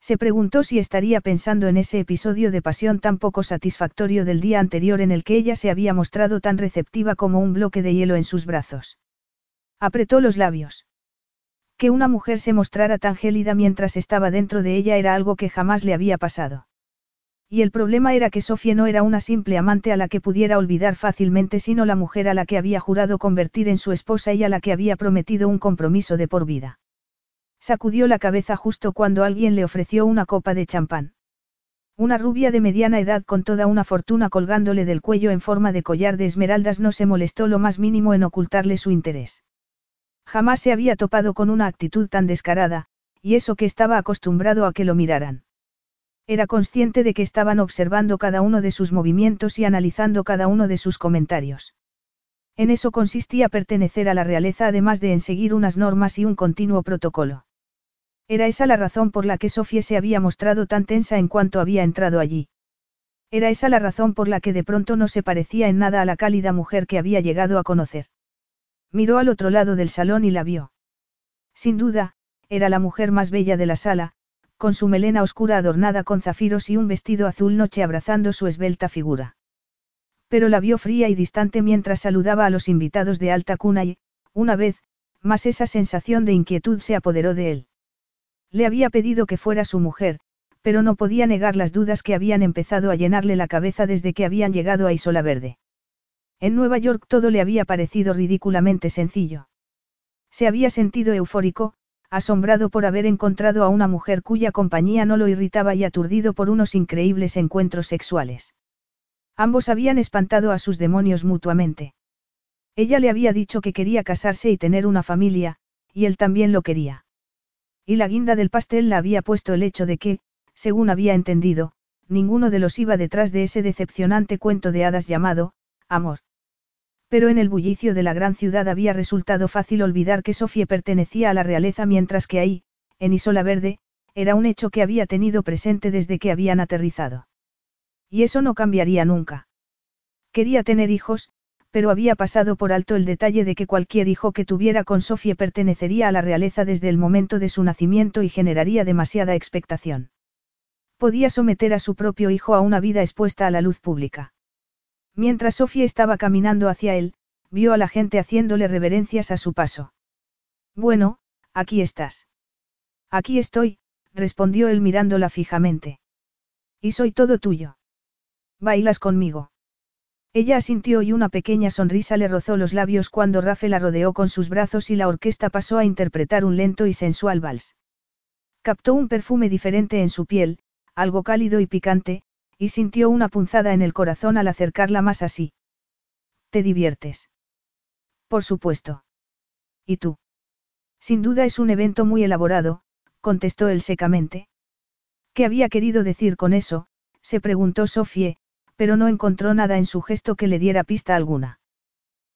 Se preguntó si estaría pensando en ese episodio de pasión tan poco satisfactorio del día anterior en el que ella se había mostrado tan receptiva como un bloque de hielo en sus brazos. Apretó los labios. Que una mujer se mostrara tan gélida mientras estaba dentro de ella era algo que jamás le había pasado. Y el problema era que Sofía no era una simple amante a la que pudiera olvidar fácilmente, sino la mujer a la que había jurado convertir en su esposa y a la que había prometido un compromiso de por vida. Sacudió la cabeza justo cuando alguien le ofreció una copa de champán. Una rubia de mediana edad con toda una fortuna colgándole del cuello en forma de collar de esmeraldas no se molestó lo más mínimo en ocultarle su interés. Jamás se había topado con una actitud tan descarada, y eso que estaba acostumbrado a que lo miraran. Era consciente de que estaban observando cada uno de sus movimientos y analizando cada uno de sus comentarios. En eso consistía pertenecer a la realeza además de en seguir unas normas y un continuo protocolo. Era esa la razón por la que Sofía se había mostrado tan tensa en cuanto había entrado allí. Era esa la razón por la que de pronto no se parecía en nada a la cálida mujer que había llegado a conocer. Miró al otro lado del salón y la vio. Sin duda, era la mujer más bella de la sala, con su melena oscura adornada con zafiros y un vestido azul noche abrazando su esbelta figura. Pero la vio fría y distante mientras saludaba a los invitados de alta cuna y, una vez, más esa sensación de inquietud se apoderó de él. Le había pedido que fuera su mujer, pero no podía negar las dudas que habían empezado a llenarle la cabeza desde que habían llegado a Isola Verde. En Nueva York todo le había parecido ridículamente sencillo. Se había sentido eufórico, asombrado por haber encontrado a una mujer cuya compañía no lo irritaba y aturdido por unos increíbles encuentros sexuales. Ambos habían espantado a sus demonios mutuamente. Ella le había dicho que quería casarse y tener una familia, y él también lo quería. Y la guinda del pastel la había puesto el hecho de que, según había entendido, ninguno de los iba detrás de ese decepcionante cuento de hadas llamado, amor. Pero en el bullicio de la gran ciudad había resultado fácil olvidar que Sofía pertenecía a la realeza mientras que ahí, en Isola Verde, era un hecho que había tenido presente desde que habían aterrizado. Y eso no cambiaría nunca. Quería tener hijos, pero había pasado por alto el detalle de que cualquier hijo que tuviera con Sofía pertenecería a la realeza desde el momento de su nacimiento y generaría demasiada expectación. Podía someter a su propio hijo a una vida expuesta a la luz pública. Mientras Sofía estaba caminando hacia él, vio a la gente haciéndole reverencias a su paso. Bueno, aquí estás. Aquí estoy, respondió él mirándola fijamente. Y soy todo tuyo. ¿Bailas conmigo? Ella asintió y una pequeña sonrisa le rozó los labios cuando Rafe la rodeó con sus brazos y la orquesta pasó a interpretar un lento y sensual vals. Captó un perfume diferente en su piel, algo cálido y picante, y sintió una punzada en el corazón al acercarla más así. ¿Te diviertes? Por supuesto. ¿Y tú? Sin duda es un evento muy elaborado, contestó él secamente. ¿Qué había querido decir con eso? se preguntó Sofie, pero no encontró nada en su gesto que le diera pista alguna.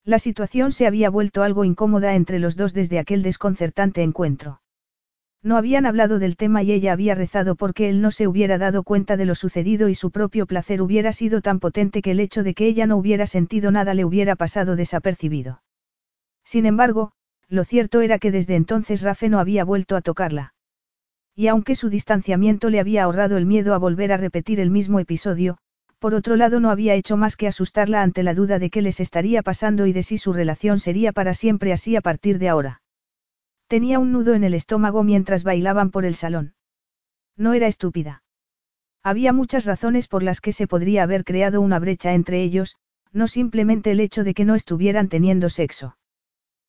La situación se había vuelto algo incómoda entre los dos desde aquel desconcertante encuentro. No habían hablado del tema y ella había rezado porque él no se hubiera dado cuenta de lo sucedido y su propio placer hubiera sido tan potente que el hecho de que ella no hubiera sentido nada le hubiera pasado desapercibido. Sin embargo, lo cierto era que desde entonces Rafe no había vuelto a tocarla. Y aunque su distanciamiento le había ahorrado el miedo a volver a repetir el mismo episodio, Por otro lado no había hecho más que asustarla ante la duda de qué les estaría pasando y de si su relación sería para siempre así a partir de ahora. Tenía un nudo en el estómago mientras bailaban por el salón. No era estúpida. Había muchas razones por las que se podría haber creado una brecha entre ellos, no simplemente el hecho de que no estuvieran teniendo sexo.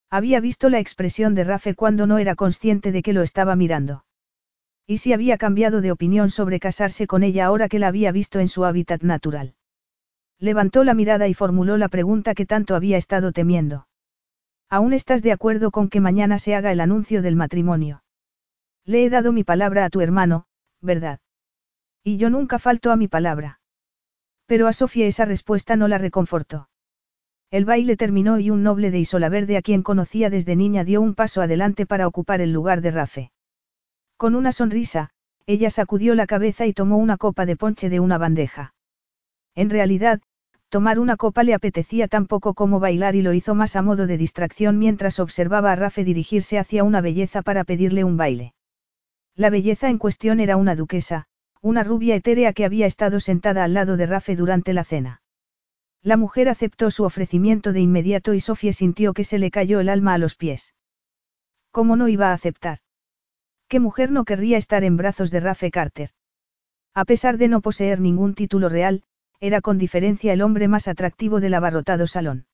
Había visto la expresión de Rafe cuando no era consciente de que lo estaba mirando. Y si había cambiado de opinión sobre casarse con ella ahora que la había visto en su hábitat natural. Levantó la mirada y formuló la pregunta que tanto había estado temiendo. ¿Aún estás de acuerdo con que mañana se haga el anuncio del matrimonio? Le he dado mi palabra a tu hermano, ¿verdad? Y yo nunca falto a mi palabra. Pero a Sofía esa respuesta no la reconfortó. El baile terminó y un noble de Isola Verde a quien conocía desde niña dio un paso adelante para ocupar el lugar de Rafe. Con una sonrisa, ella sacudió la cabeza y tomó una copa de ponche de una bandeja. En realidad, tomar una copa le apetecía tan poco como bailar y lo hizo más a modo de distracción mientras observaba a Rafe dirigirse hacia una belleza para pedirle un baile. La belleza en cuestión era una duquesa, una rubia etérea que había estado sentada al lado de Rafe durante la cena. La mujer aceptó su ofrecimiento de inmediato y Sofía sintió que se le cayó el alma a los pies. ¿Cómo no iba a aceptar? ¿Qué mujer no querría estar en brazos de Rafe Carter? A pesar de no poseer ningún título real, era con diferencia el hombre más atractivo del abarrotado salón.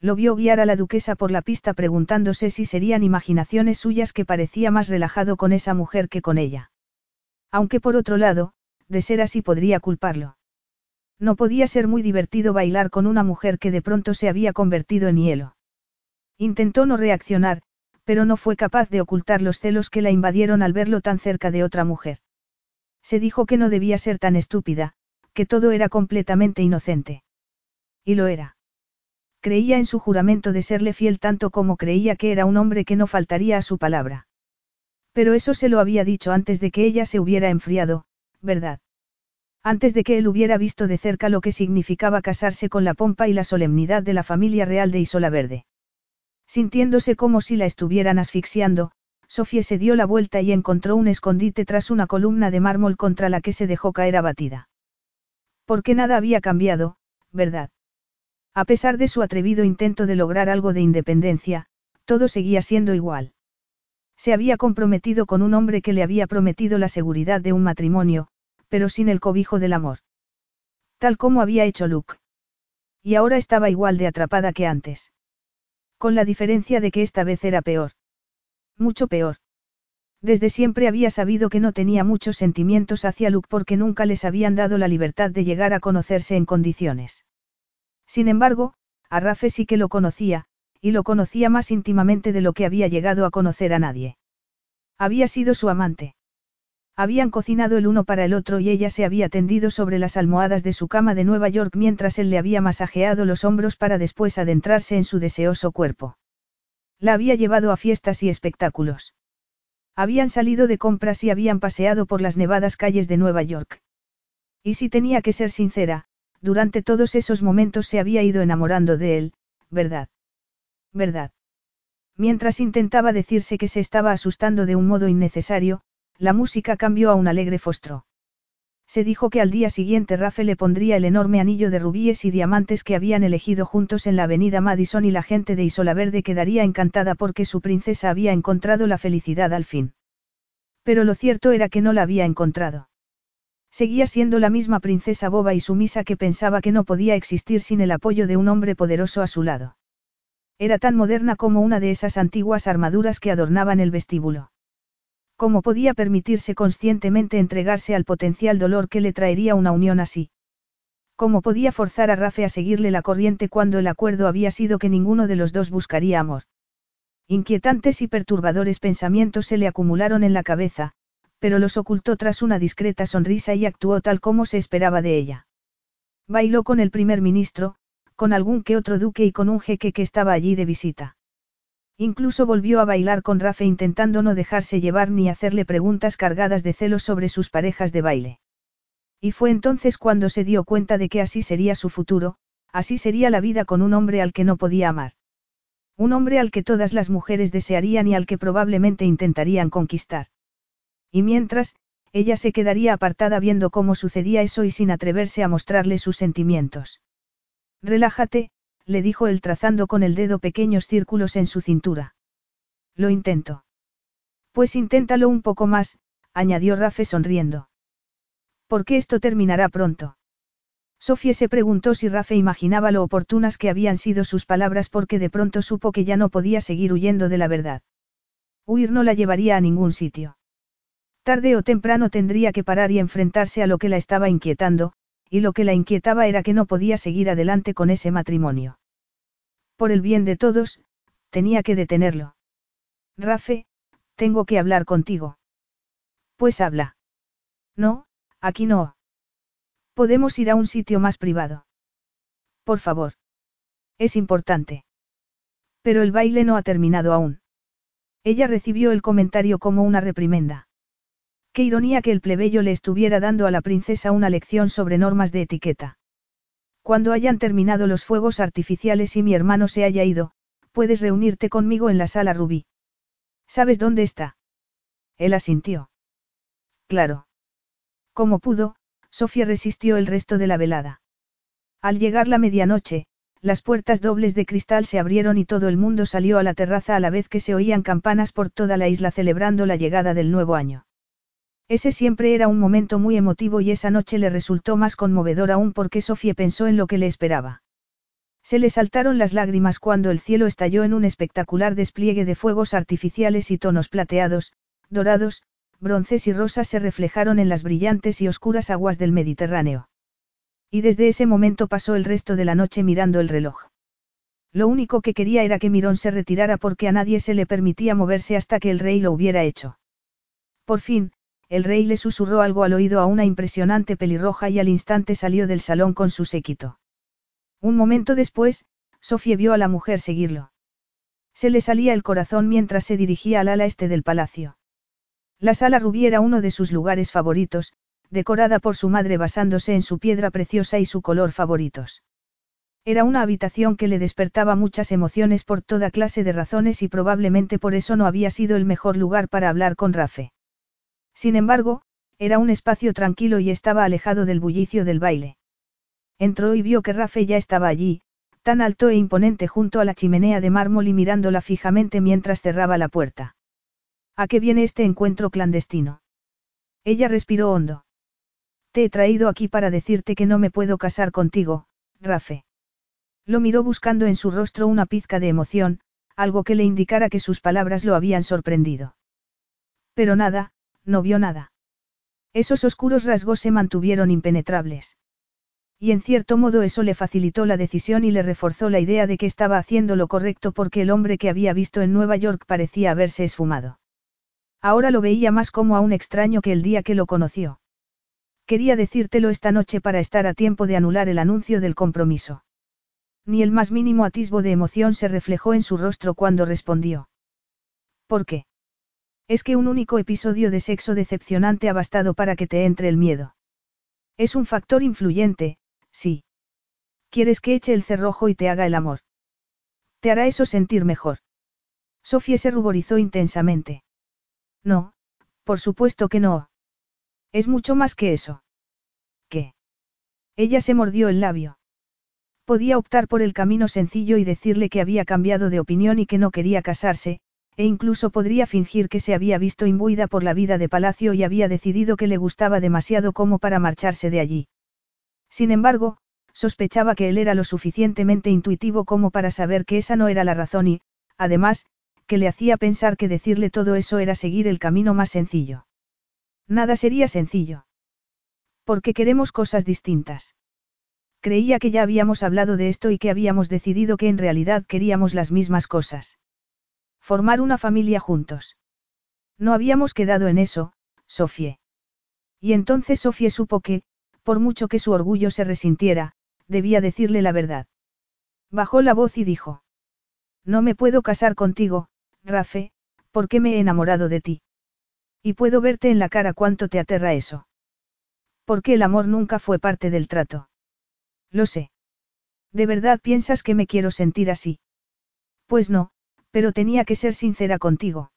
Lo vio guiar a la duquesa por la pista preguntándose si serían imaginaciones suyas que parecía más relajado con esa mujer que con ella. Aunque por otro lado, de ser así podría culparlo. No podía ser muy divertido bailar con una mujer que de pronto se había convertido en hielo. Intentó no reaccionar, pero no fue capaz de ocultar los celos que la invadieron al verlo tan cerca de otra mujer. Se dijo que no debía ser tan estúpida, que todo era completamente inocente. Y lo era. Creía en su juramento de serle fiel tanto como creía que era un hombre que no faltaría a su palabra. Pero eso se lo había dicho antes de que ella se hubiera enfriado, ¿verdad? Antes de que él hubiera visto de cerca lo que significaba casarse con la pompa y la solemnidad de la familia real de Isola Verde. Sintiéndose como si la estuvieran asfixiando, Sofía se dio la vuelta y encontró un escondite tras una columna de mármol contra la que se dejó caer abatida. Porque nada había cambiado, ¿verdad? A pesar de su atrevido intento de lograr algo de independencia, todo seguía siendo igual. Se había comprometido con un hombre que le había prometido la seguridad de un matrimonio, pero sin el cobijo del amor. Tal como había hecho Luke. Y ahora estaba igual de atrapada que antes. Con la diferencia de que esta vez era peor. Mucho peor. Desde siempre había sabido que no tenía muchos sentimientos hacia Luke porque nunca les habían dado la libertad de llegar a conocerse en condiciones. Sin embargo, a Rafe sí que lo conocía, y lo conocía más íntimamente de lo que había llegado a conocer a nadie. Había sido su amante. Habían cocinado el uno para el otro y ella se había tendido sobre las almohadas de su cama de Nueva York mientras él le había masajeado los hombros para después adentrarse en su deseoso cuerpo. La había llevado a fiestas y espectáculos. Habían salido de compras y habían paseado por las nevadas calles de Nueva York. Y si tenía que ser sincera, durante todos esos momentos se había ido enamorando de él, ¿verdad? ¿verdad? Mientras intentaba decirse que se estaba asustando de un modo innecesario, la música cambió a un alegre fostro. Se dijo que al día siguiente Rafe le pondría el enorme anillo de rubíes y diamantes que habían elegido juntos en la avenida Madison y la gente de Isola Verde quedaría encantada porque su princesa había encontrado la felicidad al fin. Pero lo cierto era que no la había encontrado. Seguía siendo la misma princesa boba y sumisa que pensaba que no podía existir sin el apoyo de un hombre poderoso a su lado. Era tan moderna como una de esas antiguas armaduras que adornaban el vestíbulo. ¿Cómo podía permitirse conscientemente entregarse al potencial dolor que le traería una unión así? ¿Cómo podía forzar a Rafe a seguirle la corriente cuando el acuerdo había sido que ninguno de los dos buscaría amor? Inquietantes y perturbadores pensamientos se le acumularon en la cabeza, pero los ocultó tras una discreta sonrisa y actuó tal como se esperaba de ella. Bailó con el primer ministro, con algún que otro duque y con un jeque que estaba allí de visita. Incluso volvió a bailar con Rafe intentando no dejarse llevar ni hacerle preguntas cargadas de celos sobre sus parejas de baile. Y fue entonces cuando se dio cuenta de que así sería su futuro, así sería la vida con un hombre al que no podía amar. Un hombre al que todas las mujeres desearían y al que probablemente intentarían conquistar. Y mientras, ella se quedaría apartada viendo cómo sucedía eso y sin atreverse a mostrarle sus sentimientos. Relájate, le dijo él trazando con el dedo pequeños círculos en su cintura. Lo intento. Pues inténtalo un poco más, añadió Rafe sonriendo. ¿Por qué esto terminará pronto? Sofía se preguntó si Rafe imaginaba lo oportunas que habían sido sus palabras porque de pronto supo que ya no podía seguir huyendo de la verdad. Huir no la llevaría a ningún sitio. Tarde o temprano tendría que parar y enfrentarse a lo que la estaba inquietando, y lo que la inquietaba era que no podía seguir adelante con ese matrimonio. Por el bien de todos, tenía que detenerlo. Rafe, tengo que hablar contigo. Pues habla. No, aquí no. Podemos ir a un sitio más privado. Por favor. Es importante. Pero el baile no ha terminado aún. Ella recibió el comentario como una reprimenda. Qué ironía que el plebeyo le estuviera dando a la princesa una lección sobre normas de etiqueta. Cuando hayan terminado los fuegos artificiales y mi hermano se haya ido, puedes reunirte conmigo en la sala rubí. ¿Sabes dónde está? Él asintió. Claro. Como pudo, Sofía resistió el resto de la velada. Al llegar la medianoche, las puertas dobles de cristal se abrieron y todo el mundo salió a la terraza a la vez que se oían campanas por toda la isla celebrando la llegada del nuevo año. Ese siempre era un momento muy emotivo y esa noche le resultó más conmovedor aún porque Sofía pensó en lo que le esperaba. Se le saltaron las lágrimas cuando el cielo estalló en un espectacular despliegue de fuegos artificiales y tonos plateados, dorados, bronces y rosas se reflejaron en las brillantes y oscuras aguas del Mediterráneo. Y desde ese momento pasó el resto de la noche mirando el reloj. Lo único que quería era que Mirón se retirara porque a nadie se le permitía moverse hasta que el rey lo hubiera hecho. Por fin, el rey le susurró algo al oído a una impresionante pelirroja y al instante salió del salón con su séquito. Un momento después, Sofía vio a la mujer seguirlo. Se le salía el corazón mientras se dirigía al ala este del palacio. La sala rubí era uno de sus lugares favoritos, decorada por su madre basándose en su piedra preciosa y su color favoritos. Era una habitación que le despertaba muchas emociones por toda clase de razones y probablemente por eso no había sido el mejor lugar para hablar con Rafe. Sin embargo, era un espacio tranquilo y estaba alejado del bullicio del baile. Entró y vio que Rafe ya estaba allí, tan alto e imponente junto a la chimenea de mármol y mirándola fijamente mientras cerraba la puerta. ¿A qué viene este encuentro clandestino? Ella respiró hondo. Te he traído aquí para decirte que no me puedo casar contigo, Rafe. Lo miró buscando en su rostro una pizca de emoción, algo que le indicara que sus palabras lo habían sorprendido. Pero nada, no vio nada. Esos oscuros rasgos se mantuvieron impenetrables. Y en cierto modo eso le facilitó la decisión y le reforzó la idea de que estaba haciendo lo correcto porque el hombre que había visto en Nueva York parecía haberse esfumado. Ahora lo veía más como a un extraño que el día que lo conoció. Quería decírtelo esta noche para estar a tiempo de anular el anuncio del compromiso. Ni el más mínimo atisbo de emoción se reflejó en su rostro cuando respondió. ¿Por qué? Es que un único episodio de sexo decepcionante ha bastado para que te entre el miedo. Es un factor influyente, sí. Quieres que eche el cerrojo y te haga el amor. Te hará eso sentir mejor. Sofía se ruborizó intensamente. No, por supuesto que no. Es mucho más que eso. ¿Qué? Ella se mordió el labio. Podía optar por el camino sencillo y decirle que había cambiado de opinión y que no quería casarse, e incluso podría fingir que se había visto imbuida por la vida de palacio y había decidido que le gustaba demasiado como para marcharse de allí. Sin embargo, sospechaba que él era lo suficientemente intuitivo como para saber que esa no era la razón y, además, que le hacía pensar que decirle todo eso era seguir el camino más sencillo. Nada sería sencillo. Porque queremos cosas distintas. Creía que ya habíamos hablado de esto y que habíamos decidido que en realidad queríamos las mismas cosas. Formar una familia juntos. No habíamos quedado en eso, Sofie. Y entonces Sofie supo que, por mucho que su orgullo se resintiera, debía decirle la verdad. Bajó la voz y dijo. No me puedo casar contigo, Rafe, porque me he enamorado de ti. Y puedo verte en la cara cuánto te aterra eso. Porque el amor nunca fue parte del trato. Lo sé. ¿De verdad piensas que me quiero sentir así? Pues no, pero tenía que ser sincera contigo.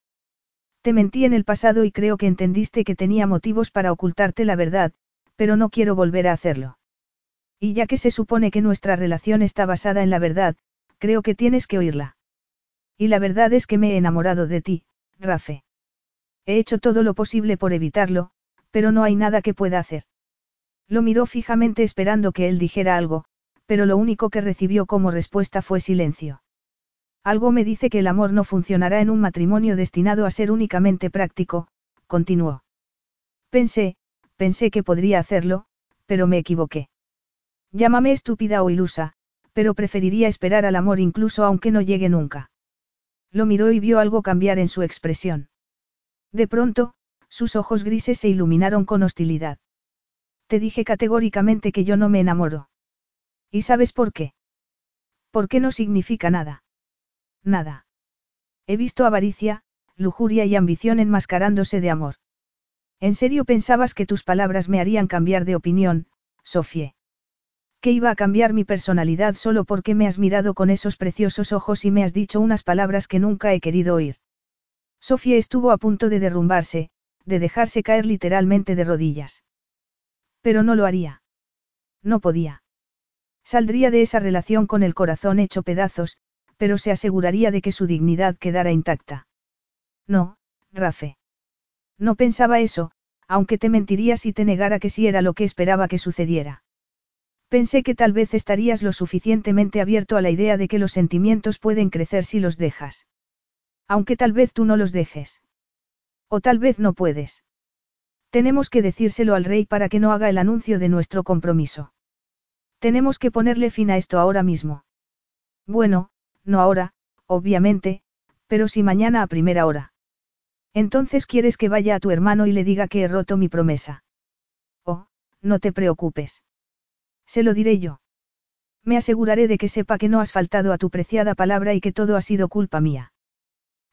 Te mentí en el pasado y creo que entendiste que tenía motivos para ocultarte la verdad, pero no quiero volver a hacerlo. Y ya que se supone que nuestra relación está basada en la verdad, creo que tienes que oírla. Y la verdad es que me he enamorado de ti, Rafe. He hecho todo lo posible por evitarlo, pero no hay nada que pueda hacer. Lo miró fijamente esperando que él dijera algo, pero lo único que recibió como respuesta fue silencio. Algo me dice que el amor no funcionará en un matrimonio destinado a ser únicamente práctico, continuó. Pensé, pensé que podría hacerlo, pero me equivoqué. Llámame estúpida o ilusa, pero preferiría esperar al amor incluso aunque no llegue nunca. Lo miró y vio algo cambiar en su expresión. De pronto, sus ojos grises se iluminaron con hostilidad. Te dije categóricamente que yo no me enamoro. ¿Y sabes por qué? Porque no significa nada. Nada. He visto avaricia, lujuria y ambición enmascarándose de amor. ¿En serio pensabas que tus palabras me harían cambiar de opinión, Sofie? Que iba a cambiar mi personalidad solo porque me has mirado con esos preciosos ojos y me has dicho unas palabras que nunca he querido oír. Sofía estuvo a punto de derrumbarse, de dejarse caer literalmente de rodillas. Pero no lo haría. No podía. Saldría de esa relación con el corazón hecho pedazos, pero se aseguraría de que su dignidad quedara intacta. No, Rafe. No pensaba eso, aunque te mentiría si te negara que sí era lo que esperaba que sucediera. Pensé que tal vez estarías lo suficientemente abierto a la idea de que los sentimientos pueden crecer si los dejas. Aunque tal vez tú no los dejes. O tal vez no puedes. Tenemos que decírselo al rey para que no haga el anuncio de nuestro compromiso. Tenemos que ponerle fin a esto ahora mismo. Bueno, no ahora, obviamente, pero si mañana a primera hora. Entonces quieres que vaya a tu hermano y le diga que he roto mi promesa. Oh, no te preocupes. Se lo diré yo. Me aseguraré de que sepa que no has faltado a tu preciada palabra y que todo ha sido culpa mía.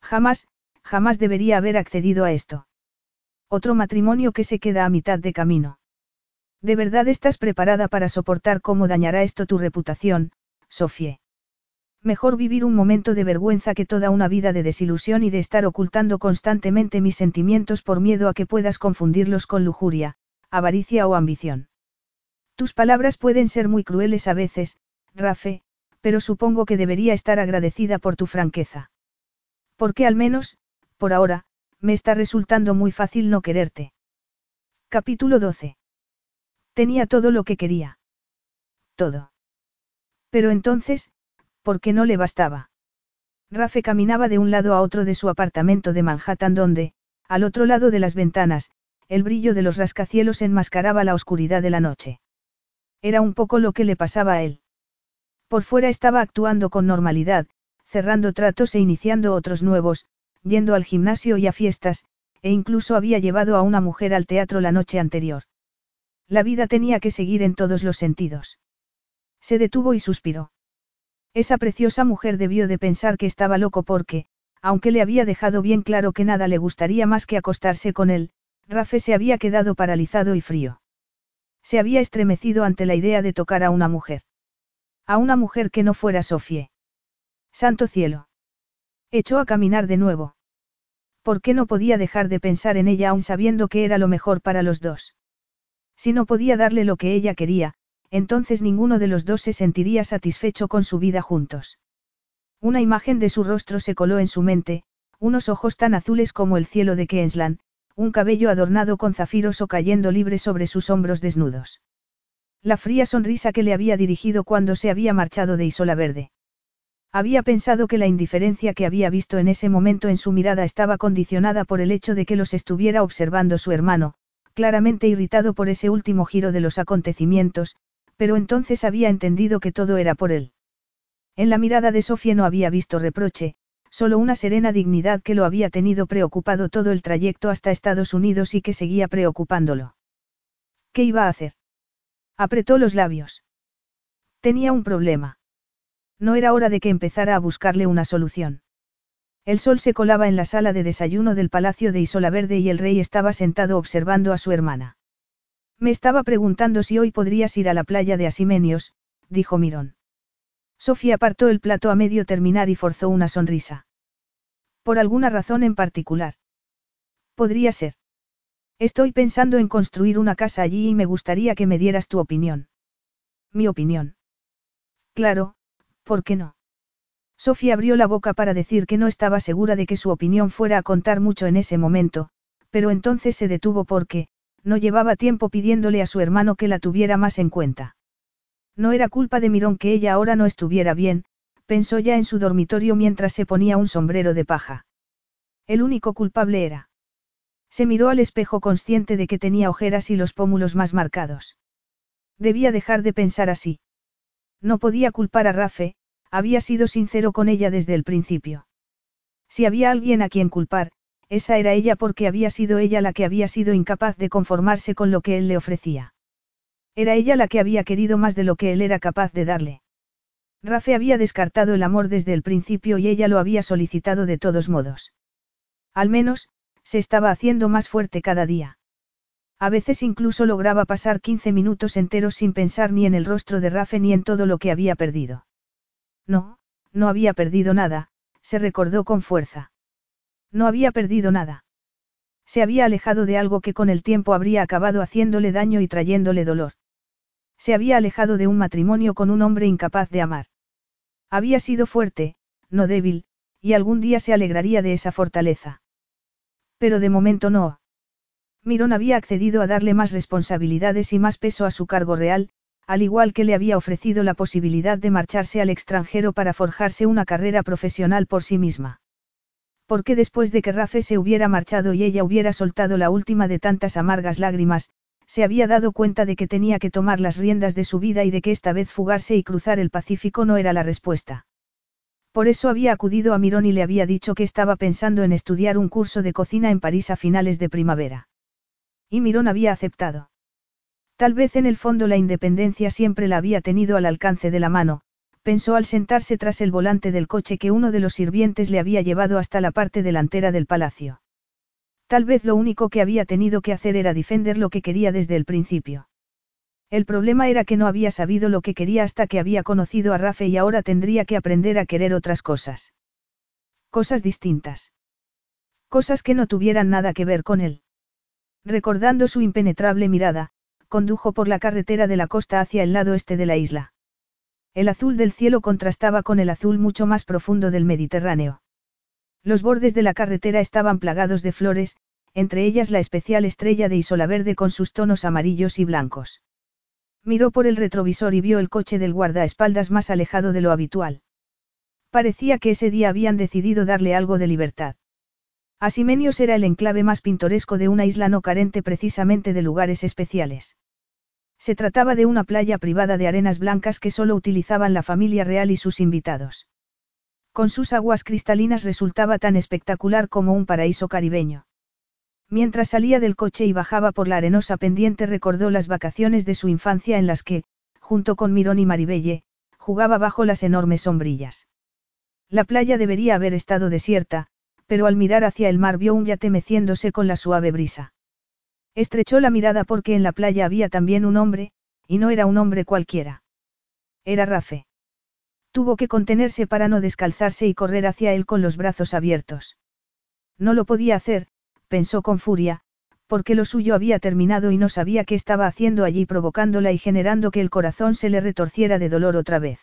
Jamás, jamás debería haber accedido a esto. Otro matrimonio que se queda a mitad de camino. ¿De verdad estás preparada para soportar cómo dañará esto tu reputación, Sofie? Mejor vivir un momento de vergüenza que toda una vida de desilusión y de estar ocultando constantemente mis sentimientos por miedo a que puedas confundirlos con lujuria, avaricia o ambición. Tus palabras pueden ser muy crueles a veces, Rafe, pero supongo que debería estar agradecida por tu franqueza. Porque al menos, por ahora, me está resultando muy fácil no quererte. Capítulo 12. Tenía todo lo que quería. Todo. Pero entonces, ¿por qué no le bastaba? Rafe caminaba de un lado a otro de su apartamento de Manhattan donde, al otro lado de las ventanas, el brillo de los rascacielos enmascaraba la oscuridad de la noche. Era un poco lo que le pasaba a él. Por fuera estaba actuando con normalidad, cerrando tratos e iniciando otros nuevos, yendo al gimnasio y a fiestas, e incluso había llevado a una mujer al teatro la noche anterior. La vida tenía que seguir en todos los sentidos. Se detuvo y suspiró. Esa preciosa mujer debió de pensar que estaba loco porque, aunque le había dejado bien claro que nada le gustaría más que acostarse con él, Rafe se había quedado paralizado y frío. Se había estremecido ante la idea de tocar a una mujer. A una mujer que no fuera Sofie. Santo cielo. Echó a caminar de nuevo. ¿Por qué no podía dejar de pensar en ella aún sabiendo que era lo mejor para los dos? Si no podía darle lo que ella quería, entonces ninguno de los dos se sentiría satisfecho con su vida juntos. Una imagen de su rostro se coló en su mente, unos ojos tan azules como el cielo de Queensland, un cabello adornado con zafiros o cayendo libre sobre sus hombros desnudos. La fría sonrisa que le había dirigido cuando se había marchado de Isola Verde. Había pensado que la indiferencia que había visto en ese momento en su mirada estaba condicionada por el hecho de que los estuviera observando su hermano, claramente irritado por ese último giro de los acontecimientos, pero entonces había entendido que todo era por él. En la mirada de Sofía no había visto reproche, solo una serena dignidad que lo había tenido preocupado todo el trayecto hasta Estados Unidos y que seguía preocupándolo. ¿Qué iba a hacer? Apretó los labios. Tenía un problema. No era hora de que empezara a buscarle una solución. El sol se colaba en la sala de desayuno del Palacio de Isola Verde y el rey estaba sentado observando a su hermana. Me estaba preguntando si hoy podrías ir a la playa de Asimenios, dijo Mirón. Sofía apartó el plato a medio terminar y forzó una sonrisa. Por alguna razón en particular. Podría ser. Estoy pensando en construir una casa allí y me gustaría que me dieras tu opinión. Mi opinión. Claro, ¿por qué no? Sofía abrió la boca para decir que no estaba segura de que su opinión fuera a contar mucho en ese momento, pero entonces se detuvo porque, no llevaba tiempo pidiéndole a su hermano que la tuviera más en cuenta. No era culpa de Mirón que ella ahora no estuviera bien, pensó ya en su dormitorio mientras se ponía un sombrero de paja. El único culpable era. Se miró al espejo consciente de que tenía ojeras y los pómulos más marcados. Debía dejar de pensar así. No podía culpar a Rafe, había sido sincero con ella desde el principio. Si había alguien a quien culpar, esa era ella porque había sido ella la que había sido incapaz de conformarse con lo que él le ofrecía. Era ella la que había querido más de lo que él era capaz de darle. Rafe había descartado el amor desde el principio y ella lo había solicitado de todos modos. Al menos, se estaba haciendo más fuerte cada día. A veces incluso lograba pasar 15 minutos enteros sin pensar ni en el rostro de Rafe ni en todo lo que había perdido. No, no había perdido nada, se recordó con fuerza. No había perdido nada. Se había alejado de algo que con el tiempo habría acabado haciéndole daño y trayéndole dolor. Se había alejado de un matrimonio con un hombre incapaz de amar. Había sido fuerte, no débil, y algún día se alegraría de esa fortaleza. Pero de momento no. Mirón había accedido a darle más responsabilidades y más peso a su cargo real, al igual que le había ofrecido la posibilidad de marcharse al extranjero para forjarse una carrera profesional por sí misma. Porque después de que Rafe se hubiera marchado y ella hubiera soltado la última de tantas amargas lágrimas, se había dado cuenta de que tenía que tomar las riendas de su vida y de que esta vez fugarse y cruzar el Pacífico no era la respuesta. Por eso había acudido a Mirón y le había dicho que estaba pensando en estudiar un curso de cocina en París a finales de primavera. Y Mirón había aceptado. Tal vez en el fondo la independencia siempre la había tenido al alcance de la mano, pensó al sentarse tras el volante del coche que uno de los sirvientes le había llevado hasta la parte delantera del palacio. Tal vez lo único que había tenido que hacer era defender lo que quería desde el principio. El problema era que no había sabido lo que quería hasta que había conocido a Rafe y ahora tendría que aprender a querer otras cosas. Cosas distintas. Cosas que no tuvieran nada que ver con él. Recordando su impenetrable mirada, condujo por la carretera de la costa hacia el lado este de la isla. El azul del cielo contrastaba con el azul mucho más profundo del Mediterráneo. Los bordes de la carretera estaban plagados de flores, entre ellas la especial estrella de Isola Verde con sus tonos amarillos y blancos. Miró por el retrovisor y vio el coche del guardaespaldas más alejado de lo habitual. Parecía que ese día habían decidido darle algo de libertad. Asimenios era el enclave más pintoresco de una isla no carente precisamente de lugares especiales. Se trataba de una playa privada de arenas blancas que solo utilizaban la familia real y sus invitados. Con sus aguas cristalinas resultaba tan espectacular como un paraíso caribeño. Mientras salía del coche y bajaba por la arenosa pendiente recordó las vacaciones de su infancia en las que, junto con Mirón y Maribelle, jugaba bajo las enormes sombrillas. La playa debería haber estado desierta, pero al mirar hacia el mar vio un yate meciéndose con la suave brisa. Estrechó la mirada porque en la playa había también un hombre, y no era un hombre cualquiera. Era Rafe. Tuvo que contenerse para no descalzarse y correr hacia él con los brazos abiertos. No lo podía hacer, pensó con furia, porque lo suyo había terminado y no sabía qué estaba haciendo allí provocándola y generando que el corazón se le retorciera de dolor otra vez.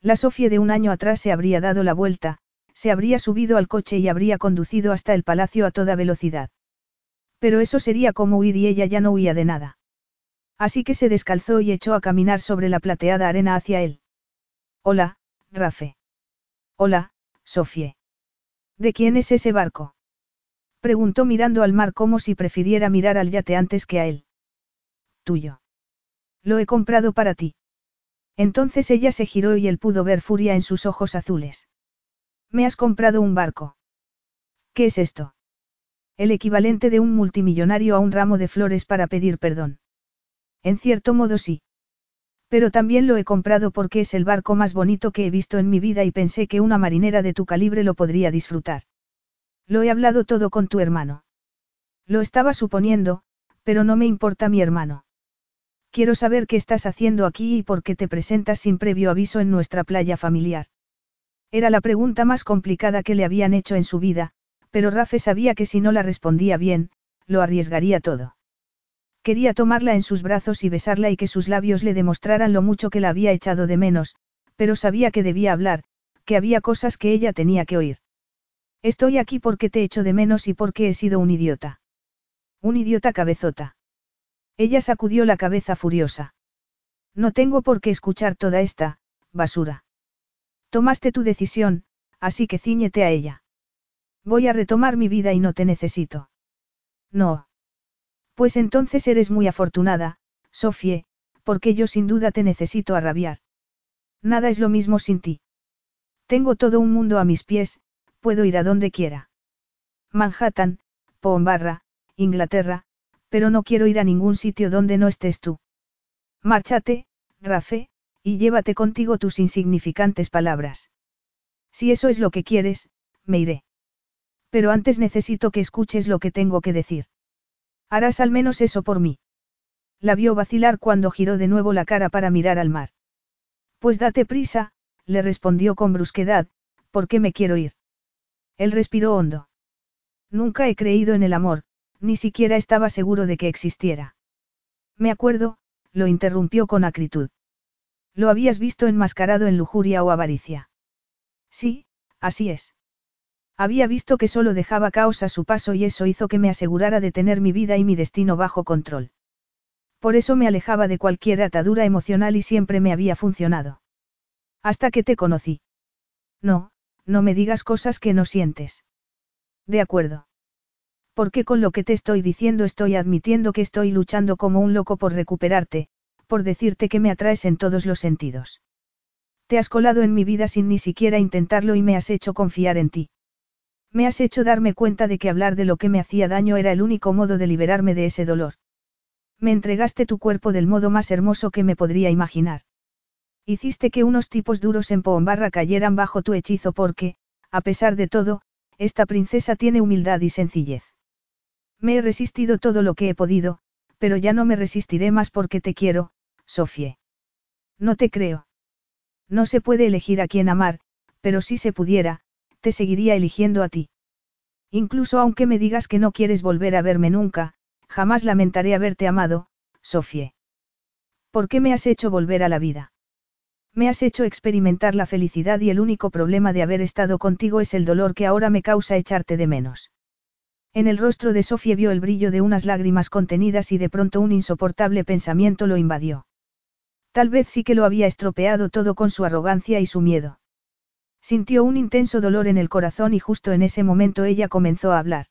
La Sofía de un año atrás se habría dado la vuelta, se habría subido al coche y habría conducido hasta el palacio a toda velocidad. Pero eso sería como huir y ella ya no huía de nada. Así que se descalzó y echó a caminar sobre la plateada arena hacia él. Hola, Rafe. Hola, Sofie. ¿De quién es ese barco? Preguntó mirando al mar como si prefiriera mirar al yate antes que a él. Tuyo. Lo he comprado para ti. Entonces ella se giró y él pudo ver furia en sus ojos azules. Me has comprado un barco. ¿Qué es esto? El equivalente de un multimillonario a un ramo de flores para pedir perdón. En cierto modo sí. Pero también lo he comprado porque es el barco más bonito que he visto en mi vida y pensé que una marinera de tu calibre lo podría disfrutar. Lo he hablado todo con tu hermano. Lo estaba suponiendo, pero no me importa mi hermano. Quiero saber qué estás haciendo aquí y por qué te presentas sin previo aviso en nuestra playa familiar. Era la pregunta más complicada que le habían hecho en su vida, pero Rafe sabía que si no la respondía bien, lo arriesgaría todo. Quería tomarla en sus brazos y besarla y que sus labios le demostraran lo mucho que la había echado de menos, pero sabía que debía hablar, que había cosas que ella tenía que oír. Estoy aquí porque te echo de menos y porque he sido un idiota. Un idiota cabezota. Ella sacudió la cabeza furiosa. No tengo por qué escuchar toda esta, basura. Tomaste tu decisión, así que ciñete a ella. Voy a retomar mi vida y no te necesito. No. Pues entonces eres muy afortunada, Sofie, porque yo sin duda te necesito a rabiar. Nada es lo mismo sin ti. Tengo todo un mundo a mis pies, puedo ir a donde quiera. Manhattan, Pombarra, Inglaterra, pero no quiero ir a ningún sitio donde no estés tú. Márchate, Rafe, y llévate contigo tus insignificantes palabras. Si eso es lo que quieres, me iré. Pero antes necesito que escuches lo que tengo que decir. Harás al menos eso por mí. La vio vacilar cuando giró de nuevo la cara para mirar al mar. Pues date prisa, le respondió con brusquedad, ¿por qué me quiero ir? Él respiró hondo. Nunca he creído en el amor, ni siquiera estaba seguro de que existiera. Me acuerdo, lo interrumpió con acritud. Lo habías visto enmascarado en lujuria o avaricia. Sí, así es. Había visto que solo dejaba caos a su paso y eso hizo que me asegurara de tener mi vida y mi destino bajo control. Por eso me alejaba de cualquier atadura emocional y siempre me había funcionado. Hasta que te conocí. No, no me digas cosas que no sientes. De acuerdo. Porque con lo que te estoy diciendo estoy admitiendo que estoy luchando como un loco por recuperarte, por decirte que me atraes en todos los sentidos. Te has colado en mi vida sin ni siquiera intentarlo y me has hecho confiar en ti. Me has hecho darme cuenta de que hablar de lo que me hacía daño era el único modo de liberarme de ese dolor. Me entregaste tu cuerpo del modo más hermoso que me podría imaginar. Hiciste que unos tipos duros en Poombarra cayeran bajo tu hechizo porque, a pesar de todo, esta princesa tiene humildad y sencillez. Me he resistido todo lo que he podido, pero ya no me resistiré más porque te quiero, Sofie. No te creo. No se puede elegir a quién amar, pero si se pudiera, te seguiría eligiendo a ti. Incluso aunque me digas que no quieres volver a verme nunca, jamás lamentaré haberte amado, Sofie. ¿Por qué me has hecho volver a la vida? Me has hecho experimentar la felicidad y el único problema de haber estado contigo es el dolor que ahora me causa echarte de menos. En el rostro de Sofía vio el brillo de unas lágrimas contenidas y de pronto un insoportable pensamiento lo invadió. Tal vez sí que lo había estropeado todo con su arrogancia y su miedo. Sintió un intenso dolor en el corazón y justo en ese momento ella comenzó a hablar.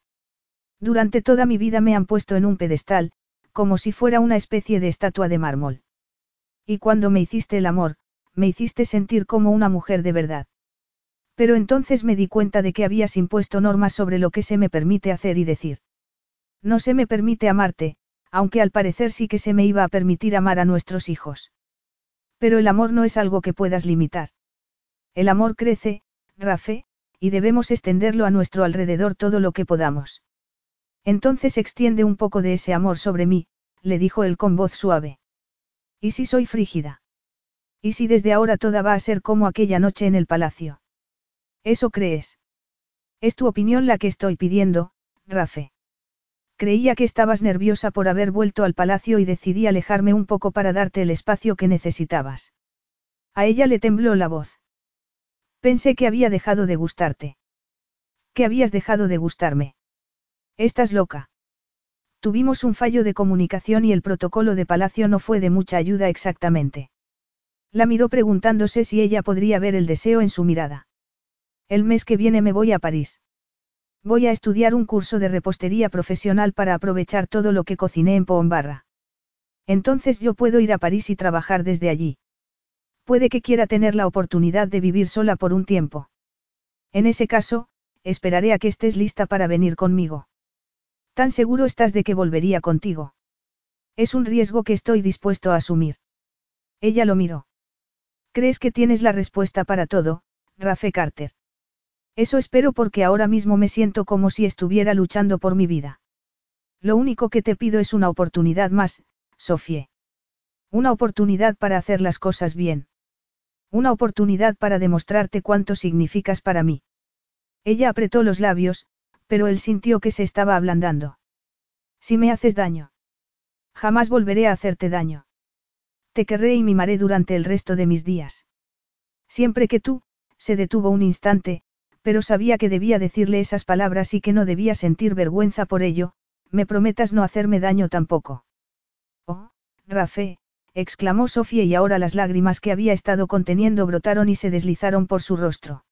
Durante toda mi vida me han puesto en un pedestal, como si fuera una especie de estatua de mármol. Y cuando me hiciste el amor, me hiciste sentir como una mujer de verdad. Pero entonces me di cuenta de que habías impuesto normas sobre lo que se me permite hacer y decir. No se me permite amarte, aunque al parecer sí que se me iba a permitir amar a nuestros hijos. Pero el amor no es algo que puedas limitar. El amor crece, Rafe, y debemos extenderlo a nuestro alrededor todo lo que podamos. Entonces extiende un poco de ese amor sobre mí, le dijo él con voz suave. ¿Y si soy frígida? ¿Y si desde ahora toda va a ser como aquella noche en el palacio? ¿Eso crees? Es tu opinión la que estoy pidiendo, Rafe. Creía que estabas nerviosa por haber vuelto al palacio y decidí alejarme un poco para darte el espacio que necesitabas. A ella le tembló la voz. Pensé que había dejado de gustarte. Que habías dejado de gustarme. Estás loca. Tuvimos un fallo de comunicación y el protocolo de palacio no fue de mucha ayuda exactamente. La miró preguntándose si ella podría ver el deseo en su mirada. El mes que viene me voy a París. Voy a estudiar un curso de repostería profesional para aprovechar todo lo que cociné en Pombarra. Entonces yo puedo ir a París y trabajar desde allí. Puede que quiera tener la oportunidad de vivir sola por un tiempo. En ese caso, esperaré a que estés lista para venir conmigo. ¿Tan seguro estás de que volvería contigo? Es un riesgo que estoy dispuesto a asumir. Ella lo miró. ¿Crees que tienes la respuesta para todo, Rafe Carter? Eso espero porque ahora mismo me siento como si estuviera luchando por mi vida. Lo único que te pido es una oportunidad más, Sofie. Una oportunidad para hacer las cosas bien. Una oportunidad para demostrarte cuánto significas para mí. Ella apretó los labios, Pero él sintió que se estaba ablandando. Si me haces daño. Jamás volveré a hacerte daño. Te querré y mimaré durante el resto de mis días. Siempre que tú, se detuvo un instante, pero sabía que debía decirle esas palabras y que no debía sentir vergüenza por ello, me prometas no hacerme daño tampoco. Oh, Rafe, exclamó Sofía y ahora las lágrimas que había estado conteniendo brotaron y se deslizaron por su rostro.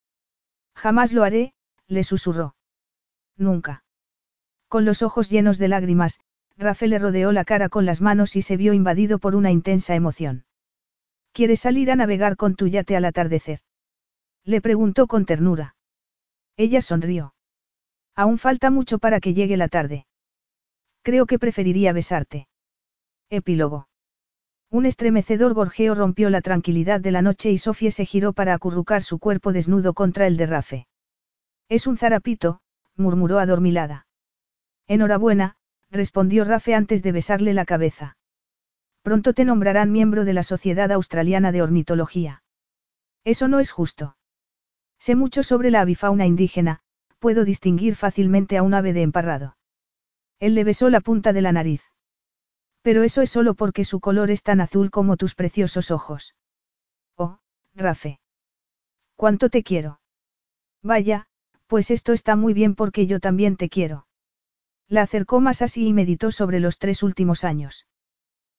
Jamás lo haré, le susurró. Nunca. Con los ojos llenos de lágrimas, Rafe le rodeó la cara con las manos y se vio invadido por una intensa emoción. ¿Quieres salir a navegar con tu yate al atardecer? Le preguntó con ternura. Ella sonrió. Aún falta mucho para que llegue la tarde. Creo que preferiría besarte. Epílogo. Un estremecedor gorjeo rompió la tranquilidad de la noche y Sofía se giró para acurrucar su cuerpo desnudo contra el de Rafe. Es un zarapito, murmuró adormilada. Enhorabuena, respondió Rafe antes de besarle la cabeza. Pronto te nombrarán miembro de la Sociedad Australiana de Ornitología. Eso no es justo. Sé mucho sobre la avifauna indígena, puedo distinguir fácilmente a un ave de emparrado. Él le besó la punta de la nariz. Pero eso es solo porque su color es tan azul como tus preciosos ojos. Oh, Rafe. ¿Cuánto te quiero? Vaya, pues esto está muy bien porque yo también te quiero. La acercó más así y meditó sobre los tres últimos años.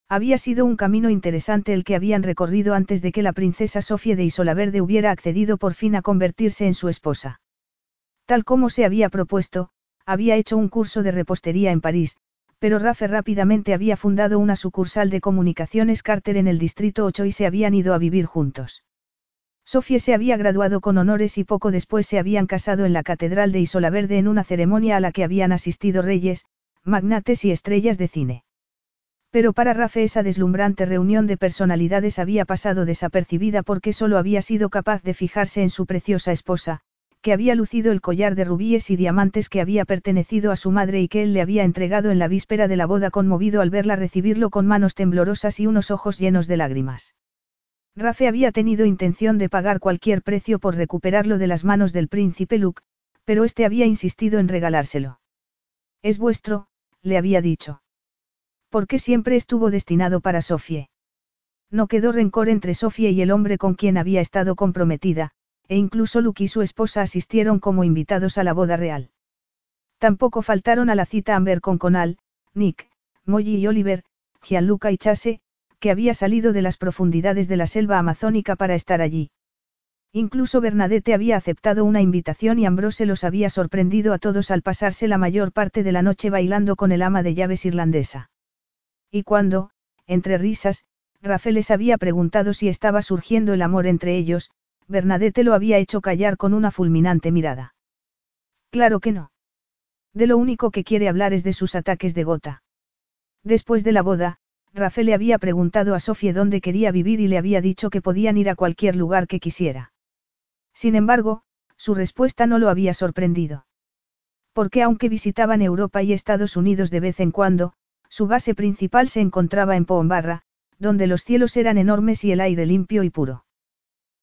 Había sido un camino interesante el que habían recorrido antes de que la princesa Sofía de Isolaverde hubiera accedido por fin a convertirse en su esposa. Tal como se había propuesto, había hecho un curso de repostería en París, pero Rafe rápidamente había fundado una sucursal de comunicaciones Carter en el Distrito 8 y se habían ido a vivir juntos. Sofía se había graduado con honores y poco después se habían casado en la Catedral de Isolaverde en una ceremonia a la que habían asistido reyes, magnates y estrellas de cine. Pero para Rafe esa deslumbrante reunión de personalidades había pasado desapercibida porque solo había sido capaz de fijarse en su preciosa esposa, que había lucido el collar de rubíes y diamantes que había pertenecido a su madre y que él le había entregado en la víspera de la boda conmovido al verla recibirlo con manos temblorosas y unos ojos llenos de lágrimas. Rafe había tenido intención de pagar cualquier precio por recuperarlo de las manos del príncipe Luke, pero este había insistido en regalárselo. Es vuestro, le había dicho. Porque siempre estuvo destinado para Sofie. No quedó rencor entre Sofie y el hombre con quien había estado comprometida, e incluso Luke y su esposa asistieron como invitados a la boda real. Tampoco faltaron a la cita Amber con Conal, Nick, Molly y Oliver, Gianluca y Chase, que había salido de las profundidades de la selva amazónica para estar allí. Incluso Bernadette había aceptado una invitación y Ambrose los había sorprendido a todos al pasarse la mayor parte de la noche bailando con el ama de llaves irlandesa. Y cuando, entre risas, Rafael les había preguntado si estaba surgiendo el amor entre ellos, Bernadette lo había hecho callar con una fulminante mirada. Claro que no. De lo único que quiere hablar es de sus ataques de gota. Después de la boda, Rafael le había preguntado a Sofía dónde quería vivir y le había dicho que podían ir a cualquier lugar que quisiera. Sin embargo, su respuesta no lo había sorprendido. Porque aunque visitaban Europa y Estados Unidos de vez en cuando, su base principal se encontraba en Poombarra, donde los cielos eran enormes y el aire limpio y puro.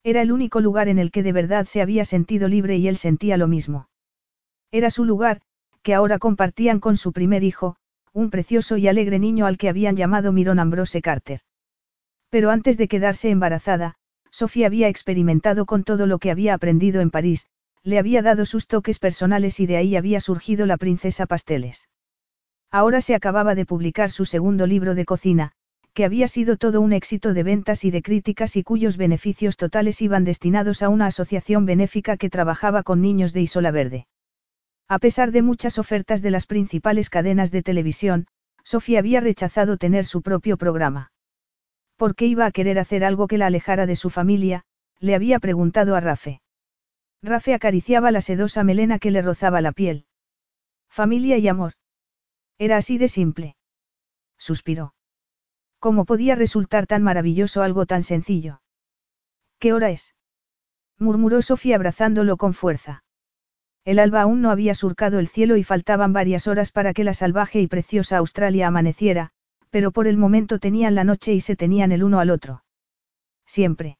Era el único lugar en el que de verdad se había sentido libre y él sentía lo mismo. Era su lugar, que ahora compartían con su primer hijo, un precioso y alegre niño al que habían llamado Miron Ambrose Carter. Pero antes de quedarse embarazada, Sofía había experimentado con todo lo que había aprendido en París, le había dado sus toques personales y de ahí había surgido la princesa Pasteles. Ahora se acababa de publicar su segundo libro de cocina, que había sido todo un éxito de ventas y de críticas y cuyos beneficios totales iban destinados a una asociación benéfica que trabajaba con niños de Isola Verde. A pesar de muchas ofertas de las principales cadenas de televisión, Sofía había rechazado tener su propio programa. ¿Por qué iba a querer hacer algo que la alejara de su familia? le había preguntado a Rafe. Rafe acariciaba la sedosa melena que le rozaba la piel. Familia y amor. Era así de simple. Suspiró. ¿Cómo podía resultar tan maravilloso algo tan sencillo? ¿Qué hora es? murmuró Sofía abrazándolo con fuerza. El alba aún no había surcado el cielo y faltaban varias horas para que la salvaje y preciosa Australia amaneciera, pero por el momento tenían la noche y se tenían el uno al otro. Siempre.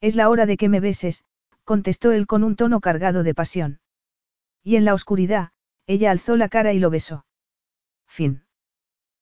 Es la hora de que me beses, contestó él con un tono cargado de pasión. Y en la oscuridad, Ella alzó la cara y lo besó. Fin.